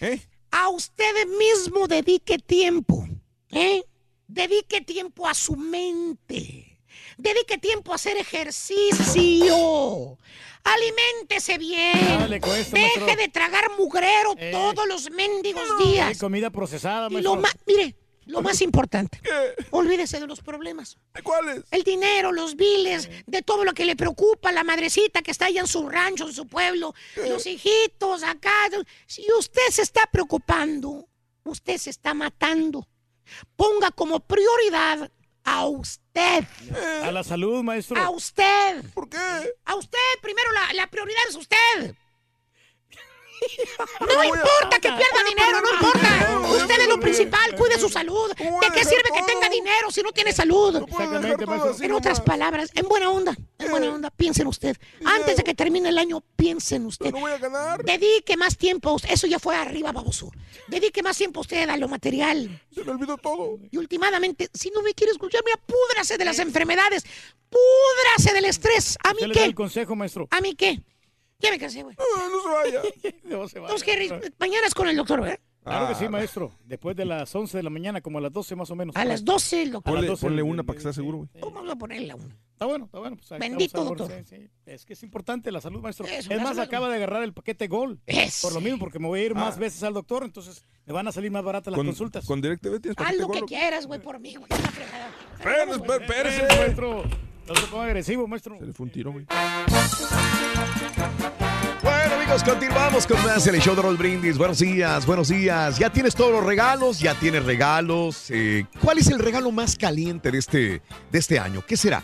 ¿Eh? A usted mismo dedique tiempo. ¿eh? Dedique tiempo a su mente. Dedique tiempo a hacer ejercicio. Aliméntese bien. Nada le cuesta, Deje maestro. de tragar mugrero Eh. todos los mendigos hay días. comida procesada, Y lo más, mire, lo más importante, olvídese de los problemas. ¿De cuáles? El dinero, los biles, de todo lo que le preocupa, la madrecita que está allá en su rancho, en su pueblo, los hijitos acá. Si usted se está preocupando, usted se está matando. Ponga como prioridad a usted. A la salud, maestro. A usted. ¿Por qué? A usted, primero la, la prioridad es usted. No importa que pierda dinero, no importa. Usted es lo principal, cuide su salud. ¿De qué sirve que tenga dinero si no tiene salud? En otras palabras, en buena onda, en buena onda, piensen usted. Antes de que termine el año, piensen usted. No voy a ganar. Dedique más tiempo, eso ya fue arriba, baboso. Dedique más tiempo usted a lo material. Se me olvidó todo. Y últimamente, si no me quiere escuchar, mira, púdrase de las enfermedades. Púdrase del estrés. ¿A mí ¿Qué le da qué? el consejo, maestro? ¿A mí qué? Ya me cansé, güey. no se vaya. [LAUGHS] No se vaya, Entonces. Mañana es con el doctor, ¿verdad? Claro que Ah. sí, maestro. Después de las 11 de la mañana, como a las 12 más o menos. A las 12, el doctor. A las Ponle, 12 ponle una para que esté seguro, güey. ¿Cómo vamos a ponerle una? Está bueno, está bueno. Pues ahí Bendito doctor. sí, sí. Es que es importante la salud, maestro. Eso, es más, salud. acaba de agarrar el paquete Gol. Eso. Por lo mismo, porque me voy a ir más Ah. veces al doctor, entonces me van a salir más baratas las Con, consultas. con DirecTV tienes Haz paquete lo que quieras, güey, por mí, güey. Espérese, espérese. No se ponga agresivo, maestro. Se le fue un tiro, güey. Bueno, amigos, continuamos con más el show de Roll Brindis. Buenos días, buenos días. ¿Ya tienes todos los regalos? ¿Ya tienes regalos? Eh, ¿Cuál es el regalo más caliente de este, de este año? ¿Qué será?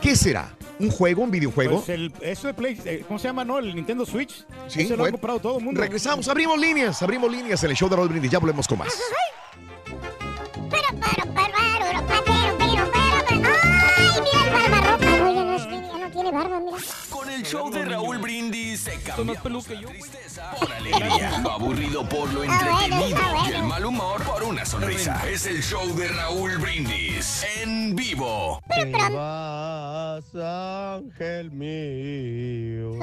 ¿Qué será? ¿Un juego, un videojuego? Pues el, eso de Play, eh, ¿cómo se llama, no? El Nintendo Switch. Sí, Ese lo ha comprado todo el mundo. Regresamos, abrimos líneas, abrimos líneas en el show de Roll Brindis. Ya volvemos con más. Barba, mira. Con el show de Raúl Brindis se cambia la tristeza por alegría, lo aburrido por lo entretenido y el mal humor por una sonrisa. Es el show de Raúl Brindis en vivo. Te vas, ángel mío.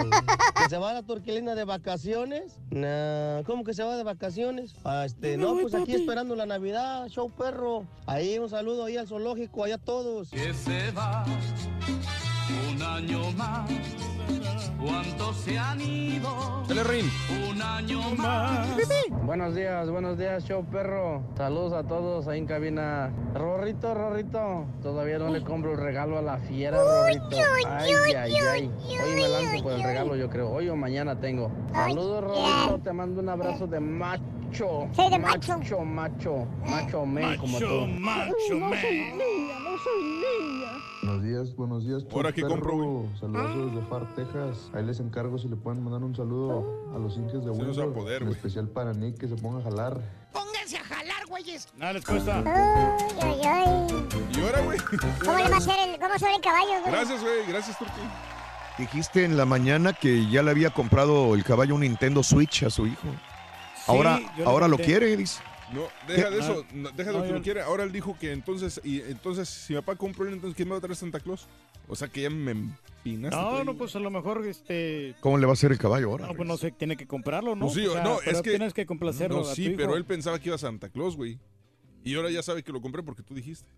¿Que se va la turquilina de vacaciones? No, ¿cómo que se va de vacaciones? Ah, este, no, pues aquí esperando la Navidad, show perro. Ahí un saludo ahí al zoológico, allá a todos. Que se va un año más. ¿Cuántos se han ido? Dale, Rin. Un año más. Buenos días, buenos días, show perro. Saludos a todos ahí en cabina. Rorrito, Rorrito, todavía no le compro el regalo a la fiera, Rorrito. Ay, ay, ay. Hoy me lanzo por el regalo, yo creo. Hoy o mañana tengo. Saludos, Rorrito. Te mando un abrazo de macho. Soy de macho. Macho, macho. Macho men como tú. macho, no man. soy niña, no soy niña. Buenos días, buenos días. Ahora que compro. Saludos desde Far, Texas. Ahí les encargo si le pueden mandar un saludo a los inques de va a poder, en güey. especial para Nick, que se ponga a jalar. Pónganse a jalar, güeyes. Nada les cuesta. Ay, ay, ay. ¿Y ahora, güey? ¿Cómo le va a hacer el, cómo sobre el caballo, güey? Gracias, güey. Gracias, Turki. Dijiste en la mañana que ya le había comprado el caballo un Nintendo Switch a su hijo. Ahora, ahora lo quiere, dice. No, deja de eso, Ah. no, deja de lo que no quiere. Ahora él dijo que entonces, y entonces, si mi papá compró él, entonces ¿quién me va a traer Santa Claus? O sea que ya me empinaste. No, no, pues a lo mejor, este... ¿Cómo le va a hacer el caballo ahora? No, pues no sé, tiene que comprarlo, ¿no? Pues sí, O sea, no, es que. tienes que complacerlo No, a tu sí, hijo. pero él pensaba que iba a Santa Claus, güey. Y ahora ya sabe que lo compré porque tú dijiste.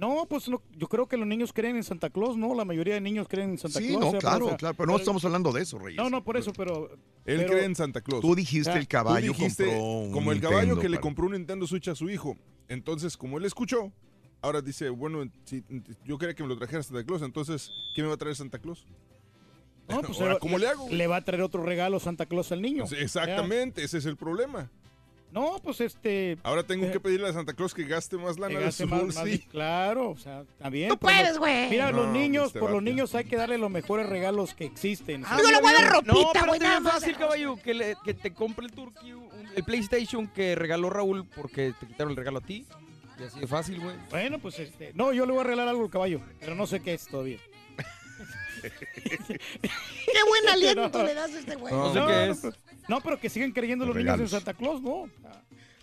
No, pues no, yo creo que los niños creen en Santa Claus, ¿no? La mayoría de niños creen en Santa Sí, Claus. no, o sea, claro, o sea, claro, pero no estamos hablando de eso, Reyes. No, no, por eso, pero... Él pero- cree en Santa Claus. Tú dijiste el caballo Tú dijiste, compró un como el caballo que le compró un Nintendo Switch a su hijo. Entonces, como él escuchó, ahora dice, bueno, si, yo quería que me lo trajera Santa Claus, entonces, ¿qué me va a traer Santa Claus? No, [LAUGHS] pues Ahora, ¿cómo le hago? Le va a traer otro regalo Santa Claus al niño. Pues, exactamente, ese es el problema. No, pues este... Ahora tengo Eh, que pedirle a Santa Claus que gaste más lana que de gaste su más- más- bolsillo. claro, o sea, bien. Tú puedes, no- güey. Mira, los No, niños, este por los niños hay que darle los mejores regalos que existen. Yo le voy a dar No, ropita, güey, es nada más. fácil, caballo, que, le- que te compre el Turkey, el PlayStation que regaló Raúl porque te quitaron el regalo a ti. Y así de fácil, güey. Bueno, pues este... No, yo le voy a regalar algo al caballo, pero no sé qué es todavía. [LAUGHS] Qué buen [LAUGHS] aliento No. le das a este güey. No sé no, qué no, es. No, pero que siguen creyendo los, Los niños en. Santa Claus, ¿no?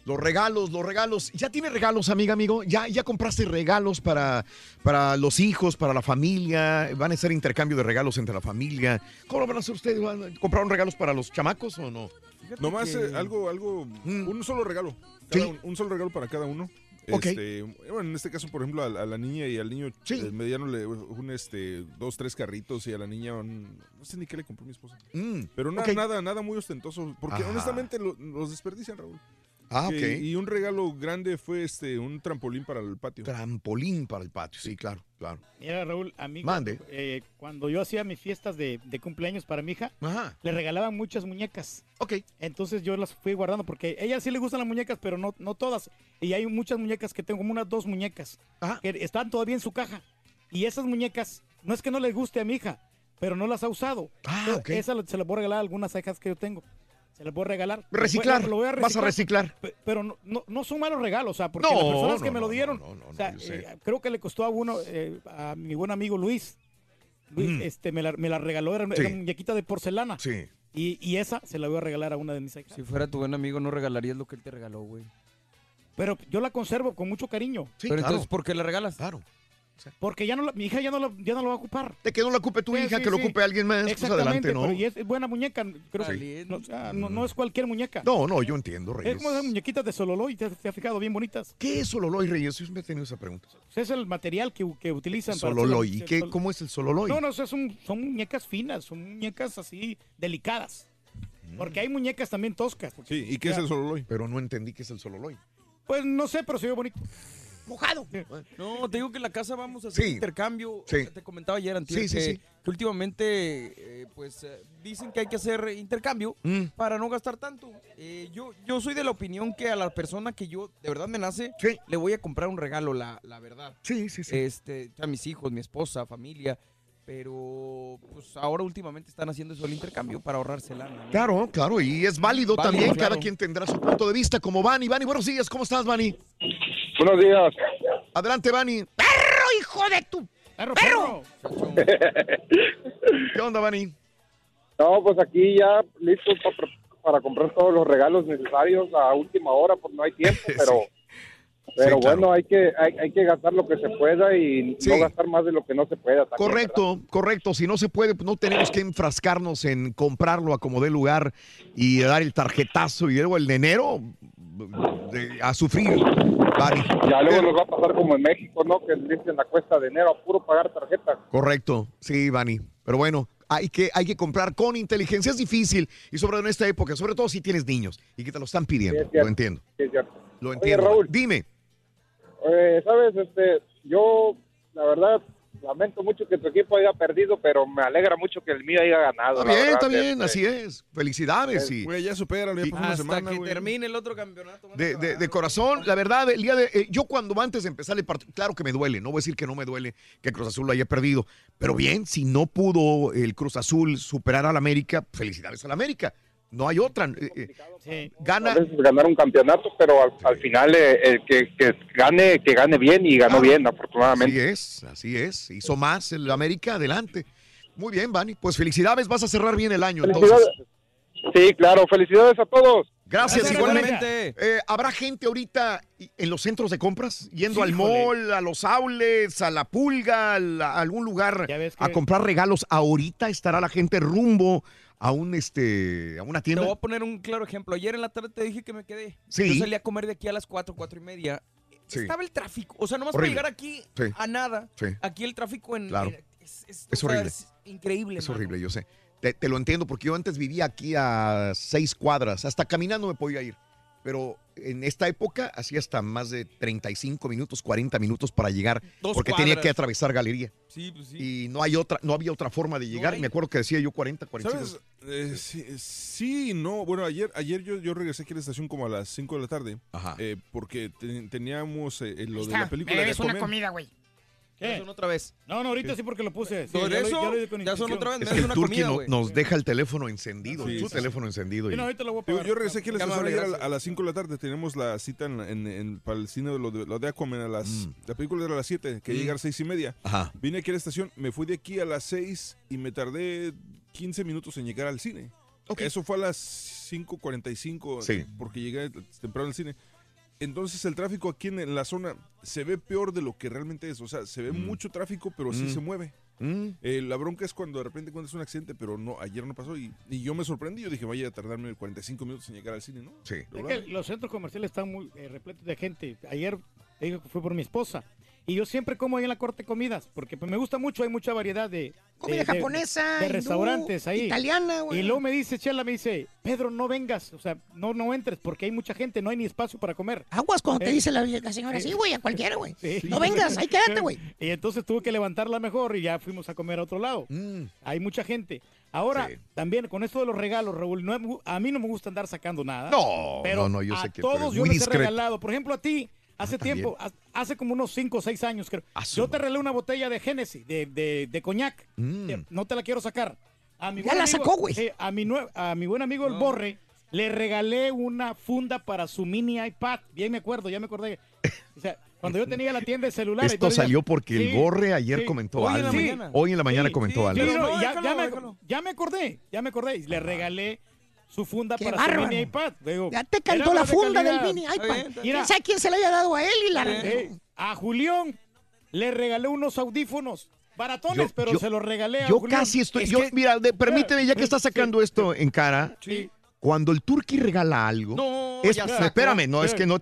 Los regalos, los regalos. ¿Ya tiene regalos, amiga, amigo? ¿Ya, ya compraste regalos para, para los hijos, para la familia? ¿Van a ser intercambio de regalos entre la familia? ¿Cómo lo van a hacer ustedes? ¿Van- ¿Compraron regalos para los chamacos o no? Nomás que- eh, algo, algo, Mm. un solo regalo. Cada Sí. un, un solo regalo para cada uno. Ok. Este, bueno, en este caso, por ejemplo, a, la- a la niña y al niño Sí. mediano le un este dos, tres carritos y a la niña un- no sé ni qué le compró mi esposa. Mm, Pero na- ok. nada, nada muy ostentoso, porque Ajá. honestamente lo- los desperdician, Raúl. Ah, Que- ok. Y un regalo grande fue este un trampolín para el patio. Trampolín para el patio, sí, claro, claro. Mira, Raúl, amigo, Mande. eh, cuando yo hacía mis fiestas de, de cumpleaños para mi hija, Ajá. le regalaban muchas muñecas. Ok. Entonces yo las fui guardando porque a ella sí le gustan las muñecas, pero no, no todas. Y hay muchas muñecas que tengo, como unas dos muñecas, Ajá. que están todavía en su caja. Y esas muñecas, no es que no les guste a mi hija, pero no las ha usado. Ah, Entonces, ok. Esa se las voy a regalar a algunas hijas que yo tengo. Se las voy a regalar. Reciclar, Lo voy a vas a reciclar. Pe- Pero no, no, no son malos regalos, o sea, porque No, las personas que me lo no, dieron, no, no, o sea, eh, creo que le costó a uno, eh, a mi buen amigo Luis. Luis, Mm. este, me la, me la regaló, era, Sí. era muñequita de porcelana. Sí. Y, y esa se la voy a regalar a una de mis hijas. Si fuera tu buen amigo, no regalarías lo que él te regaló, güey. Pero yo la conservo con mucho cariño. Pero entonces, ¿por qué la regalas? Claro. Porque ya no la- mi hija ya no, la, ya no lo va a ocupar. De que no la ocupe tu Sí, hija, sí, que lo ocupe alguien más, pues Exactamente, adelante, ¿no? pero y es buena muñeca. Creo que no, o sea, no, no es cualquier muñeca. No, no, yo entiendo, Es Reyes. como esas muñequitas de Sololoy, te, te has fijado, bien bonitas. ¿Qué es Sololoy, Reyes? Yo siempre he tenido esa pregunta. Pues es el material que, que utilizan para Sololoy. ¿Y qué, sol- cómo es el Sololoy? No, no, o sea, son, son muñecas finas, son muñecas así delicadas. Porque hay muñecas también toscas. Sí, ¿y qué es el Sololoy? Pero no entendí qué es el Sololoy. Pues no sé, pero se ve bonito. Mojado. No, te digo que en la casa vamos a hacer Sí. intercambio. Sí. Te comentaba ayer, Antier, Sí, sí, que, sí. que últimamente, eh, pues, eh, dicen que hay que hacer intercambio Mm. para no gastar tanto. Eh, yo, yo soy de la opinión que a la persona que yo de verdad me nace, le voy a comprar un regalo, la, la verdad. Sí, sí, sí. Este, a mis hijos, mi esposa, familia. Pero, pues, ahora últimamente están haciendo eso el intercambio para ahorrarse lana. ¿no? Claro, claro, y es válido, Válido, también. claro. Cada quien tendrá su punto de vista, como Vani. Vani, buenos días, ¿cómo estás, Vani? Buenos días. Adelante, Vani. ¡Perro, hijo de tu! ¡Perro, perro! ¿Qué onda, Vani? No, pues aquí ya listos para, para comprar todos los regalos necesarios a última hora, porque no hay tiempo, [LAUGHS] pero, pero bueno, hay que hay, hay que gastar lo que se pueda y no gastar más de lo que no se pueda. también, Correcto, correcto. Si no se puede, no tenemos que enfrascarnos en comprarlo a como dé lugar y dar el tarjetazo y luego el de enero de- a sufrir, Vani. ¿verdad? Ya luego nos va a pasar como en México, ¿no? Que dicen la cuesta de enero a puro pagar tarjeta. Correcto, sí, Vani. Pero bueno, hay que, hay que comprar con inteligencia. Es difícil y sobre todo en esta época, sobre todo si tienes niños y que te lo están pidiendo. Sí, es cierto. lo entiendo. Sí, es cierto. Lo Oye, entiendo. Raúl. Dime. Eh, Sabes, este, yo la verdad lamento mucho que tu equipo haya perdido, pero me alegra mucho que el mío haya ganado. Está bien, verdad, está bien, este. así es. Felicidades. y Güey, ya supera, ya una Hasta semana, que güey. termine el otro campeonato. De, de- de corazón, la verdad, el día de. eh, yo cuando antes de empezar el partido, claro que me duele, no voy a decir que no me duele que Cruz Azul lo haya perdido, pero bien, si no pudo el Cruz Azul superar al América, felicidades al América. No hay otra. eh, eh, gana. A veces ganar un campeonato, pero al, al final eh, el que, que gane que gane bien y ganó bien, afortunadamente. Así es, así es. Hizo más el América, adelante. Muy bien, Vani. Pues felicidades, vas a cerrar bien el año. Entonces. Sí, claro, felicidades a todos. Gracias, Gracias, igualmente. Eh, ¿Habrá gente ahorita en los centros de compras? Yendo al Híjole. mall, a los outlets, a la pulga, a, la- a algún lugar que- a comprar regalos. ¿Ahorita estará la gente rumbo a un este a una Te tienda? voy a poner un claro ejemplo. Ayer en la tarde te dije que me quedé. Sí. Yo salí a comer de aquí a las 4, 4 y media. Sí. Estaba el tráfico. O sea, nomás Horrible. para llegar aquí Sí. a nada. Sí. Aquí el tráfico en. Claro. en- es, es- Es o sea, horrible. es increíble. Es mano. horrible, yo sé. Te, te lo entiendo porque yo antes vivía aquí a seis cuadras, hasta caminando me podía ir. Pero en esta época hacía hasta más de 35 minutos, 40 minutos para llegar, Dos porque tenía cuadras. que atravesar galería. Sí, pues sí. Y no hay otra, no había otra forma de llegar. hay. Me acuerdo que decía yo 40, 45. ¿Sabes? Eh, sí, sí, no. Bueno, ayer, ayer yo, yo regresé aquí a la estación como a las 5 de la tarde. eh, porque te- teníamos eh, lo de la película me de debes una comida, güey. ¿Qué? Son otra vez. No, no, ahorita sí porque lo puse. Sí, ¿Por ya lo- eso? ya lo hice con Ya son otra vez. Es que el Turki no- nos deja el teléfono encendido, Sí, su sí, teléfono encendido. Y- no, ahorita lo voy a Yo, pagar. yo regresé aquí a la Qué estación amable, ayer a, a las 5 de la tarde. Tenemos la cita en, en- en- para el cine de lo de, lo de Aquaman a las... La película era a las 7, que Mm. llegar a las 6 y media. Ajá. Vine aquí a la estación, me fui de aquí a las 6 y me tardé 15 minutos en llegar al cine. Eso fue a las 5.45 Sí. porque llegué temprano al cine. Entonces el tráfico aquí en, la zona se ve peor de lo que realmente es. O sea, se ve mucho tráfico, pero sí Mm. se mueve. Mm. Eh, la bronca es cuando de repente encuentras un accidente, pero no, ayer no pasó y, y yo me sorprendí. Yo dije, vaya a tardarme 45 minutos en llegar al cine, ¿no? Sí. Es que los centros comerciales están muy eh, repletos de gente. Ayer te digo que fue por mi esposa. Y yo siempre como ahí en la corte comidas, porque pues, me gusta mucho, hay mucha variedad de... Comida de- de- japonesa, De, restaurantes ahí. italiana, güey. Y luego me dice, Chela, me dice, Pedro, no vengas, o sea, no, no entres, porque hay mucha gente, no hay ni espacio para comer. Aguas cuando te Eh, dice la, la señora, sí. sí, güey, a cualquiera, güey. [LAUGHS] Sí. No vengas, ahí quédate, güey. [LAUGHS] Y entonces tuve que levantarla mejor y ya fuimos a comer a otro lado. Mm. Hay mucha gente. Ahora, también con esto de los regalos, Raúl, no a mí no me gusta andar sacando nada. No, pero no, no, yo a sé que eres todos yo les he regalado. Por ejemplo, a ti, hace también. tiempo, ha- hace como unos 5 o 6 años, creo. Yo te regalé una botella de Genesis, de, de, de coñac. Mm. Eh, No te la quiero sacar. A mi Ya la amigo- sacó, güey. a, mi a mi buen amigo el Borre, le regalé una funda para su mini iPad. Bien me acuerdo, ya me acordé. O sea, cuando yo [LAUGHS] tenía la tienda de celulares. Esto salió porque el Borre ayer sí. comentó Hoy en la algo. mañana. Hoy en la mañana Sí, comentó sí, algo. sí, no, No, ya, déjalo, ya me, déjalo. ya me acordé, ya me acordé. Le regalé su funda Qué para bárbaro. su mini iPad. Digo, Ya te cantó la de funda del mini Está iPad. bien, está bien. ¿Quién sabe quién se la haya dado a él y la Eh, a Julián le regalé unos audífonos baratones, Yo- pero yo- se los regalé a Yo Julián. casi estoy. Es yo, que- mira, de- permíteme, ya que estás Sí, sacando esto en cara, Sí. cuando el turqui regala algo. No, es- ya espérame, no, es que no.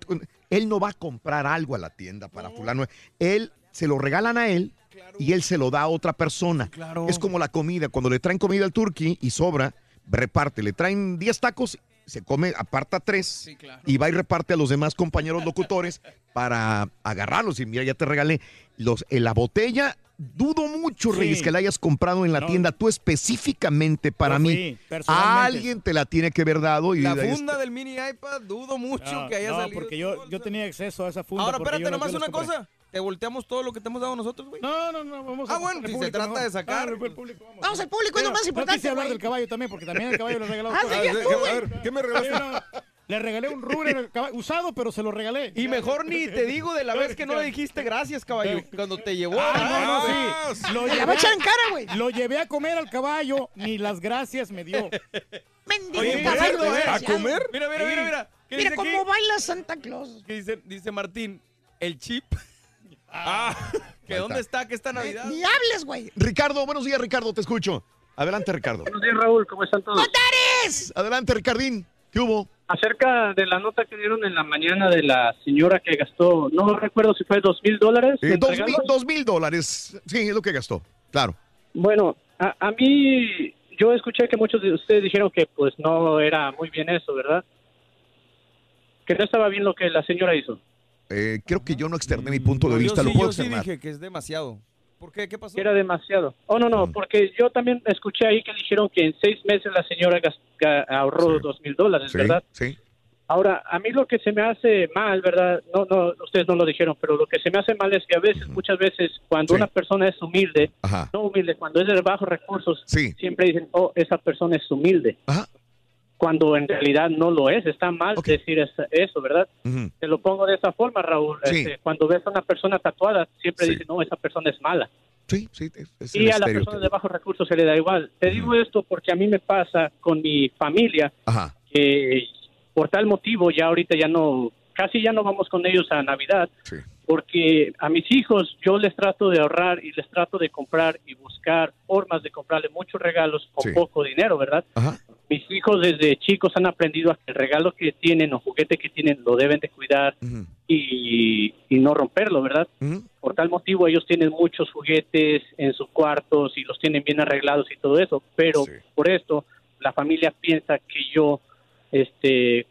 Él no va a comprar algo a la tienda para fulano. Él se lo regalan a él y él se lo da a otra persona. Claro. Es como la comida. Cuando le traen comida al turqui y sobra, reparte. Le traen 10 tacos, se come, aparta 3 Sí, claro. y va y reparte a los demás compañeros locutores para agarrarlos. Y mira, ya te regalé los, en la botella. Dudo mucho, Sí. Reyes, que la hayas comprado en la No. tienda tú específicamente para mí. Alguien te la tiene que haber dado. Y La funda del mini iPad, dudo mucho No, que haya no, salido. porque yo, yo tenía acceso a esa funda. Ahora, espérate, nomás una compré. cosa. Te volteamos todo lo que te hemos dado a nosotros, güey. No, no, no, vamos Ah, a- bueno, al si se público trata mejor. de sacar. Ah, el público, vamos. Vamos al público, es lo Pero más No importante, quise hablar güey. del caballo también, porque también el caballo le regaló. Ah, sí, ya tú, Sí, güey. a ver, ¿Qué me regalaste? Le regalé un Ruger caballo- usado, pero se lo regalé. Y mejor ni te digo de la vez que no le dijiste gracias, caballo. Cuando te llevó. Ah, no, no, sí. Lo Te la llevé, va a echar en cara, güey. lo llevé a comer al caballo, ni las gracias me dio. Mendigo Oye, caballo ¿a desgraciado. comer? Mira, mira, mira, mira. ¿Qué Mira cómo aquí? baila Santa Claus. ¿Qué dice, dice Martín? El chip. Ah, [LAUGHS] ¿que Ahí dónde está. está? ¿Que esta Navidad? Ni hables, güey. Ricardo, buenos días, Ricardo, te escucho. Adelante, Ricardo. Buenos días, Raúl, ¿cómo están todos? ¡Contares! Adelante, Ricardín. ¿Qué hubo? Acerca de la nota que dieron en la mañana de la señora que gastó, no recuerdo si fue dos mil dólares. Eh, dos mil dólares. Sí, es lo que gastó. Claro. Bueno, a, a mí, yo escuché que muchos de ustedes dijeron que pues no era muy bien eso, ¿verdad? Que no estaba bien lo que la señora hizo. Eh, creo que yo no externé mi punto de No, vista. yo Lo sí, puedo yo sí externar. dije que es demasiado. ¿Por qué? ¿Qué pasó? Que era demasiado. Oh, no, no, porque yo también escuché ahí que dijeron que en seis meses la señora ahorró dos mil dólares, Sí, ¿verdad? sí. Ahora, a mí lo que se me hace mal, ¿verdad? No, no, ustedes no lo dijeron, pero lo que se me hace mal es que a veces, muchas veces, cuando Sí. una persona es humilde, Ajá. no humilde, cuando es de bajos recursos, Sí. siempre dicen, oh, esa persona es humilde. Ajá. Cuando en realidad no lo es, está mal decir eso, ¿verdad? Te lo pongo de esa forma, Raúl. Sí. Este, cuando ves a una persona tatuada, siempre Sí. dicen, no, esa persona es mala. Sí, sí. es- Y a la estereotipo. persona de bajos recursos se le da igual. Te digo esto porque a mí me pasa con mi familia Ajá. que por tal motivo ya ahorita ya no, casi ya no vamos con ellos a Navidad, Sí. porque a mis hijos yo les trato de ahorrar y les trato de comprar y buscar formas de comprarle muchos regalos con poco dinero, ¿verdad? Ajá. Mis hijos desde chicos han aprendido a que el regalo que tienen o juguete que tienen lo deben de cuidar y, y no romperlo, ¿verdad? Por tal motivo ellos tienen muchos juguetes en sus cuartos y los tienen bien arreglados y todo eso, pero Sí. por esto la familia piensa que yo este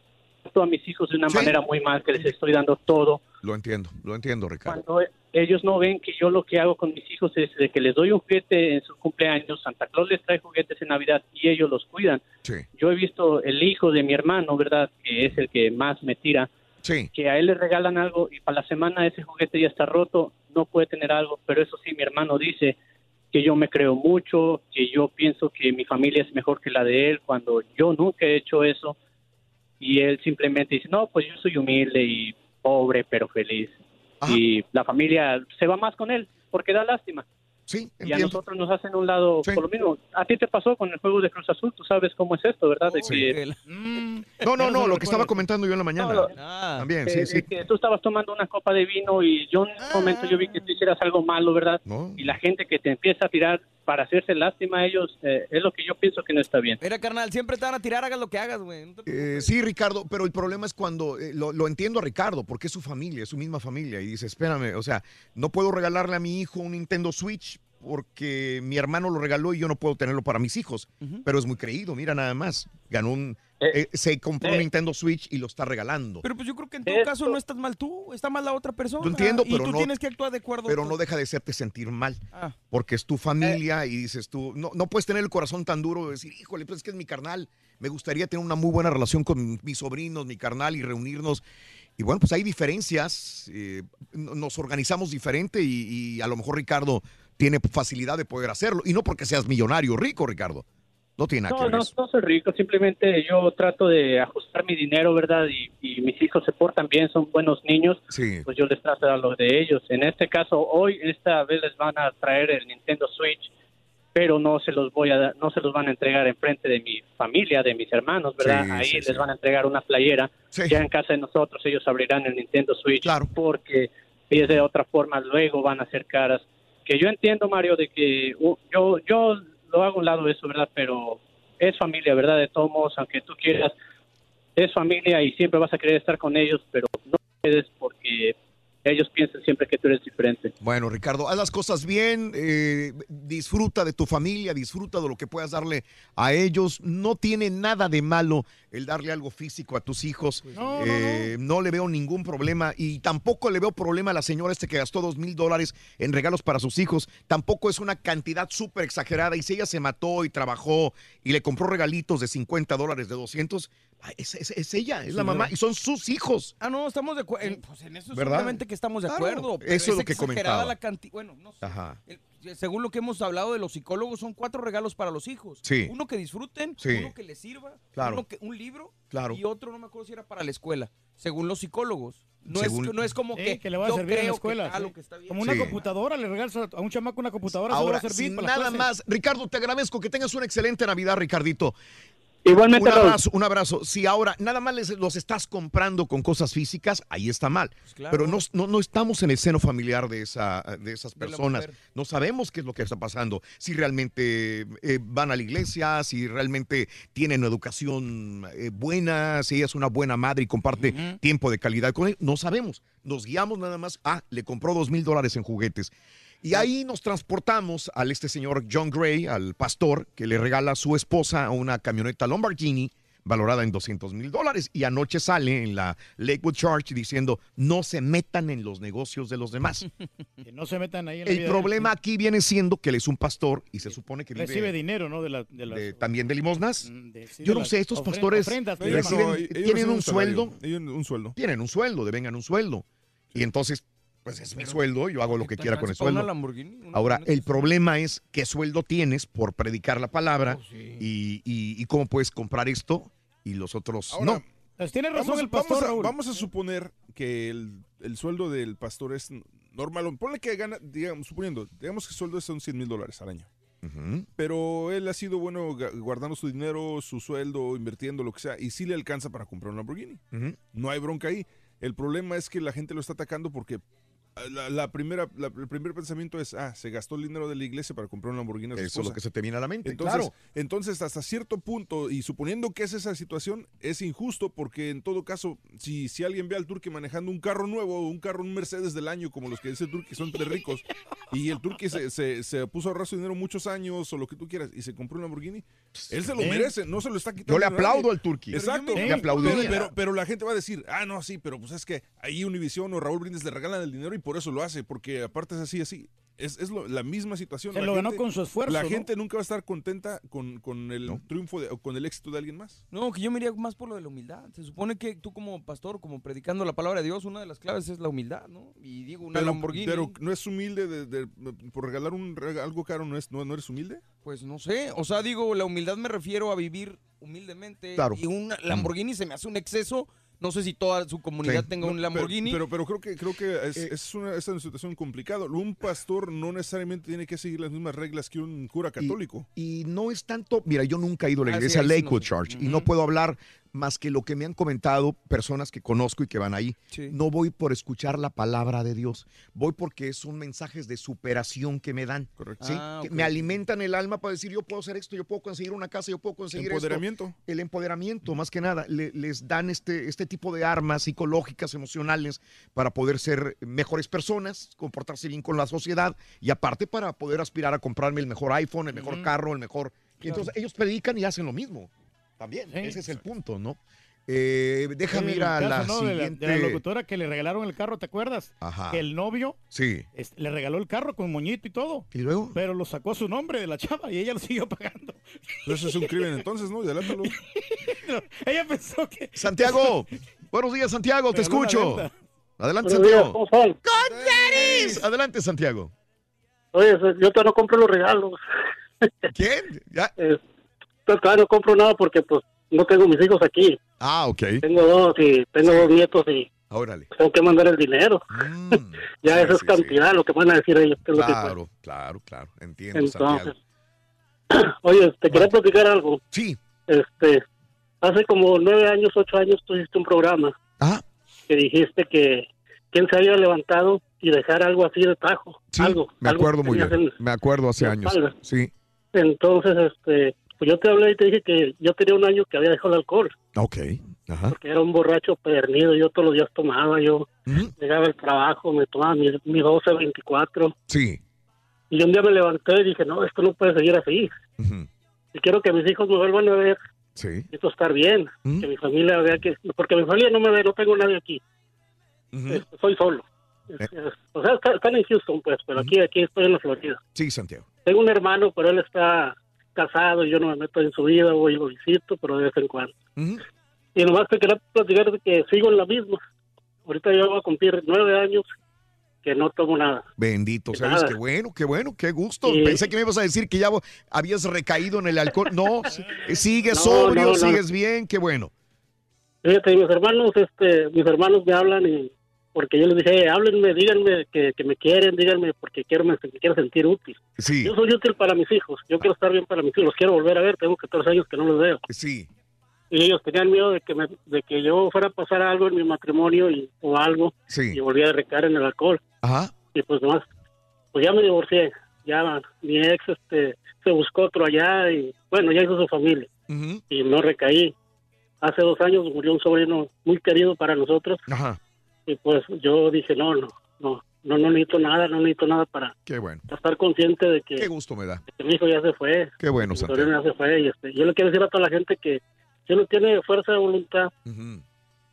a mis hijos de una Sí. manera muy mal, que les estoy dando todo, Lo entiendo, lo entiendo, Ricardo. cuando ellos no ven que yo lo que hago con mis hijos es de que les doy un juguete en su cumpleaños, Santa Claus les trae juguetes en Navidad y ellos los cuidan. Sí. Yo he visto el hijo de mi hermano, ¿verdad? Que es el que más me tira, Sí. que a él le regalan algo y para la semana ese juguete ya está roto, no puede tener algo, pero eso sí, mi hermano dice que yo me creo mucho, que yo pienso que mi familia es mejor que la de él, cuando yo nunca he hecho eso, y él simplemente dice, no, pues yo soy humilde y pobre, pero feliz. Y la familia se va más con él, porque da lástima. Sí, Y a nosotros nos hacen un lado Sí. por lo mismo. A ti te pasó con el juego de Cruz Azul, tú sabes cómo es esto, ¿verdad? De que [LAUGHS] No, no, no, lo que estaba comentando yo en la mañana. No, Ah. También, que, sí, sí. que tú estabas tomando una copa de vino y yo en un momento yo vi que tú hicieras algo malo, ¿verdad? No. Y la gente que te empieza a tirar para hacerse lástima a ellos, eh, es lo que yo pienso que no está bien. Mira, carnal, siempre te van a tirar, hagas lo que hagas, güey. No te- Eh, sí, Ricardo, pero el problema es cuando eh, lo, lo entiendo a Ricardo, porque es su familia, es su misma familia, y dice, espérame, o sea, no puedo regalarle a mi hijo un Nintendo Switch porque mi hermano lo regaló y yo no puedo tenerlo para mis hijos. Pero es muy creído, mira nada más, ganó un, eh, se compró un eh. Nintendo Switch y lo está regalando. Pero pues yo creo que en Esto- caso no estás mal tú, está mal la otra persona. Lo entiendo, y pero tú no- tienes que actuar de acuerdo. Pero con- no deja de hacerte sentir mal, Ah. porque es tu Eh. familia y dices tú, no, no puedes tener el corazón tan duro de decir, híjole, pues es que es mi carnal, me gustaría tener una muy buena relación con mis sobrinos, mi carnal y reunirnos. Y bueno, pues hay diferencias, eh, nos organizamos diferente y, y a lo mejor Ricardo tiene facilidad de poder hacerlo. Y no porque seas millonario rico, Ricardo. No tiene nada No, que ver no, eso. no soy rico, simplemente yo trato de ajustar mi dinero, ¿verdad? Y, y mis hijos se portan bien, son buenos niños, Sí. pues yo les trato de dar lo de ellos. En este caso, hoy, esta vez les van a traer el Nintendo Switch, pero no se los voy a no se los van a entregar en frente de mi familia, de mis hermanos, ¿verdad? Sí, Ahí sí, les sí. van a entregar una playera. Ya en casa de nosotros ellos abrirán el Nintendo Switch porque ellos de otra forma luego van a hacer caras. Que yo entiendo, Mario, de que uh, yo yo lo hago a un lado de eso, ¿verdad? Pero es familia, ¿verdad? De todos aunque tú quieras, es familia y siempre vas a querer estar con ellos, pero no puedes porque ellos piensan siempre que tú eres diferente. Bueno, Ricardo, haz las cosas bien, eh, disfruta de tu familia, disfruta de lo que puedas darle a ellos. No tiene nada de malo el darle algo físico a tus hijos. no, Eh, no le veo ningún problema y tampoco le veo problema a la señora este que gastó dos mil dólares en regalos para sus hijos. Tampoco es una cantidad súper exagerada y si ella se mató y trabajó y le compró regalitos de 50 dólares, de 200, ah, es, es- es ella, es la mamá ¿verdad? y son sus hijos. Ah, no, estamos de acuerdo. Pues en eso ¿Verdad? seguramente que estamos de Claro, acuerdo. pero eso es lo que exagerada comentaba. la cantidad. Bueno, no sé. Ajá. El- según lo que hemos hablado de los psicólogos, son cuatro regalos para los hijos. Sí. Uno que disfruten, Sí. uno que les sirva, Claro. uno que, un libro Claro. y otro, no me acuerdo si era para la escuela, según los psicólogos. No, es, Según- no es como Sí, que, que le va a yo servir en la escuela. que, ah, sí. lo que está bien. Como una Sí. computadora, le regalas a a un chamaco una computadora, Ahora, va a servir sin para nada clases. más, Ricardo, te agradezco que tengas una excelente Navidad, Ricardito. Igualmente, Un abrazo, un abrazo. Si ahora nada más les- los estás comprando con cosas físicas, ahí está mal. Pues claro. Pero no, no, no estamos en el seno familiar de, esa, de esas personas. No sabemos qué es lo que está pasando. Si realmente eh, van a la iglesia, si realmente tienen educación eh, buena, si ella es una buena madre y comparte tiempo de calidad con él. No sabemos. Nos guiamos nada más. Ah, le compró dos mil dólares en juguetes. Y ahí nos transportamos al este señor John Gray, al pastor, que le regala a su esposa una camioneta Lamborghini valorada en 200 mil dólares. Y anoche sale en la Lakewood Church diciendo, no se metan en los negocios de los demás. [LAUGHS] Que no se metan ahí en la El vida problema aquí viene siendo que él es un pastor y se supone que vive Recibe dinero, ¿no? De, la, de las... de- también de limosnas. de- sí, Yo de no las sé, estos pastores ofrendas, que Ellos reciben, no, ellos tienen reciben un sueldo. Ellos un sueldo. Tienen un sueldo, devengan un sueldo. Y entonces, pues es mi sueldo, yo hago lo que quiera con el sueldo. Lamborghini, una Ahora, el problema es qué sueldo tienes por predicar la palabra Oh, sí. y, y- y cómo puedes comprar esto y los otros Ahora, no. Pues tiene razón Vamos, el pastor, vamos a, Raúl. vamos a suponer que el, el sueldo del pastor es normal. Ponle que gana, digamos, suponiendo, digamos que el sueldo son 100 mil dólares al año. Pero él ha sido bueno guardando su dinero, su sueldo, invirtiendo, lo que sea, y sí le alcanza para comprar un Lamborghini. No hay bronca ahí. El problema es que la gente lo está atacando porque la, la primera, la- el primer pensamiento es, ah, se gastó el dinero de la iglesia para comprar un Lamborghini a su Eso es lo que se te viene a la mente, Entonces, claro. entonces, hasta cierto punto, y suponiendo que es esa situación, es injusto porque en todo caso, si, si alguien ve al Turque manejando un carro nuevo, un carro, un Mercedes del año, como los que dice el Turque son de ricos, y el Turque se, se, se puso a ahorrar su dinero muchos años o lo que tú quieras, y se compró un Lamborghini, él se lo merece, no se lo está quitando. Yo le aplaudo al Turqui. Exacto. Le aplaudiría. Pero, pero la gente va a decir, ah, no, sí, pero pues es que ahí Univision o Raúl Brindis le regalan el dinero y por eso lo hace, porque aparte es así, así. Es, es lo- la misma situación. Se La lo ganó gente- con su esfuerzo, La ¿no? gente nunca va a estar contenta con, con el triunfo de- o con el éxito de alguien más. No, que yo me iría más por lo de la humildad. Se supone que tú como pastor, como predicando la palabra de Dios, una de las claves es la humildad, ¿no? Y digo, una Pero, Lamborghini. pero no es humilde de, de- por regalar un algo caro, ¿no, es, no, no eres humilde? Pues no sé, o sea, digo, la humildad me refiero a vivir humildemente. Claro. Y un Lamborghini se me hace un exceso. No sé si toda su comunidad Sí. tenga No, un Lamborghini. Pero, pero, creo que, creo que es, Eh, es una, es una situación complicada. Un pastor no necesariamente tiene que seguir las mismas reglas que un cura católico. Y no es tanto, mira, yo nunca he ido a la Ah, sí, iglesia ahí sí no Lakewood. Church y no puedo hablar más que lo que me han comentado personas que conozco y que van ahí. Sí. No voy por escuchar la palabra de Dios, voy porque son mensajes de superación que me dan. ¿sí? Ah, Que ok. me alimentan el alma para decir, yo puedo hacer esto, yo puedo conseguir una casa, yo puedo conseguir esto. Empoderamiento. El empoderamiento, más que nada, le- les dan este, este tipo de armas psicológicas, emocionales, para poder ser mejores personas, comportarse bien con la sociedad y aparte para poder aspirar a comprarme el mejor iPhone, el mejor carro, el mejor... Y entonces ellos predican y hacen lo mismo. También, ese es el punto, ¿no? Eh, déjame ir a caso, la ¿no? de, la, siguiente... de la locutora que le regalaron el carro, ¿te acuerdas? Ajá. Que el novio Sí. este, le regaló el carro con moñito y todo. ¿Y luego? Pero lo sacó a su nombre de la chava y ella lo siguió pagando. Pero eso es un crimen entonces, ¿no? Delátalo. [LAUGHS] ella pensó que... Santiago, [LAUGHS] buenos días Santiago, te Regaló escucho. Adelante Buenos días, Santiago. ¡Con Adelante Santiago. Oye, yo todavía no compro los regalos. ¿Quién? Ya. [LAUGHS] Eh, pues, todavía no compro nada porque pues no tengo mis hijos aquí. Ah, ok. Tengo dos y tengo dos nietos y Órale. tengo que mandar el dinero. [LAUGHS] ya esa es cantidad, lo que van a decir ellos. que Claro, claro, claro. Entiendo, Entonces, Santiago. [CLEARS THROAT] Oye, te quería platicar algo. Sí. Este, hace como nueve años, ocho años, tú hiciste un programa. Ah. Que dijiste que quién se había levantado y dejar algo así de tajo. Sí, algo. me acuerdo muy bien. en- Me acuerdo hace años. espalda. Sí. Entonces, este, pues yo te hablé y te dije que yo tenía un año que había dejado el alcohol. Ok. Ajá. Porque era un borracho perdido. Yo todos los días tomaba. Yo llegaba al trabajo, me tomaba mi, mi 12, 24. Sí. Y un día me levanté y dije, no, esto no puede seguir así. Y quiero que mis hijos me vuelvan a ver. Sí. Esto estar bien. Que mi familia vea que... Porque mi familia no me ve, no tengo nadie aquí. Soy solo. Es- Eh. es- o sea, está- están en Houston, pues, pero aquí, aquí estoy en la Florida. Sí, Santiago. Tengo un hermano, pero él está casado y yo no me meto en su vida, voy y lo visito, pero de vez en cuando. Y nomás te quería platicar de que sigo en la misma. Ahorita yo voy a cumplir nueve años que no tomo nada. Bendito, ¿sabes? Nada. Qué bueno, qué bueno, qué gusto. Pensé que me ibas a decir que ya habías recaído en el alcohol. No, sí, sigues No, sobrio, no, no. sigues bien, qué bueno. Fíjate, mis hermanos, este, mis hermanos me hablan y porque yo les dije, "Eh, háblenme, díganme que, que me quieren, díganme porque quiero, me que quiero sentir útil. Sí. Yo soy útil para mis hijos, yo quiero estar bien para mis hijos, los quiero volver a ver, tengo 14 años que no los veo. Sí. Y ellos tenían miedo de que, me, de que yo fuera a pasar algo en mi matrimonio y, o algo Sí. y volviera a recaer en el alcohol. Ajá. Y pues nomás, pues ya me divorcié, ya mi ex este, se buscó otro allá y bueno, ya hizo su familia y no recaí. Hace dos años murió un sobrino muy querido para nosotros Ajá. Y pues yo dije, no, no, no, no, no necesito nada, no necesito nada para Qué bueno. estar consciente de que, Qué gusto me da. de que mi hijo ya se fue, Qué bueno, Santiago. ya se fue y este, yo le quiero decir a toda la gente que si uno tiene fuerza de voluntad,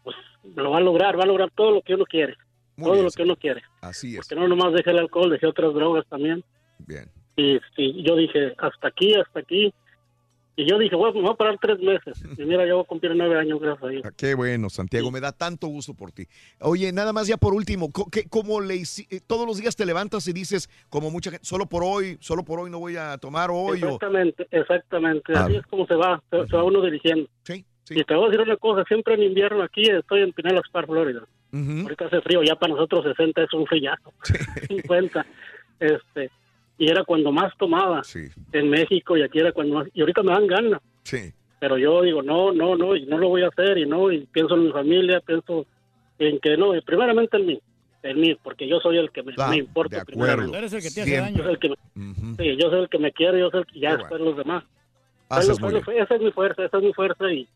pues lo va a lograr, va a lograr todo lo que uno quiere, todo lo que uno quiere. Así es. Que no nomás deje el alcohol, deje otras drogas también. Bien. Y, y yo dije, hasta aquí, hasta aquí. Y yo dije, bueno, me voy a parar tres meses. [LAUGHS] Y mira, yo voy a cumplir nueve años, gracias a Dios. Ah, Qué bueno, Santiago, me da tanto gusto por ti. Oye, nada más ya por último, co- ¿qué- ¿cómo le eh, todos los días te levantas y dices, como mucha gente, solo por hoy, solo por hoy no voy a tomar hoy? o- Exactamente, exactamente. Ah. Así es como se va, se, se va uno dirigiendo. Sí, Y te voy a decir una cosa, siempre en invierno aquí estoy en Pinellas Park, Florida. Ahorita hace frío, ya para nosotros 60 es un frillazo. 50. [LAUGHS] Este, y era cuando más tomaba en México y aquí era cuando más. Y ahorita me dan ganas. Sí. Pero yo digo, no, no, no, y no lo voy a hacer, y no, y pienso en mi familia, pienso en que no, y primeramente en mí, en mí, porque yo soy el que me, Claro, me importa. de acuerdo. primeramente. Eres el que te hace daño. Yo soy el que me- Sí, yo soy el que me quiere, yo soy el que ya después los demás. Esa es mi fuerza, esa es mi fuerza, y,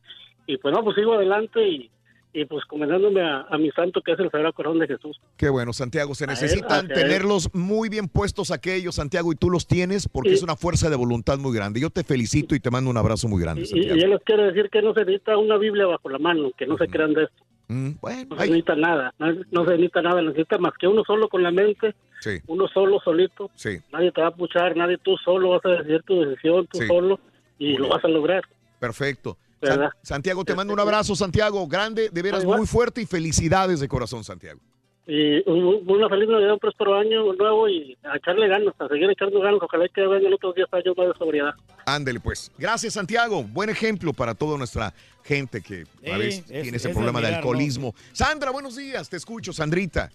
y pues no, pues sigo adelante, y, y pues comenzándome a, a mi santo, que es el Sagrado Corazón de Jesús. Qué bueno, Santiago. Se A necesitan él. tenerlos muy bien puestos aquellos, Santiago, y tú los tienes porque es una fuerza de voluntad muy grande. Yo te felicito y te mando un abrazo muy grande, Y, y Santiago. yo les quiero decir que no se necesita una Biblia bajo la mano, que no se crean de esto. Mm, bueno, no se necesita nada, no, no se necesita nada, necesita más que uno solo con la mente, Sí. uno solo, solito. Sí. Nadie te va a puchar, nadie tú solo vas a decidir tu decisión, tú Sí. solo, y lo vas a lograr. Perfecto. Santiago, te mando un abrazo, Santiago, grande, de veras Igual. muy fuerte y felicidades de corazón, Santiago. Y un- una feliz Navidad, un próspero año nuevo y a echarle ganas, a seguir echando ganas. Ojalá que vengan otros 10 años más de sobriedad. Ándele, pues. Gracias, Santiago. Buen ejemplo para toda nuestra gente que a veces es- tiene es ese problema de ¿no? alcoholismo. Sandra, buenos días. Te escucho, Sandrita.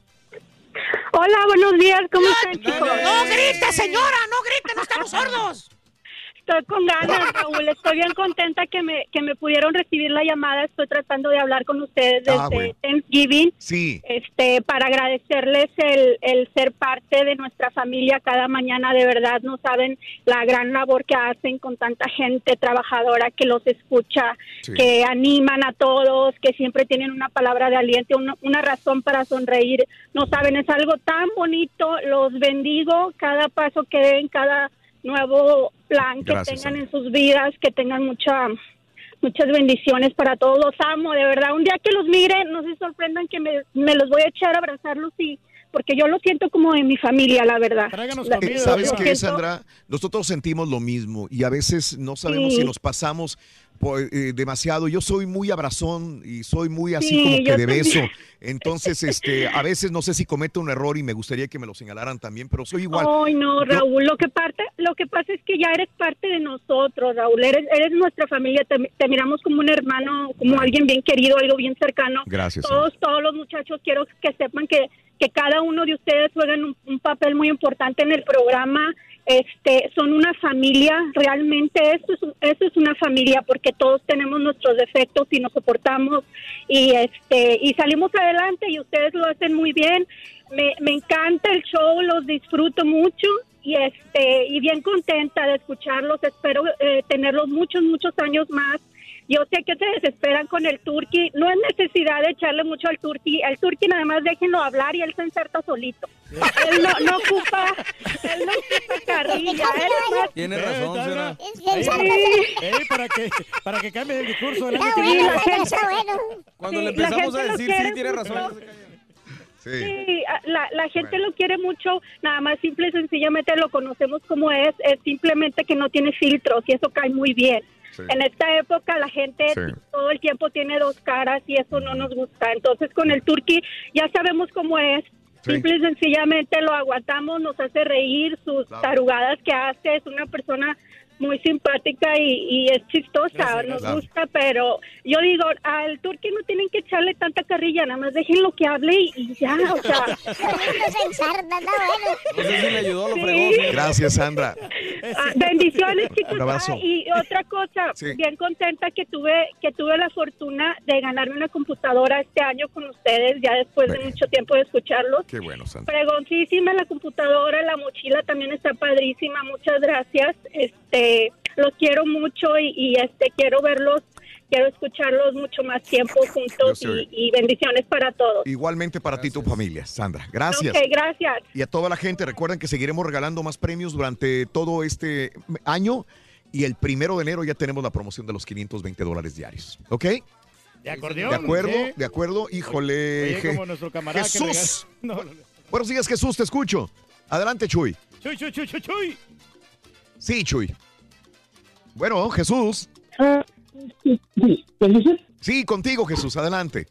Hola, buenos días, ¿cómo están, chicos? No grite, señora, no grite, no estamos sordos. Estoy con ganas, Raúl. Estoy bien contenta que me, que me pudieron recibir la llamada. Estoy tratando de hablar con ustedes desde Ah, bueno. Thanksgiving. Sí. Este, para agradecerles el, el ser parte de nuestra familia cada mañana. De verdad, no saben la gran labor que hacen con tanta gente trabajadora que los escucha, Sí. que animan a todos, que siempre tienen una palabra de aliento, una, una razón para sonreír. No saben, es algo tan bonito. Los bendigo cada paso que den, cada nuevo plan que Gracias, tengan en sus vidas, que tengan mucha muchas bendiciones para todos. Los amo, de verdad. Un día que los miren, no se sorprendan que me, me los voy a echar a abrazarlos y porque yo lo siento como de mi familia, la verdad. La- ¿Sabes qué, siento- Sandra? Nosotros sentimos lo mismo y a veces no sabemos Sí. si nos pasamos po- eh, demasiado. Yo soy muy abrazón y soy muy así Sí, como que de beso. Entonces, este, a veces no sé si cometo un error y me gustaría que me lo señalaran también, pero soy igual. Ay, no, Yo- Raúl, lo que parte, lo que pasa es que ya eres parte de nosotros, Raúl, eres, eres nuestra familia, te, te miramos como un hermano, como alguien bien querido, algo bien cercano. Gracias, Todos, todos los muchachos quiero que sepan que, que cada uno de ustedes juegan un, un papel muy importante en el programa. Este, son una familia, realmente esto es, esto es una familia porque todos tenemos nuestros defectos y nos soportamos y este y salimos adelante y ustedes lo hacen muy bien. Me, me encanta el show, los disfruto mucho y este y bien contenta de escucharlos. Espero eh, tenerlos muchos muchos años más. Yo sé que se desesperan con el turqui. No es necesidad de echarle mucho al turqui. El turqui nada más déjenlo hablar y él se inserta solito. Él no, no ocupa, él no ocupa carrilla. Él es más- Tiene razón, señora. Ey, para que para que cambie el discurso del año que bueno, viene. está bueno, está bueno. Cuando Sí, le empezamos a decir, sí, tiene razón. Sí, la, la gente lo quiere mucho, nada más simple y sencillamente lo conocemos como es, es simplemente que no tiene filtros y eso cae muy bien. Sí. En esta época la gente Sí. todo el tiempo tiene dos caras y eso no nos gusta. Entonces con el turqui ya sabemos cómo es. Sí. Simple y sencillamente lo aguantamos, nos hace reír, sus Claro. tarugadas que hace, es una persona muy simpática y, y es chistosa, Gracias, nos gracias. gusta, pero yo digo, al turqui no tienen que echarle tanta carrilla, nada más déjenlo que hable y, y ya, o sea. Gracias, Sandra. Ah, bendiciones, chicos. Ah, y otra cosa, Sí. bien contenta que tuve que tuve la fortuna de ganarme una computadora este año con ustedes, ya después de mucho tiempo de escucharlos. Qué bueno, Sandra. Fregoncísima la computadora, la mochila también está padrísima, muchas gracias. Este, los quiero mucho y, y, este quiero verlos, quiero escucharlos mucho más tiempo juntos y, y bendiciones para todos. Igualmente para ti y tu familia, Sandra. Gracias. Ok, gracias. Y a toda la gente, recuerden que seguiremos regalando más premios durante todo este año. Y el primero de enero ya tenemos la promoción de los 520 dólares diarios. ¿Ok? De acordeón. De acuerdo, sí. de acuerdo. Híjole. Oye, como nuestro camarada que Jesús. regala- [LAUGHS] No, no, no. Buenos días, Jesús, te escucho. Adelante, Chuy. Chuy, chuy, chuy, chuy, chuy. Sí, Chuy. Bueno, Jesús. Sí, contigo, Jesús. Adelante.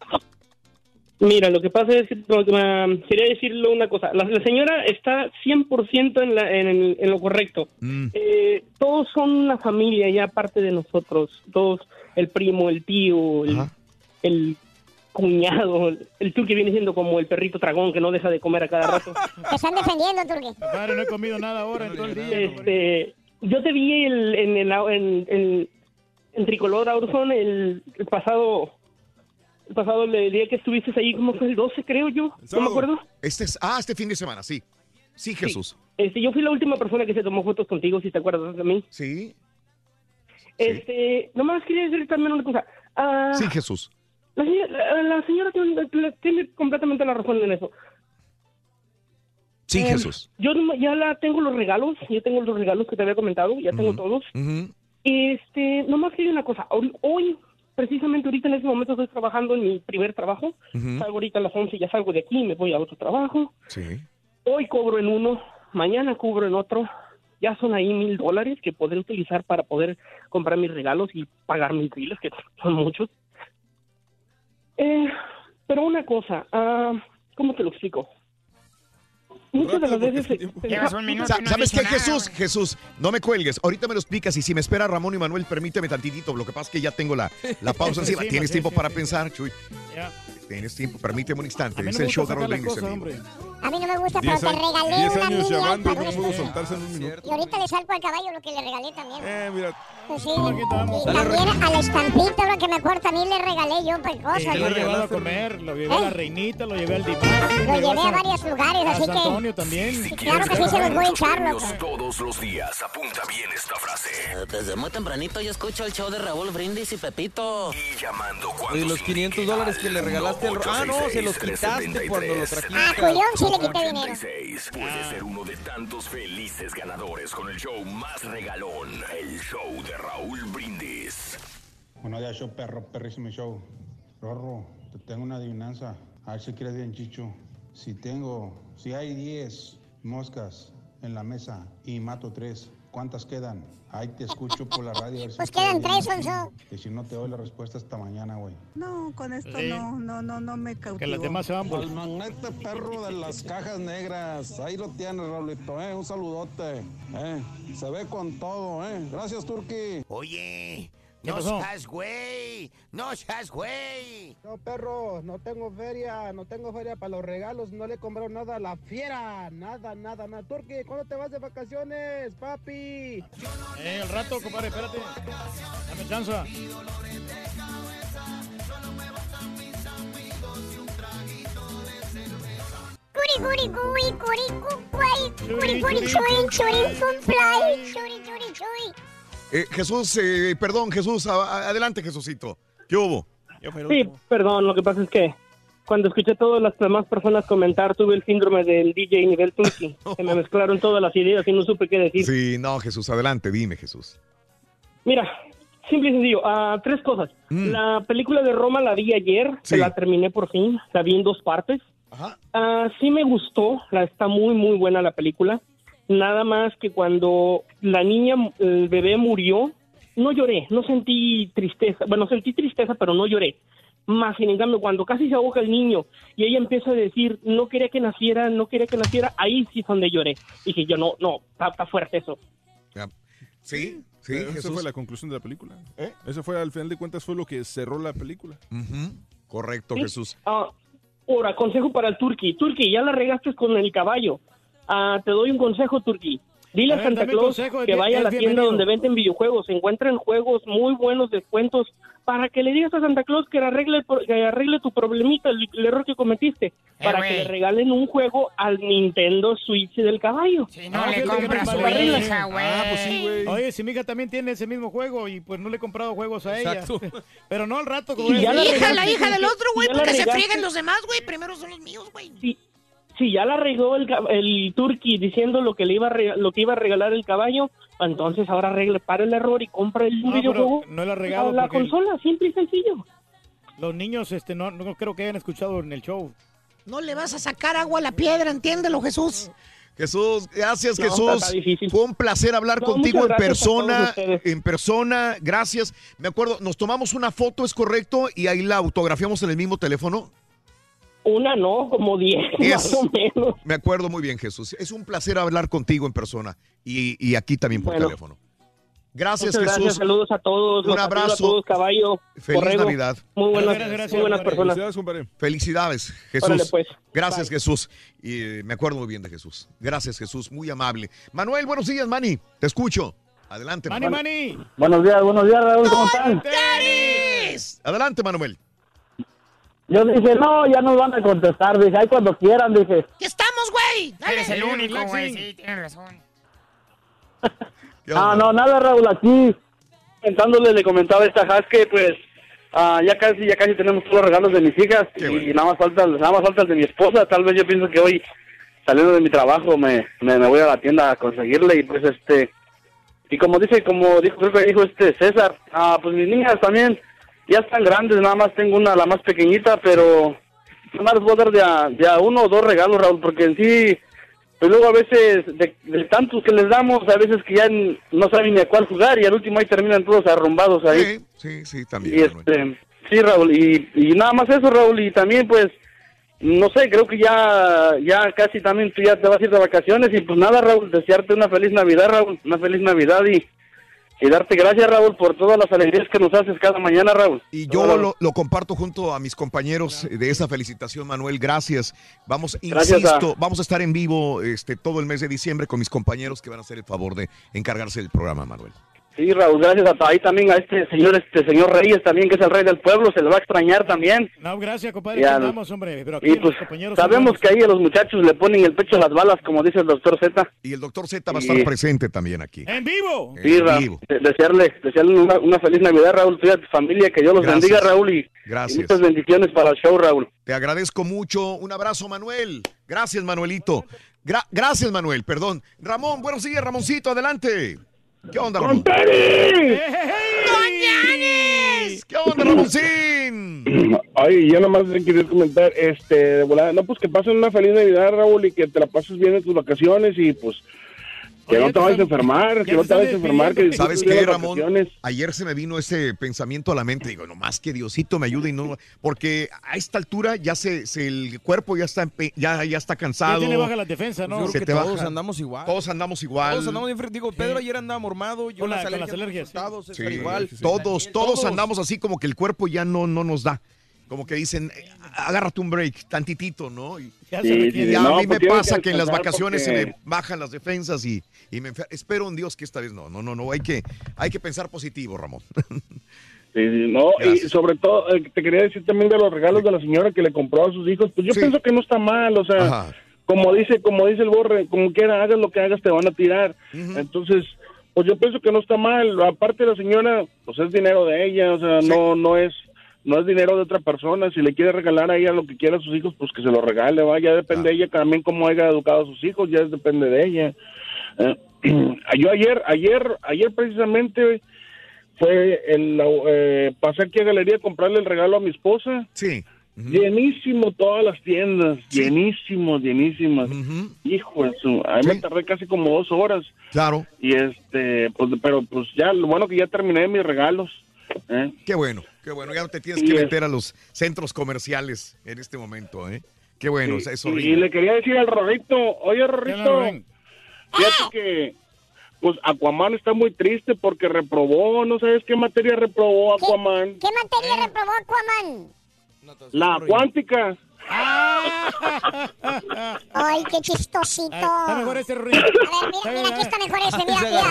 Mira, lo que pasa es que quería decirle una cosa. La, la señora está 100% en, la, en, el- en lo correcto. Mm. Eh, todos son una familia ya parte de nosotros. Todos, el primo, el tío, el, el cuñado, el tú que viene siendo como el perrito tragón que no deja de comer a cada rato. Te están defendiendo, Turqui. Padre, no he comido nada ahora en todo el día. Este, yo te vi el- en, el, en, en- en Tricolor Aurzón el, el pasado el pasado el día que estuviste ahí, como fue el 12 creo yo, no me acuerdo. Este es, ah, este fin de semana, sí. Sí, Jesús. Este, yo fui la última persona que se tomó fotos contigo, si te acuerdas de mí. Sí. Este, nomás quería decirle también una cosa. Ah, Sí, Jesús. La, señora- la- la señora tiene, tiene completamente la razón en eso. Sí, Eh, Jesús. Yo ya la tengo los regalos, ya tengo los regalos que te había comentado, ya tengo todos. Ujú. Este, nomás que hay una cosa. Hoy, precisamente ahorita en este momento estoy trabajando en mi primer trabajo. Salgo ahorita a las 11 y ya salgo de aquí, me voy a otro trabajo. Sí. Hoy cobro en uno, mañana cobro en otro. Ya son ahí mil dólares que podré utilizar para poder comprar mis regalos y pagar mis biles, que [LAUGHS] son muchos. Eh, pero una cosa, ah, ¿cómo te lo explico? Muchas de las veces... Sa- ¿Sabes qué, Jesús? Jesús, no me cuelgues. Ahorita me lo explicas y si me espera Ramón y Manuel, permíteme tantitito. Lo que pasa es que ya tengo la, la [LAUGHS] pausa encima. Encima, Tienes sí, tiempo sí, para sí. pensar, Chuy. Ya. Tienes tiempo, permíteme un instante. A mí no me el show gusta de Raúl Brindis vivo. hombre. A mí no me gusta, pero te regalé diez una años y no pudo soltarse en un minuto. Y ahorita le salgo al caballo lo que le regalé también. Eh, mira. Pues sí. Y también a la estampita, ahora que me acuerdo, también le regalé yo pues, cosas. lo he güey. llevado a comer, lo llevé a ¿Eh? la reinita, lo llevé al Dimash. Lo llevé a varios lugares, a así que- Antonio también. Claro que sí se los voy a echar, loco. Todos los días. Apunta bien esta frase. Desde muy tempranito yo escucho el show de Raúl Brindis y Pepito. Y llamando cuando Oye, los 500 dólares que le regalaste al... Ah, no, se los quitaste cuando lo trajiste. Ah, Julián sí le quité dinero. 86. Puede ser uno de tantos felices ganadores con el show más regalón. El show de Raúl Brindis. Buenos días, show perro, perrísimo show. Rorro, te tengo una adivinanza. A ver si quieres bien, Chicho. Si tengo, si hay 10 moscas en la mesa y mato 3, ¿Cuántas quedan? Ahí te escucho por la radio. a ver si Pues quedan tres, Sonso. Y si no te doy la respuesta esta mañana, güey. No, con esto Sí. no, no, no, no me cautivó. Que las demás se van por- Al magnete perro de las cajas negras. Ahí lo tienes, Raulito, ¿eh? Un saludote. ¿eh? Se ve con todo, ¿eh? Gracias, Turki. Oye, ¿Qué no seas güey, no seas güey. No, perro, no tengo feria, no tengo feria para los regalos, no le he comprado nada a la fiera, nada, nada, nada. Turki, ¿cuándo te vas de vacaciones, papi? Eh, al rato, compadre, espérate. Dame chance. Curi, curi, curi, curi, cucuay, curi, curi, chuy, churi, fumplay, churi, churi, chuy. Eh, Jesús, eh, perdón, Jesús, a- adelante, Jesucito. ¿Qué hubo? Sí, perdón, lo que pasa es que cuando escuché a todas las demás personas comentar, tuve el síndrome del DJ nivel Turkey. [LAUGHS] Se me mezclaron todas las ideas y no supe qué decir. Sí, no, Jesús, adelante, dime, Jesús. Mira, simple y sencillo, ah, tres cosas. Mm. La película de Roma la vi ayer, se la terminé por fin, la vi en dos partes. Ah, sí me gustó, la, está muy, muy buena la película. Nada más que cuando la niña, el bebé murió, no lloré, no sentí tristeza. Bueno, sentí tristeza, pero no lloré. Más sin en cambio, cuando casi se ahoga el niño y ella empieza a decir, no quería que naciera, no quería que naciera, ahí sí es donde lloré. Dije yo, no, no, está, está fuerte eso. Sí, sí, Esa Jesús. fue la conclusión de la película. Eso fue, al final de cuentas, fue lo que cerró la película. Correcto, Sí. Jesús. Ah, ahora, consejo para el Turqui. Turqui, ya la regaste con el caballo. Ah, te doy un consejo, Turqui. Dile A ver, Santa Claus consejo, que vaya a la tienda donde venden videojuegos, se encuentran juegos muy buenos, descuentos, para que le digas a Santa Claus que arregle, el pro- que arregle tu problemita, el, el error que cometiste, para que le regalen un juego al Nintendo Switch del caballo. no le fíjate que compras su hija, güey. Ah, pues sí, güey. Oye, si mi hija también tiene ese mismo juego y pues no le he comprado juegos a ella. Exacto. [LAUGHS] Pero no al rato, como Y ya la hija, la hija del otro, güey, porque se friegan los demás, güey. Primero son los míos, güey. Si ya la regó el, el Turqui diciendo lo que le iba a rega- lo que iba a regalar el caballo, entonces ahora arregle, para el error y compra el No, videojuego. no le ha regado a la el- consola, simple y sencillo. Los niños este, no, no creo que hayan escuchado en el show. No le vas a sacar agua a la piedra, entiéndelo, Jesús. Jesús, gracias No, Jesús. Fue un placer hablar No, contigo en persona. En persona, gracias. Me acuerdo, nos tomamos una foto, es correcto, y ahí la autografiamos en el mismo teléfono. Una no, como diez, Diez. [LAUGHS] más o menos. Me acuerdo muy bien, Jesús. Es un placer hablar contigo en persona y, y aquí también por Bueno. teléfono. Gracias, Muchas Jesús. gracias, saludos a todos. Un abrazo. A todos, caballo. Feliz. Navidad. Muy buenas, muy buenas personas. Felicidades, Jesús. Órale, pues. Gracias, Jesús. Y eh, me acuerdo muy bien de Jesús. Gracias, Jesús. Muy amable. Manuel, buenos días, Manny. Te escucho. Adelante, Manny, Manuel. Manny. Buenos días, buenos días, Raúl, ¿cómo están? Adelante, Manuel. Yo dije, no, ya nos van a contestar, dije, ahí cuando quieran, dije. ¡Ya estamos, güey! Eres el único, güey. Sí, tienes razón. [LAUGHS] Ah, no, nada, Raúl, aquí, pensándole, le comentaba a esta Has que, pues, ah, ya casi, ya casi tenemos todos los regalos de mis hijas y nada más falta, nada más falta el de mi esposa, tal vez yo pienso que hoy, saliendo de mi trabajo, me, me, me voy a la tienda a conseguirle y pues, este, y como dice, como dijo, creo que dijo este César, ah, pues mis niñas también ya están grandes, nada más tengo una, la más pequeñita, pero nada más les voy a dar de a, de a uno o dos regalos, Raúl, porque en sí, pues luego a veces, de, de tantos que les damos, a veces que ya no saben ni a cuál jugar y al último ahí terminan todos arrumbados ahí. Sí, sí, Y también. este, sí, Raúl, y, y nada más eso, Raúl, y también pues, no sé, creo que ya, ya casi también tú ya te vas a ir de vacaciones y pues nada, Raúl, desearte una feliz Navidad, Raúl, una feliz Navidad y, y darte gracias, Raúl, por todas las alegrías que nos haces cada mañana, Raúl. Y yo lo, lo comparto junto a mis compañeros de esa felicitación, Manuel. Gracias. Vamos, Gracias insisto, a- vamos a estar en vivo este todo el mes de diciembre con mis compañeros que van a hacer el favor de encargarse del programa, Manuel. Sí, Raúl, gracias a ahí también a este señor, este señor Reyes también, que es el rey del pueblo, se le va a extrañar también. No, gracias, compadre. Ya, andamos, hombre. Pero aquí Y pues compañeros sabemos que ahí a los muchachos le ponen el pecho a las balas, como dice el doctor Z. Y el doctor Z va a Y- estar presente también aquí. ¡En vivo! Sí, En Raúl, vivo. de- desearle, desearle una, una feliz Navidad, Raúl, tú y a tu familia, que Dios los Gracias. bendiga, Raúl, y, y Gracias. muchas bendiciones para el show, Raúl. Te agradezco mucho. Un abrazo, Manuel. Gracias, Manuelito. Gra- gracias, Manuel. Perdón. Ramón, buenos días, Ramoncito. Adelante. ¿Qué onda, Ramón? ¿Qué onda, Ramoncín? Ay, yo nada más le quería comentar, este, de volada, no, pues que pasen una feliz Navidad, Raúl, y que te la pases bien en tus vacaciones y pues Que no te vayas a enfermar, que no te vayas a enfermar. Que ¿Sabes qué, Ramón? Ayer se me vino ese pensamiento a la mente. Digo, nomás que Diosito me ayude y no. Porque a esta altura ya se, se- el cuerpo ya está, ya, ya está Ya cansado. tiene baja la defensa, ¿no? Yo creo Se que te todos baja. andamos igual. Todos andamos igual. Todos andamos bien frío. Digo, Pedro ayer andaba mormado, yo Con la- las con las alergias, todos Sí, están igual. Todos, todos andamos así como que el cuerpo ya no, no nos da. Como que dicen, agárrate un break, tantitito, ¿no? Y, Ya Sí, a no, mí pues me pasa que que en las vacaciones se me bajan las defensas y, y me enfer- Espero en Dios que esta vez no. No, no, no. Hay que, hay que pensar positivo, Ramón. [LAUGHS] Sí, sí, no, y sobre todo, eh, te quería decir también de los regalos de la señora que le compró a sus hijos, pues yo Sí. pienso que no está mal, o sea, Ajá. como dice, como dice el borre, como quiera, hagas lo que hagas, te van a tirar. Entonces, pues yo pienso que no está mal. Aparte la señora, pues es dinero de ella, o sea, Sí. no, no es, no es dinero de otra persona. Si le quiere regalar a ella lo que quiera a sus hijos, pues que se lo regale, va. Ya depende de ella también cómo haya educado a sus hijos, ya depende de ella. Eh, [CLEARS THROAT] yo ayer, ayer, ayer precisamente fue el, eh, pasé aquí a Galería a comprarle el regalo a mi esposa. Sí. Llenísimo todas las tiendas, llenísimo, llenísimas. Hijo de su, a mí me tardé casi como dos horas. Claro. Y este, pues, pero pues ya, lo bueno que ya terminé mis regalos. ¿Eh? Qué bueno, qué bueno. Ya no te tienes Sí, que es- meter a los centros comerciales en este momento, ¿eh? Qué bueno, o sea, es Y- le quería decir al Rorrito, oye Ya Rorrito, fíjate que pues Aquaman está muy triste porque reprobó, no sabes qué materia reprobó Aquaman. ¿Qué materia reprobó Aquaman? La cuántica. Ay, qué chistosito. Ah, Está mejor ese Ruin. A ver, mira, mira, aquí está mejor ese. Mira, mira.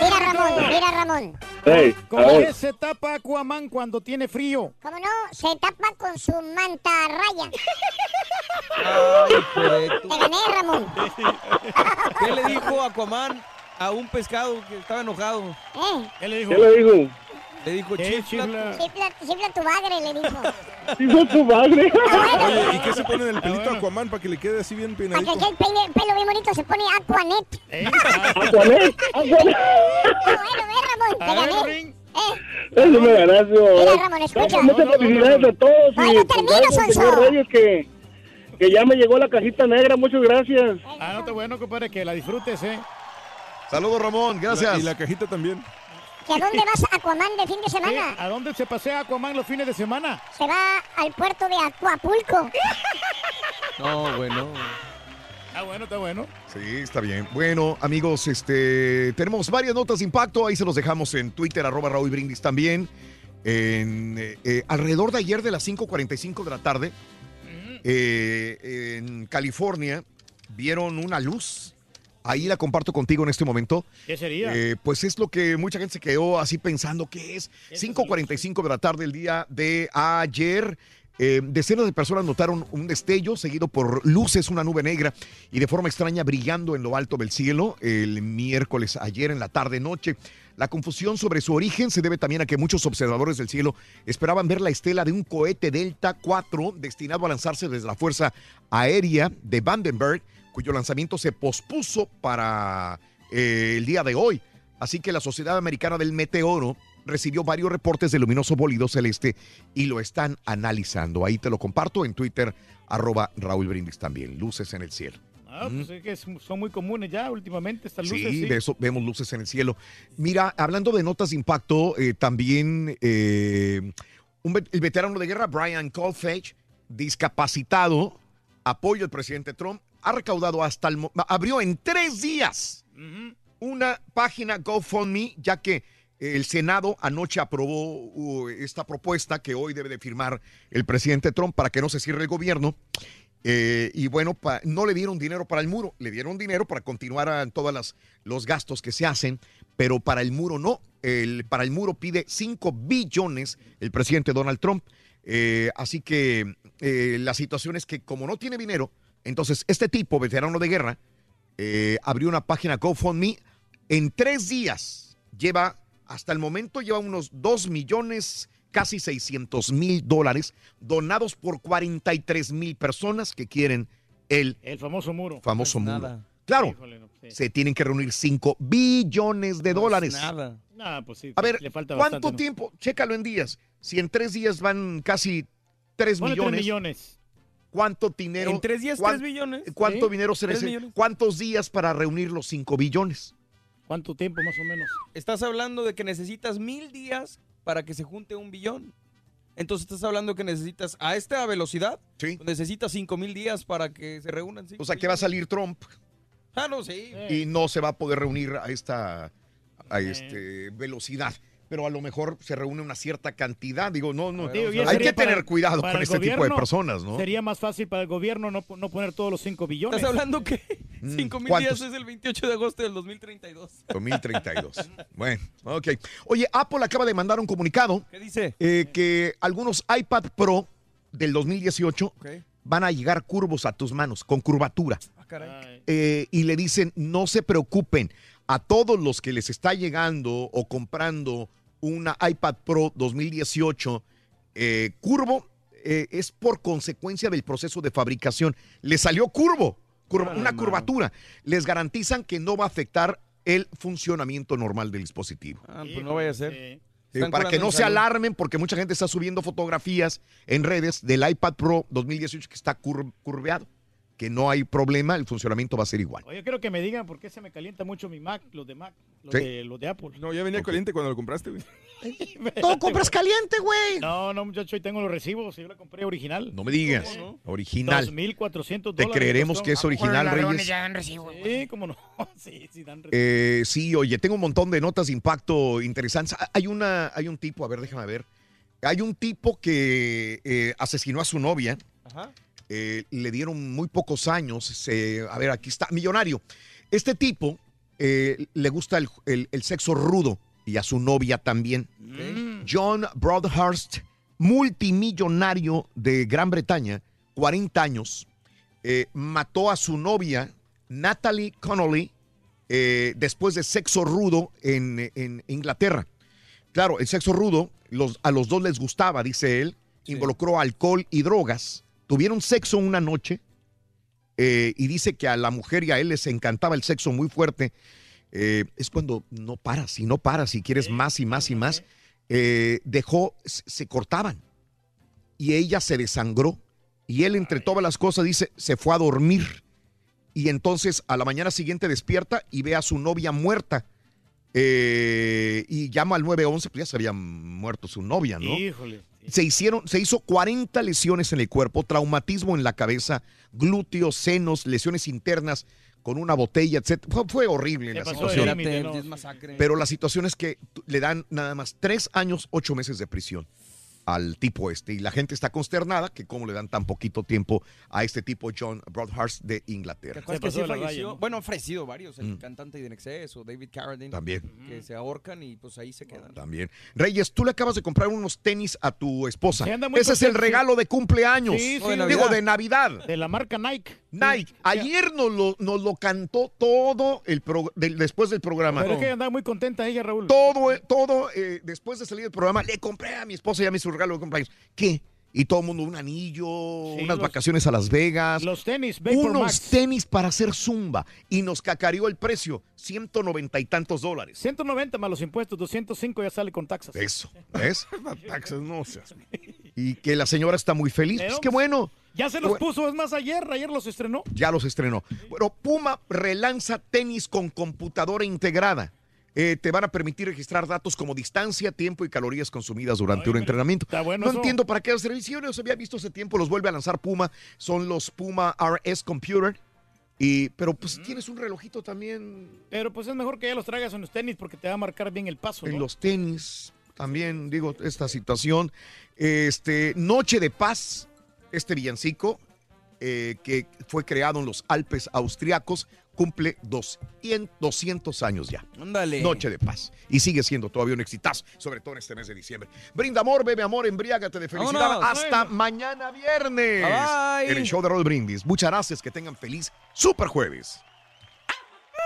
Mira, Ramón, mira, Ramón. Hey, ¿Cómo se tapa Aquaman cuando tiene frío? ¿Cómo no? Se tapa con su manta raya. Ay, Te gané, Ramón. ¿Qué le dijo Aquaman a un pescado que estaba enojado? ¿Eh? ¿Qué le dijo? ¿Qué le dijo? Le dijo, ¿Qué chifla. chifla? Chifla, chifla tu bagre, le dijo. [LAUGHS] Dijo tu madre. [LAUGHS] Oye, ¿y qué se pone en el pelito a Aquaman para que le quede así bien Para que peinadito? peine- el pelo bien bonito se pone Aquanet. ¿Eh? [LAUGHS] Aquanet, Aquanet. Ah, bueno, ve, Ramón, te gané. Eh, Eso me ganaste, Mira. Ramón, escucha. No, muchas felicidades a todos. Ay, y no pues, termino, gracias, Sonso. señor Reyes, que, que ya me llegó la cajita negra. Muchas gracias. Ah, no, está bueno, compadre, que la disfrutes, ¿eh? Saludos, Ramón, gracias. Y la cajita también. ¿Que a dónde vas Aquaman de fin de ¿Qué? semana? ¿A dónde se pasea Aquaman los fines de semana? Se va al puerto de Acuapulco. [LAUGHS] No, bueno. Ah, bueno, está bueno. Sí, está bien. Bueno, amigos, este tenemos varias notas de impacto. Ahí se los dejamos en Twitter, arroba Raúl Brindis también. En, eh, eh, alrededor de ayer de las 5.45 de la tarde, eh, en California, vieron una luz. Ahí la comparto contigo en este momento. ¿Qué sería? Eh, pues es lo que mucha gente se quedó así pensando que es 5.45 de la tarde el día de ayer. Eh, decenas de personas notaron un destello seguido por luces, una nube negra y de forma extraña brillando en lo alto del cielo el miércoles ayer en la tarde noche. La confusión sobre su origen se debe también a que muchos observadores del cielo esperaban ver la estela de un cohete Delta 4 destinado a lanzarse desde la Fuerza Aérea de Vandenberg, cuyo lanzamiento se pospuso para eh, el día de hoy. Así que la Sociedad Americana del Meteoro recibió varios reportes de luminoso bólido celeste y lo están analizando. Ahí te lo comparto en Twitter, arroba Raúl Brindis también. Luces en el cielo. Ah, pues es que son muy comunes ya últimamente estas luces. Sí, Sí, de eso vemos luces en el cielo. Mira, hablando de notas de impacto, eh, también eh, un el veterano de guerra, Brian Colfage, discapacitado, apoyo al presidente Trump, ha recaudado hasta el... abrió en tres días una página GoFundMe, ya que el Senado anoche aprobó uh, esta propuesta que hoy debe de firmar el presidente Trump para que no se cierre el gobierno. Eh, y bueno, pa- no le dieron dinero para el muro, le dieron dinero para continuar todos los gastos que se hacen, pero para el muro no. El, para el muro pide 5 billones el presidente Donald Trump. Eh, así que eh, la situación es que como no tiene dinero, entonces este tipo, veterano de guerra, eh, abrió una página GoFundMe. En tres días lleva, hasta el momento lleva unos 2 millones, casi 600 mil dólares donados por 43 mil personas que quieren el El famoso muro. famoso No es muro. nada. Claro, Híjole, no, sí. se tienen que reunir 5 billones de dólares. Nada. Nah, pues sí, A ver, le falta ¿cuánto bastante, ¿no? tiempo? Chécalo en días. Si en tres días van casi 3 Ponle tres millones. millones. ¿Cuánto dinero? En tres días, cuán- tres billones. ¿Cuánto Sí, dinero se necesita? ¿Cuántos días para reunir los 5 billones? ¿Cuánto tiempo más o menos? Estás hablando de que necesitas mil días para que se junte un billón. Entonces estás hablando que necesitas a esta velocidad, necesitas cinco mil días para que se reúnan. cinco O sea, que va a salir Trump Ah, no, sí. y no se va a poder reunir a esta a este, velocidad. Pero a lo mejor se reúne una cierta cantidad. Digo, no, no. Digo, Hay que tener cuidado con este tipo de personas, ¿no? Sería más fácil para el gobierno no, no poner todos los 5 billones. Estás hablando que Mm, cinco mil días es el 28 de agosto del 2032. 2032. [LAUGHS] bueno, ok. Oye, Apple acaba de mandar un comunicado. ¿Qué dice? eh, que algunos iPad Pro del 2018 Ok. van a llegar curvos a tus manos, con curvatura. Ah, caray. Eh, y le dicen, no se preocupen, a todos los que les está llegando o comprando una iPad Pro 2018 eh, curvo, eh, es por consecuencia del proceso de fabricación. Le salió curvo, curva- una man. curvatura. Les garantizan que no va a afectar el funcionamiento normal del dispositivo. Ah, pues no vaya a ser. Eh, para que no se alarmen, porque mucha gente está subiendo fotografías en redes del iPad Pro 2018 que está cur- curveado. Que no hay problema, el funcionamiento va a ser igual. Oye, quiero que me digan por qué se me calienta mucho mi Mac, los de Mac, los, Sí. de, los de Apple. No, ya venía caliente cuando lo compraste, güey. [LAUGHS] Todo compras caliente, güey. No, no, muchacho, ahí tengo los recibos. Yo la compré original. No me digas. Original. 2.400 Te dólares. creeremos costó. que es original, Reyes. Sí, cómo no. [LAUGHS] Sí, sí, dan recibo. Eh, sí, oye, tengo un montón de notas de impacto interesantes. Ah, Hay, una, hay un tipo, a ver, déjame ver. Hay un tipo que eh, asesinó a su novia. Ajá. Eh, le dieron muy pocos años. a ver, aquí está, millonario. Este tipo eh, le gusta el, el- el sexo rudo y a su novia también. John Broadhurst, multimillonario de Gran Bretaña, 40 años, eh, mató a su novia, Natalie Connolly, después de sexo rudo en, en Inglaterra. Claro, el sexo rudo los- a los dos les gustaba, dice él. Involucró alcohol y drogas. Tuvieron sexo una noche eh, y dice que a la mujer y a él les encantaba el sexo muy fuerte. Eh, es cuando no paras y no paras y quieres más y más y más. Eh, dejó, se cortaban y ella se desangró y él entre todas las cosas dice, se fue a dormir y entonces a la mañana siguiente despierta y ve a su novia muerta. Eh, y llama al 911, pues ya se había muerto su novia, ¿no? Híjole. Se hicieron, se hizo 40 lesiones en el cuerpo, traumatismo en la cabeza, glúteos, senos, lesiones internas con una botella, etc. Fue, fue horrible la situación. Pero la situación es que le dan nada más tres años, ocho meses de prisión al tipo este. Y la gente está consternada que cómo le dan tan poquito tiempo a este tipo John Broadhurst de Inglaterra. ¿Te acuerdas que sí falleció? Bueno, han fallecido varios, el Mm. cantante de En Exceso, David Carradine. También. Que se ahorcan y pues ahí se quedan. También. Reyes, tú le acabas de comprar unos tenis a tu esposa. Sí, anda muy Ese es el regalo de cumpleaños. Sí, sí, Digo, de Navidad. De la marca Nike. Nike. Ayer nos lo, nos lo cantó todo el pro- del- después del programa. Pero es que andaba muy contenta ella, Raúl. Todo, eh, todo eh, después de salir del programa, le compré a mi esposa y a mí su regalo de cumpleaños. ¿Qué? Y todo el mundo, un anillo, unas los- vacaciones a Las Vegas. Los tenis, Vapor unos Max. tenis para hacer zumba. Y nos cacareó el precio, 190 y tantos dólares. 190 más los impuestos, 205 ya sale con taxas. Eso, ¿ves? [LAUGHS] Taxas, no seas. [LAUGHS] Y que la señora está muy feliz. Pues qué bueno. Ya se los Bueno. puso, es más, ayer, ayer los estrenó. Ya los estrenó. Bueno, Puma relanza tenis con computadora integrada. Eh, te van a permitir registrar datos como distancia, tiempo y calorías consumidas durante un entrenamiento. bueno no eso. entiendo para qué las servicios los había visto hace tiempo, los vuelve a lanzar Puma. Son los Puma RS Computer. Y, pero pues tienes un relojito también Pero pues es mejor que ya los traigas en los tenis porque te va a marcar bien el paso. en ¿no? los tenis. También digo, esta situación. Este, Noche de Paz, este villancico eh, que fue creado en los Alpes austriacos, cumple 200, 200 años ya. Ándale. Noche de Paz. Y sigue siendo todavía un exitazo, sobre todo en este mes de diciembre. Brinda amor, bebe amor, embriágate de felicidad. Vámonos. Hasta Bueno. mañana viernes. Bye. En el show de Roll Brindis. Muchas gracias, que tengan feliz super jueves.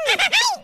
[LAUGHS]